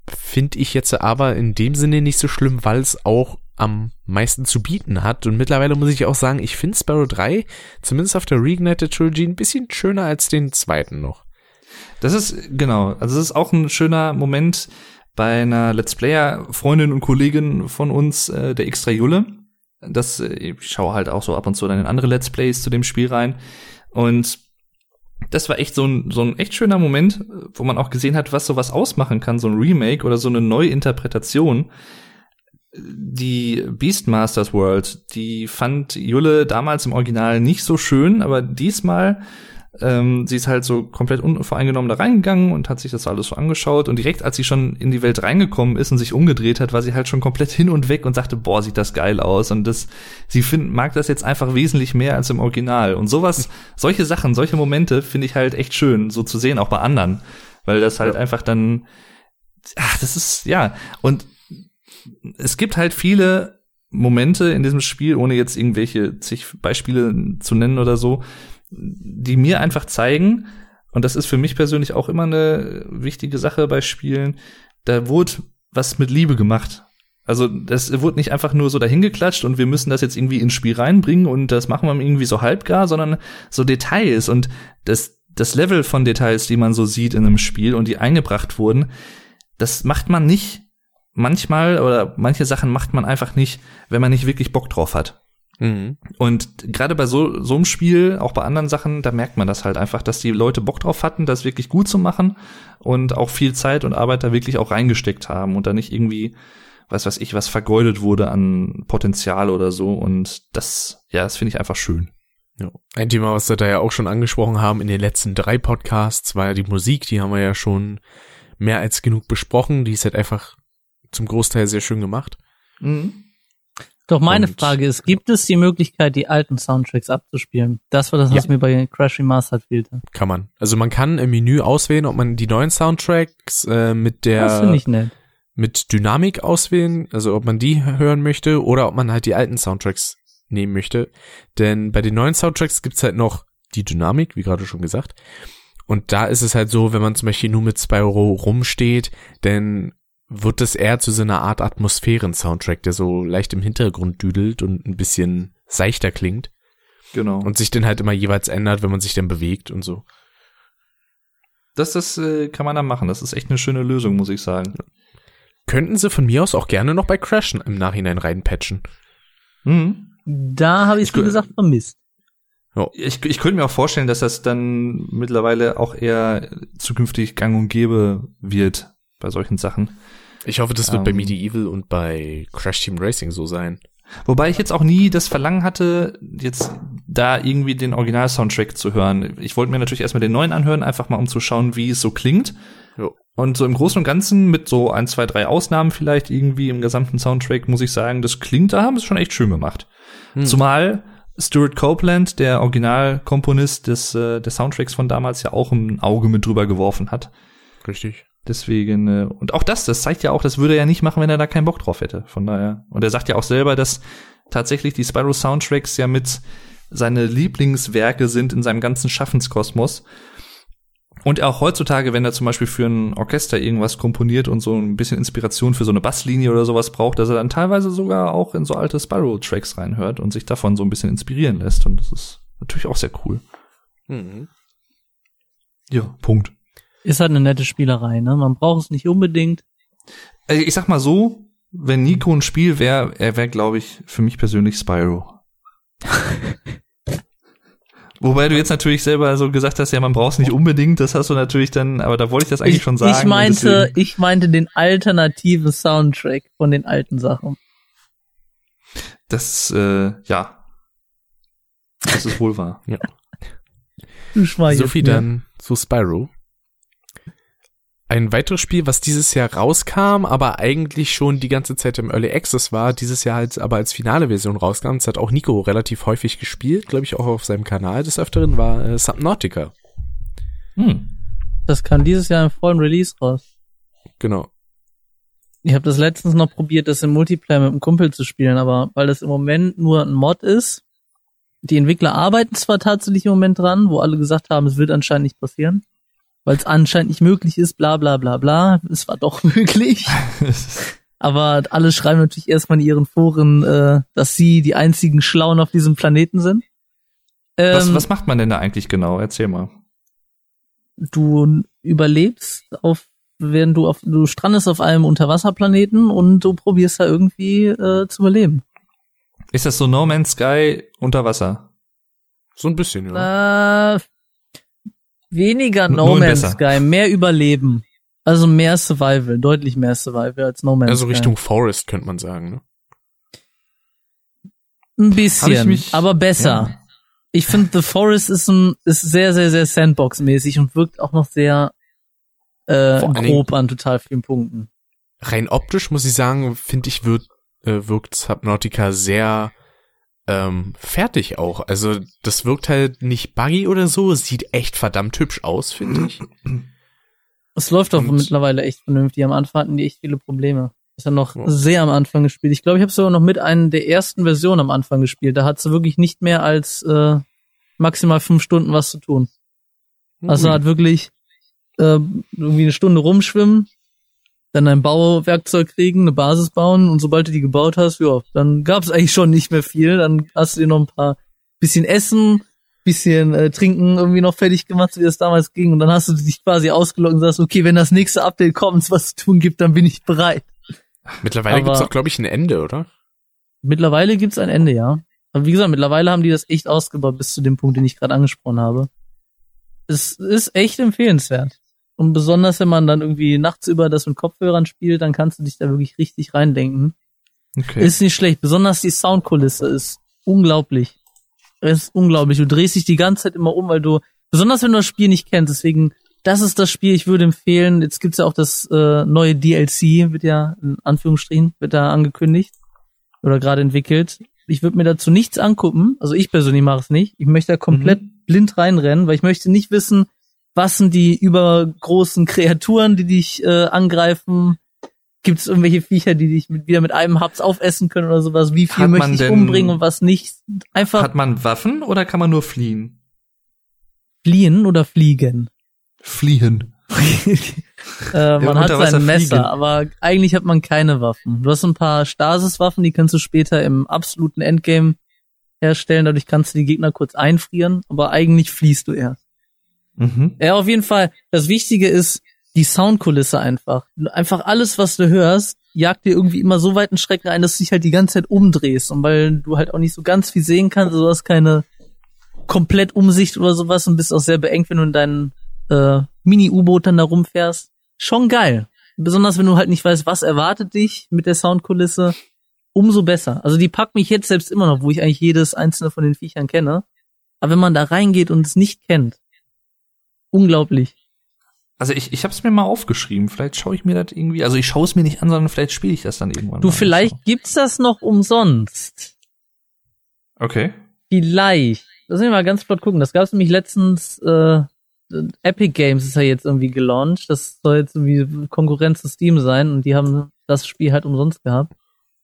Finde ich jetzt aber in dem Sinne nicht so schlimm, weil es auch am meisten zu bieten hat. Und mittlerweile muss ich auch sagen, ich finde Sparrow 3, zumindest auf der Reignited Trilogy, ein bisschen schöner als den zweiten noch. Das ist, genau, also das ist auch ein schöner Moment bei einer Let's Player Freundin und Kollegin von uns, äh, der Extra Julle. Das, äh, ich schaue halt auch so ab und zu dann in andere Let's Plays zu dem Spiel rein. Und das war echt so ein, so ein echt schöner Moment, wo man auch gesehen hat, was sowas ausmachen kann, so ein Remake oder so eine Neuinterpretation die Beastmasters World, die fand Julle damals im Original nicht so schön, aber diesmal, ähm, sie ist halt so komplett unvoreingenommen da reingegangen und hat sich das alles so angeschaut. Und direkt als sie schon in die Welt reingekommen ist und sich umgedreht hat, war sie halt schon komplett hin und weg und sagte, boah, sieht das geil aus. Und das, sie find, mag das jetzt einfach wesentlich mehr als im Original. Und sowas, solche Sachen, solche Momente finde ich halt echt schön, so zu sehen, auch bei anderen, weil das halt ja. einfach dann, ach, das ist, ja, und es gibt halt viele Momente in diesem Spiel, ohne jetzt irgendwelche zig Beispiele zu nennen oder so, die mir einfach zeigen, und das ist für mich persönlich auch immer eine wichtige Sache bei Spielen, da wurde was mit Liebe gemacht. Also das wurde nicht einfach nur so dahingeklatscht und wir müssen das jetzt irgendwie ins Spiel reinbringen und das machen wir irgendwie so halbgar, sondern so Details und das, das Level von Details, die man so sieht in einem Spiel und die eingebracht wurden, das macht man nicht manchmal oder manche Sachen macht man einfach nicht, wenn man nicht wirklich Bock drauf hat. Mhm. Und gerade bei so, so einem Spiel, auch bei anderen Sachen, da merkt man das halt einfach, dass die Leute Bock drauf hatten, das wirklich gut zu machen und auch viel Zeit und Arbeit da wirklich auch reingesteckt haben und da nicht irgendwie, was weiß ich, was vergeudet wurde an Potenzial oder so. Und das, ja, das finde ich einfach schön. Ja. Ein Thema, was wir da ja auch schon angesprochen haben in den letzten drei Podcasts, war ja die Musik, die haben wir ja schon mehr als genug besprochen. Die ist halt einfach zum Großteil sehr schön gemacht. Mhm. Doch meine und Frage ist, gibt es die Möglichkeit, die alten Soundtracks abzuspielen? Das war das, was ja. mir bei Crash Remastered fehlte. Kann man. Also man kann im Menü auswählen, ob man die neuen Soundtracks äh, mit der das ich nett. mit Dynamik auswählen, also ob man die hören möchte oder ob man halt die alten Soundtracks nehmen möchte. Denn bei den neuen Soundtracks gibt's halt noch die Dynamik, wie gerade schon gesagt. Und da ist es halt so, wenn man zum Beispiel nur mit zwei Euro rumsteht, dann wird es eher zu so einer Art Atmosphären-Soundtrack, der so leicht im Hintergrund düdelt und ein bisschen seichter klingt Genau. und sich dann halt immer jeweils ändert, wenn man sich dann bewegt und so. das, das äh, kann man dann machen. Das ist echt eine schöne Lösung, muss ich sagen. Könnten sie von mir aus auch gerne noch bei Crashen im Nachhinein reinpatchen. Mhm. Da habe ich, wie gesagt, vermisst. Ich, ich könnte mir auch vorstellen, dass das dann mittlerweile auch eher zukünftig gang und gäbe wird bei solchen Sachen. Ich hoffe, das wird bei Ähm. Medieval und bei Crash Team Racing so sein. Wobei ich jetzt auch nie das Verlangen hatte, jetzt da irgendwie den Original-Soundtrack zu hören. Ich wollte mir natürlich erstmal den neuen anhören, einfach mal um zu schauen, wie es so klingt. Jo. Und so im Großen und Ganzen mit so ein, zwei, drei Ausnahmen vielleicht irgendwie im gesamten Soundtrack, muss ich sagen, das klingt, da haben sie es schon echt schön gemacht. Hm. Zumal Stuart Copeland, der Originalkomponist des, äh, des Soundtracks von damals, ja auch ein Auge mit drüber geworfen hat. Richtig. Deswegen, äh, und auch das, das zeigt ja auch, das würde er ja nicht machen, wenn er da keinen Bock drauf hätte. Von daher. Und er sagt ja auch selber, dass tatsächlich die Spyro Soundtracks ja mit seine Lieblingswerke sind in seinem ganzen Schaffenskosmos. Und auch heutzutage, wenn er zum Beispiel für ein Orchester irgendwas komponiert und so ein bisschen Inspiration für so eine Basslinie oder sowas braucht, dass er dann teilweise sogar auch in so alte Spyro-Tracks reinhört und sich davon so ein bisschen inspirieren lässt. Und das ist natürlich auch sehr cool. Mhm. Ja, Punkt. Ist halt eine nette Spielerei, ne? Man braucht es nicht unbedingt. Also ich sag mal so, wenn Nico ein Spiel wäre, er wäre, glaube ich, für mich persönlich Spyro. [laughs] Wobei du jetzt natürlich selber so gesagt hast, ja, man braucht es nicht unbedingt, das hast du natürlich dann, aber da wollte ich das eigentlich Ich, schon sagen. ich meinte, ich meinte den alternativen Soundtrack von den alten Sachen. das, äh, ja. Das ist wohl wahr. Du schmeichelst So viel mir. dann zu Spyro. Ein weiteres Spiel, was dieses Jahr rauskam, aber eigentlich schon die ganze Zeit im Early Access war, dieses Jahr halt aber als finale Version rauskam, das hat auch Nico relativ häufig gespielt, glaube ich auch auf seinem Kanal des Öfteren, war äh, Subnautica. Hm. Das kann dieses Jahr im vollen Release raus. Genau. Ich habe das letztens noch probiert, das im Multiplayer mit einem Kumpel zu spielen, aber weil das im Moment nur ein Mod ist, die Entwickler arbeiten zwar tatsächlich im Moment dran, wo alle gesagt haben, es wird anscheinend nicht passieren, weil es anscheinend nicht möglich ist, bla bla bla bla. Es war doch [laughs] möglich. Aber alle schreiben natürlich erstmal in ihren Foren, äh, dass sie die einzigen Schlauen auf diesem Planeten sind. was, Ähm, was macht man denn da eigentlich genau? Erzähl mal. du überlebst auf, wenn du auf, du strandest auf einem Unterwasserplaneten und du probierst da irgendwie äh, zu überleben. Ist das so No Man's Sky unter Wasser? So ein bisschen, ja. Äh, weniger No Man's besser. Sky, mehr Überleben. Also mehr Survival, deutlich mehr Survival als No Man's Also Sky. Richtung Forest könnte man sagen, ne? Ein bisschen, mich- aber besser. Ja. Ich finde, The Forest ist ein, ist sehr, sehr, sehr Sandbox-mäßig und wirkt auch noch sehr äh, grob an total vielen Punkten. Rein optisch muss ich sagen, finde ich, wird, äh, wirkt Subnautica sehr ähm, fertig auch. Also das wirkt halt nicht buggy oder so, sieht echt verdammt hübsch aus, finde ich. Es läuft doch mittlerweile echt vernünftig. Am Anfang hatten die echt viele Probleme. Ist ja noch Ja. sehr am Anfang gespielt. Ich glaube, ich habe sogar noch mit einer der ersten Versionen am Anfang gespielt. Da hat sie wirklich nicht mehr als äh, maximal fünf Stunden was zu tun. Also Ui. hat wirklich äh, irgendwie eine Stunde rumschwimmen, dann ein Bauwerkzeug kriegen, eine Basis bauen und sobald du die gebaut hast, ja, dann gab es eigentlich schon nicht mehr viel. Dann hast du dir noch ein paar bisschen Essen, bisschen äh, Trinken irgendwie noch fertig gemacht, so wie das damals ging. Und dann hast du dich quasi ausgeloggt und sagst, okay, wenn das nächste Update kommt, was zu tun gibt, dann bin ich bereit. Mittlerweile gibt's aber- auch, glaube ich, ein Ende, oder? Mittlerweile gibt's ein Ende, ja. Aber wie gesagt, mittlerweile haben die das echt ausgebaut bis zu dem Punkt, den ich gerade angesprochen habe. Es ist echt empfehlenswert. Und besonders, wenn man dann irgendwie nachts über das mit Kopfhörern spielt, dann kannst du dich da wirklich richtig reindenken. Okay. Ist nicht schlecht. Besonders die Soundkulisse ist unglaublich. Es ist unglaublich. Du drehst dich die ganze Zeit immer um, weil du, besonders wenn du das Spiel nicht kennst, deswegen, das ist das Spiel, ich würde empfehlen, jetzt gibt's ja auch das äh, neue DLC, wird ja, in Anführungsstrichen, wird da angekündigt oder gerade entwickelt. Ich würde mir dazu nichts angucken, also ich persönlich mache es nicht. Ich möchte da komplett blind reinrennen, weil ich möchte nicht wissen, was sind die übergroßen Kreaturen, die dich äh, angreifen, Gibt es irgendwelche Viecher, die dich mit, wieder mit einem Haps aufessen können oder sowas? Wie viel Hat möchte man ich denn- umbringen und was nicht? Einfach Hat man Waffen oder kann man nur fliehen? fliehen oder fliegen. Fliehen. [laughs] äh, man Ja, hat sein Messer, fliegen. aber eigentlich hat man keine Waffen. Du hast ein paar Stasiswaffen, die kannst du später im absoluten Endgame herstellen. Dadurch kannst du die Gegner kurz einfrieren, aber eigentlich fliehst du erst. Mhm. Ja, auf jeden Fall. Das Wichtige ist die Soundkulisse einfach. Einfach alles, was du hörst, jagt dir irgendwie immer so weiten Schrecken ein, dass du dich halt die ganze Zeit umdrehst. Und weil du halt auch nicht so ganz viel sehen kannst, also du hast keine komplett Umsicht oder sowas und bist auch sehr beengt, wenn du in deinem äh, Mini-U-Boot dann da rumfährst. Schon geil. Besonders wenn du halt nicht weißt, was erwartet dich mit der Soundkulisse, umso besser. Also die packt mich jetzt selbst immer noch, wo ich eigentlich jedes einzelne von den Viechern kenne. Aber wenn man da reingeht und es nicht kennt, unglaublich. Also ich, ich habe es mir mal aufgeschrieben. Vielleicht schaue ich mir das irgendwie. Also ich schaue es mir nicht an, sondern vielleicht spiele ich das dann irgendwann. Du, mal. vielleicht gibt's das noch umsonst. Okay. Vielleicht. Lass mich mal ganz flott gucken. Das gab's nämlich letztens, äh, Epic Games ist ja jetzt irgendwie gelauncht. Das soll jetzt irgendwie Konkurrenz zu Steam sein und die haben das Spiel halt umsonst gehabt.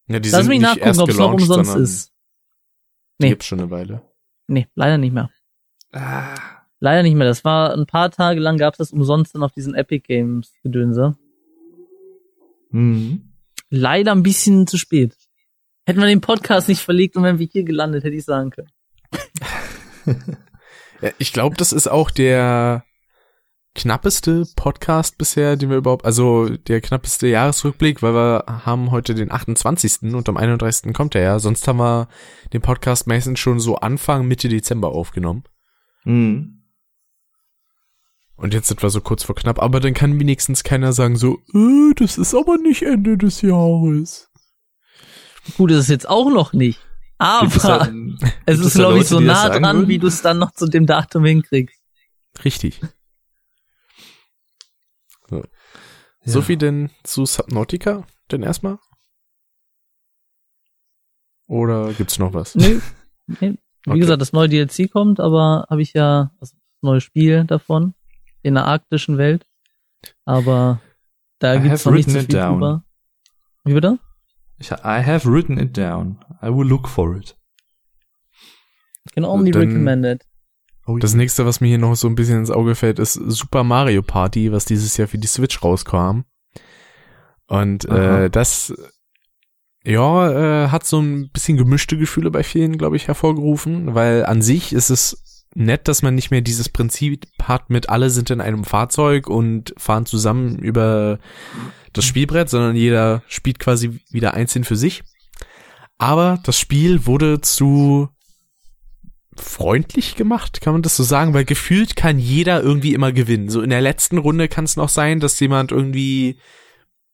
Ja, die Lass sind mich nicht nachgucken, erst ob es noch gelauncht, umsonst ist. Die Nee. gibt's schon eine Weile. Nee, leider nicht mehr. Ah, Leider nicht mehr. Das war ein paar Tage lang gab's das umsonst dann auf diesen Epic Games Gedönse. mhm. Leider ein bisschen zu spät. Hätten wir den Podcast nicht verlegt und wären wir hier gelandet, hätte ich sagen können. [laughs] Ja, ich glaube, das ist auch der knappeste Podcast bisher, den wir überhaupt, also der knappeste Jahresrückblick, weil wir haben heute den 28. und am 31. kommt er ja. Sonst haben wir den Podcast meistens schon so Anfang, Mitte Dezember aufgenommen. Mhm. Und jetzt sind wir so kurz vor knapp, aber dann kann wenigstens keiner sagen so, äh, das ist aber nicht Ende des Jahres. Gut, ist es jetzt auch noch nicht. Aber Gibt es [laughs] es ist, da glaube ich, so das nah dran, würden? wie du es dann noch zu dem Datum hinkriegst. Richtig. So. So viel denn zu Subnautica denn erstmal? Oder gibt's noch was? Nee, [laughs] nee. Wie Okay. gesagt, das neue DLC kommt, aber habe ich ja das neue Spiel davon in der arktischen Welt. Aber da I gibt's have noch nicht so written viel it down. drüber. Wie bitte? Ich, I have written it down. I will look for it. Can only Dann- recommended. Oh, Das nächste, was mir hier noch so ein bisschen ins Auge fällt, ist Super Mario Party, was dieses Jahr für die Switch rauskam. Und Aha. äh, das ja, äh, hat so ein bisschen gemischte Gefühle bei vielen, glaube ich, hervorgerufen, weil an sich ist es nett, dass man nicht mehr dieses Prinzip hat mit alle sind in einem Fahrzeug und fahren zusammen über das Spielbrett, sondern jeder spielt quasi wieder einzeln für sich. Aber das Spiel wurde zu freundlich gemacht, kann man das so sagen, weil gefühlt kann jeder irgendwie immer gewinnen. So in der letzten Runde kann es noch sein, dass jemand irgendwie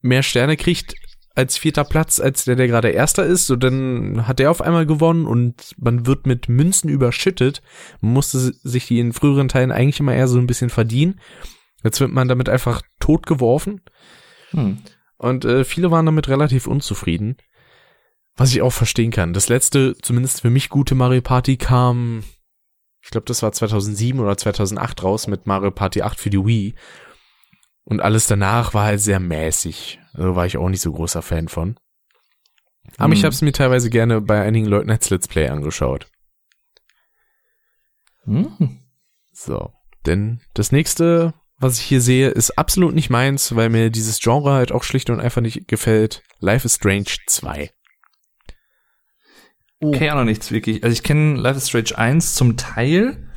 mehr Sterne kriegt als vierter Platz, als der, der gerade erster ist. So dann hat der auf einmal gewonnen und man wird mit Münzen überschüttet. Man musste sich die in früheren Teilen eigentlich immer eher so ein bisschen verdienen. Jetzt wird man damit einfach totgeworfen. Hm. Und äh, viele waren damit relativ unzufrieden. Was ich auch verstehen kann. Das letzte, zumindest für mich gute Mario Party kam, ich glaube, das war 2007 oder 2008 raus mit Mario Party 8 für die Wii. Und alles danach war halt sehr mäßig. Also war ich auch nicht so großer Fan von. Aber ich Hm. habe es mir teilweise gerne bei einigen Leuten als Let's Play angeschaut. Hm. So, denn das nächste, was ich hier sehe, ist absolut nicht meins, weil mir dieses Genre halt auch schlicht und einfach nicht gefällt. Life is Strange 2. Oh. Kenne auch noch nichts wirklich. Also ich kenne Life is Strange 1 zum Teil.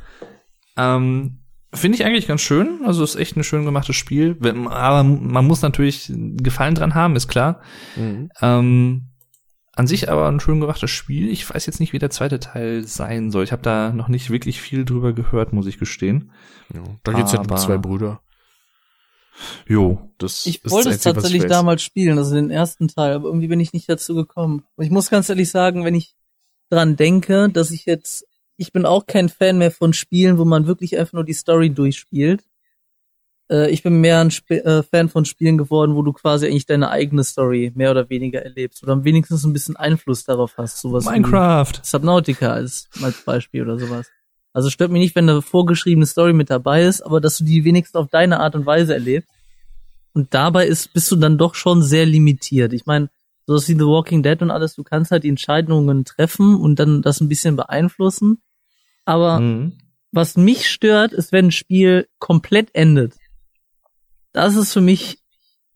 Ähm, Finde ich eigentlich ganz schön. Also ist echt ein schön gemachtes Spiel. Aber man muss natürlich Gefallen dran haben, ist klar. Ähm, an sich aber ein schön gemachtes Spiel. Ich weiß jetzt nicht, wie der zweite Teil sein soll. Ich habe da noch nicht wirklich viel drüber gehört, muss ich gestehen. Ja, da geht's ja um Aber- zwei Brüder. Jo. Das Ich ist wollte das es tatsächlich damals spielen, also den ersten Teil, aber irgendwie bin ich nicht dazu gekommen. Und ich muss ganz ehrlich sagen, wenn ich dran denke, dass ich jetzt, ich bin auch kein Fan mehr von Spielen, wo man wirklich einfach nur die Story durchspielt. Äh, ich bin mehr ein Sp äh, Fan von Spielen geworden, wo du quasi eigentlich deine eigene Story mehr oder weniger erlebst oder wenigstens ein bisschen Einfluss darauf hast. Sowas Minecraft. Subnautica als, als Beispiel oder sowas. Also stört mich nicht, wenn eine vorgeschriebene Story mit dabei ist, aber dass du die wenigstens auf deine Art und Weise erlebst. Und dabei ist, bist du dann doch schon sehr limitiert. Ich meine, sowas wie The Walking Dead und alles, du kannst halt die Entscheidungen treffen und dann das ein bisschen beeinflussen. Aber Mhm. was mich stört, ist, wenn ein Spiel komplett endet. Das ist für mich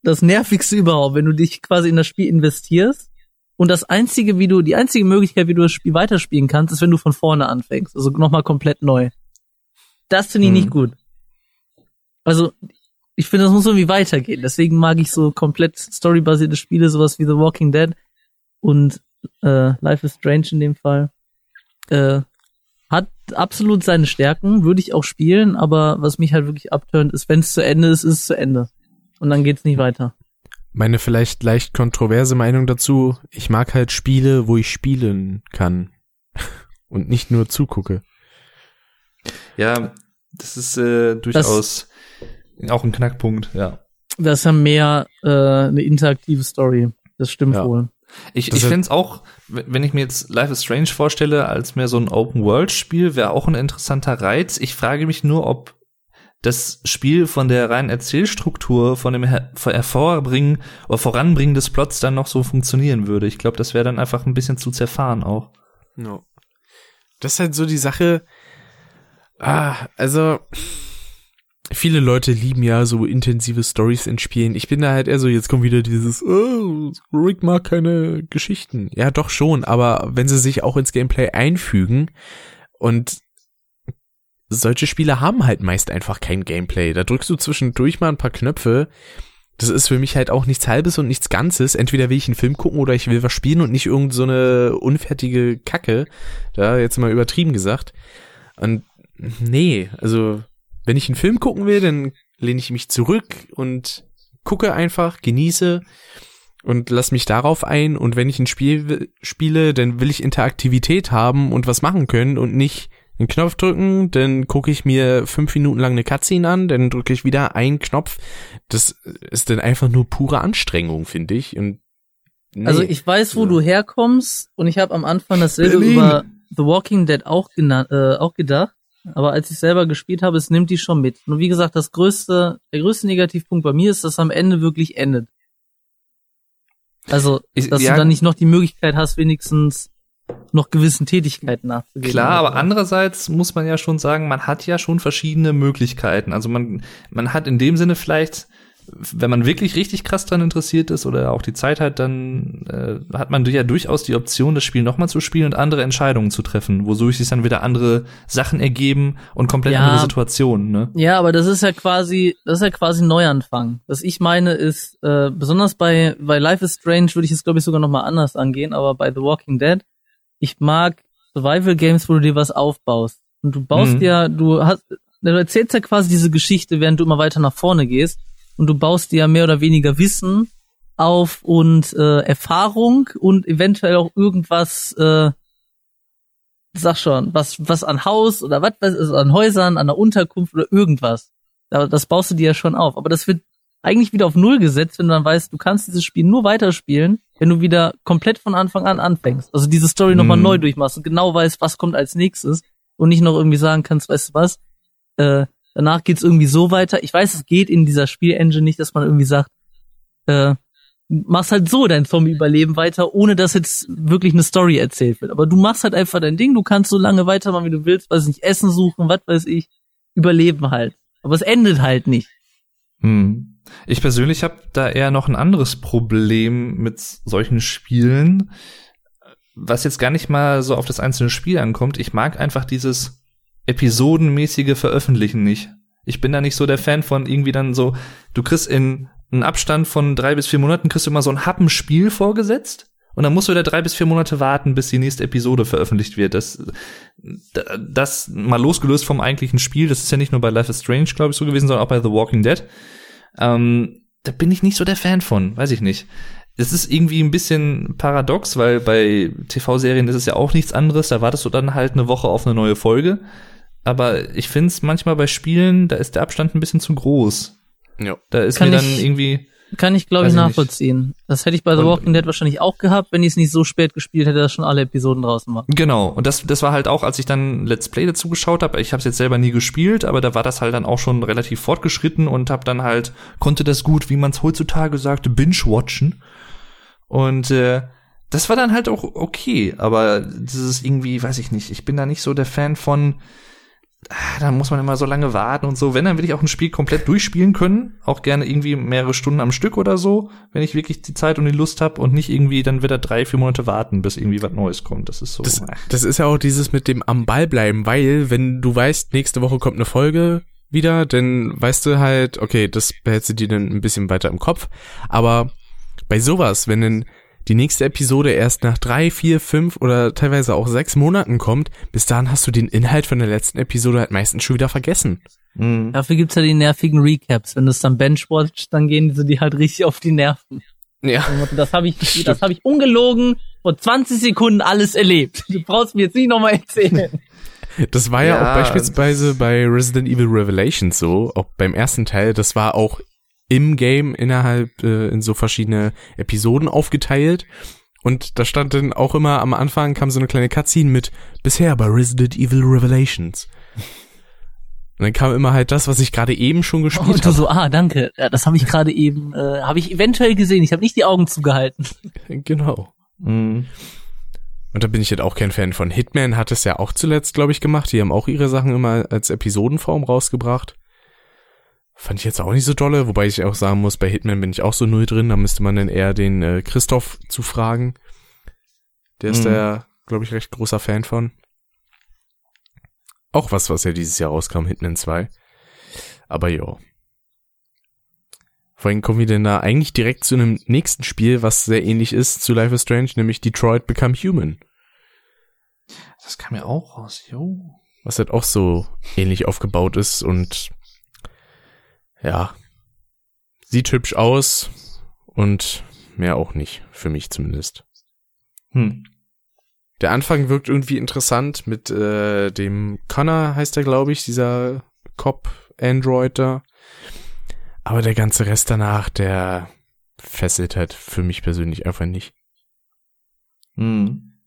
das nervigste überhaupt, wenn du dich quasi in das Spiel investierst und das einzige, wie du, die einzige Möglichkeit, wie du das Spiel weiterspielen kannst, ist, wenn du von vorne anfängst. Also nochmal komplett neu. Das finde ich Mhm. nicht gut. Also, ich finde, das muss irgendwie weitergehen. Deswegen mag ich so komplett storybasierte Spiele, sowas wie The Walking Dead und äh, Life is Strange in dem Fall. Äh, absolut seine Stärken, würde ich auch spielen, aber was mich halt wirklich abturnt, ist, wenn es zu Ende ist, ist es zu Ende. Und dann geht's nicht weiter. Meine vielleicht leicht kontroverse Meinung dazu, ich mag halt Spiele, wo ich spielen kann [laughs] und nicht nur zugucke. Ja, das ist äh, durchaus auch ein Knackpunkt, ja. Das ist ja mehr äh, eine interaktive Story. Das stimmt Ja. wohl. Ich, Das ich ist- find's auch, wenn ich mir jetzt Life is Strange vorstelle, als mehr so ein Open-World-Spiel, wäre auch ein interessanter Reiz. Ich frage mich nur, ob das Spiel von der reinen Erzählstruktur, von dem Her Hervorbringen oder Voranbringen des Plots dann noch so funktionieren würde. Ich glaube, das wäre dann einfach ein bisschen zu zerfahren auch. No. Das ist halt so die Sache. Ah, also viele Leute lieben ja so intensive Stories in Spielen. Ich bin da halt eher so, jetzt kommt wieder dieses, oh, Rick mag keine Geschichten. Ja, doch schon, aber wenn sie sich auch ins Gameplay einfügen und solche Spiele haben halt meist einfach kein Gameplay. Da drückst du zwischendurch mal ein paar Knöpfe. Das ist für mich halt auch nichts Halbes und nichts Ganzes. Entweder will ich einen Film gucken oder ich will was spielen und nicht irgend so eine unfertige Kacke. Da jetzt mal übertrieben gesagt. Und nee, also wenn ich einen Film gucken will, dann lehne ich mich zurück und gucke einfach, genieße und lass mich darauf ein. Und wenn ich ein Spiel spiele, dann will ich Interaktivität haben und was machen können und nicht einen Knopf drücken, dann gucke ich mir fünf Minuten lang eine Cutscene an, dann drücke ich wieder einen Knopf. Das ist dann einfach nur pure Anstrengung, finde ich. Und nee. Also ich weiß, wo Ja. du herkommst und ich habe am Anfang dasselbe Berlin. über The Walking Dead auch, äh, auch gedacht. Aber als ich selber gespielt habe, es nimmt die schon mit. Nur wie gesagt, das größte, der größte Negativpunkt bei mir ist, dass am Ende wirklich endet. Also, Ich- dass ja. du dann nicht noch die Möglichkeit hast, wenigstens noch gewissen Tätigkeiten nachzugehen. Klar, aber andererseits muss man ja schon sagen, man hat ja schon verschiedene Möglichkeiten. Also man, man hat in dem Sinne vielleicht, wenn man wirklich richtig krass dran interessiert ist oder auch die Zeit hat, dann äh, hat man ja durchaus die Option, das Spiel nochmal zu spielen und andere Entscheidungen zu treffen, wodurch sich dann wieder andere Sachen ergeben und komplett Ja. andere Situationen. Ne? Ja, aber das ist ja quasi, das ist ja quasi Neuanfang. Was ich meine ist, äh, besonders bei, bei Life is Strange würde ich es glaube ich sogar nochmal anders angehen, aber bei The Walking Dead, ich mag Survival Games, wo du dir was aufbaust. Und du baust Mhm. dir, du hast, du erzählst ja quasi diese Geschichte, während du immer weiter nach vorne gehst. Und du baust dir ja mehr oder weniger Wissen auf und äh, Erfahrung und eventuell auch irgendwas, äh, sag schon, was, was an Haus oder was, was ist an Häusern, an der Unterkunft oder irgendwas. Da- Das baust du dir ja schon auf. Aber das wird eigentlich wieder auf Null gesetzt, wenn du dann weißt, du kannst dieses Spiel nur weiterspielen, wenn du wieder komplett von Anfang an anfängst. Also diese Story nochmal Mhm. neu durchmachst und genau weißt, was kommt als nächstes und nicht noch irgendwie sagen kannst, weißt du was, äh, danach geht's irgendwie so weiter. Ich weiß, es geht in dieser Spielengine nicht, dass man irgendwie sagt, äh, machst halt so dein Zombie-Überleben weiter, ohne dass jetzt wirklich eine Story erzählt wird. Aber du machst halt einfach dein Ding, du kannst so lange weitermachen, wie du willst, weiß nicht, Essen suchen, was weiß ich, überleben halt. Aber es endet halt nicht. Hm. Ich persönlich habe da eher noch ein anderes Problem mit solchen Spielen, was jetzt gar nicht mal so auf das einzelne Spiel ankommt. Ich mag einfach dieses episodenmäßige Veröffentlichen nicht. Ich bin da nicht so der Fan von irgendwie dann so, du kriegst in einen Abstand von drei bis vier Monaten kriegst du immer so ein Happenspiel vorgesetzt und dann musst du wieder drei bis vier Monate warten, bis die nächste Episode veröffentlicht wird. Das, das mal losgelöst vom eigentlichen Spiel, das ist ja nicht nur bei Life is Strange, glaube ich, so gewesen, sondern auch bei The Walking Dead. Ähm, da bin ich nicht so der Fan von, weiß ich nicht. Es ist irgendwie ein bisschen paradox, weil bei TV-Serien ist es ja auch nichts anderes. Da wartest du dann halt eine Woche auf eine neue Folge. Aber ich finde es manchmal bei Spielen, da ist der Abstand ein bisschen zu groß. Ja. Da ist Kann mir dann ich- irgendwie, Kann ich, glaube ich, ich nicht. nachvollziehen. Das hätte ich bei The Und- Walking Dead wahrscheinlich auch gehabt, wenn ich es nicht so spät gespielt hätte, dass schon alle Episoden draußen waren. Genau, und das, das war halt auch, als ich dann Let's Play dazu geschaut habe. Ich habe es jetzt selber nie gespielt, aber da war das halt dann auch schon relativ fortgeschritten und habe dann halt, konnte das gut, wie man es heutzutage sagt, binge-watchen. Und äh, das war dann halt auch okay, aber das ist irgendwie, weiß ich nicht, ich bin da nicht so der Fan von, da muss man immer so lange warten und so. Wenn, dann will ich auch ein Spiel komplett durchspielen können. Auch gerne irgendwie mehrere Stunden am Stück oder so, wenn ich wirklich die Zeit und die Lust habe und nicht irgendwie dann wieder drei, vier Monate warten, bis irgendwie was Neues kommt. Das ist so. Das, das ist ja auch dieses mit dem am Ball bleiben, weil wenn du weißt, nächste Woche kommt eine Folge wieder, dann weißt du halt, okay, das behältst du dir dann ein bisschen weiter im Kopf. Aber bei sowas, wenn dann die nächste Episode erst nach drei, vier, fünf oder teilweise auch sechs Monaten kommt, bis dahin hast du den Inhalt von der letzten Episode halt meistens schon wieder vergessen. Mhm. Dafür gibt's ja die nervigen Recaps. Wenn du es dann benchwatcht, dann gehen sie die halt richtig auf die Nerven. Ja. Das habe ich, das habe ich ungelogen vor 20 Sekunden alles erlebt. Du brauchst mir jetzt nicht nochmal erzählen. [laughs] Das war ja, Ja, auch beispielsweise bei Resident Evil Revelations so, auch beim ersten Teil, das war auch im Game innerhalb äh, in so verschiedene Episoden aufgeteilt. Und da stand dann auch immer am Anfang kam so eine kleine Cutscene mit bisher bei Resident Evil Revelations. Und dann kam immer halt das, was ich gerade eben schon gespielt Und du habe. so, ah, danke. Ja, das habe ich gerade eben, äh, habe ich eventuell gesehen. Ich habe nicht die Augen zugehalten. [laughs] Genau. Mhm. Und da bin ich jetzt auch kein Fan von. Hitman hat es ja auch zuletzt, glaube ich, gemacht. Die haben auch ihre Sachen immer als Episodenform rausgebracht. Fand ich jetzt auch nicht so dolle, wobei ich auch sagen muss, bei Hitman bin ich auch so null drin. Da müsste man dann eher den äh, Christoph zu fragen. Der ist Mhm. da ja, glaube ich, recht großer Fan von. Auch was, was ja dieses Jahr rauskam, Hitman 2. Aber jo. Vorhin kommen wir denn da eigentlich direkt zu einem nächsten Spiel, was sehr ähnlich ist zu Life is Strange, nämlich Detroit Become Human. Das kam ja auch raus. Jo. Was halt auch so ähnlich aufgebaut ist und ja, sieht hübsch aus und mehr auch nicht, für mich zumindest. Hm. Der Anfang wirkt irgendwie interessant mit äh, dem Connor, heißt er, glaube ich, dieser Cop-Android da. Aber der ganze Rest danach, der fesselt halt für mich persönlich einfach nicht. Hm.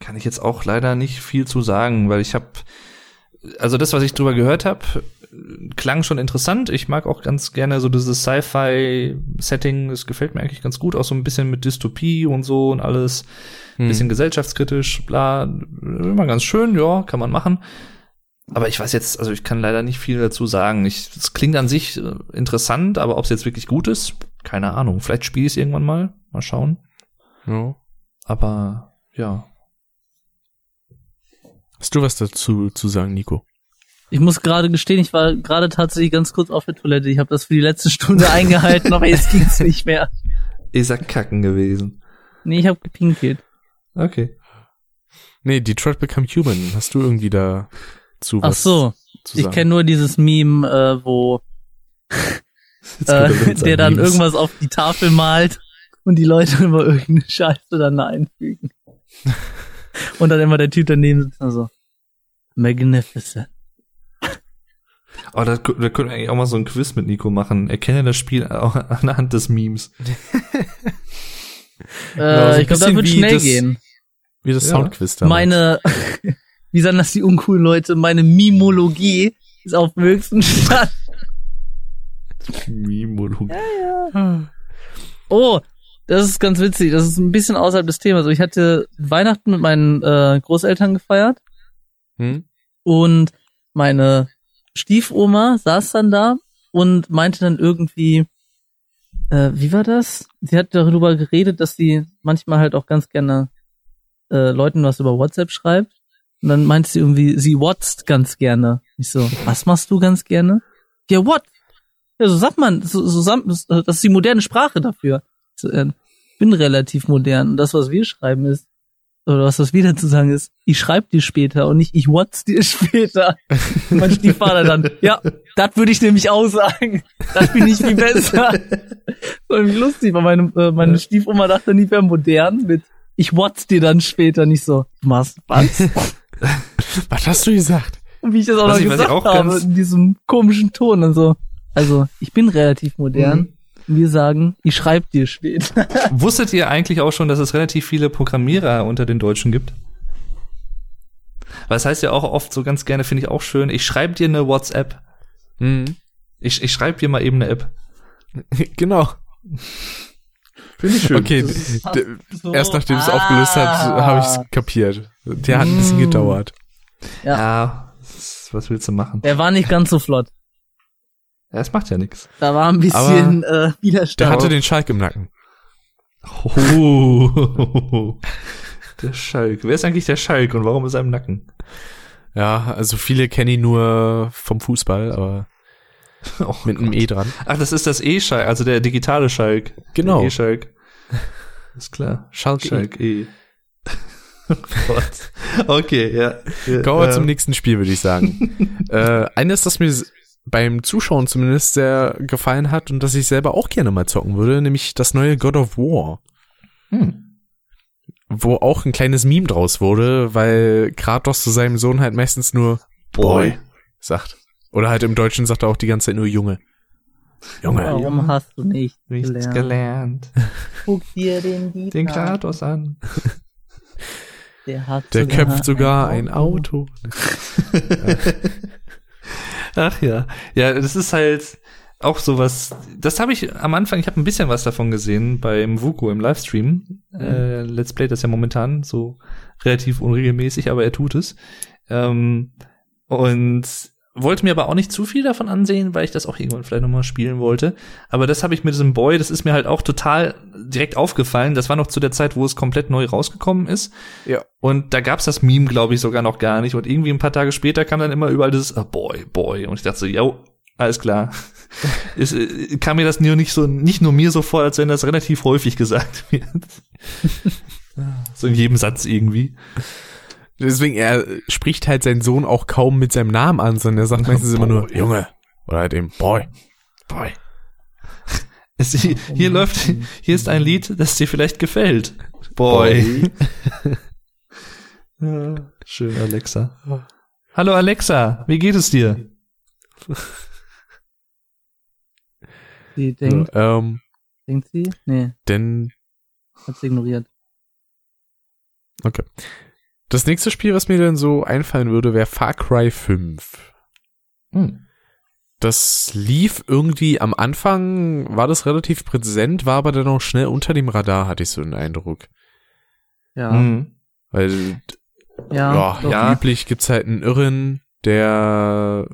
Kann ich jetzt auch leider nicht viel zu sagen, weil ich habe, also das, was ich drüber gehört habe, klang schon interessant. Ich mag auch ganz gerne so dieses Sci-Fi-Setting. Das gefällt mir eigentlich ganz gut, auch so ein bisschen mit Dystopie und so und alles. Hm. Bisschen gesellschaftskritisch, bla. Immer ganz schön, ja, kann man machen. Aber ich weiß jetzt, also ich kann leider nicht viel dazu sagen. Ich, es klingt an sich äh, interessant, aber ob es jetzt wirklich gut ist, keine Ahnung. Vielleicht spiele ich es irgendwann mal. Mal schauen. Ja. Aber ja. Hast du was dazu zu sagen, Nico? Ich muss gerade gestehen, ich war gerade tatsächlich ganz kurz auf der Toilette. Ich habe das für die letzte Stunde [laughs] eingehalten, aber jetzt ging's nicht mehr. Ist er kacken gewesen. Nee, ich habe gepinkelt. Okay. Nee, Detroit Become Human. Hast du irgendwie da zu Ach was so, zu ich kenne nur dieses Meme, äh, wo [laughs] äh, der dann Memes. irgendwas auf die Tafel malt und die Leute [laughs] immer irgendeine Scheiße dann da einfügen. und dann immer der Typ daneben sitzt und so, magnificent. Oh, da, da können wir eigentlich auch mal so ein Quiz mit Nico machen. Erkenne das Spiel [laughs] auch anhand des Memes. [laughs] Äh, so ein ich glaube, das wird schnell das- gehen. Wie das Ja. Soundquiz damals. Meine, [laughs] wie sagen das die uncoolen Leute, meine Mimologie ist auf dem höchsten Stand. Mimologie. Oh, das ist ganz witzig. Das ist ein bisschen außerhalb des Themas. Also ich hatte Weihnachten mit meinen äh, Großeltern gefeiert Hm? und meine Stiefoma saß dann da und meinte dann irgendwie, äh, wie war das? Sie hat darüber geredet, dass sie manchmal halt auch ganz gerne äh, Leuten was über WhatsApp schreibt. Und dann meinte sie irgendwie, sie watzt ganz gerne. Ich so, was machst du ganz gerne? Ja, what? Ja, so sagt man, so, so, das das ist die moderne Sprache dafür. Ich so, äh, bin relativ modern. Und das, was wir schreiben, ist, oder was das wir dazu sagen ist, ich schreib dir später und nicht ich watz dir [laughs] später. Mein Stiefvater dann, ja, das würde ich nämlich auch sagen. Das bin ich viel besser. Das war irgendwie lustig, weil meine, äh, meine Stiefoma dachte nie, wäre modern mit ich watz dir dann später nicht so. Du machst was? [laughs] Was hast du gesagt? Und wie ich das auch Was noch ich- was gesagt auch habe, in diesem komischen Ton und so. Also, ich bin relativ modern. Mhm. Wir sagen, ich schreib dir später. [laughs] Wusstet ihr eigentlich auch schon, dass es relativ viele Programmierer unter den Deutschen gibt? Weil es heißt ja auch oft so ganz gerne, finde ich auch schön, ich schreibe dir eine WhatsApp. Hm. Ich, ich schreibe dir mal eben eine App. [laughs] Genau. Finde ich schön. Okay, d- erst nachdem es aufgelöst hat, Ah. habe ich es kapiert. Der hat ein bisschen Mm. gedauert. Ja. Ja, was was willst du machen? Er war nicht ganz so flott. Ja, es macht ja nichts. Da war ein bisschen äh, Der Widerstand. hatte den Schalk im Nacken. Oh. [laughs] Der Schalk. Wer ist eigentlich der Schalk und warum ist er im Nacken? Ja, also viele kennen ihn nur vom Fußball, aber [laughs] Oh mit einem E dran. Ach, das ist das E-Schalk, also der digitale Schalk. Genau. Der E-Schalk. Ist klar. Schalk, Schalk E. [laughs] Oh Gott. Okay, ja. ja Kommen wir ähm, zum nächsten Spiel, würde ich sagen. äh, eines, das mir beim Zuschauen zumindest sehr gefallen hat und das ich selber auch gerne mal zocken würde, nämlich das neue God of War. Hm. Wo auch ein kleines Meme draus wurde, weil Kratos zu seinem Sohn halt meistens nur Boy sagt. Oder halt im Deutschen sagt er auch die ganze Zeit nur Junge. Junge. Warum hast du nicht Nichts gelernt? gelernt. Guck dir den Dieter Den. Kratos an. Der hat Der sogar köpft sogar ein Auto. [laughs] [laughs] [laughs] Ach ja. Ja, das ist halt auch sowas. Das habe ich am Anfang, ich habe ein bisschen was davon gesehen beim Vuko im Livestream. Äh, Let's Play das ja momentan so relativ unregelmäßig, aber er tut es. Ähm, und wollte mir aber auch nicht zu viel davon ansehen, weil ich das auch irgendwann vielleicht nochmal spielen wollte. Aber das habe ich mit diesem Boy, das ist mir halt auch total direkt aufgefallen. Das war noch zu der Zeit, wo es komplett neu rausgekommen ist. Ja. Und da gab's das Meme, glaube ich, sogar noch gar nicht. Und irgendwie ein paar Tage später kam dann immer überall dieses oh, Boy, Boy. Und ich dachte so, yo, alles klar. [laughs] es, äh, kam mir das nur nicht so, nicht nur mir so vor, als wenn das relativ häufig gesagt wird. [laughs] so in jedem Satz irgendwie. Deswegen, er spricht halt seinen Sohn auch kaum mit seinem Namen an, sondern er sagt [laughs] meistens immer nur Junge. Oder halt eben Boy. Boy. [laughs] Es, hier, hier läuft, hier ist ein Lied, das dir vielleicht gefällt. Boy. [laughs] Ja, schön, Alexa. Hallo Alexa, wie geht es dir? Sie denkt, Ähm, denkt sie? Nee, denn hat sie ignoriert. Okay. Das nächste Spiel, was mir dann so einfallen würde, wäre Far Cry 5. Hm. Das lief irgendwie am Anfang, war das relativ präsent, war aber dann auch schnell unter dem Radar, hatte ich so den Eindruck. Ja. Mhm. Weil, Ja, ja, doch. ja. üblich gibt's halt einen Irren, der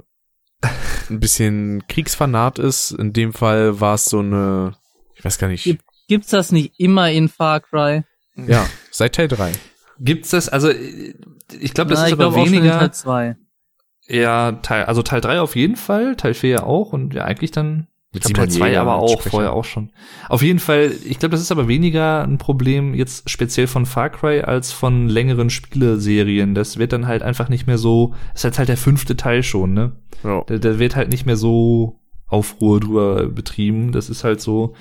ein bisschen kriegsfanat ist. In dem Fall war es so eine, ich weiß gar nicht, Gibt- Gibt's das nicht immer in Far Cry? ja, seit Teil 3. Gibt's das, also äh, ich glaube, das Na, ist ich aber glaub auch schon in weniger. Teil 2. Ja, Teil, also Teil 3 auf jeden Fall, Teil 4 ja auch und ja eigentlich dann Mit ich glaub, Teil Simon 2 Jäger aber auch, Sprecher. vorher auch schon. Auf jeden Fall, ich glaube, das ist aber weniger ein Problem jetzt speziell von Far Cry als von längeren Spieleserien. Das wird dann halt einfach nicht mehr so, ist jetzt halt der fünfte Teil schon, ne? Ja. Da, da wird halt nicht mehr so Aufruhr drüber betrieben. Das ist halt so.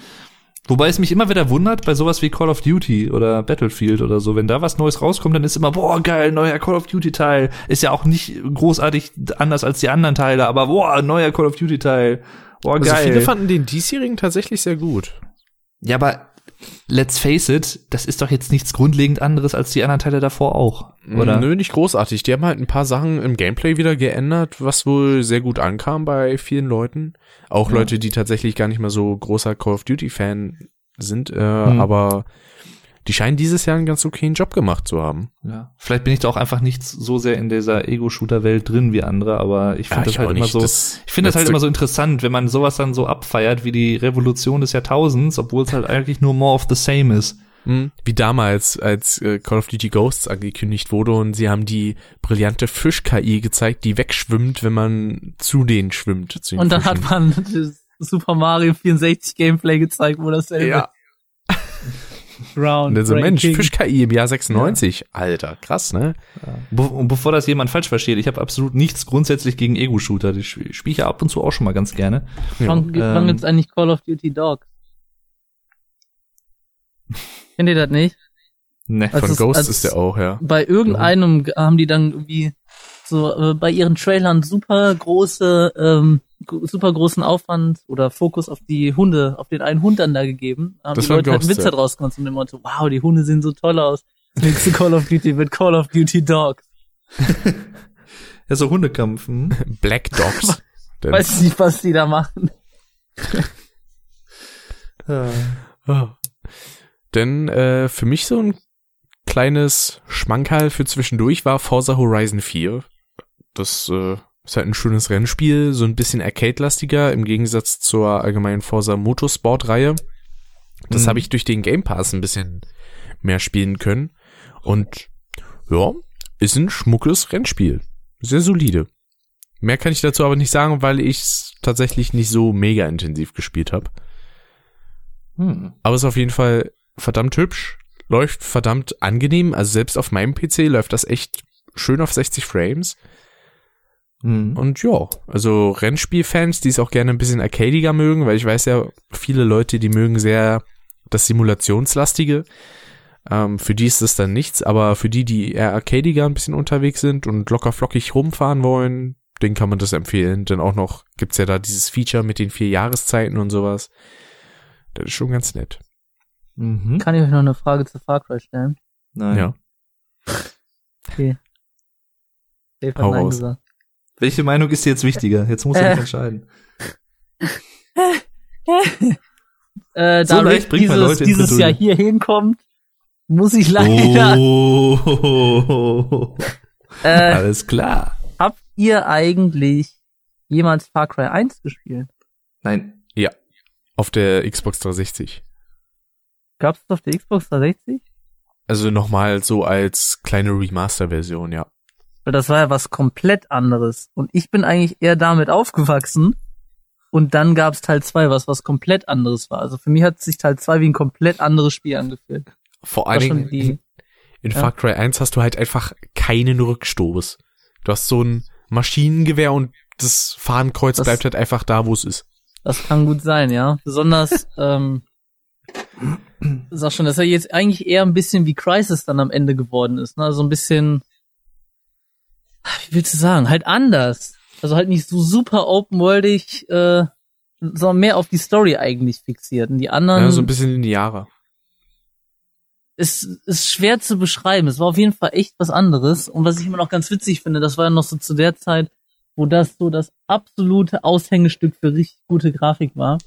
Wobei es mich immer wieder wundert bei sowas wie Call of Duty oder Battlefield oder so, wenn da was Neues rauskommt, dann ist immer, boah, geil, neuer Call of Duty Teil. Ist ja auch nicht großartig anders als die anderen Teile, aber boah, neuer Call of Duty Teil. Boah, Also geil. viele fanden den diesjährigen tatsächlich sehr gut. ja, aber let's face it, das ist doch jetzt nichts grundlegend anderes als die anderen Teile davor auch, oder? Nö, nicht großartig. Die haben halt ein paar Sachen im Gameplay wieder geändert, was wohl sehr gut ankam bei vielen Leuten. Auch Ja. Leute, die tatsächlich gar nicht mehr so großer Call of Duty Fan sind, äh, Hm. aber die scheinen dieses Jahr einen ganz okayen Job gemacht zu haben. Ja. Vielleicht bin ich da auch einfach nicht so sehr in dieser Ego-Shooter-Welt drin wie andere, aber ich finde das ich halt immer nicht. so. Das Ich finde das halt immer so interessant, wenn man sowas dann so abfeiert wie die Revolution des Jahrtausends, obwohl es halt eigentlich nur more of the same ist. Hm, Wie damals, als äh, Call of Duty Ghosts angekündigt wurde und sie haben die brillante Fisch-KI gezeigt, die wegschwimmt, wenn man zu denen schwimmt. Zu den Und dann Fischen. hat man das [laughs] Super Mario 64 Gameplay gezeigt, wo dasselbe ja. Ground. Und dann so, Mensch. Fisch-KI im Jahr 96. Alter, krass, ne? Be und bevor das jemand falsch versteht, ich habe absolut nichts grundsätzlich gegen Ego-Shooter. Die spiele spiel ich ja ab und zu auch schon mal ganz gerne. Wann, wann ähm, gibt's eigentlich Call of Duty Dogs? [laughs] Kennt ihr das nicht? Ne. Als Von es- Ghost ist der auch, ja. Bei irgendeinem haben die dann irgendwie so äh, bei ihren Trailern super große, ähm, super großen Aufwand oder Fokus auf die Hunde, auf den einen Hund dann da gegeben. Haben Das die war Leute halt Ghost, Witze ja. draus gemacht und dem Motto, wow, die Hunde sehen so toll aus. Das [laughs] nächste Call of Duty wird Call of Duty Dogs. [laughs] Ja, so Hundekampf. Hm? [laughs] Black Dogs. Weiß nicht, was die da machen. Ah. Denn äh, für mich so ein kleines Schmankerl für zwischendurch war Forza Horizon 4. das äh, ist halt ein schönes Rennspiel, so ein bisschen Arcade-lastiger im Gegensatz zur allgemeinen Forza Motorsport-Reihe. Das Mhm. habe ich durch den Game Pass ein bisschen mehr spielen können. Und ja, ist ein schmuckes Rennspiel. Sehr solide. Mehr kann ich dazu aber nicht sagen, weil ich es tatsächlich nicht so mega intensiv gespielt habe. Hm. Aber ist auf jeden Fall verdammt hübsch, läuft verdammt angenehm. Also selbst auf meinem PC läuft das echt schön auf 60 Frames. Hm. Und ja, also Rennspielfans, die es auch gerne ein bisschen arcadiger mögen, weil ich weiß ja, viele Leute, die mögen sehr das Simulationslastige. Ähm, für die ist das dann nichts, aber für die, die eher arcadiger ein bisschen unterwegs sind und locker flockig rumfahren wollen, den kann man das empfehlen. Denn auch noch gibt's ja da dieses Feature mit den vier Jahreszeiten und sowas. Das ist schon ganz nett. Mhm. Kann ich euch noch eine Frage zu Far Cry stellen? Nein. Ja. Okay. Dave hat Hau Nein raus. gesagt. Welche Meinung ist dir jetzt wichtiger? Jetzt musst du Äh. dich entscheiden. [laughs] Äh, So da leicht bringt man dieses, Leute dieses Jahr hier hinkommt, muss ich leider. Oh. Äh, [laughs] Alles klar. habt ihr eigentlich jemals Far Cry 1 gespielt? Nein. Auf der Xbox 360. Gab's das auf der Xbox 360? Also nochmal so als kleine Remaster-Version, ja. Weil das war ja was komplett anderes. Und ich bin eigentlich eher damit aufgewachsen. Und dann gab's Teil 2, was was komplett anderes war. Also für mich hat sich Teil 2 wie ein komplett anderes Spiel angefühlt. Vor allen schon Dingen die, in ja. Far Cry 1 hast du halt einfach keinen Rückstoß. Du hast so ein Maschinengewehr und das Fahnenkreuz Das- bleibt halt einfach da, wo es ist. das kann gut sein, ja. Besonders, [laughs] ähm, sag schon, dass er jetzt eigentlich eher ein bisschen wie Crisis dann am Ende geworden ist. Ne? So ein bisschen, wie willst du sagen, halt anders. Also halt nicht so super open-worldig, äh, sondern mehr auf die Story eigentlich fixiert. Und die anderen Ja, so ein bisschen linearer. ist, ist schwer zu beschreiben. Es war auf jeden Fall echt was anderes. Und was ich immer noch ganz witzig finde, das war ja noch so zu der Zeit, wo das so das absolute Aushängestück für richtig gute Grafik war.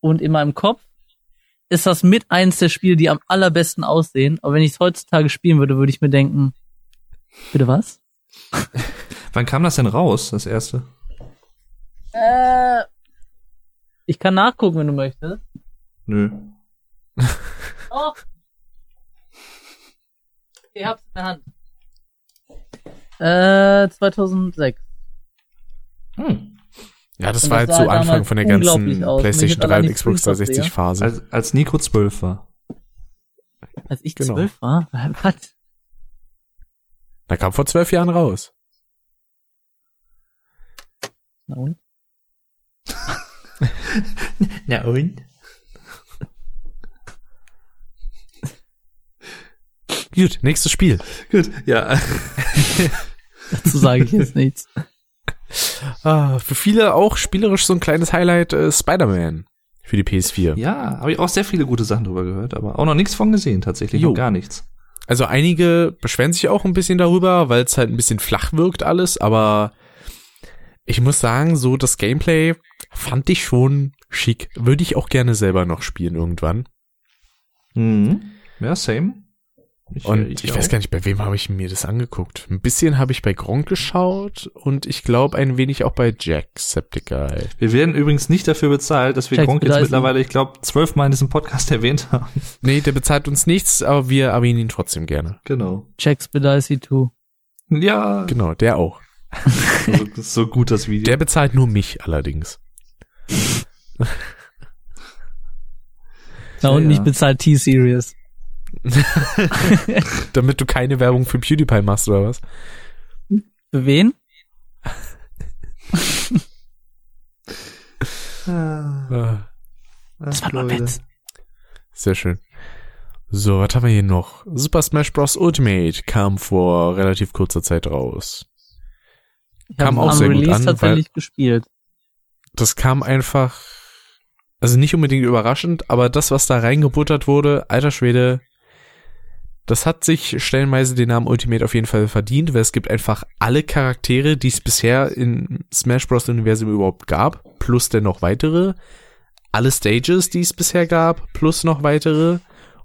Und in meinem Kopf ist das mit eins der Spiele, die am allerbesten aussehen. Aber wenn ich es heutzutage spielen würde, würde ich mir denken, bitte was? [laughs] Wann kam das denn raus, das erste? Äh, ich kann nachgucken, wenn du möchtest. Nö. [laughs] Oh. Ich hab's in der Hand. Äh, 2006. Hm. Ja, das Und war das halt sah so Anfang von der ganzen aus. PlayStation ich jetzt 3 allein und Xbox Screenshots 360 sehe. Phase. Als, als Nico zwölf war. Als ich Genau. zwölf war? [laughs] Was? Da kam vor zwölf Jahren raus. Na und? [laughs] Na und? Gut, nächstes Spiel. Gut, ja. [laughs] Dazu sage ich jetzt nichts. Ah, für viele auch spielerisch so ein kleines Highlight äh, Spider-Man für die PS4. Ja, habe ich auch sehr viele gute Sachen drüber gehört, aber auch noch nichts von gesehen, tatsächlich. Jo. Noch gar nichts. Also einige beschweren sich auch ein bisschen darüber, weil es halt ein bisschen flach wirkt alles, aber ich muss sagen, so das Gameplay fand ich schon schick. Würde ich auch gerne selber noch spielen irgendwann. Mhm. Ja, same. Ich, Und ich, weiß gar nicht, bei wem habe ich mir das angeguckt. Ein bisschen habe ich bei Gronk geschaut und ich glaube ein wenig auch bei Jacksepticeye. Wir werden übrigens nicht dafür bezahlt, dass wir Checks Gronk jetzt mittlerweile, ich glaube, zwölfmal in diesem Podcast [laughs] erwähnt haben. Nee, der bezahlt uns nichts, aber wir erwähnen ihn trotzdem gerne. Genau. Bedaisi 2. Ja, Genau, der auch. so, so gut das Video. Der bezahlt nur mich allerdings. Na und Ja, mich bezahlt T-Series. [laughs] Damit du keine Werbung für PewDiePie machst oder was? Für wen? Ah, Ah, Das war nur ein. Witz. sehr schön. So, was haben wir hier noch? Super Smash Bros. Ultimate kam vor relativ kurzer Zeit raus. Ich Kam habe auch am sehr gut Release an, tatsächlich gespielt. Das kam einfach, also nicht unbedingt überraschend, aber das, was da reingebuttert wurde, alter Schwede, das hat sich stellenweise den Namen Ultimate auf jeden Fall verdient, weil es gibt einfach alle Charaktere, die es bisher in Smash Bros. Universum überhaupt gab, plus dann noch weitere. Alle Stages, die es bisher gab, plus noch weitere.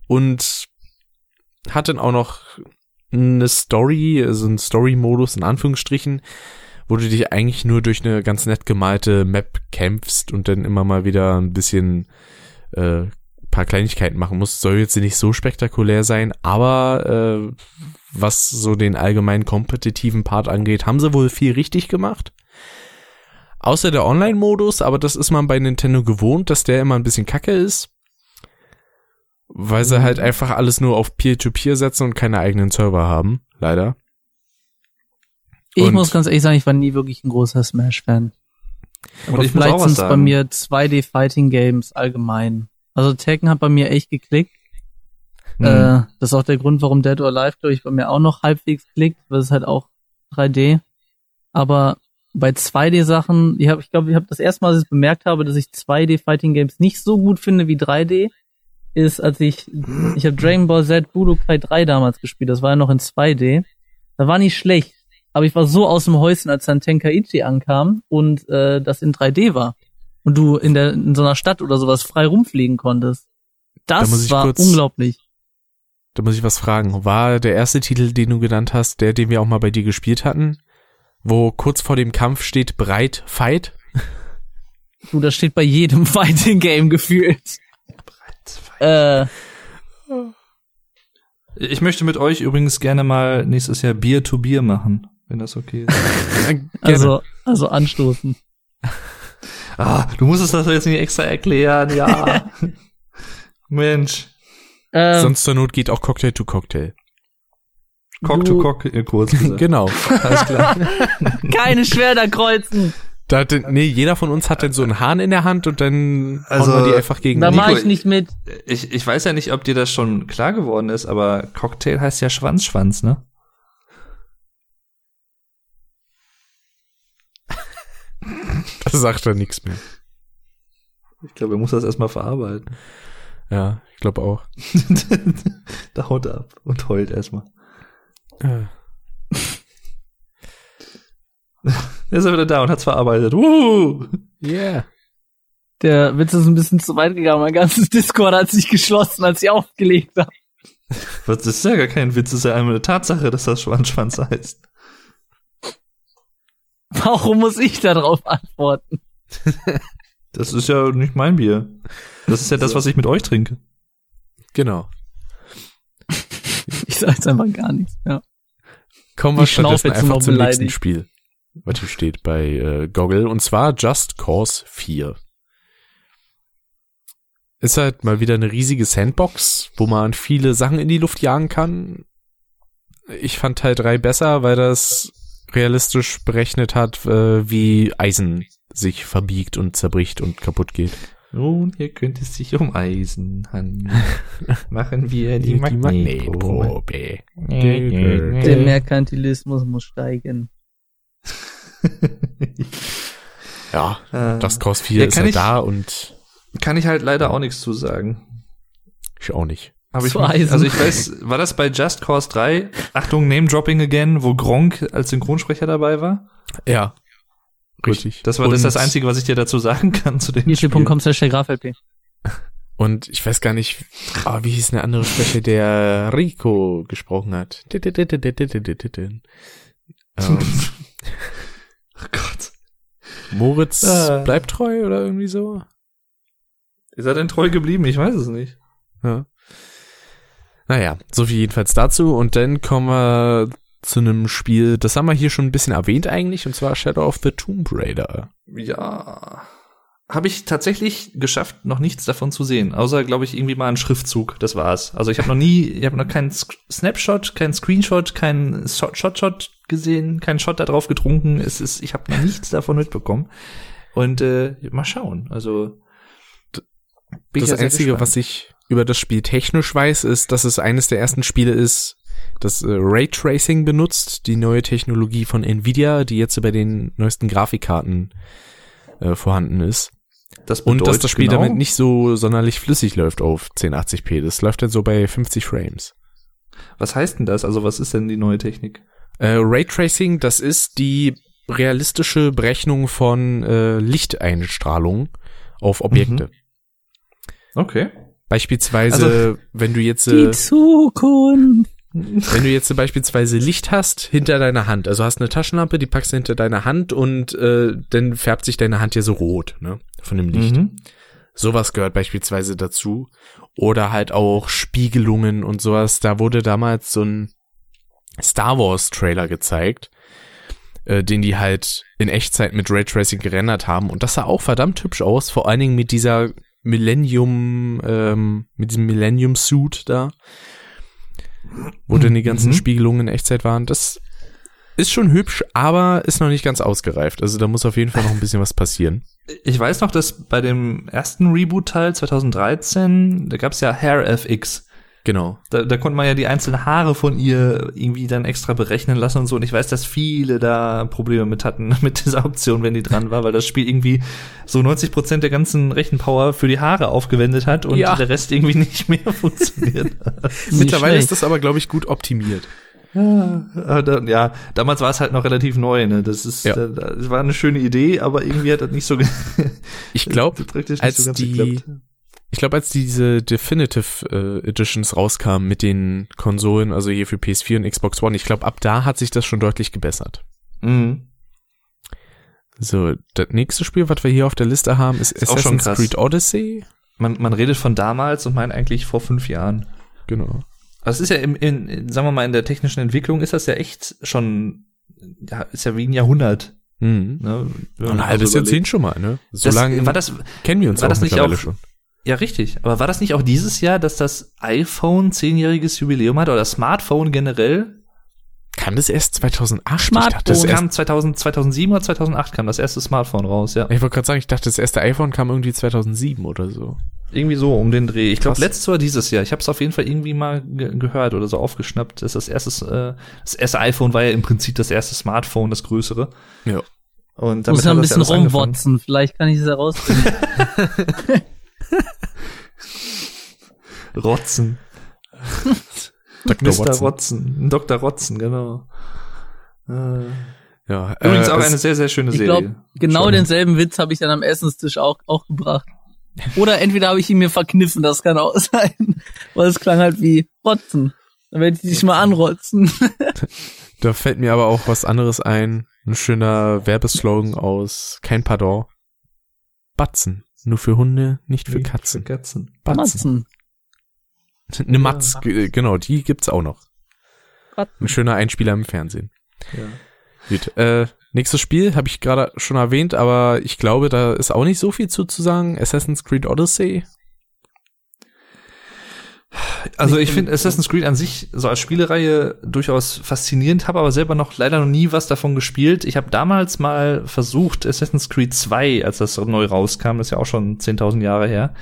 Und hat dann auch noch eine Story, also einen Story-Modus in Anführungsstrichen, wo du dich eigentlich nur durch eine ganz nett gemalte Map kämpfst und dann immer mal wieder ein bisschen äh, paar Kleinigkeiten machen musst. Soll jetzt nicht so spektakulär sein, aber äh, was so den allgemeinen kompetitiven Part angeht, haben sie wohl viel richtig gemacht. Außer der Online-Modus, aber das ist man bei Nintendo gewohnt, dass der immer ein bisschen kacke ist. Weil sie halt einfach alles nur auf Peer-to-Peer setzen und keine eigenen Server haben, leider. Ich Und- muss ganz ehrlich sagen, ich war nie wirklich ein großer Smash-Fan. Aber muss vielleicht sind es bei mir 2D-Fighting-Games allgemein. Also Tekken hat bei mir echt geklickt. Mhm. Äh, das ist auch der Grund, warum Dead or Alive, glaube ich, bei mir auch noch halbwegs klickt, weil es halt auch 3D. Aber bei 2D-Sachen, ich, hab, ich glaube, ich habe das erste Mal, als ich bemerkt habe, dass ich 2D-Fighting-Games nicht so gut finde wie 3D, ist, als ich, ich habe Dragon Ball Z Budokai 3 damals gespielt, das war ja noch in 2D. Da war nicht schlecht, aber ich war so aus dem Häuschen, als dann Tenkaichi ankam und äh, das in 3D war. Und du in, der, in so einer Stadt oder sowas frei rumfliegen konntest. Da Das ich war kurz- unglaublich. Da muss ich was fragen. War der erste Titel, den du genannt hast, der, den wir auch mal bei dir gespielt hatten, wo kurz vor dem Kampf steht bereit, fight? [laughs] Du, das steht bei jedem [laughs] Fighting Game gefühlt. Äh, Ich möchte mit euch übrigens gerne mal nächstes Jahr Bier to Bier machen, wenn das okay ist. [laughs] Also, also anstoßen. Ah, du musst es das jetzt nicht extra erklären, ja. [laughs] Mensch. Ähm, Sonst zur Not geht auch Cocktail to Cocktail. Cock to Cock, kurz. [laughs] Genau. Alles klar. [laughs] keine Schwerter kreuzen. Da hat, nee, jeder von uns hat dann so einen Hahn in der Hand und dann Also, hauen wir die einfach gegen Da mache ich nicht mit. Ich, ich weiß ja nicht, ob dir das schon klar geworden ist, aber Cocktail heißt ja Schwanzschwanz, ne? [laughs] sagt er nichts mehr. Ich glaube, er muss das erstmal verarbeiten. Ja, ich glaube auch. [laughs] da haut er ab und heult erstmal. Äh, [laughs] Er ist er wieder da und hat's verarbeitet. Uh! Yeah. Der Witz ist ein bisschen zu weit gegangen. Mein ganzes Discord hat sich geschlossen, als ich aufgelegt habe. Was, das ist ja gar kein Witz, das ist ja einmal eine Tatsache, dass das Schwanzschwanz heißt. [laughs] Warum muss ich da drauf antworten? [laughs] Das ist ja nicht mein Bier. Das ist ja das, was ich mit euch trinke. Genau. Ich sag jetzt einfach gar nichts. Ja. Kommen wir stattdessen jetzt einfach zum nächsten beleidigt. Spiel, was hier steht bei äh, Goggle, und zwar Just Cause 4. Ist halt mal wieder eine riesige Sandbox, wo man viele Sachen in die Luft jagen kann. Ich fand Teil 3 besser, weil das realistisch berechnet hat, äh, wie Eisen sich verbiegt und zerbricht und kaputt geht. Nun, hier könnte es sich um Eisen handeln. [laughs] Machen wir die, Magnetprobe. Der Merkantilismus muss steigen. [laughs] Ja, Äh, Just Cause 4 Ja, ist kann halt da und Kann ich halt leider auch nichts zu sagen. ich auch nicht. Hab ich mich, also ich weiß, war das bei Just Cause 3? Achtung, Name Dropping again, wo Gronk als Synchronsprecher dabei war? Ja. Gut, Richtig. Das war das, Und- das Einzige, was ich dir dazu sagen kann zu dem Spiel. youtube.com slash der Graf LP. Und ich weiß gar nicht, ah, wie hieß eine andere Sprecher, der Rico gesprochen hat. Ähm, Oh Gott. Moritz Ah. bleibt treu oder irgendwie so. Ist er denn treu geblieben? Ich weiß es nicht. Ja. Naja, so viel jedenfalls dazu. Und dann kommen wir zu einem Spiel, das haben wir hier schon ein bisschen erwähnt eigentlich, und zwar Shadow of the Tomb Raider. Ja. Habe ich tatsächlich geschafft, noch nichts davon zu sehen. Außer, glaube ich, irgendwie mal einen Schriftzug. Das war's. Also ich habe noch nie, ich habe noch keinen Snapshot, keinen Screenshot, keinen Shot, Shot, gesehen, keinen Shot da drauf getrunken. Es ist, ich habe noch nichts davon mitbekommen. Und äh, mal schauen. Also das Einzige, was ich über das Spiel technisch weiß, ist, dass es eines der ersten Spiele ist, das äh, Raytracing benutzt, die neue Technologie von Nvidia, die jetzt bei den neuesten Grafikkarten äh, vorhanden ist. das Und dass das Spiel genau, damit nicht so sonderlich flüssig läuft auf 1080p. Das läuft dann so bei 50 Frames. Was heißt denn das? Also was ist denn die neue Technik? Äh, Raytracing, das ist die realistische Berechnung von äh, Lichteinstrahlung auf Objekte. Okay. Beispielsweise, Also- wenn du jetzt Die äh, Zukunft. Wenn du jetzt beispielsweise Licht hast hinter deiner Hand, also hast eine Taschenlampe, die packst du hinter deiner Hand und äh, dann färbt sich deine Hand ja so rot, ne? Von dem Licht. Mhm. Sowas gehört beispielsweise dazu. Oder halt auch Spiegelungen und sowas. Da wurde damals so ein Star Wars Trailer gezeigt, äh, den die halt in Echtzeit mit Raytracing gerendert haben. Und das sah auch verdammt hübsch aus, vor allen Dingen mit dieser Millennium, ähm, mit diesem Millennium Suit da, wo dann die ganzen Mhm. Spiegelungen in Echtzeit waren. Das ist schon hübsch, aber ist noch nicht ganz ausgereift. Also da muss auf jeden Fall noch ein bisschen was passieren. Ich weiß noch, dass bei dem ersten Reboot-Teil 2013, da gab's ja Hair FX. Genau. Da, da konnte man ja die einzelnen Haare von ihr irgendwie dann extra berechnen lassen und so. Und ich weiß, dass viele da Probleme mit hatten, [laughs] mit dieser Option, wenn die dran war, weil das Spiel irgendwie so 90 Prozent der ganzen Rechenpower für die Haare aufgewendet hat und Ja. der Rest irgendwie [laughs] nicht mehr funktioniert. [laughs] Mittlerweile schlecht. ist das aber, glaube ich, gut optimiert. ja, da, ja, damals war es halt noch relativ neu, ne? Das ist, Ja. da, das war eine schöne Idee, aber irgendwie hat das nicht so, ge- Ich glaube, als so ganz die- geklappt. Ich glaube, als diese Definitive äh, Editions rauskamen mit den Konsolen, also hier für PS4 und Xbox One, ich glaube, ab da hat sich das schon deutlich gebessert. Mhm. So, das nächste Spiel, was wir hier auf der Liste haben, ist, Ist Assassin's. Creed Odyssey. Man, man redet von damals und meint eigentlich vor fünf Jahren. Genau. Das ist ja im, in, sagen wir mal, in der technischen Entwicklung ist das ja echt schon, ja, ist ja wie ein Jahrhundert. Mhm. Ne? Ein halbes. Jahrzehnt schon mal, ne? So Das, lange war das, kennen wir uns war auch das nicht auch- schon. Ja richtig, aber war das nicht auch dieses Jahr, dass das iPhone zehnjähriges Jubiläum hat oder das Smartphone generell? Kam das erst 2008? Smartphone. Ich dachte, das kam 2000, 2007 oder 2008 kam das erste Smartphone raus, ja. ich wollte gerade sagen, ich dachte, das erste iPhone kam irgendwie 2007 oder so. Irgendwie so um den Dreh. Ich glaube letztes oder dieses Jahr. Ich habe es auf jeden Fall irgendwie mal ge gehört oder so aufgeschnappt. Das, ist das, erste, äh, das erste iPhone war ja im Prinzip das erste Smartphone, das größere. Ja. Und Muss damit ja hat ein ja bisschen rumwotzen. Vielleicht kann ich es herausfinden. [laughs] [laughs] Rotzen. Dr. Mr. Watson. Rotzen. Dr. Rotzen, genau. Äh, Ja, Übrigens äh, auch eine sehr, sehr schöne Ich Serie. glaube, genau Schon. denselben Witz habe ich dann am Essenstisch auch, auch gebracht. Oder entweder habe ich ihn mir verkniffen, das kann auch [laughs] sein. Weil es klang halt wie Rotzen. Dann werde ich dich mal anrotzen. [laughs] Da fällt mir aber auch was anderes ein. Ein schöner Werbeslogan aus Kein Pardon. Batzen. Nur für Hunde, nicht für Katzen. Für Katzen. Batzen. Matzen. Eine Matz, ge- genau, die gibt's auch noch. Ein schöner Einspieler im Fernsehen. Ja. Gut, äh, nächstes Spiel habe ich gerade schon erwähnt, aber ich glaube, da ist auch nicht so viel zu, zu sagen. Assassin's Creed Odyssey. Also ich finde Assassin's Creed an sich so als Spielereihe durchaus faszinierend, habe aber selber noch leider noch nie was davon gespielt. Ich habe damals mal versucht, Assassin's Creed 2, als das neu rauskam, das ist ja auch schon 10.000 Jahre her,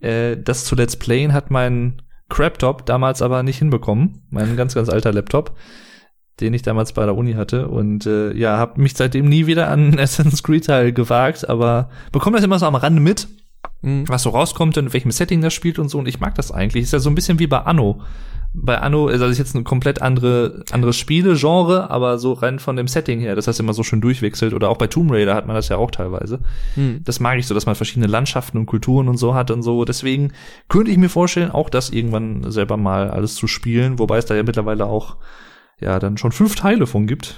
äh, das zu Let's Playen hat mein Craptop damals aber nicht hinbekommen. Mein ganz, ganz alter Laptop, den ich damals bei der Uni hatte. Und äh, ja, habe mich seitdem nie wieder an [laughs] Assassin's Creed Teil gewagt, aber bekomme das immer so am Rande mit. Was so rauskommt und in welchem Setting das spielt und so. Und ich mag das eigentlich. Ist ja so ein bisschen wie bei Anno. Bei Anno ist das jetzt ein komplett andere, anderes Spielegenre, aber so rein von dem Setting her, dass das immer so schön durchwechselt. Oder auch bei Tomb Raider hat man das ja auch teilweise. Mhm. Das mag ich so, dass man verschiedene Landschaften und Kulturen und so hat und so. Deswegen könnte ich mir vorstellen, auch das irgendwann selber mal alles zu spielen, wobei es da ja mittlerweile auch ja dann schon fünf Teile von gibt.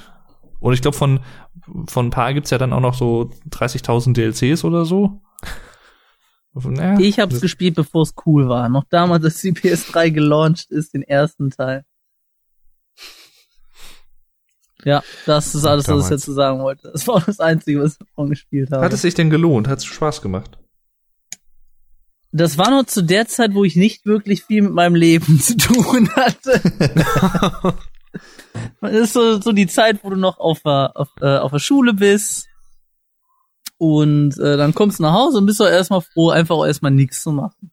Und ich glaube, von, von ein paar gibt's ja dann auch noch so 30.000 DLCs oder so. Naja, Ich habe es gespielt, bevor es cool war. Noch damals, als die PS3 gelauncht ist, den ersten Teil. Ja, das ist alles, was ich dazu sagen wollte. Das war das Einzige, was ich davon gespielt habe. Hat es sich denn gelohnt? Hat es Spaß gemacht? Das war noch zu der Zeit, wo ich nicht wirklich viel mit meinem Leben [laughs] zu tun hatte. [laughs] Das ist so, so die Zeit, wo du noch auf der, auf, äh, auf der Schule bist. Und äh, dann kommst du nach Hause und bist doch erstmal froh, einfach auch erstmal nichts zu machen.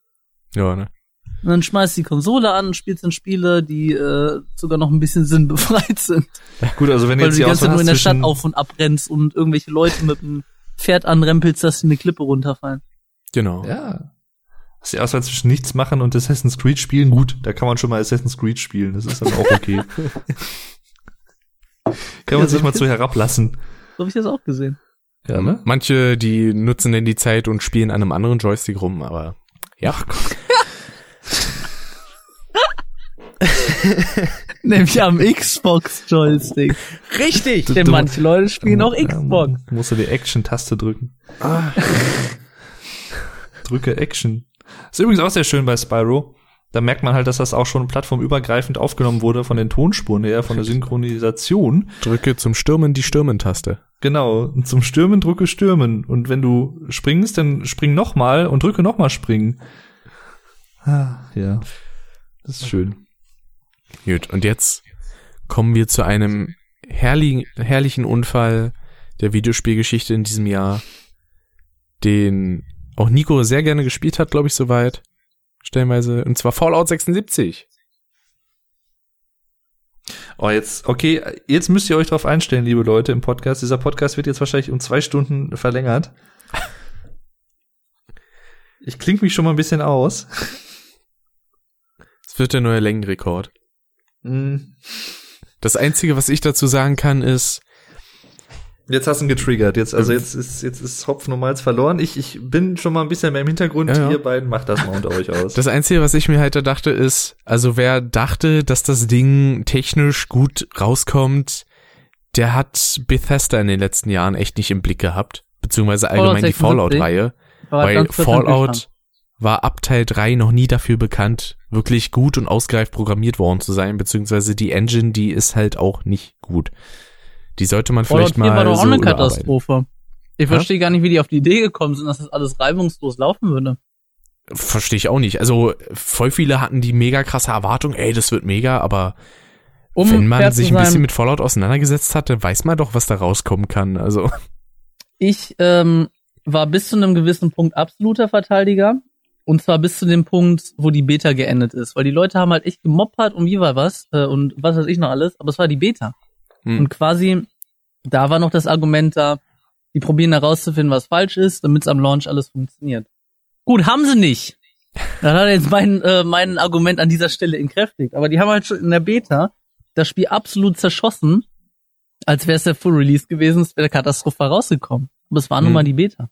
Ja, ne? Und dann schmeißt die Konsole an und spielst dann Spiele, die äh, sogar noch ein bisschen [laughs] sinnbefreit sind. Gut, also wenn Weil jetzt du die die ganze Zeit nur in der Stadt auf und ab rennst und irgendwelche Leute mit dem Pferd anrempelst, dass sie eine Klippe runterfallen. Genau. Ja. Hast die Auswahl zwischen nichts machen und Assassin's Creed spielen? Gut, da kann man schon mal Assassin's Creed spielen. Das ist dann auch okay. [laughs] kann man sich mal so herablassen. So habe ich das auch gesehen. Ja, ne? Manche, die nutzen denn die Zeit und spielen an einem anderen Joystick rum, aber ja. Nämlich am [laughs] Xbox-Joystick. Richtig! Denn manche Leute spielen auch Xbox. Ja, musst du die Action-Taste drücken. Drücke Action. Ist übrigens auch sehr schön bei Spyro. Da merkt man halt, dass das auch schon plattformübergreifend aufgenommen wurde von den Tonspuren her, von der Synchronisation. Drücke zum Stürmen die Stürmen-Taste. Genau. Und zum Stürmen drücke Stürmen. Und wenn du springst, dann spring nochmal und drücke nochmal springen. Ah, ja. Das ist schön. Gut, und jetzt kommen wir zu einem herrlichen, herrlichen Unfall der Videospielgeschichte in diesem Jahr, den auch Nico sehr gerne gespielt hat, glaube ich, soweit. Stellenweise, und zwar Fallout 76. Oh, jetzt, okay, jetzt müsst ihr euch drauf einstellen, liebe Leute im Podcast. Dieser Podcast wird jetzt wahrscheinlich um zwei Stunden verlängert. Ich klinge mich schon mal ein bisschen aus. Es wird der neue Längenrekord. Hm. Das Einzige, was ich dazu sagen kann, ist, Jetzt hast du ihn getriggert. Jetzt, also jetzt ist, jetzt ist Hopfen und Malz verloren. Ich, ich bin schon mal ein bisschen mehr im Hintergrund. Ja, ja. Ihr beiden macht das mal unter euch aus. [laughs] das Einzige, was ich mir halt da dachte, ist, also wer dachte, dass das Ding technisch gut rauskommt, der hat Bethesda in den letzten Jahren echt nicht im Blick gehabt. Beziehungsweise allgemein die 76. Fallout-Reihe. War Weil Fallout war ab Teil 3 noch nie dafür bekannt, wirklich gut und ausgereift programmiert worden zu sein, beziehungsweise die Engine, die ist halt auch nicht gut. Die sollte man vielleicht 4 mal war doch auch so eine. Katastrophe. Ich Ja? verstehe gar nicht, wie die auf die Idee gekommen sind, dass das alles reibungslos laufen würde. Verstehe ich auch nicht. Also voll viele hatten die mega krasse Erwartung, ey, das wird mega, aber Um wenn man sich ein bisschen mit Fallout auseinandergesetzt hat, dann weiß man doch, was da rauskommen kann. Also Ich ähm, war bis zu einem gewissen Punkt absoluter Verteidiger. Und zwar bis zu dem Punkt, wo die Beta geendet ist. Weil die Leute haben halt echt gemoppert und wie war was äh, und was weiß ich noch alles. Aber es war die Beta. Hm. Und quasi, da war noch das Argument da, die probieren herauszufinden, was falsch ist, damit es am Launch alles funktioniert. Gut, haben sie nicht. Dann hat er jetzt mein, äh, mein Argument an dieser Stelle entkräftigt. Aber die haben halt schon in der Beta das Spiel absolut zerschossen, als wäre es der Full Release gewesen, es wäre katastrophal rausgekommen. Aber es war nun Hm. mal die Beta.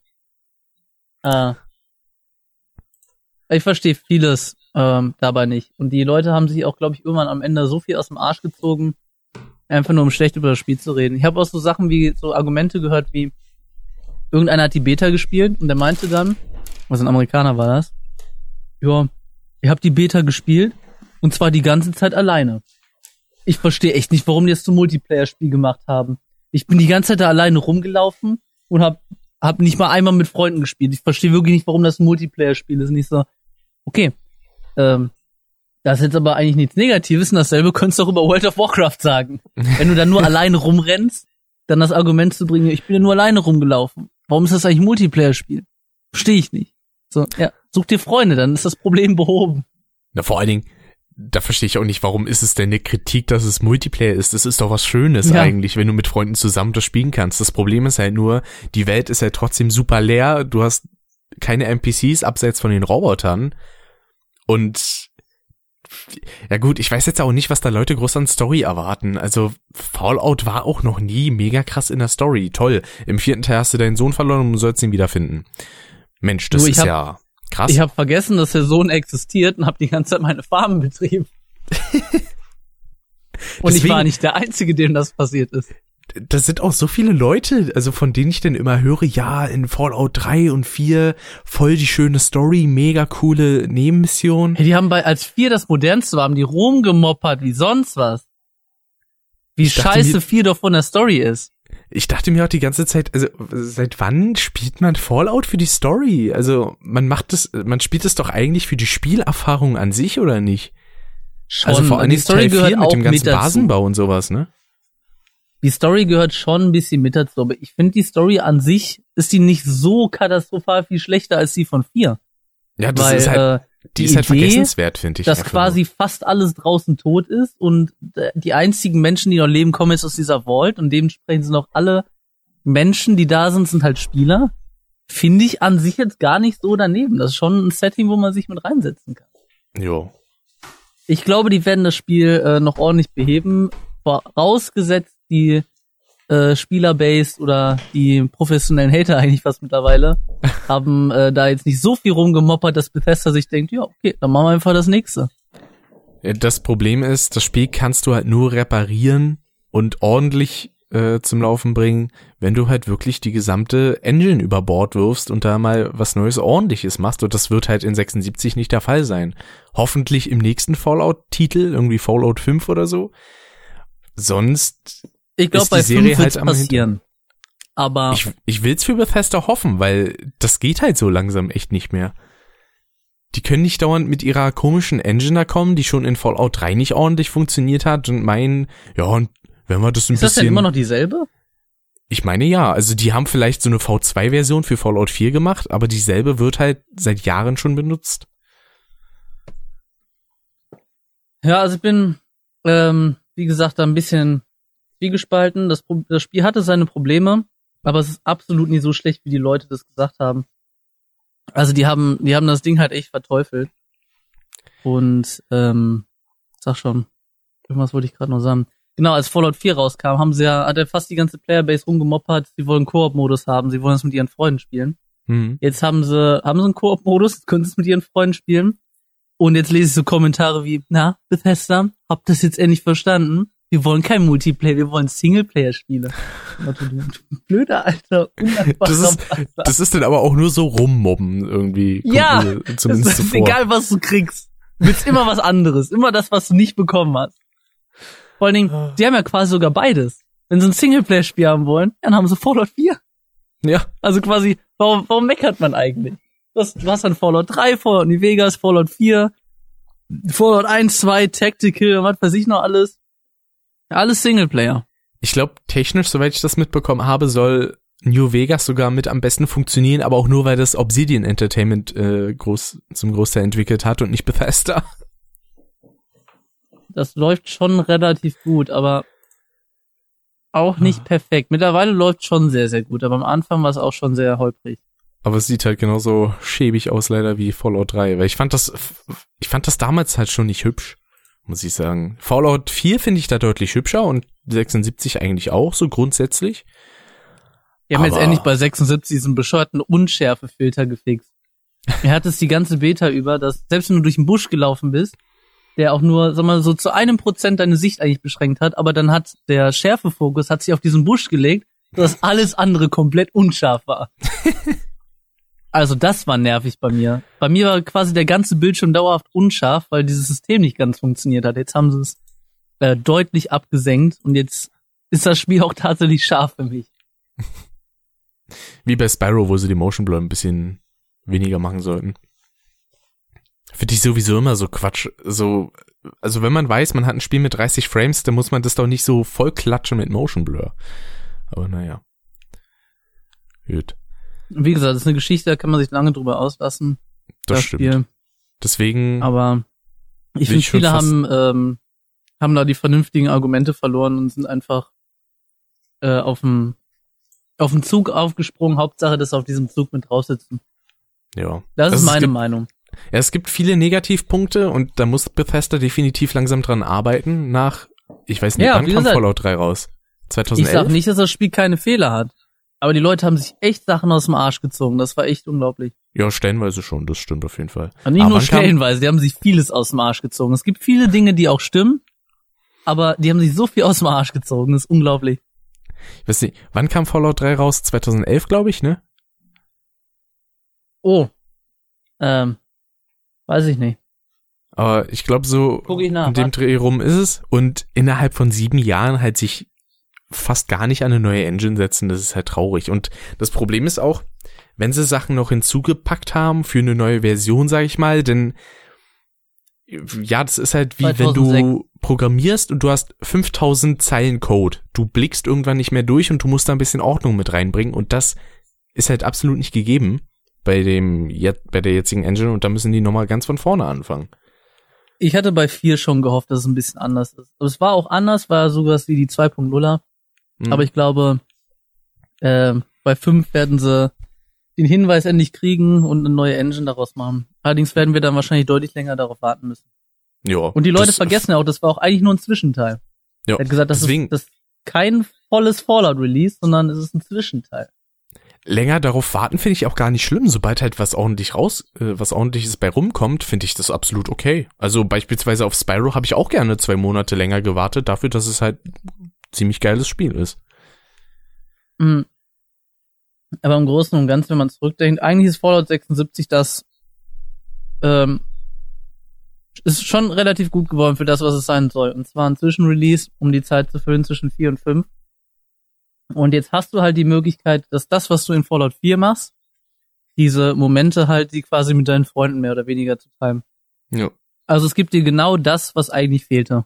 Äh, ich verstehe vieles ähm, dabei nicht. Und die Leute haben sich auch, glaube ich, irgendwann am Ende so viel aus dem Arsch gezogen, einfach nur um schlecht über das Spiel zu reden. Ich habe auch so Sachen wie so Argumente gehört wie irgendeiner hat die Beta gespielt und der meinte dann, was ein Amerikaner war das? Ja, ihr habt die Beta gespielt und zwar die ganze Zeit alleine. Ich verstehe echt nicht, warum die das zum Multiplayer-Spiel gemacht haben. Ich bin die ganze Zeit da alleine rumgelaufen und hab, hab nicht mal einmal mit Freunden gespielt. Ich verstehe wirklich nicht, warum das ein Multiplayer-Spiel ist. Nicht so, okay, ähm, das ist jetzt aber eigentlich nichts Negatives und dasselbe könntest du auch über World of Warcraft sagen. [laughs] Wenn du dann nur alleine rumrennst, dann das Argument zu bringen, ich bin ja nur alleine rumgelaufen. Warum ist das eigentlich ein Multiplayer-Spiel? Verstehe ich nicht. So, ja, such dir Freunde, dann ist das Problem behoben. Na, vor allen Dingen, da verstehe ich auch nicht, warum ist es denn eine Kritik, dass es Multiplayer ist? Das ist doch was Schönes Ja. eigentlich, wenn du mit Freunden zusammen das spielen kannst. Das Problem ist halt nur, die Welt ist halt trotzdem super leer. Du hast keine NPCs abseits von den Robotern. Und ja gut, ich weiß jetzt auch nicht, was da Leute groß an Story erwarten. Also Fallout war auch noch nie mega krass in der Story. Toll. Im vierten Teil hast du deinen Sohn verloren und du sollst ihn wiederfinden. Mensch, das Du, ich ist hab- ja krass. Ich habe vergessen, dass der Sohn existiert und habe die ganze Zeit meine Farben betrieben. [laughs] und ich Deswegen- war nicht der Einzige, dem das passiert ist. Das sind auch so viele Leute, also von denen ich dann immer höre, ja, in Fallout 3 und 4 voll die schöne Story, mega coole Nebenmission. Hey, die haben bei, als vier das modernste war, haben die rumgemoppert wie sonst was. Wie Ich scheiße mir- viel doch von der Story ist. Ich dachte mir auch die ganze Zeit, also seit wann spielt man Fallout für die Story? Also man macht es, man spielt es doch eigentlich für die Spielerfahrung an sich oder nicht? Schon, also vor allem die Story Teil 4 gehört mit auch dem ganzen mit. Basenbau und sowas, ne? Die Story gehört schon ein bisschen mit dazu, aber ich finde die Story an sich ist die nicht so katastrophal viel schlechter als die von vier. Ja, das weil ist halt, äh, die die ist halt Idee, vergessenswert, finde ich. dass quasi fast alles draußen tot ist und äh, die einzigen Menschen, die noch leben, kommen jetzt aus dieser Vault und dementsprechend sind auch alle Menschen, die da sind, sind halt Spieler. Finde ich an sich jetzt gar nicht so daneben. Das ist schon ein Setting, wo man sich mit reinsetzen kann. Jo. Ich glaube, die werden das Spiel äh, noch ordentlich beheben, vorausgesetzt die äh, Spielerbase oder die professionellen Hater [laughs] eigentlich fast mittlerweile [laughs] haben äh, da jetzt nicht so viel rumgemoppert, dass Bethesda sich denkt, ja, okay, dann machen wir einfach das nächste. Das Problem ist, das Spiel kannst du halt nur reparieren und ordentlich äh, zum Laufen bringen, wenn du halt wirklich die gesamte Engine über Bord wirfst und da mal was Neues ordentliches machst. Und das wird halt in 76 nicht der Fall sein. Hoffentlich im nächsten Fallout-Titel, irgendwie Fallout 5 oder so. Sonst Ich glaube, ist bei Serie 5 halt passieren. Aber Ich, ich will's für Bethesda hoffen, weil das geht halt so langsam echt nicht mehr. Die können nicht dauernd mit ihrer komischen Engine da kommen, die schon in Fallout 3 nicht ordentlich funktioniert hat und meinen, ja, und wenn wir das ein ist das bisschen. denn immer noch dieselbe? ich meine ja, also die haben vielleicht so eine V2-Version für Fallout 4 gemacht, aber dieselbe wird halt seit Jahren schon benutzt. Ja, also ich bin, ähm, wie gesagt, da ein bisschen zwiegespalten. Das, das Spiel hatte seine Probleme, aber es ist absolut nie so schlecht, wie die Leute das gesagt haben. Also die haben, die haben das Ding halt echt verteufelt. Und, ähm, sag schon, irgendwas wollte ich gerade noch sagen. Genau, als Fallout 4 rauskam, haben sie ja, hat er fast die ganze Playerbase rumgemoppert, sie wollen Koop-Modus haben, sie wollen es mit ihren Freunden spielen. Hm. Jetzt haben sie, haben sie einen Koop-Modus, [laughs] können sie es mit ihren Freunden spielen. Und jetzt lese ich so Kommentare wie, na, Bethesda, habt das jetzt endlich verstanden? Wir wollen kein Multiplayer, wir wollen Singleplayer-Spiele. Blöder, alter, Das ist, das ist dann aber auch nur so rummobben irgendwie. Ja, mir zumindest so ist vor. egal, was du kriegst. Du willst immer was anderes. Immer das, was du nicht bekommen hast. Vor allen Dingen, die haben ja quasi sogar beides. Wenn sie ein Singleplayer-Spiel haben wollen, dann haben sie Fallout 4. Ja, Also quasi, warum, warum meckert man eigentlich? Du hast, du hast dann Fallout 3, Fallout New Vegas, Fallout 4, Fallout 1, 2, Tactical, was weiß ich noch alles. Alles Singleplayer. ich glaube, technisch, soweit ich das mitbekommen habe, soll New Vegas sogar mit am besten funktionieren, aber auch nur, weil das Obsidian Entertainment äh, groß, zum Großteil entwickelt hat und nicht [laughs] Bethesda. Das läuft schon relativ gut, aber auch nicht perfekt. Mittlerweile läuft schon sehr, sehr gut, aber am Anfang war es auch schon sehr holprig. Aber es sieht halt genauso schäbig aus leider wie Fallout 3, weil ich fand das, ich fand das damals halt schon nicht hübsch, muss ich sagen. Fallout 4 finde ich da deutlich hübscher und 76 eigentlich auch, so grundsätzlich. Wir haben jetzt Aber- endlich bei 76 diesen bescheuerten Unschärfefilter gefixt. Er hat es die ganze Beta über, dass selbst wenn du durch den Busch gelaufen bist, der auch nur, sag mal, so zu einem Prozent deine Sicht eigentlich beschränkt hat, aber dann hat der Schärfefokus hat sich auf diesen Busch gelegt, sodass alles andere komplett unscharf war. [laughs] Also das war nervig bei mir. Bei mir war quasi der ganze Bildschirm dauerhaft unscharf, weil dieses System nicht ganz funktioniert hat. Jetzt haben sie es äh, deutlich abgesenkt und jetzt ist das Spiel auch tatsächlich scharf für mich. Wie bei Spyro, wo sie die Motion Blur ein bisschen weniger machen sollten. Finde ich sowieso immer so Quatsch. So, also wenn man weiß, man hat ein Spiel mit 30 Frames, dann muss man das doch nicht so voll klatschen mit Motion Blur. Aber naja. Gut, Wie gesagt, das ist eine Geschichte, da kann man sich lange drüber auslassen. das, stimmt. Spiel. Deswegen, Aber ich finde, ich viele haben, ähm, haben da die vernünftigen Argumente verloren und sind einfach äh, auf dem auf den Zug aufgesprungen. Hauptsache, dass sie auf diesem Zug mit drauf sitzen. ja. Das Also ist meine gibt, Meinung. Ja, es gibt viele Negativpunkte und da muss Bethesda definitiv langsam dran arbeiten nach, ich weiß nicht, Ja, wann kam gesagt, Fallout 3 raus? Ich 2011? sag nicht, dass das Spiel keine Fehler hat. Aber die Leute haben sich echt Sachen aus dem Arsch gezogen. Das war echt unglaublich. Ja, stellenweise schon, das stimmt auf jeden Fall. Und nicht Aber nur stellenweise, die haben sich vieles aus dem Arsch gezogen. Es gibt viele Dinge, die auch stimmen, aber die haben sich so viel aus dem Arsch gezogen. Das ist unglaublich. Ich weiß nicht, wann kam Fallout 3 raus? 2011, glaube ich, ne? Oh. Ähm, weiß ich nicht. Aber ich glaube, so ich nach, in dem. Dreh rum ist es. Und innerhalb von sieben Jahren halt sich fast gar nicht an eine neue Engine setzen, das ist halt traurig. Und das Problem ist auch, wenn sie Sachen noch hinzugepackt haben für eine neue Version, sag ich mal, denn ja, das ist halt wie wenn 2006. du programmierst und du hast 5000 Zeilen Code. Du blickst irgendwann nicht mehr durch und du musst da ein bisschen Ordnung mit reinbringen und das ist halt absolut nicht gegeben bei dem bei der jetzigen Engine und da müssen die nochmal ganz von vorne anfangen. Ich hatte bei 4 schon gehofft, dass es ein bisschen anders ist. Aber es war auch anders, war sogar wie die 2.0er. Hm. Aber ich glaube, ähm, bei 5 werden sie den Hinweis endlich kriegen und eine neue Engine daraus machen. Allerdings werden wir dann wahrscheinlich deutlich länger darauf warten müssen. ja, Und die Leute vergessen ja auch, das war auch eigentlich nur ein Zwischenteil. Ja, Er hat gesagt, das deswegen, ist, das kein volles Fallout-Release, sondern es ist ein Zwischenteil. länger darauf warten finde ich auch gar nicht schlimm. Sobald halt was ordentlich raus, äh, was ordentliches bei rumkommt, finde ich das absolut okay. Also beispielsweise auf Spyro habe ich auch gerne zwei Monate länger gewartet, dafür, dass es halt ziemlich geiles Spiel ist. Mhm. Aber im Großen und Ganzen, wenn man zurückdenkt, eigentlich ist Fallout 76 das ähm, ist schon relativ gut geworden für das, was es sein soll. Und zwar ein Zwischenrelease, um die Zeit zu füllen zwischen 4 und 5. Und jetzt hast du halt die Möglichkeit, dass das, was du in Fallout 4 machst, diese Momente halt, die quasi mit deinen Freunden mehr oder weniger zu teilen. Ja. Also es gibt dir genau das, was eigentlich fehlte.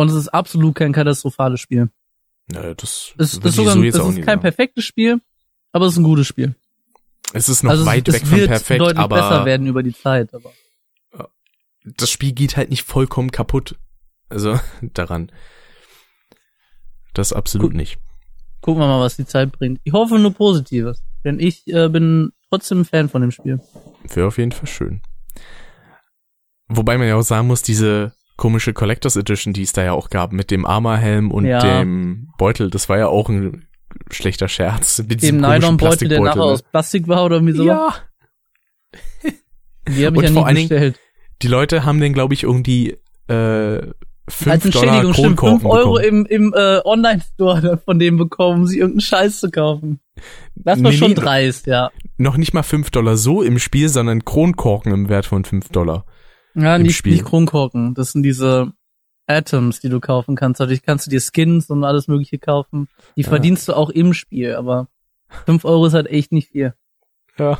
Und es ist absolut kein katastrophales Spiel. Naja, das Es ist sogar, so es jetzt auch ist kein sagen. perfektes Spiel, aber es ist ein gutes Spiel. Es ist noch also weit es, weg es von perfekt, deutlich aber besser werden über die Zeit. Aber das Spiel geht halt nicht vollkommen kaputt. Also [laughs] daran. Das absolut Gut. nicht. gucken wir mal, was die Zeit bringt. Ich hoffe nur Positives, denn ich äh, bin trotzdem ein Fan von dem Spiel. Wäre auf jeden Fall schön. Wobei man ja auch sagen muss, diese komische Collectors Edition, die es da ja auch gab, mit dem Armorhelm und Ja. dem Beutel, das war ja auch ein schlechter Scherz. Mit Dem Nylonbeutel, der nachher Plastikbeutel, aus Plastik war oder irgendwie ne? so. Ja, Die habe ich Und ja vor allen Dingen- die Leute haben den, glaube ich, irgendwie äh, Als 5 Dollar Entschädigung stimmt, Kronkorken 5 Euro bekommen. im, im äh, Online-Store von dem bekommen, um sich irgendeinen Scheiß zu kaufen. Das war Nee, schon dreist, ja. Noch nicht mal 5 Dollar so im Spiel, sondern Kronkorken im Wert von 5 Dollar. Ja, Im nicht, Spiel. nicht Kronkorken. Das sind diese Atoms, die du kaufen kannst. Dadurch kannst du dir Skins und alles mögliche kaufen. Die Ja. verdienst du auch im Spiel, aber 5 Euro ist halt echt nicht viel. Ja.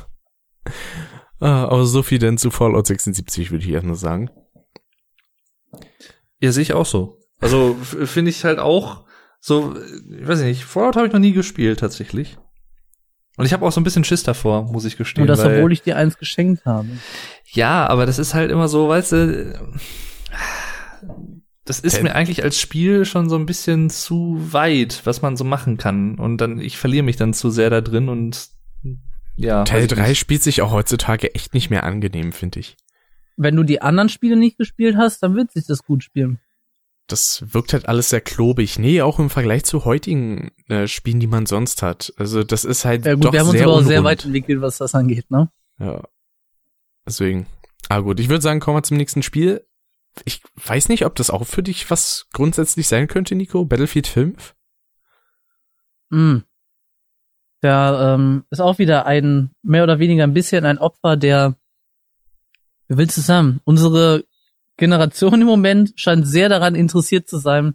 Ah, aber so viel denn zu Fallout 76, würde ich erstmal sagen. Ja, sehe ich auch so. Also finde ich halt auch so, ich weiß nicht, Fallout habe ich noch nie gespielt tatsächlich. Und ich habe auch so ein bisschen Schiss davor, muss ich gestehen. Und das, weil, obwohl ich dir eins geschenkt habe. Ja, aber das ist halt immer so, weißt du, das ist mir eigentlich als Spiel schon so ein bisschen zu weit, was man so machen kann. Und dann, ich verliere mich dann zu sehr da drin und ja. Teil weiß ich 3 nicht. spielt sich auch heutzutage echt nicht mehr angenehm, finde ich. Wenn du die anderen Spiele nicht gespielt hast, dann wird sich das gut spielen. Das wirkt halt alles sehr klobig. Nee, auch im Vergleich zu heutigen äh, Spielen, die man sonst hat. Also das ist halt Ja gut, doch wir haben uns sehr aber auch sehr weit entwickelt, was das angeht, ne? Ja. Deswegen. Ah gut, ich würde sagen, kommen wir zum nächsten Spiel. Ich weiß nicht, ob das auch für dich was grundsätzlich sein könnte, Nico. Battlefield 5? Mm. Da ähm, ist auch wieder ein, mehr oder weniger ein bisschen ein Opfer der, wie willst du sagen, unsere Generation im Moment scheint sehr daran interessiert zu sein,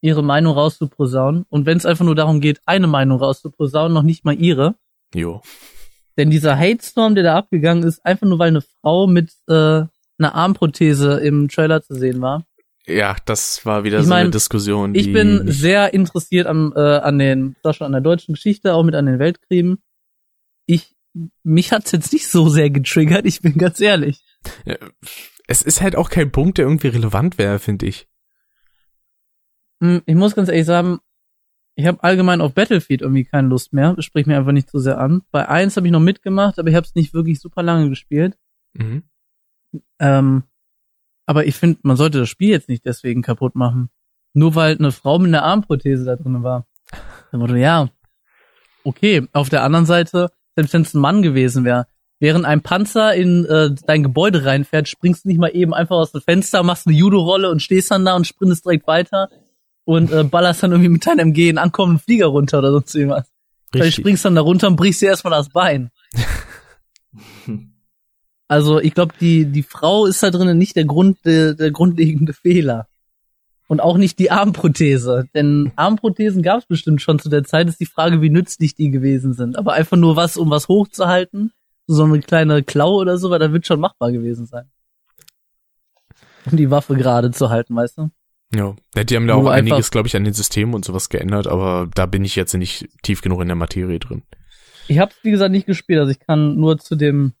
ihre Meinung rauszuposaunen. Und wenn es einfach nur darum geht, eine Meinung rauszuposaunen, noch nicht mal ihre. Jo. Denn dieser Hate-Storm, der da abgegangen ist, einfach nur weil eine Frau mit äh, einer Armprothese im Trailer zu sehen war. Ja, das war wieder Ich so mein, eine Diskussion, Ich bin sehr interessiert am, äh, an den, das schon an der deutschen Geschichte, auch mit an den Weltkriegen. Ich, mich hat's jetzt nicht so sehr getriggert, ich bin ganz ehrlich. Ja, es ist halt auch kein Punkt, der irgendwie relevant wäre, finde ich. Hm, Ich muss ganz ehrlich sagen, ich habe allgemein auf Battlefield irgendwie keine Lust mehr. Das spricht mir einfach nicht so sehr an. Bei eins habe ich noch mitgemacht, aber ich habe es nicht wirklich super lange gespielt. Mhm. Ähm, aber ich finde, man sollte das Spiel jetzt nicht deswegen kaputt machen. Nur weil eine Frau mit einer Armprothese da drin war. Dann wurde, ja, okay. Auf der anderen Seite, selbst wenn es ein Mann gewesen wäre, während ein Panzer in äh, dein Gebäude reinfährt, springst du nicht mal eben einfach aus dem Fenster, machst eine Judo-Rolle und stehst dann da und sprintest direkt weiter und äh, ballerst dann irgendwie mit deinem MG einen ankommenden Flieger runter oder sonst irgendwas. Du Richtig. springst dann da runter und brichst dir erstmal das Bein. [laughs] Also ich glaube, die, die Frau ist da drinnen nicht der, Grund, der, der grundlegende Fehler. Und auch nicht die Armprothese. Denn Armprothesen gab es bestimmt schon zu der Zeit. Ist die Frage, wie nützlich die gewesen sind. Aber einfach nur was, um was hochzuhalten, so eine kleine Klaue oder so, weil da wird schon machbar gewesen sein. Um die Waffe gerade zu halten, weißt du? Ja. die haben da auch einiges, glaube ich, an den Systemen und sowas geändert, aber da bin ich jetzt nicht tief genug in der Materie drin. Ich habe wie gesagt nicht gespielt, also ich kann nur zu dem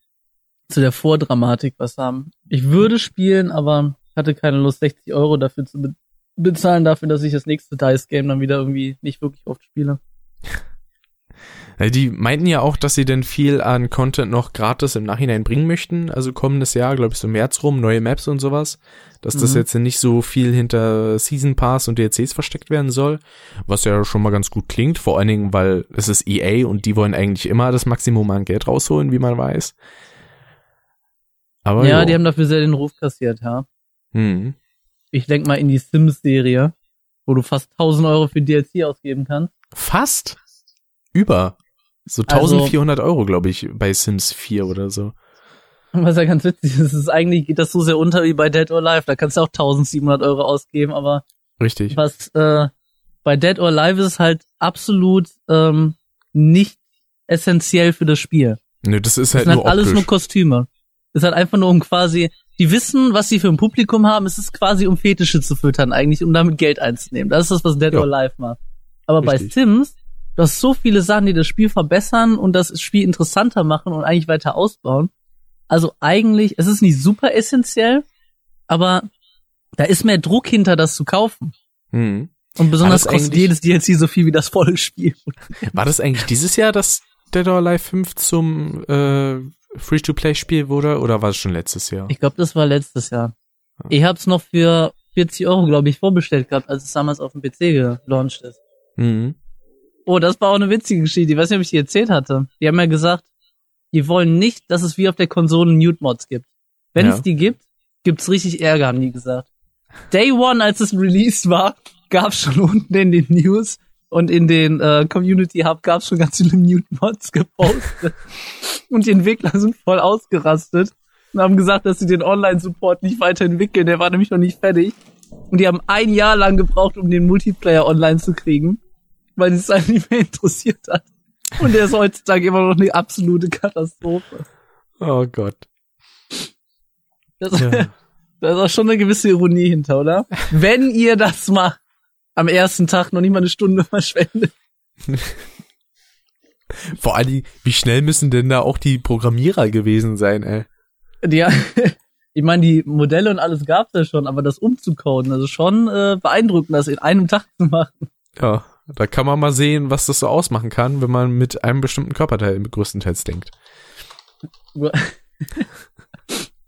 zu der Vordramatik was haben. Ich würde spielen, aber hatte keine Lust, 60 Euro dafür zu be bezahlen, dafür, dass ich das nächste Dice Game dann wieder irgendwie nicht wirklich oft spiele. [laughs] Ja, Die meinten ja auch, dass sie denn viel an Content noch gratis im Nachhinein bringen möchten. Also kommendes Jahr, glaube ich, so März rum, neue Maps und sowas. Dass das Mhm. jetzt nicht so viel hinter Season Pass und DLCs versteckt werden soll. Was ja schon mal ganz gut klingt. Vor allen Dingen, weil es ist EA und die wollen eigentlich immer das Maximum an Geld rausholen, wie man weiß. Aber ja, jo. die haben dafür sehr den Ruf kassiert, ja. hm. Ich denk mal in die Sims-Serie, wo du fast 1000 Euro für DLC ausgeben kannst. Fast. Über. So Also- 1400 Euro, glaube ich, bei Sims 4 oder so. Was ja ganz witzig ist, ist eigentlich geht das so sehr unter wie bei Dead or Alive. Da kannst du auch 1700 Euro ausgeben, aber Richtig. was äh, bei Dead or Alive ist halt absolut ähm, nicht essentiell für das Spiel. Nö, das ist Das halt sind nur halt alles optisch. nur Kostüme. Das ist halt einfach nur um quasi, die wissen, was sie für ein Publikum haben. Es ist quasi um Fetische zu füttern eigentlich, um damit Geld einzunehmen. Das ist das, was Dead Ja. or Alive macht. Aber bei Richtig. Sims, du hast so viele Sachen, die das Spiel verbessern und das Spiel interessanter machen und eigentlich weiter ausbauen. Also eigentlich, es ist nicht super essentiell, aber da ist mehr Druck hinter, das zu kaufen. Hm. Und besonders kostet jedes DLC so viel wie das volle Spiel. [laughs] War das eigentlich dieses Jahr, dass Dead or Alive 5 zum äh, Free-to-Play-Spiel wurde oder war es schon letztes Jahr? Ich glaube, das war letztes Jahr. Ich hab's noch für 40 Euro, glaube ich, vorbestellt gehabt, als es damals auf dem PC gelauncht ist. Mhm. Oh, das war auch eine witzige Geschichte. Ich weiß nicht, ob ich die erzählt hatte. Die haben ja gesagt, die wollen nicht, dass es wie auf der Konsole Mute-Mods gibt. Wenn Ja. es die gibt, gibt's richtig Ärger, haben die gesagt. Day One, als es released war, gab's schon unten in den News und in den äh, Community Hub gab's schon ganz viele Mute-Mods gepostet. und die Entwickler sind voll ausgerastet und haben gesagt, dass sie den Online-Support nicht weiterentwickeln. Der war nämlich noch nicht fertig. Und die haben ein Jahr lang gebraucht, um den Multiplayer online zu kriegen, weil es halt nicht mehr interessiert hat. Und der ist heutzutage immer noch eine absolute Katastrophe. Oh Gott. Das, Ja. [laughs] da ist auch schon eine gewisse Ironie hinter, oder? Wenn ihr das macht, am ersten Tag noch nicht mal eine Stunde [laughs] verschwendet. Vor allem, wie schnell müssen denn da auch die Programmierer gewesen sein, ey? Ja, [laughs] ich meine, die Modelle und alles gab's ja schon, aber das umzucoden, also schon äh, beeindruckend, das in einem Tag zu machen. Ja, da kann man mal sehen, was das so ausmachen kann, wenn man mit einem bestimmten Körperteil größtenteils denkt. [laughs]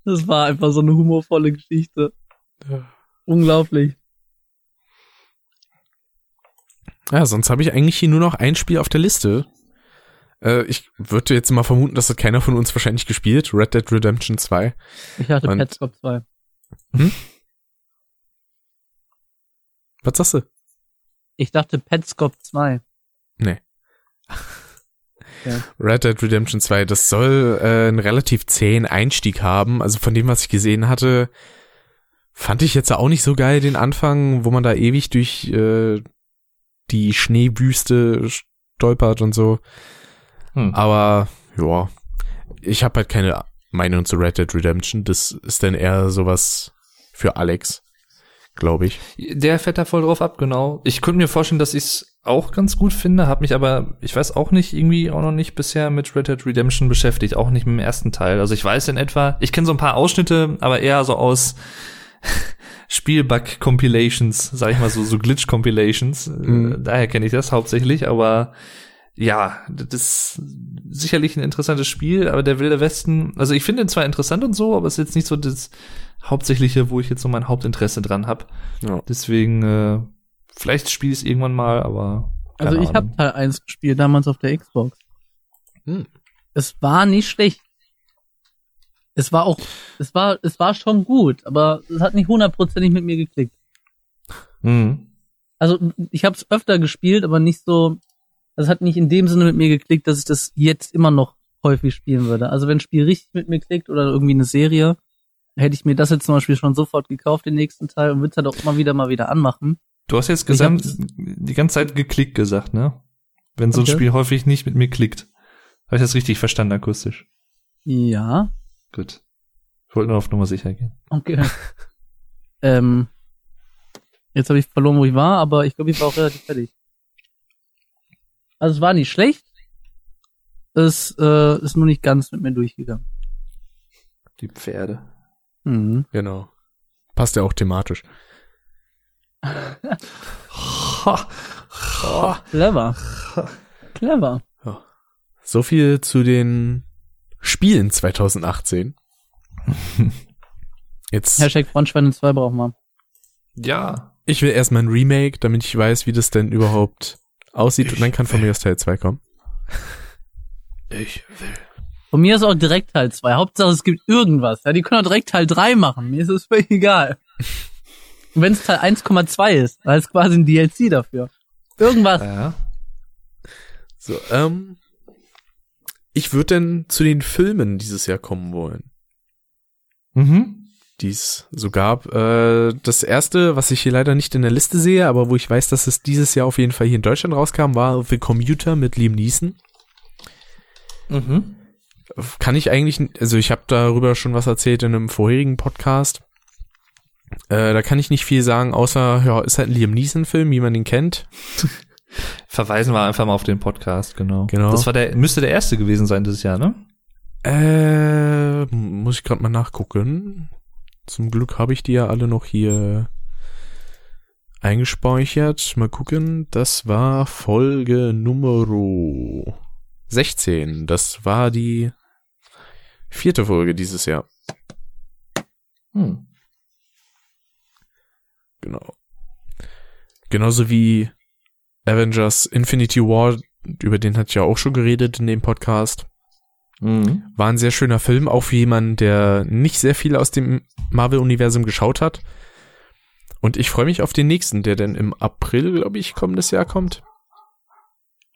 Das war einfach so eine humorvolle Geschichte. Ja. Unglaublich. Ja, sonst habe ich eigentlich hier nur noch ein Spiel auf der Liste. Äh, ich würde jetzt mal vermuten, dass das keiner von uns wahrscheinlich gespielt. Red Dead Redemption 2. Ich hatte Und- Petscop 2. Was sagst du? Ich dachte Petscop 2. Nee. [laughs] Ja. Red Dead Redemption 2, das soll äh, einen relativ zähen Einstieg haben. Also von dem, was ich gesehen hatte, fand ich jetzt auch nicht so geil den Anfang, wo man da ewig durch äh, die Schneewüste stolpert und so. Hm. Aber ja, ich habe halt keine Meinung zu Red Dead Redemption. Das ist dann eher sowas für Alex, glaube ich. Der fährt da voll drauf ab, genau. Ich könnte mir vorstellen, dass ich es auch ganz gut finde, habe mich aber, ich weiß auch nicht, irgendwie auch noch nicht bisher mit Red Dead Redemption beschäftigt, auch nicht mit dem ersten Teil. Also ich weiß in etwa, ich kenne so ein paar Ausschnitte, aber eher so aus [laughs] Spielbug-Compilations, sag ich mal so, so Glitch-Compilations. Mhm. Äh, Daher kenne ich das hauptsächlich, aber ja, das ist sicherlich ein interessantes Spiel, aber der Wilde Westen, also ich finde ihn zwar interessant und so, aber es ist jetzt nicht so das Hauptsächliche, wo ich jetzt so mein Hauptinteresse dran habe. Ja. Deswegen, äh, vielleicht spiele ich es irgendwann mal, aber. keine Also ich habe Teil 1 gespielt, damals auf der Xbox. Hm. Es war nicht schlecht. Es war auch, es war, es war schon gut, aber es hat nicht hundertprozentig mit mir geklickt. Mhm. Also ich habe es öfter gespielt, aber nicht so, also es hat nicht in dem Sinne mit mir geklickt, dass ich das jetzt immer noch häufig spielen würde. Also wenn ein Spiel richtig mit mir klickt oder irgendwie eine Serie, hätte ich mir das jetzt zum Beispiel schon sofort gekauft, den nächsten Teil, und würde es halt auch immer wieder mal wieder anmachen. Du hast jetzt gesamt die ganze Zeit geklickt gesagt, ne? Wenn so ein Okay. Spiel häufig nicht mit mir klickt. Habe ich das richtig verstanden akustisch? Ja, Gut. Ich wollte nur auf Nummer sicher gehen. okay. [laughs] ähm, jetzt habe ich verloren, wo ich war, aber ich glaube, ich war auch relativ fertig. Also es war nicht schlecht. Es äh, ist nur nicht ganz mit mir durchgegangen. Die Pferde. Mhm. Genau. Passt ja auch thematisch. Clever. Clever. so viel zu den Spielen 2018. [laughs] Jetzt, Hashtag Frontschweine 2 brauchen wir. Ja. ich will erstmal ein Remake, damit ich weiß, wie das denn überhaupt aussieht und dann kann von mir aus Teil 2 kommen. Ich will. Von mir ist auch direkt Teil 2. Hauptsache es gibt irgendwas. Ja, die können auch direkt Teil 3 machen. Mir ist es völlig egal. Und wenn es Teil 1,2 ist, dann ist quasi ein DLC dafür. Irgendwas. Ja. So, ähm, ich würde denn zu den Filmen dieses Jahr kommen wollen, Mhm. die es so gab. Äh, das erste, was ich hier leider nicht in der Liste sehe, aber wo ich weiß, dass es dieses Jahr auf jeden Fall hier in Deutschland rauskam, war The Commuter mit Liam Neeson. Mhm. Kann ich eigentlich, also ich habe darüber schon was erzählt in einem vorherigen Podcast. Äh, da kann ich nicht viel sagen, außer, ja, ist halt ein Liam Neeson-Film, wie man ihn kennt. [laughs] Verweisen wir einfach mal auf den Podcast, genau. Genau. Das war der, müsste der erste gewesen sein dieses Jahr, ne? Äh, muss ich gerade mal nachgucken. Zum Glück habe ich die ja alle noch hier eingespeichert. Mal gucken, das war Folge Nummer 16. Das war die vierte Folge dieses Jahr. Hm. Genau. Genauso wie Avengers Infinity War, über den hat ja auch schon geredet in dem Podcast. Mhm. War ein sehr schöner Film, auch für jemanden, der nicht sehr viel aus dem Marvel-Universum geschaut hat. Und ich freue mich auf den nächsten, der dann im April, glaube ich, kommendes Jahr kommt.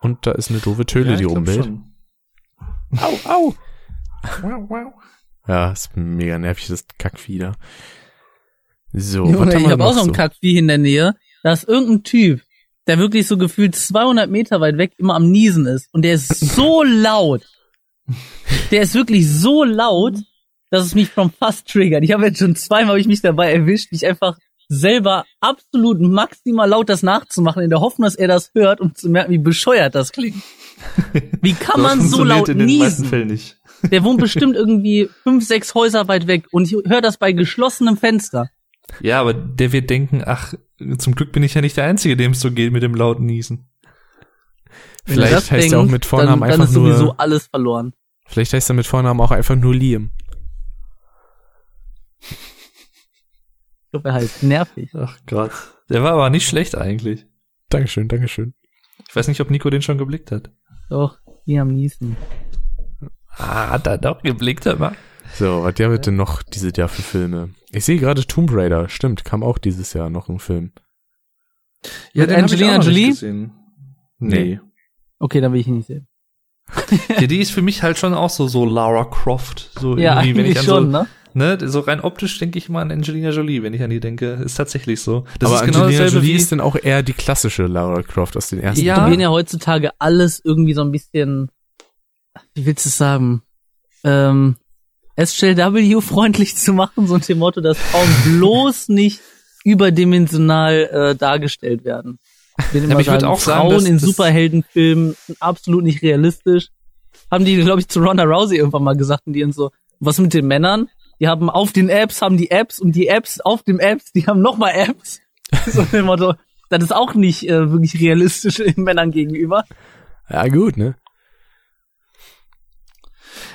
Und da ist eine doofe Töle, Ja, die schon. Au, au. Ja, ist mega nervig, das Kackvieh So, Junge, was haben ich habe auch so so? Kackvieh in der Nähe. Da ist irgendein Typ, der wirklich so gefühlt 200 Meter weit weg immer am Niesen ist. Und der ist so [laughs] laut. Der ist wirklich so laut, dass es mich vom Fass triggert. Ich habe jetzt schon zweimal hab ich mich dabei erwischt, mich einfach selber absolut maximal laut das nachzumachen, in der Hoffnung, dass er das hört, um zu merken, wie bescheuert das klingt. [laughs] Wie kann man so laut in den meisten niesen? Fällen nicht. Der wohnt bestimmt irgendwie fünf, sechs Häuser weit weg und ich höre das bei geschlossenem Fenster. Ja, aber der wird denken, ach, zum Glück bin ich ja nicht der Einzige, dem es so geht mit dem lauten Niesen. Wenn Vielleicht das heißt er auch denkt, mit Vornamen dann, dann einfach ist sowieso nur, alles verloren. vielleicht heißt er mit Vornamen auch einfach nur Liam. Ich glaube, er halt nervig. Ach Gott. Der war aber nicht schlecht eigentlich. Dankeschön, Dankeschön. Ich weiß nicht, ob Nico den schon geblickt hat. Doch, Liam Neeson. Ah, hat er doch geblickt, aber. So, was der bitte noch diese Jahr für Filme? Ich sehe gerade Tomb Raider, stimmt, kam auch dieses Jahr noch ein Film. Ja, Mit Angelina hab ich auch noch nicht Jolie? gesehen. Nee. Okay, dann will ich ihn nicht sehen. [laughs] ja, die ist für mich halt schon auch so, so Lara Croft. So Ja, irgendwie, wenn ich an schon, so, ne? ne, so rein optisch denke ich mal an Angelina Jolie, wenn ich an die denke. Ist tatsächlich so. Das Aber ist genau Angelina dasselbe Jolie wie, ist dann auch eher die klassische Lara Croft aus den ersten. Die Ja. probieren ja heutzutage alles irgendwie so ein bisschen, wie willst du es sagen, ähm, SJW-freundlich zu machen, so ein dem Motto, dass Frauen [laughs] bloß nicht überdimensional äh, dargestellt werden. Ich will immer würd auch sagen, Frauen dass in Superheldenfilmen sind absolut nicht realistisch. Haben die, glaube ich, zu Ronda Rousey irgendwann mal gesagt und die und so, was mit den Männern? Die haben auf den Apps, haben die Apps und die Apps auf den Apps, die haben nochmal Apps. [laughs] So dem Motto, das ist auch nicht äh, wirklich realistisch [laughs] den Männern gegenüber. Ja, gut, ne?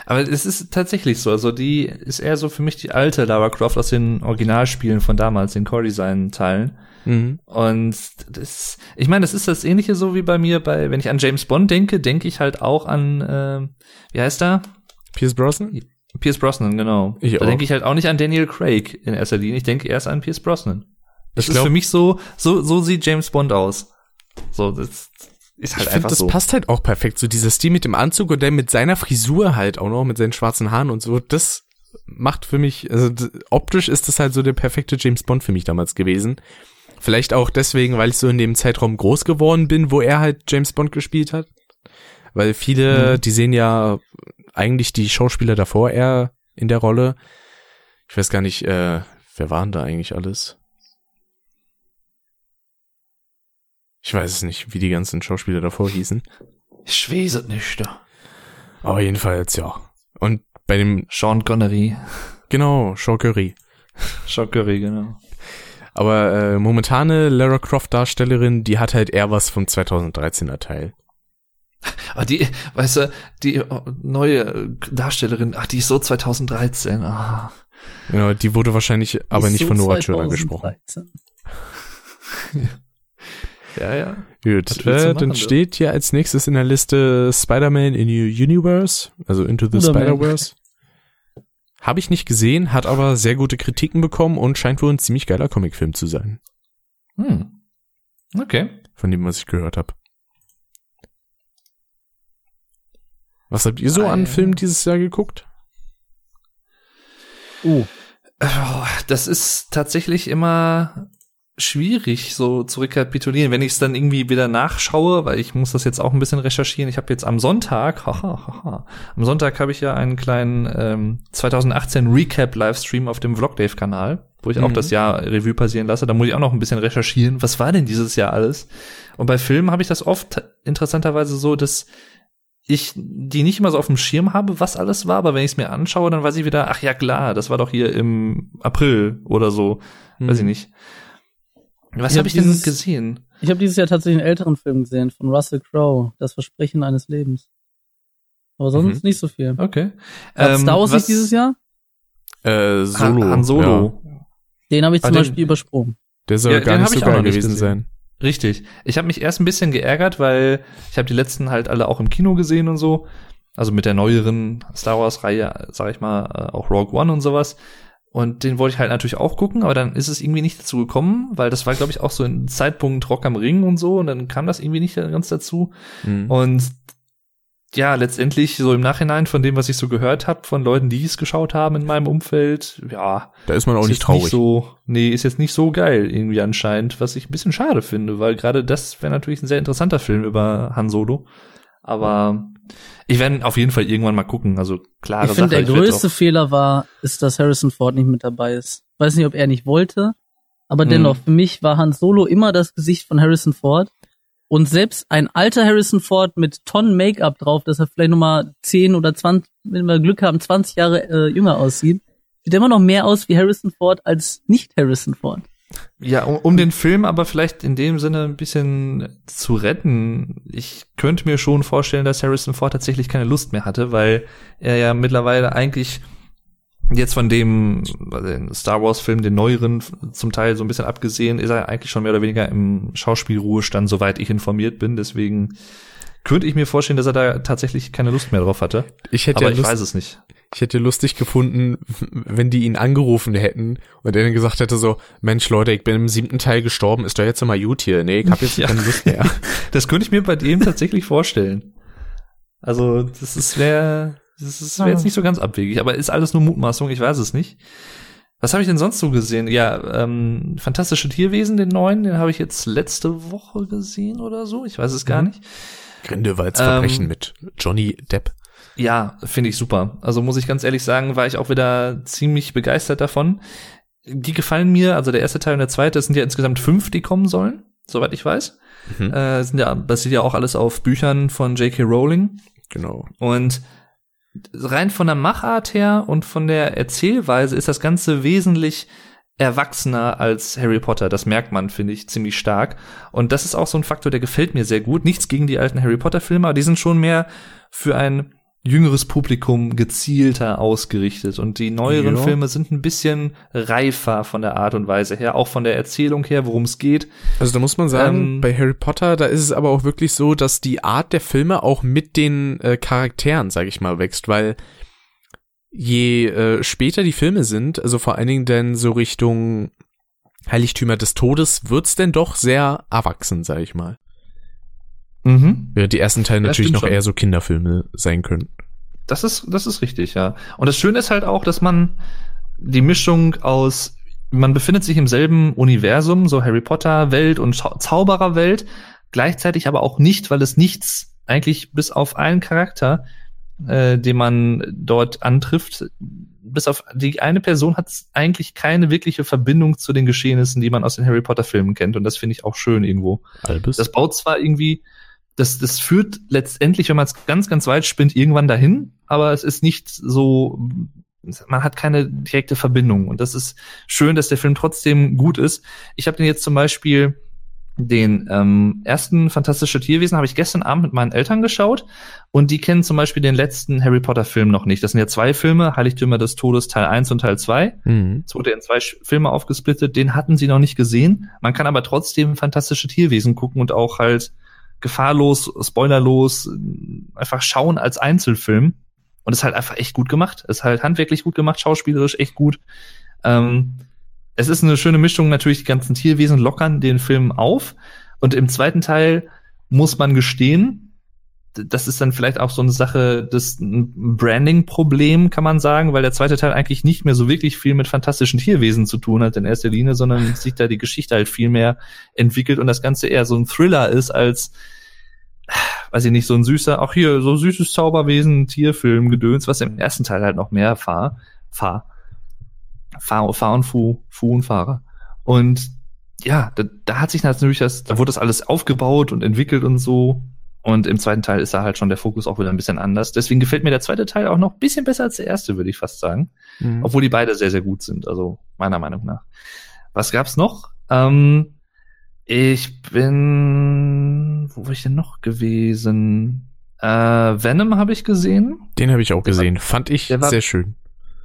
Aber es ist tatsächlich so. Also die ist eher so für mich die alte Lara Croft aus den Originalspielen von damals, den Core-Design-Teilen. Mhm. Und das, ich meine, das ist das Ähnliche so wie bei mir bei, wenn ich an James Bond denke, denke ich halt auch an, ähm, wie heißt er? Pierce Brosnan? Pierce Brosnan, genau. Ich da denke ich halt auch nicht an Daniel Craig in erster Linie. Ich denke erst an Pierce Brosnan. Das Ich ist glaub- für mich so, so, so sieht James Bond aus. So, das ist halt ich finde, einfach das so. passt halt auch perfekt. So dieser Stil mit dem Anzug und dann mit seiner Frisur halt auch noch, mit seinen schwarzen Haaren und so. Das macht für mich, also optisch ist das halt so der perfekte James Bond für mich damals gewesen. Vielleicht auch deswegen, weil ich so in dem Zeitraum groß geworden bin, wo er halt James Bond gespielt hat. Weil viele, Mhm. die sehen ja eigentlich die Schauspieler davor eher in der Rolle. Ich weiß gar nicht, äh, wer waren da eigentlich alles? Ich weiß es nicht, wie die ganzen Schauspieler davor hießen. Ich weiß es nicht. ja. Aber jedenfalls, ja. Und bei dem, Sean Connery. genau, Sean Curry. Sean Connery, genau. Aber äh, momentane Lara Croft Darstellerin, die hat halt eher was vom 2013er Teil. Ah, die, weißt du, die äh, neue Darstellerin, ach, die ist so 2013. Ah. Ja, die wurde wahrscheinlich aber Ist nicht so von Nora Tschirner gesprochen. 2013. [laughs] Ja, ja. Gut, äh, machen, dann du? steht hier als nächstes in der Liste Spider-Man in the Universe, also Into the. Spider-Verse. Habe ich nicht gesehen, hat aber sehr gute Kritiken bekommen und scheint wohl ein ziemlich geiler Comicfilm zu sein, Hm. Okay. von dem, was ich gehört habe. Was habt ihr so Ah, an ja. Filmen dieses Jahr geguckt? Oh, Oh, Das ist tatsächlich immer schwierig so zu rekapitulieren, wenn ich es dann irgendwie wieder nachschaue, weil ich muss das jetzt auch ein bisschen recherchieren. Ich habe jetzt am Sonntag, [laughs] haha, haha, am Sonntag habe ich ja einen kleinen ähm, 2018 Recap Livestream auf dem Vlogdave Kanal, wo ich auch Mhm. das Jahr Revue passieren lasse. Da muss ich auch noch ein bisschen recherchieren. Was war denn dieses Jahr alles? Und bei Filmen habe ich das oft interessanterweise so, dass ich die nicht immer so auf dem Schirm habe, was alles war, aber wenn ich es mir anschaue, dann weiß ich wieder, ach ja klar, das war doch hier im April oder so, weiß ich Hm. nicht. Was Ich habe hab ich denn dieses- gesehen? ich habe dieses Jahr tatsächlich einen älteren Film gesehen von Russell Crowe, Das Versprechen eines Lebens. Aber sonst Mhm. nicht so viel. Okay. Gab Ähm, Star Wars nicht dieses Jahr? Äh, Solo. Han, Han Solo. Den habe ich zum den- Beispiel übersprungen. Der soll Ja, gar nicht so geil gewesen gesehen. sein. Richtig. Ich habe mich erst ein bisschen geärgert, weil ich habe die letzten halt alle auch im Kino gesehen und so. Also mit der neueren Star Wars Reihe, sag ich mal, äh, auch Rogue One und sowas. Und den wollte ich halt natürlich auch gucken, aber dann ist es irgendwie nicht dazu gekommen, weil das war, glaube ich, auch so ein Zeitpunkt Rock am Ring und so, und dann kam das irgendwie nicht ganz dazu. Mhm. Und ja, letztendlich so im Nachhinein von dem, was ich so gehört habe, von Leuten, die es geschaut haben in meinem Umfeld, ja, Da ist man auch ist nicht traurig. Nicht so, nee, ist jetzt nicht so geil irgendwie anscheinend, was ich ein bisschen schade finde, weil gerade das wäre natürlich ein sehr interessanter Film über Han Solo. Aber ich werde auf jeden Fall irgendwann mal gucken. Also klare Ich finde, der ich größte Fehler war, ist, dass Harrison Ford nicht mit dabei ist. Weiß nicht, ob er nicht wollte, aber Mhm. dennoch, für mich war Han Solo immer das Gesicht von Harrison Ford. Und selbst ein alter Harrison Ford mit Tonnen Make-up drauf, dass er vielleicht nochmal 10 oder 20, wenn wir Glück haben, 20 Jahre äh, jünger aussieht, sieht immer noch mehr aus wie Harrison Ford als nicht Harrison Ford. Ja, um, um den Film aber vielleicht in dem Sinne ein bisschen zu retten. Ich könnte mir schon vorstellen, dass Harrison Ford tatsächlich keine Lust mehr hatte, weil er ja mittlerweile eigentlich jetzt von dem Star Wars Film, den neueren zum Teil so ein bisschen abgesehen, ist er eigentlich schon mehr oder weniger im Schauspielruhestand, soweit ich informiert bin. Deswegen könnte ich mir vorstellen, dass er da tatsächlich keine Lust mehr drauf hatte. Ich hätte Aber ja ich Lust, weiß es nicht. Ich hätte lustig gefunden, wenn die ihn angerufen hätten und er dann gesagt hätte so, Mensch Leute, ich bin im siebten Teil gestorben, ist doch jetzt immer gut hier. Nee, ich hab jetzt Ja. [laughs] keine Lust mehr. Das könnte ich mir bei dem tatsächlich vorstellen. Also, das ist wäre das ist wäre jetzt nicht so ganz abwegig, aber ist alles nur Mutmaßung, ich weiß es nicht. Was habe ich denn sonst so gesehen? Ja, ähm, Fantastische Tierwesen, den neuen, den habe ich jetzt letzte Woche gesehen oder so, ich weiß es gar Mhm. nicht. Grindelwalds Verbrechen Ähm, mit Johnny Depp. Ja, finde ich super. Also muss ich ganz ehrlich sagen, war ich auch wieder ziemlich begeistert davon. Die gefallen mir, also der erste Teil und der zweite, es sind ja insgesamt fünf, die kommen sollen, soweit ich weiß. Mhm. Äh, sind ja, basiert ja auch alles auf Büchern von J.K. Rowling. Genau. Und rein von der Machart her und von der Erzählweise ist das Ganze wesentlich erwachsener als Harry Potter. Das merkt man, finde ich, ziemlich stark. Und das ist auch so ein Faktor, der gefällt mir sehr gut. Nichts gegen die alten Harry Potter Filme, aber die sind schon mehr für ein jüngeres Publikum gezielter ausgerichtet. Und die neueren Ja. Filme sind ein bisschen reifer von der Art und Weise her, auch von der Erzählung her, worum es geht. Also da muss man sagen, Ähm, bei Harry Potter, da ist es aber auch wirklich so, dass die Art der Filme auch mit den äh, Charakteren, sag ich mal, wächst, weil je äh, später die Filme sind, also vor allen Dingen dann so Richtung Heiligtümer des Todes, wird's denn doch sehr erwachsen, sag ich mal. Mhm. Während die ersten Teile natürlich noch schon. eher so Kinderfilme sein können. Das ist, das ist richtig, ja. Und das Schöne ist halt auch, dass man die Mischung aus, man befindet sich im selben Universum, so Harry Potter Welt und Zau Zauberer Welt, gleichzeitig aber auch nicht, weil es nichts eigentlich bis auf einen Charakter, äh, den man dort antrifft, bis auf die eine Person hat eigentlich keine wirkliche Verbindung zu den Geschehnissen, die man aus den Harry Potter Filmen kennt. Und das finde ich auch schön irgendwo. Albus? Das baut zwar irgendwie, das, das führt letztendlich, wenn man es ganz, ganz weit spinnt, irgendwann dahin, aber es ist nicht so, man hat keine direkte Verbindung. Und das ist schön, dass der Film trotzdem gut ist. Ich habe den jetzt zum Beispiel Den ähm, ersten Fantastische Tierwesen habe ich gestern Abend mit meinen Eltern geschaut und die kennen zum Beispiel den letzten Harry Potter Film noch nicht. Das sind ja zwei Filme, Heiligtümer des Todes Teil 1 und Teil 2. Mhm. Es wurde in zwei Filme aufgesplittet, den hatten sie noch nicht gesehen. Man kann aber trotzdem Fantastische Tierwesen gucken und auch halt gefahrlos, spoilerlos, einfach schauen als Einzelfilm. Und ist halt einfach echt gut gemacht. Ist halt handwerklich gut gemacht, schauspielerisch echt gut. Ähm, es ist eine schöne Mischung, natürlich die ganzen Tierwesen lockern den Film auf. Und im zweiten Teil muss man gestehen, das ist dann vielleicht auch so eine Sache des Branding-Problem, kann man sagen, weil der zweite Teil eigentlich nicht mehr so wirklich viel mit fantastischen Tierwesen zu tun hat in erster Linie, sondern sich da die Geschichte halt viel mehr entwickelt und das Ganze eher so ein Thriller ist als, weiß ich nicht, so ein süßer, auch hier, so süßes Zauberwesen, Tierfilm, Gedöns, was im ersten Teil halt noch mehr fahr, fahr, fahr, fahr und fu, fu und fahrer. Und ja, da, da hat sich natürlich das, da wurde das alles aufgebaut und entwickelt und so. Und im zweiten Teil ist da halt schon der Fokus auch wieder ein bisschen anders. Deswegen gefällt mir der zweite Teil auch noch ein bisschen besser als der erste, würde ich fast sagen. Mhm. Obwohl die beide sehr, sehr gut sind, also meiner Meinung nach. Was gab's noch? Ähm, ich bin, wo war ich denn noch gewesen? Äh, Venom habe ich gesehen. Den habe ich auch gesehen. Fand ich der war- sehr schön.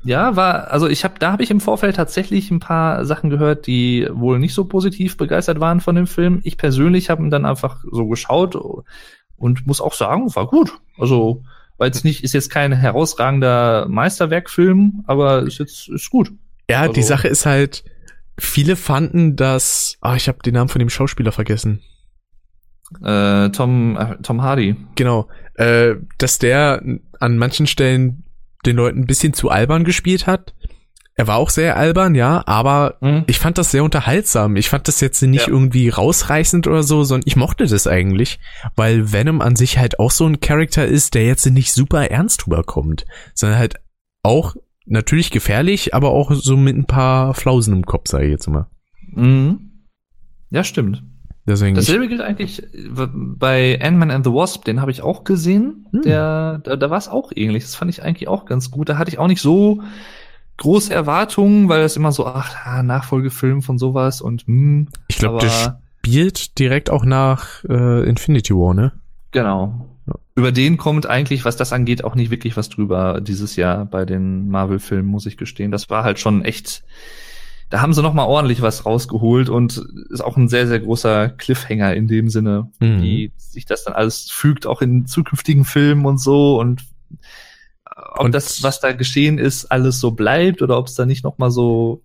Ja, war, also ich habe, da habe ich im Vorfeld tatsächlich ein paar Sachen gehört, die wohl nicht so positiv begeistert waren von dem Film. Ich persönlich habe ihn dann einfach so geschaut und muss auch sagen, war gut. Also, weil jetzt nicht, ist jetzt kein herausragender Meisterwerkfilm, aber ist jetzt, ist gut. Ja, die Also- Sache ist halt, viele fanden das, ah, ich habe den Namen von dem Schauspieler vergessen. Äh, Tom, äh, Tom Hardy. Genau, äh, dass der an manchen Stellen den Leuten ein bisschen zu albern gespielt hat. Er war auch sehr albern, ja, aber Mhm. ich fand das sehr unterhaltsam. Ich fand das jetzt nicht Ja. irgendwie rausreißend oder so, sondern ich mochte das eigentlich, weil Venom an sich halt auch so ein Charakter ist, der jetzt nicht super ernst rüberkommt, sondern halt auch natürlich gefährlich, aber auch so mit ein paar Flausen im Kopf, sage ich jetzt mal. Mhm. Ja, stimmt. Deswegen Dasselbe gilt eigentlich äh, bei Ant-Man and the Wasp, den habe ich auch gesehen. Hm. Der, da, da war es auch ähnlich. Das fand ich eigentlich auch ganz gut. Da hatte ich auch nicht so große Erwartungen, weil das immer so, ach, ah, Nachfolgefilm von sowas und hm, ich glaube, der spielt direkt auch nach äh, Infinity War, ne? genau. Über den kommt eigentlich, was das angeht, auch nicht wirklich was drüber dieses Jahr bei den Marvel-Filmen, muss ich gestehen. Das war halt schon echt, da haben sie noch mal ordentlich was rausgeholt und ist auch ein sehr, sehr großer Cliffhanger in dem Sinne, Mhm. wie sich das dann alles fügt, auch in zukünftigen Filmen und so und äh, ob Und- das, was da geschehen ist, alles so bleibt oder ob es da nicht noch mal so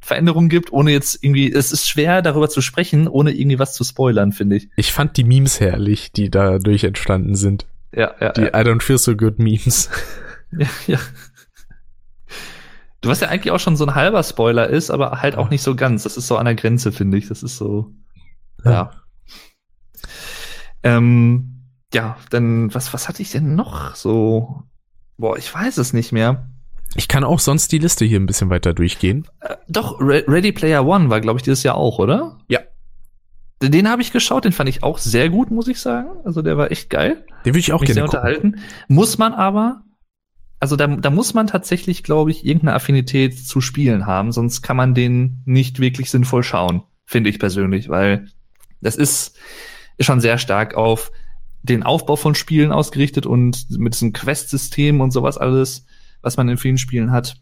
Veränderungen gibt, ohne jetzt irgendwie, es ist schwer darüber zu sprechen, ohne irgendwie was zu spoilern, finde ich. Ich fand die Memes herrlich, die dadurch entstanden sind. Ja, ja, Die ja. I don't feel so good Memes. Ja, ja. Du was ja eigentlich auch schon so ein halber Spoiler ist, aber halt auch nicht so ganz. Das ist so an der Grenze, finde ich. Das ist so. Ja. Ähm, ja, dann, was, was hatte ich denn noch so? Boah, ich weiß es nicht mehr. Ich kann auch sonst die Liste hier ein bisschen weiter durchgehen. Äh, doch, Re Ready Player One war, glaube ich, dieses Jahr auch, oder? Ja. Den, den habe ich geschaut, den fand ich auch sehr gut, muss ich sagen. Also der war echt geil. Den würde ich auch mich sehr gerne gucken. unterhalten. Muss man aber, also da, da muss man tatsächlich, glaube ich, irgendeine Affinität zu Spielen haben, sonst kann man den nicht wirklich sinnvoll schauen, finde ich persönlich, weil das ist, ist schon sehr stark auf den Aufbau von Spielen ausgerichtet und mit diesem Quest-System und sowas alles, was man in vielen Spielen hat.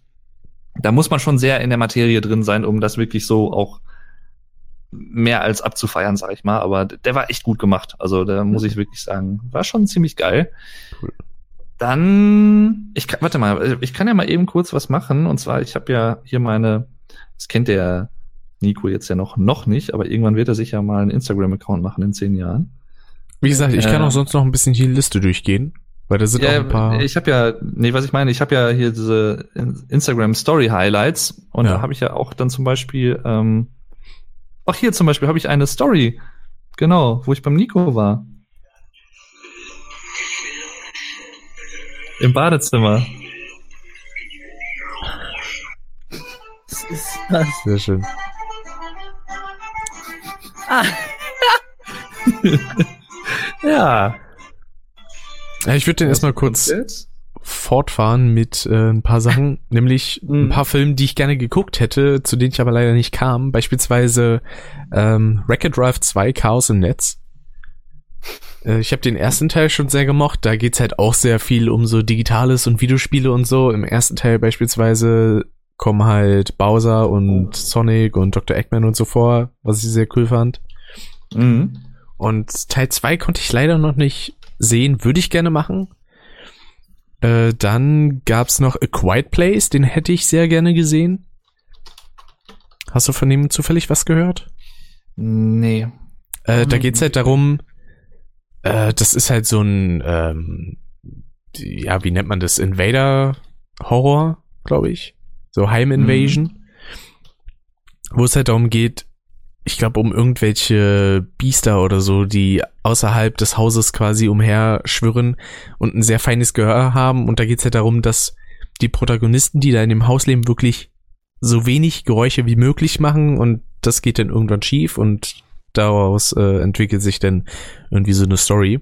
Da muss man schon sehr in der Materie drin sein, um das wirklich so auch mehr als abzufeiern, sag ich mal. Aber der war echt gut gemacht. Also da muss ich wirklich sagen, war schon ziemlich geil. Cool. Dann, ich kann, warte mal, ich kann ja mal eben kurz was machen. Und zwar, ich habe ja hier meine, das kennt der Nico jetzt ja noch, noch nicht, aber irgendwann wird er sich ja mal einen Instagram-Account machen in zehn Jahren. Wie gesagt, ich kann Äh, auch sonst noch ein bisschen die Liste durchgehen, weil da sind auch ein paar. ich habe ja, nee, was ich meine, ich habe ja hier diese Instagram Story Highlights und Ja. da habe ich ja auch dann zum Beispiel, ähm, ach hier zum Beispiel habe ich eine Story, genau, wo ich beim Nico war. Im Badezimmer. Was ist das? Sehr schön. Ah, [laughs] Ja. Ja, ich würde den erstmal kurz Jetzt? fortfahren mit äh, ein paar Sachen, [laughs] nämlich ein Mhm. paar Filme, die ich gerne geguckt hätte, zu denen ich aber leider nicht kam. Beispielsweise ähm, Wreck-It Drive 2 Chaos im Netz. Äh, ich habe den ersten Teil schon sehr gemocht. Da geht's halt auch sehr viel um so Digitales und Videospiele und so. Im ersten Teil beispielsweise kommen halt Bowser und Sonic und Dr. Eggman und so vor, was ich sehr cool fand. Mhm. Und Teil 2 konnte ich leider noch nicht sehen, würde ich gerne machen. Äh, dann gab's noch A Quiet Place, den hätte ich sehr gerne gesehen. Hast du von dem zufällig was gehört? Nee. Äh, da geht's halt darum, äh, das ist halt so ein, ähm, ja, wie nennt man das? Invader-Horror, glaube ich. So Heim-Invasion. Wo es halt darum geht, ich glaube, um irgendwelche Biester oder so, die außerhalb des Hauses quasi umherschwirren und ein sehr feines Gehör haben. Und da geht's halt darum, dass die Protagonisten, die da in dem Haus leben, wirklich so wenig Geräusche wie möglich machen und das geht dann irgendwann schief und daraus äh, entwickelt sich dann irgendwie so eine Story.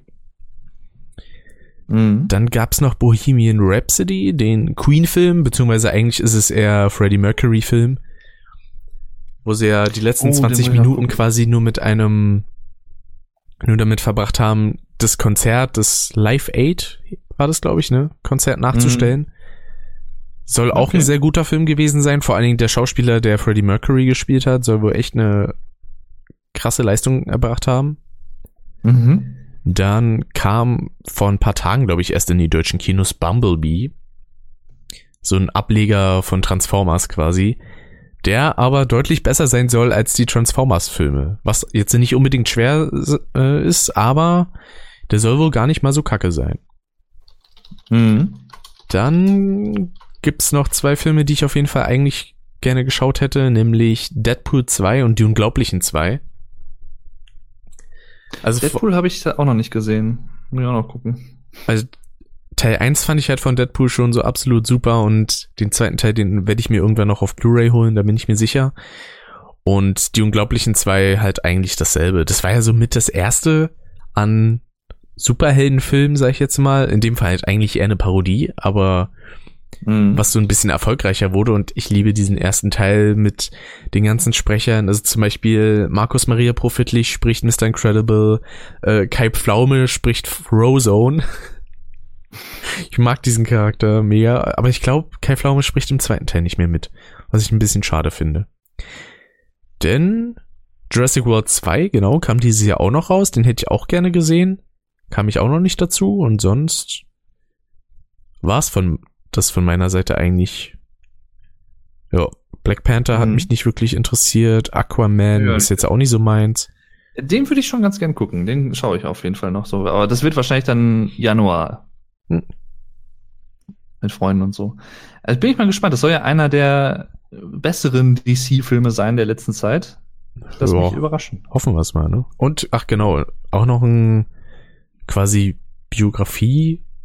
Mhm. Dann gab's noch Bohemian Rhapsody, den Queen-Film, beziehungsweise eigentlich ist es eher Freddie Mercury-Film, wo sie ja die letzten Oh, den 20 muss ich noch Minuten quasi nur mit einem, nur damit verbracht haben, das Konzert, das Live Aid, war das glaube ich, ne, Konzert nachzustellen. Soll auch Okay. ein sehr guter Film gewesen sein, vor allen Dingen der Schauspieler, der Freddie Mercury gespielt hat, soll wohl echt eine krasse Leistung erbracht haben. Mhm. Dann kam vor ein paar Tagen, glaube ich, erst in die deutschen Kinos Bumblebee. So ein Ableger von Transformers quasi. Der aber deutlich besser sein soll als die Transformers-Filme. Was jetzt nicht unbedingt schwer äh, ist, aber der soll wohl gar nicht mal so kacke sein. Mhm. Dann gibt's noch zwei Filme, die ich auf jeden Fall eigentlich gerne geschaut hätte, nämlich Deadpool 2 und Die Unglaublichen 2. Also Deadpool habe ich auch noch nicht gesehen. Muss ich auch noch gucken. Also Teil 1 fand ich halt von Deadpool schon so absolut super und den zweiten Teil, den werde ich mir irgendwann noch auf Blu-ray holen, da bin ich mir sicher. Und die Unglaublichen zwei halt eigentlich dasselbe. Das war ja so mit das erste an Superheldenfilmen, sag ich jetzt mal. In dem Fall halt eigentlich eher eine Parodie, aber Mhm. was so ein bisschen erfolgreicher wurde und ich liebe diesen ersten Teil mit den ganzen Sprechern. Also zum Beispiel Markus Maria Profitlich spricht Mr. Incredible, äh, Kai Pflaume spricht Frozone. ich mag diesen Charakter mega, aber ich glaube, Kai Pflaume spricht im zweiten Teil nicht mehr mit, was ich ein bisschen schade finde. Denn Jurassic World 2, genau, kam dieses Jahr auch noch raus, den hätte ich auch gerne gesehen. Kam ich auch noch nicht dazu und sonst war's von das von meiner Seite eigentlich. Ja, Black Panther hat Mhm. mich nicht wirklich interessiert. Aquaman Ja, ist jetzt auch nicht so meins. Den würde ich schon ganz gern gucken. Den schaue ich auf jeden Fall noch so. Aber das wird wahrscheinlich dann Januar. Hm. Mit Freunden und so. Also bin ich mal gespannt. Das soll ja einer der besseren DC-Filme sein der letzten Zeit. Lass Ja. mich überraschen. Hoffen wir es mal, ne? Und, ach genau, auch noch ein quasi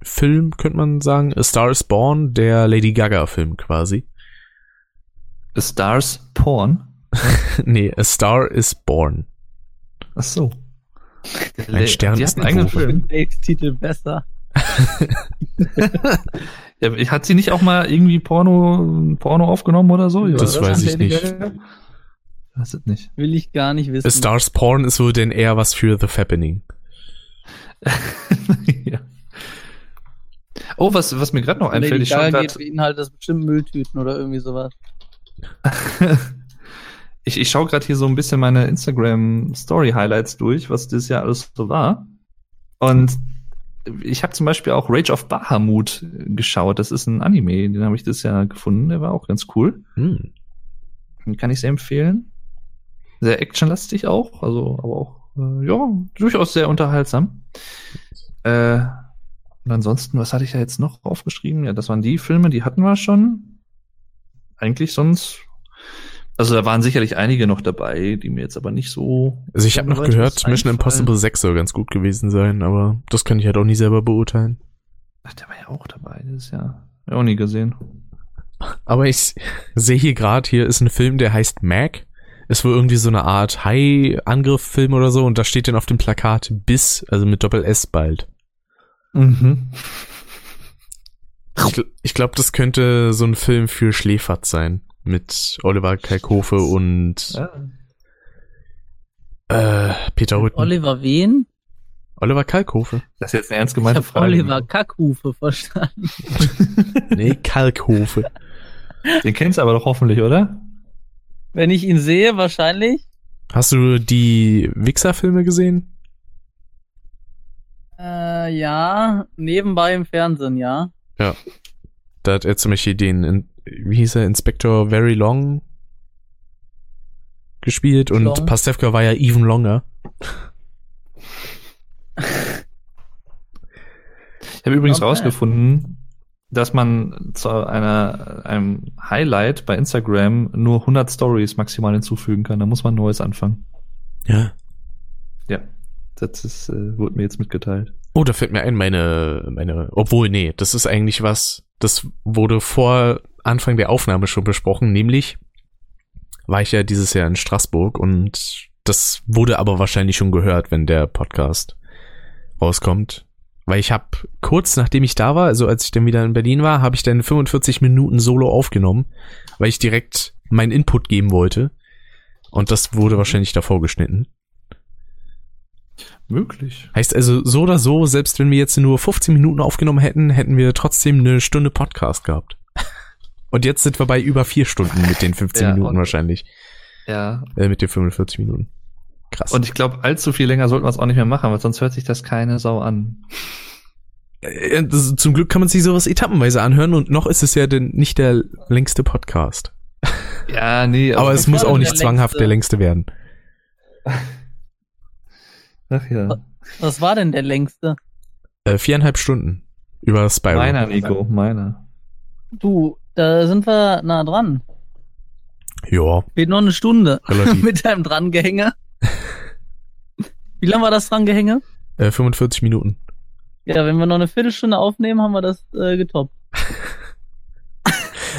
Biografie-Film, könnte man sagen. A Star is Born, der Lady Gaga-Film quasi. A Stars Porn. [laughs] nee, A Star is Born. Ach so. Ein Stern Die ist hat einen eigenen. Film. Titel besser. [laughs] Ja, hat sie nicht auch mal irgendwie Porno, Porno aufgenommen oder so? Ja, Das weiß ich nicht. Weiß es nicht. Will ich gar nicht wissen. A Star's Porn ist wohl denn eher was für The Fappening. [laughs] ja. Oh, was, was mir gerade noch einfällt, Lady ich schaue Gaga gerade geht beinhaltet das bestimmt Mülltüten oder irgendwie sowas. [laughs] ich, ich schaue gerade hier so ein bisschen meine Instagram Story Highlights durch, was dieses Jahr alles so war. Und ich habe zum Beispiel auch Rage of Bahamut geschaut. Das ist ein Anime, den habe ich dieses Jahr gefunden. Der war auch ganz cool. Hm. Den kann ich sehr empfehlen. Sehr actionlastig auch, also aber auch äh, ja durchaus sehr unterhaltsam. Äh, und ansonsten, was hatte ich da jetzt noch aufgeschrieben? Ja, das waren die Filme, die hatten wir schon. Eigentlich sonst. Also da waren sicherlich einige noch dabei, die mir jetzt aber nicht so. Also ich habe noch gehört, Mission. Impossible 6 soll ganz gut gewesen sein, aber das kann ich halt auch nie selber beurteilen. Ach, der war ja auch dabei dieses Jahr. Hab ich auch nie gesehen. Aber ich sehe hier gerade, hier ist ein Film, der heißt Mac. Ist wohl irgendwie so eine Art Hai-Angriff-Film oder so und da steht dann auf dem Plakat bis, also mit Doppel-S bald. Mhm. Ich, ich glaube, das könnte so ein Film für Schläfert sein. Mit Oliver Kalkofe und Ja. äh, Peter Rütten. Oliver wen? Oliver Kalkofe. Das ist jetzt eine ernst Ich gemeinte habe Frage. Oliver Kackhufe verstanden. [laughs] Nee, Kalkhofe. Den kennst du aber doch hoffentlich, oder? Wenn ich ihn sehe, wahrscheinlich. Hast du die Wichser-Filme gesehen? Äh, ja, nebenbei im Fernsehen, ja. Da hat er zum Beispiel den, in- wie hieß er, Inspector Very Long gespielt und Long. Pastewka war ja even longer. Ich habe übrigens Okay. rausgefunden, dass man zu einer, einem Highlight bei Instagram nur 100 Stories maximal hinzufügen kann. Da muss man Neues anfangen. Ja. Ja, das ist, äh, wurde mir jetzt mitgeteilt. Oh, da fällt mir ein, meine, meine, obwohl, nee, das ist eigentlich was, das wurde vor Anfang der Aufnahme schon besprochen, nämlich war ich ja dieses Jahr in Straßburg und das wurde aber wahrscheinlich schon gehört, wenn der Podcast rauskommt. Weil ich habe kurz nachdem ich da war, also als ich dann wieder in Berlin war, habe ich dann 45 Minuten Solo aufgenommen, weil ich direkt meinen Input geben wollte. Und das wurde wahrscheinlich davor geschnitten. Möglich. Heißt also, so oder so, selbst wenn wir jetzt nur 15 Minuten aufgenommen hätten, hätten wir trotzdem eine Stunde Podcast gehabt. [laughs] Und jetzt sind wir bei über vier Stunden mit den 15 [laughs] Ja, Minuten und- wahrscheinlich. Ja. Äh, mit den 45 Minuten. Krass. Und ich glaube, allzu viel länger sollten wir es auch nicht mehr machen, weil sonst hört sich das keine Sau an. äh, zum Glück kann man sich sowas etappenweise anhören und noch ist es ja denn nicht der längste Podcast. [laughs] Ja, nee, Aber es was muss auch nicht der zwanghaft längste? der längste werden. Ach ja. Was war denn der längste? Äh, viereinhalb Stunden über Spyro. Meiner, Nico, meiner. Du, da sind wir nah dran. Ja, Fehlt noch eine Stunde [laughs] relativ. mit deinem Drangehänge. Wie lange war das Drangehänge? äh, 45 Minuten. Ja, wenn wir noch eine Viertelstunde aufnehmen, haben wir das äh, getoppt. [laughs]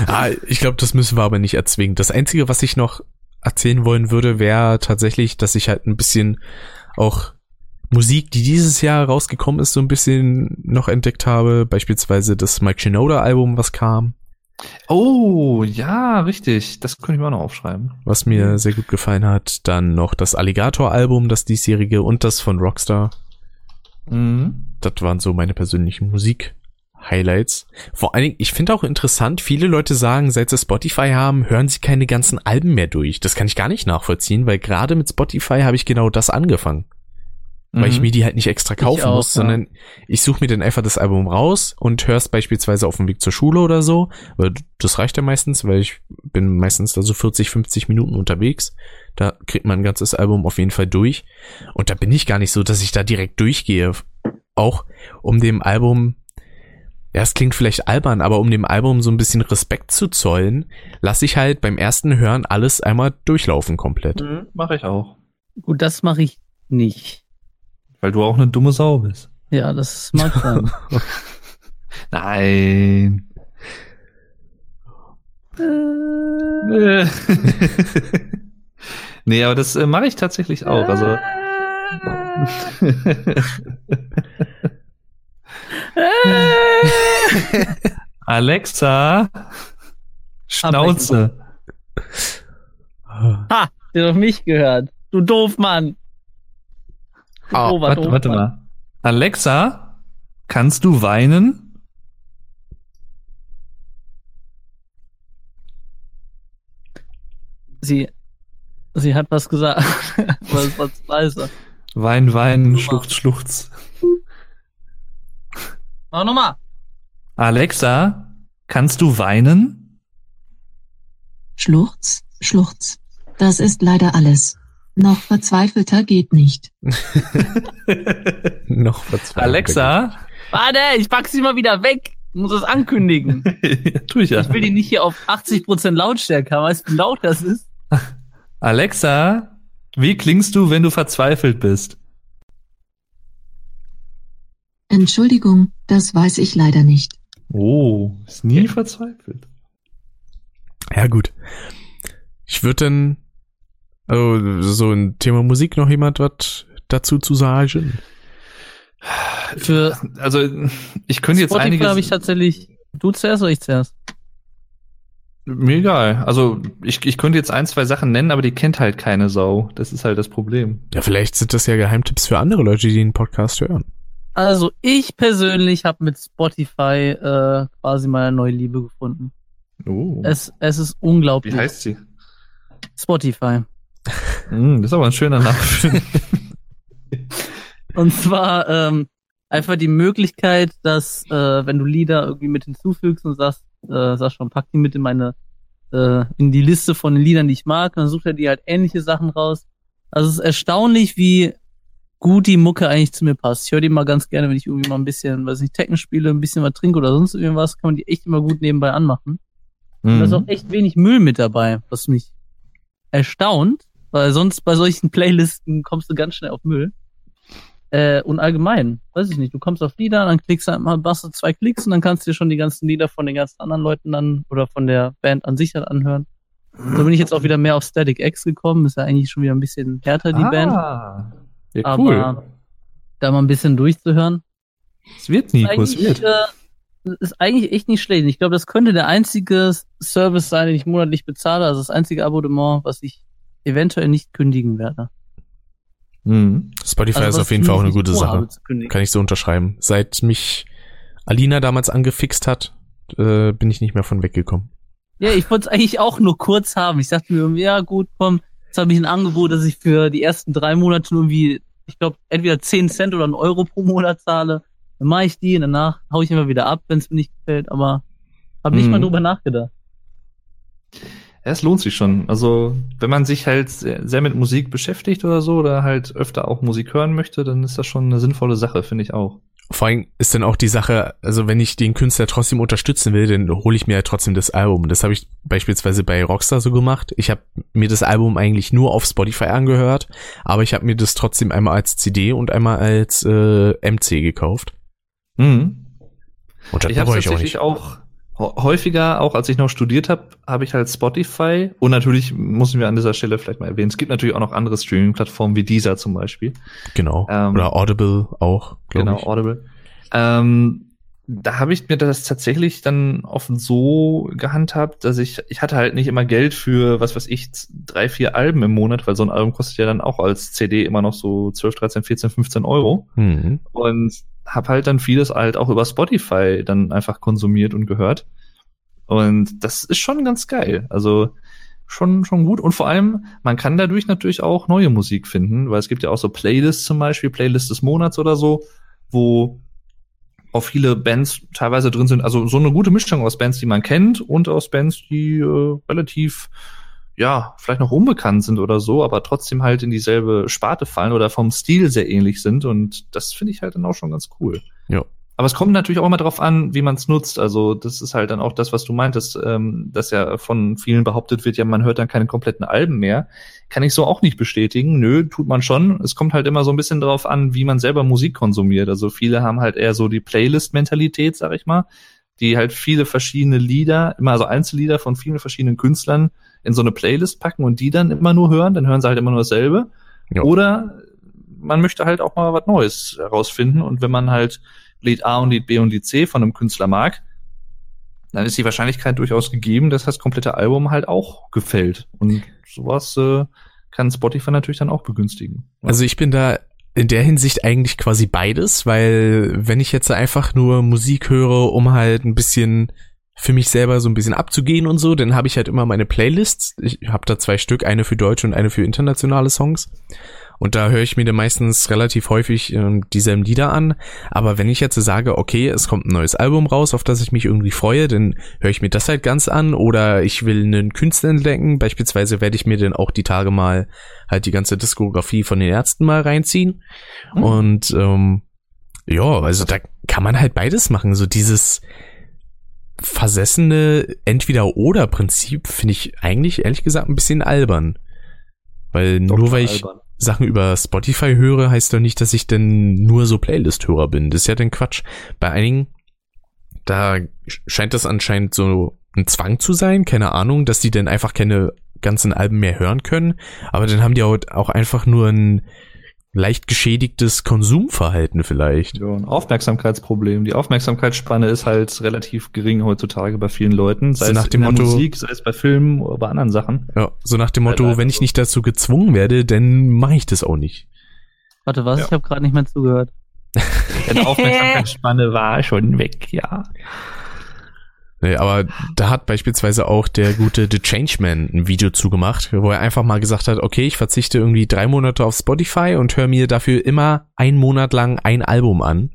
Ah, ich glaube, das müssen wir aber nicht erzwingen. Das Einzige, was ich noch erzählen wollen würde, wäre tatsächlich, dass ich halt ein bisschen auch Musik, die dieses Jahr rausgekommen ist, so ein bisschen noch entdeckt habe. Beispielsweise das Mike Shinoda-Album, was kam, Oh, ja, richtig. Das könnte ich mir auch noch aufschreiben. was mir sehr gut gefallen hat. Dann noch das Alligator-Album, das diesjährige und das von Rockstar. Mhm. Das waren so meine persönlichen Musik-Highlights. Vor allen Dingen, ich finde auch interessant, viele Leute sagen, seit sie Spotify haben, hören sie keine ganzen Alben mehr durch. Das kann ich gar nicht nachvollziehen, weil gerade mit Spotify habe ich genau das angefangen. Weil ich Mhm. mir die halt nicht extra kaufen auch, muss, ja. sondern ich suche mir dann einfach das Album raus und höre es beispielsweise auf dem Weg zur Schule oder so. Weil Das reicht ja meistens, weil ich bin meistens da so 40, 50 Minuten unterwegs. Da kriegt man ein ganzes Album auf jeden Fall durch. Und da bin ich gar nicht so, dass ich da direkt durchgehe. Auch um dem Album, ja, es klingt vielleicht albern, aber um dem Album so ein bisschen Respekt zu zollen, lasse ich halt beim ersten Hören alles einmal durchlaufen komplett. Mhm, Mache ich auch. Gut, das mache ich nicht. Weil du auch eine dumme Sau bist. Ja, das mag sein. [laughs] Nein. Äh, [laughs] nee, aber das äh, mache ich tatsächlich auch. Also. [laughs] Alexa, Schnauze. ha, der hat auf mich gehört. Du doof, Mann. Ah, doofer Warte, doof, warte Mann. mal. Alexa, kannst du weinen? Sie, sie hat was gesagt. [laughs] was, was leise. Wein, wein, schluchz, schluchz. Mach nochmal. Alexa, kannst du weinen? Schluchz, Schluchz. Das ist leider alles. Noch verzweifelter geht nicht. [laughs] Noch verzweifelt. Alexa, Warte, ich pack sie mal wieder weg. Ich muss das ankündigen. [laughs] ja, tu ich ja. Ich will die nicht hier auf 80% Lautstärke haben. Weißt du, wie laut das ist? [laughs] Alexa, wie klingst du, wenn du verzweifelt bist? Entschuldigung, das weiß ich leider nicht. Oh, ist nie verzweifelt. Ja, gut. Ich würde dann, also, so ein Thema Musik noch jemand was dazu zu sagen? Für Also, ich könnte jetzt Spotify einige. habe ich tatsächlich Du zuerst oder ich zuerst? Mir egal. Also ich, ich könnte jetzt ein, zwei Sachen nennen, aber die kennt halt keine Sau. Das ist halt das Problem. Ja, vielleicht sind das ja Geheimtipps für andere Leute, die den Podcast hören. Also ich persönlich habe mit Spotify äh, quasi meine neue Liebe gefunden. Oh. Es, es ist unglaublich. Wie heißt sie? Spotify. Hm, das ist aber ein schöner Name. [laughs] Und zwar ähm, einfach die Möglichkeit, dass äh, wenn du Lieder irgendwie mit hinzufügst und sagst, äh, sag schon, pack die mit in meine äh, in die Liste von den Liedern, die ich mag, dann sucht er die halt ähnliche Sachen raus. Also es ist erstaunlich, wie gut die Mucke eigentlich zu mir passt. Ich höre die mal ganz gerne, wenn ich irgendwie mal ein bisschen, weiß nicht, Tekken spiele, ein bisschen was trinke oder sonst irgendwas, kann man die echt immer gut nebenbei anmachen. Und da ist auch Mhm. echt wenig Müll mit dabei, was mich erstaunt, weil sonst bei solchen [laughs] Playlisten kommst du ganz schnell auf Müll. Äh, und allgemein, weiß ich nicht, du kommst auf Lieder, dann klickst du einmal, machst du zwei Klicks und dann kannst du dir schon die ganzen Lieder von den ganzen anderen Leuten dann oder von der Band an sich dann anhören. So bin ich jetzt auch wieder mehr auf Static X gekommen, ist ja eigentlich schon wieder ein bisschen härter, die Band. ah. Ja, Aber cool. da mal ein bisschen durchzuhören, Es wird, Nico, es wird. äh, ist eigentlich echt nicht schlecht. Ich glaube, das könnte der einzige Service sein, den ich monatlich bezahle. Also das einzige Abonnement, was ich eventuell nicht kündigen werde. Mhm. Spotify Also ist auf jeden Fall auch eine gute Sache. Kann ich so unterschreiben. Seit mich Alina damals angefixt hat, äh, bin ich nicht mehr von weggekommen. Ja, ich wollte es eigentlich auch nur kurz haben. Ich dachte mir, irgendwie, ja gut, komm, jetzt habe ich ein Angebot, dass ich für die ersten drei Monate nur irgendwie, ich glaube, entweder 10 Cent oder einen Euro pro Monat zahle. Dann mache ich die und danach hau ich immer wieder ab, wenn es mir nicht gefällt. Aber habe nicht Mhm. mal drüber nachgedacht. Ja, es lohnt sich schon. Also, wenn man sich halt sehr, sehr mit Musik beschäftigt oder so, oder halt öfter auch Musik hören möchte, dann ist das schon eine sinnvolle Sache, finde ich auch. Vor allem ist dann auch die Sache, also wenn ich den Künstler trotzdem unterstützen will, dann hole ich mir ja trotzdem das Album. Das habe ich beispielsweise bei Rockstar so gemacht. Ich habe mir das Album eigentlich nur auf Spotify angehört, aber ich habe mir das trotzdem einmal als CD und einmal als äh, MC gekauft. Mhm. Und das Ich habe auch tatsächlich auch hä- häufiger, auch als ich noch studiert habe, habe ich halt Spotify und natürlich müssen wir an dieser Stelle vielleicht mal erwähnen, es gibt natürlich auch noch andere Streaming-Plattformen wie Deezer zum Beispiel. Genau. Ähm, Oder Audible auch, glaube genau, ich. Audible. Ähm, da habe ich mir das tatsächlich dann oft so gehandhabt, dass ich, ich hatte halt nicht immer Geld für, was weiß ich, drei, vier Alben im Monat, weil so ein Album kostet ja dann auch als CD immer noch so 12, 13, 14, 15 Euro. Mhm. Und habe halt dann vieles halt auch über Spotify dann einfach konsumiert und gehört. Und das ist schon ganz geil. Also schon, schon gut. Und vor allem, man kann dadurch natürlich auch neue Musik finden, weil es gibt ja auch so Playlists zum Beispiel, Playlist des Monats oder so, wo auch viele Bands teilweise drin sind. Also so eine gute Mischung aus Bands, die man kennt und aus Bands, die äh, relativ, ja, vielleicht noch unbekannt sind oder so, aber trotzdem halt in dieselbe Sparte fallen oder vom Stil sehr ähnlich sind. Und das finde ich halt dann auch schon ganz cool. Ja. Aber es kommt natürlich auch immer darauf an, wie man es nutzt. Also das ist halt dann auch das, was du meintest, ähm, dass ja von vielen behauptet wird, ja, man hört dann keine kompletten Alben mehr. Kann ich so auch nicht bestätigen. Nö, tut man schon. Es kommt halt immer so ein bisschen darauf an, wie man selber Musik konsumiert. Also viele haben halt eher so die Playlist-Mentalität, sag ich mal, die halt viele verschiedene Lieder, immer also Einzellieder von vielen verschiedenen Künstlern in so eine Playlist packen und die dann immer nur hören. Dann hören sie halt immer nur dasselbe. Ja. Oder man möchte halt auch mal was Neues herausfinden. Und wenn man halt Lied A und Lied B und Lied C von einem Künstler mag, dann ist die Wahrscheinlichkeit durchaus gegeben, dass das komplette Album halt auch gefällt. Und sowas äh, kann Spotify natürlich dann auch begünstigen. Also ich bin da in der Hinsicht eigentlich quasi beides, weil wenn ich jetzt einfach nur Musik höre, um halt ein bisschen für mich selber so ein bisschen abzugehen und so, dann habe ich halt immer meine Playlists. Ich habe da zwei Stück, eine für deutsche und eine für internationale Songs. Und da höre ich mir dann meistens relativ häufig ähm, dieselben Lieder an. Aber wenn ich jetzt sage, okay, es kommt ein neues Album raus, auf das ich mich irgendwie freue, dann höre ich mir das halt ganz an. Oder ich will einen Künstler entdecken. Beispielsweise werde ich mir dann auch die Tage mal halt die ganze Diskografie von den Ärzten mal reinziehen. Hm. Und ähm, ja, also da kann man halt beides machen. So dieses versessene Entweder-Oder-Prinzip finde ich eigentlich ehrlich gesagt ein bisschen albern. Weil nur Dr. weil ich Alban. Sachen über Spotify höre, heißt doch nicht, dass ich denn nur so Playlist-Hörer bin. Das ist ja dann Quatsch. Bei einigen, da scheint das anscheinend so ein Zwang zu sein, keine Ahnung, dass die dann einfach keine ganzen Alben mehr hören können. Aber dann haben die auch einfach nur ein leicht geschädigtes Konsumverhalten vielleicht. Ja, ein Aufmerksamkeitsproblem. Die Aufmerksamkeitsspanne ist halt relativ gering heutzutage bei vielen Leuten. Sei So nach es dem in der Motto- Musik, sei es bei Filmen oder bei anderen Sachen. Ja, so nach dem Motto, wenn ich nicht dazu gezwungen werde, dann mache ich das auch nicht. Warte, was? Ja. Ich habe gerade nicht mehr zugehört. [laughs] Deine Aufmerksamkeitsspanne war schon weg, ja. Nee, aber da hat beispielsweise auch der gute The Changeman ein Video zugemacht, wo er einfach mal gesagt hat, okay, ich verzichte irgendwie drei Monate auf Spotify und höre mir dafür immer einen Monat lang ein Album an.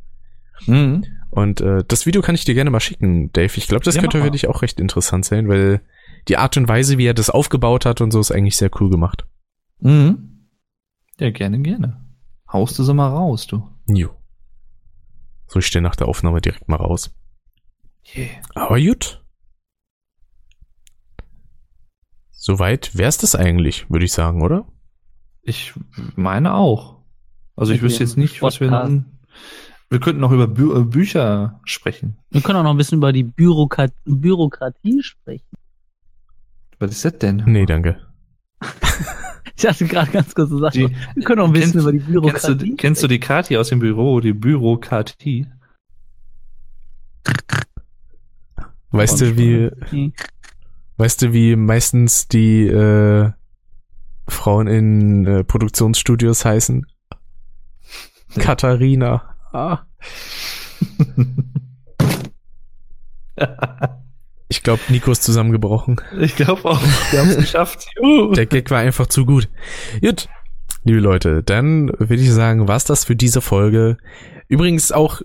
Mhm. Und äh, das Video kann ich dir gerne mal schicken, Dave. Ich glaube, das Ja, könnte für dich auch recht interessant sein, weil die Art und Weise, wie er das aufgebaut hat und so, ist eigentlich sehr cool gemacht. Mhm. Ja, gerne, gerne. Haust du sie mal raus, du. Jo. So, ich stelle nach der Aufnahme direkt mal raus. Yeah. Aber gut. Soweit wär's das eigentlich, würde ich sagen, oder? Ich meine auch. Also ich wüsste jetzt nicht, was wir dann. Wir könnten noch über Bü äh, Bücher sprechen. Wir können auch noch ein bisschen über die Bürokrat Bürokratie sprechen. Was ist das denn? Nee, danke. [laughs] Ich hatte gerade ganz kurz gesagt, Die- wir können auch ein bisschen Kennst- über die Kennst Bürokratie du, kennst du die Kati aus dem Büro, die Bürokratie? Weißt du, wie, sprechen. weißt du, wie meistens die äh, Frauen in äh, Produktionsstudios heißen? Nee. [laughs] Katharina. Ah. Ich glaube, Nico ist zusammengebrochen. ich glaube auch, wir haben es geschafft. Juhu. [laughs] Der Gag war einfach zu gut. Gut, liebe Leute, dann würde ich sagen, war's das für diese Folge. Übrigens auch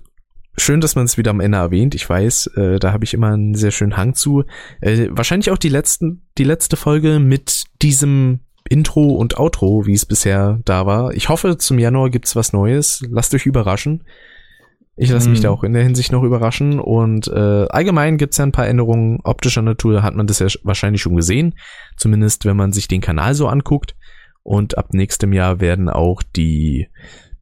schön, dass man es wieder am Ende erwähnt. Ich weiß, äh, da habe ich immer einen sehr schönen Hang zu. Äh, wahrscheinlich auch die letzten, die letzte Folge mit diesem Intro und Outro, wie es bisher da war. Ich hoffe, zum Januar gibt's was Neues. Lasst euch überraschen. Ich lasse mich Mhm. da auch in der Hinsicht noch überraschen. Und äh, allgemein gibt's ja ein paar Änderungen optischer Natur, hat man das ja wahrscheinlich schon gesehen. Zumindest wenn man sich den Kanal so anguckt. Und ab nächstem Jahr werden auch die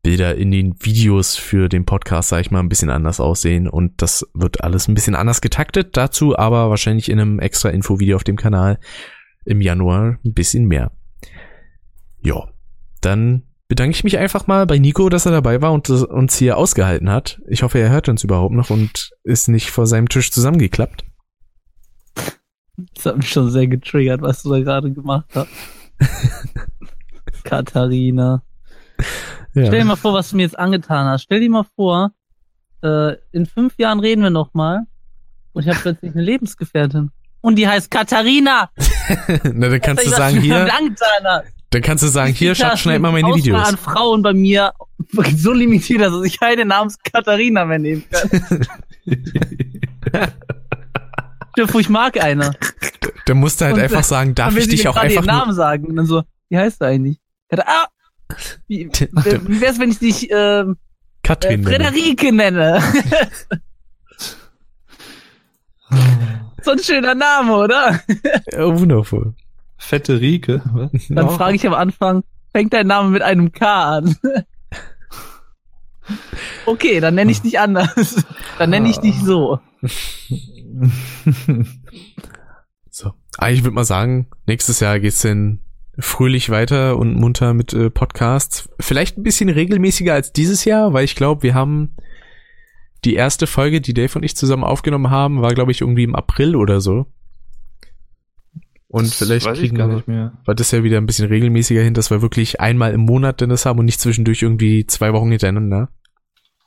Bilder in den Videos für den Podcast, sag ich mal, ein bisschen anders aussehen. Und das wird alles ein bisschen anders getaktet. Dazu aber wahrscheinlich in einem extra Infovideo auf dem Kanal im Januar ein bisschen mehr. Ja, dann bedanke ich mich einfach mal bei Nico, dass er dabei war und uns hier ausgehalten hat. Ich hoffe, er hört uns überhaupt noch und ist nicht vor seinem Tisch zusammengeklappt. Das hat mich schon sehr getriggert, was du da gerade gemacht hast. [laughs] Katharina. Ja. Stell dir mal vor, was du mir jetzt angetan hast. Stell dir mal vor, äh, in fünf Jahren reden wir noch mal und ich habe plötzlich eine Lebensgefährtin. Und die heißt Katharina. [laughs] Na, dann kannst du sagen, hier, [laughs] dann kannst du sagen, hier, Ich Schatz, schneid mal meine Videos. an Frauen bei mir so limitiert, dass ich keine namens Katharina mehr nehmen kann. [laughs] Stell ich mag eine. Dann musst du halt Und, einfach sagen, darf ich dich auch einfach Namen sagen. Und dann so, wie heißt du eigentlich? Ah! Wie, [laughs] wie wär's, wenn ich dich ähm, äh, Katrin nennen. Frederike nenne? [laughs] so ein schöner Name, oder? Ja, wundervoll. Fette Rike. was? Dann frage ich am Anfang, fängt dein Name mit einem K an? [laughs] okay, dann nenne ich dich anders. Dann nenne ich dich so. So. Aber ich würde mal sagen, nächstes Jahr geht's dann fröhlich weiter und munter mit äh, Podcasts. Vielleicht ein bisschen regelmäßiger als dieses Jahr, weil ich glaube, wir haben die erste Folge, die Dave und ich zusammen aufgenommen haben, war glaube ich irgendwie im April oder so. Und Das vielleicht kriegen wir, war das ja wieder ein bisschen regelmäßiger hin, dass wir wirklich einmal im Monat denn das haben und nicht zwischendurch irgendwie zwei Wochen hintereinander.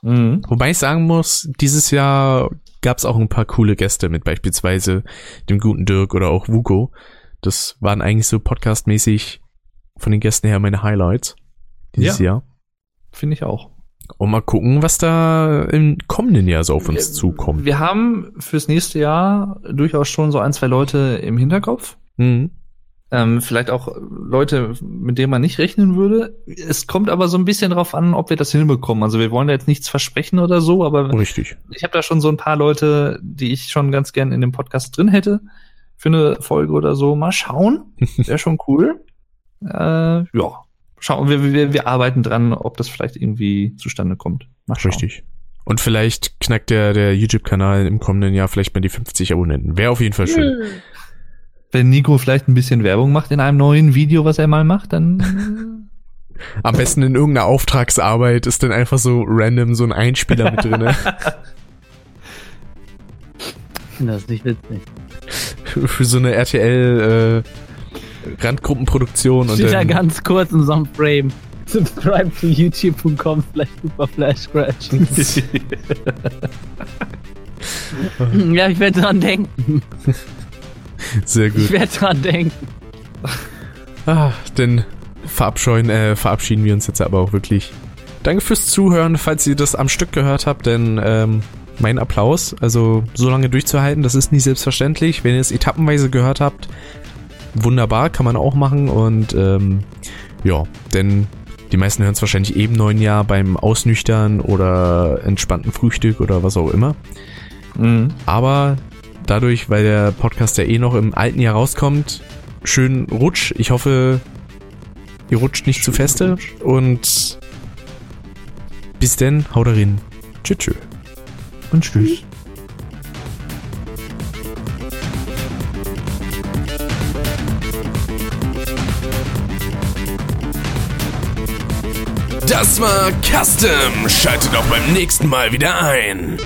Mhm. Wobei ich sagen muss, dieses Jahr gab es auch ein paar coole Gäste mit beispielsweise dem guten Dirk oder auch Vuko. Das waren eigentlich so podcastmäßig von den Gästen her meine Highlights dieses Ja. Jahr. Finde ich auch. Und mal gucken, was da im kommenden Jahr so auf uns zukommt. Wir haben fürs nächste Jahr durchaus schon so ein, zwei Leute im Hinterkopf. Mhm. Ähm, vielleicht auch Leute, mit denen man nicht rechnen würde. Es kommt aber so ein bisschen drauf an, ob wir das hinbekommen. Also wir wollen da jetzt nichts versprechen oder so, aber Richtig. ich habe da schon so ein paar Leute, die ich schon ganz gern in dem Podcast drin hätte. Für eine Folge oder so. Mal schauen. [laughs] Wäre schon cool. Äh, ja. Schauen wir, wir, wir arbeiten dran, ob das vielleicht irgendwie zustande kommt. Mal schauen. Richtig. Und vielleicht knackt der, der YouTube-Kanal im kommenden Jahr vielleicht mal die 50 Abonnenten. Wäre auf jeden Fall schön. Wenn Nico vielleicht ein bisschen Werbung macht in einem neuen Video, was er mal macht, dann Am besten in irgendeiner Auftragsarbeit ist dann einfach so random so ein Einspieler mit drinne. [laughs] Das ist nicht witzig. [laughs] Für so eine RTL äh, Randgruppenproduktion und Steht da dann, ganz kurz in so einem Frame. Subscribe to youtube.com slash superflashcrash. [laughs] ja, ich werde dran denken. sehr Ich gut. werde dran denken. Ah, dann verabscheuen, äh, verabschieden wir uns jetzt aber auch wirklich. Danke fürs Zuhören, falls ihr das am Stück gehört habt, denn ähm, mein Applaus, also so lange durchzuhalten, das ist nicht selbstverständlich. Wenn ihr es etappenweise gehört habt, wunderbar, kann man auch machen und ähm, ja, denn die meisten hören es wahrscheinlich eben neuen Jahr beim Ausnüchtern oder entspannten Frühstück oder was auch immer. Mhm. Aber dadurch, weil der Podcast ja eh noch im alten Jahr rauskommt, schön Rutsch. Ich hoffe, ihr rutscht nicht zu feste. Und bis denn, haut rein. Tschüss. tschüss. Und tschüss. Das war Custom. Schaltet auch beim nächsten Mal wieder ein.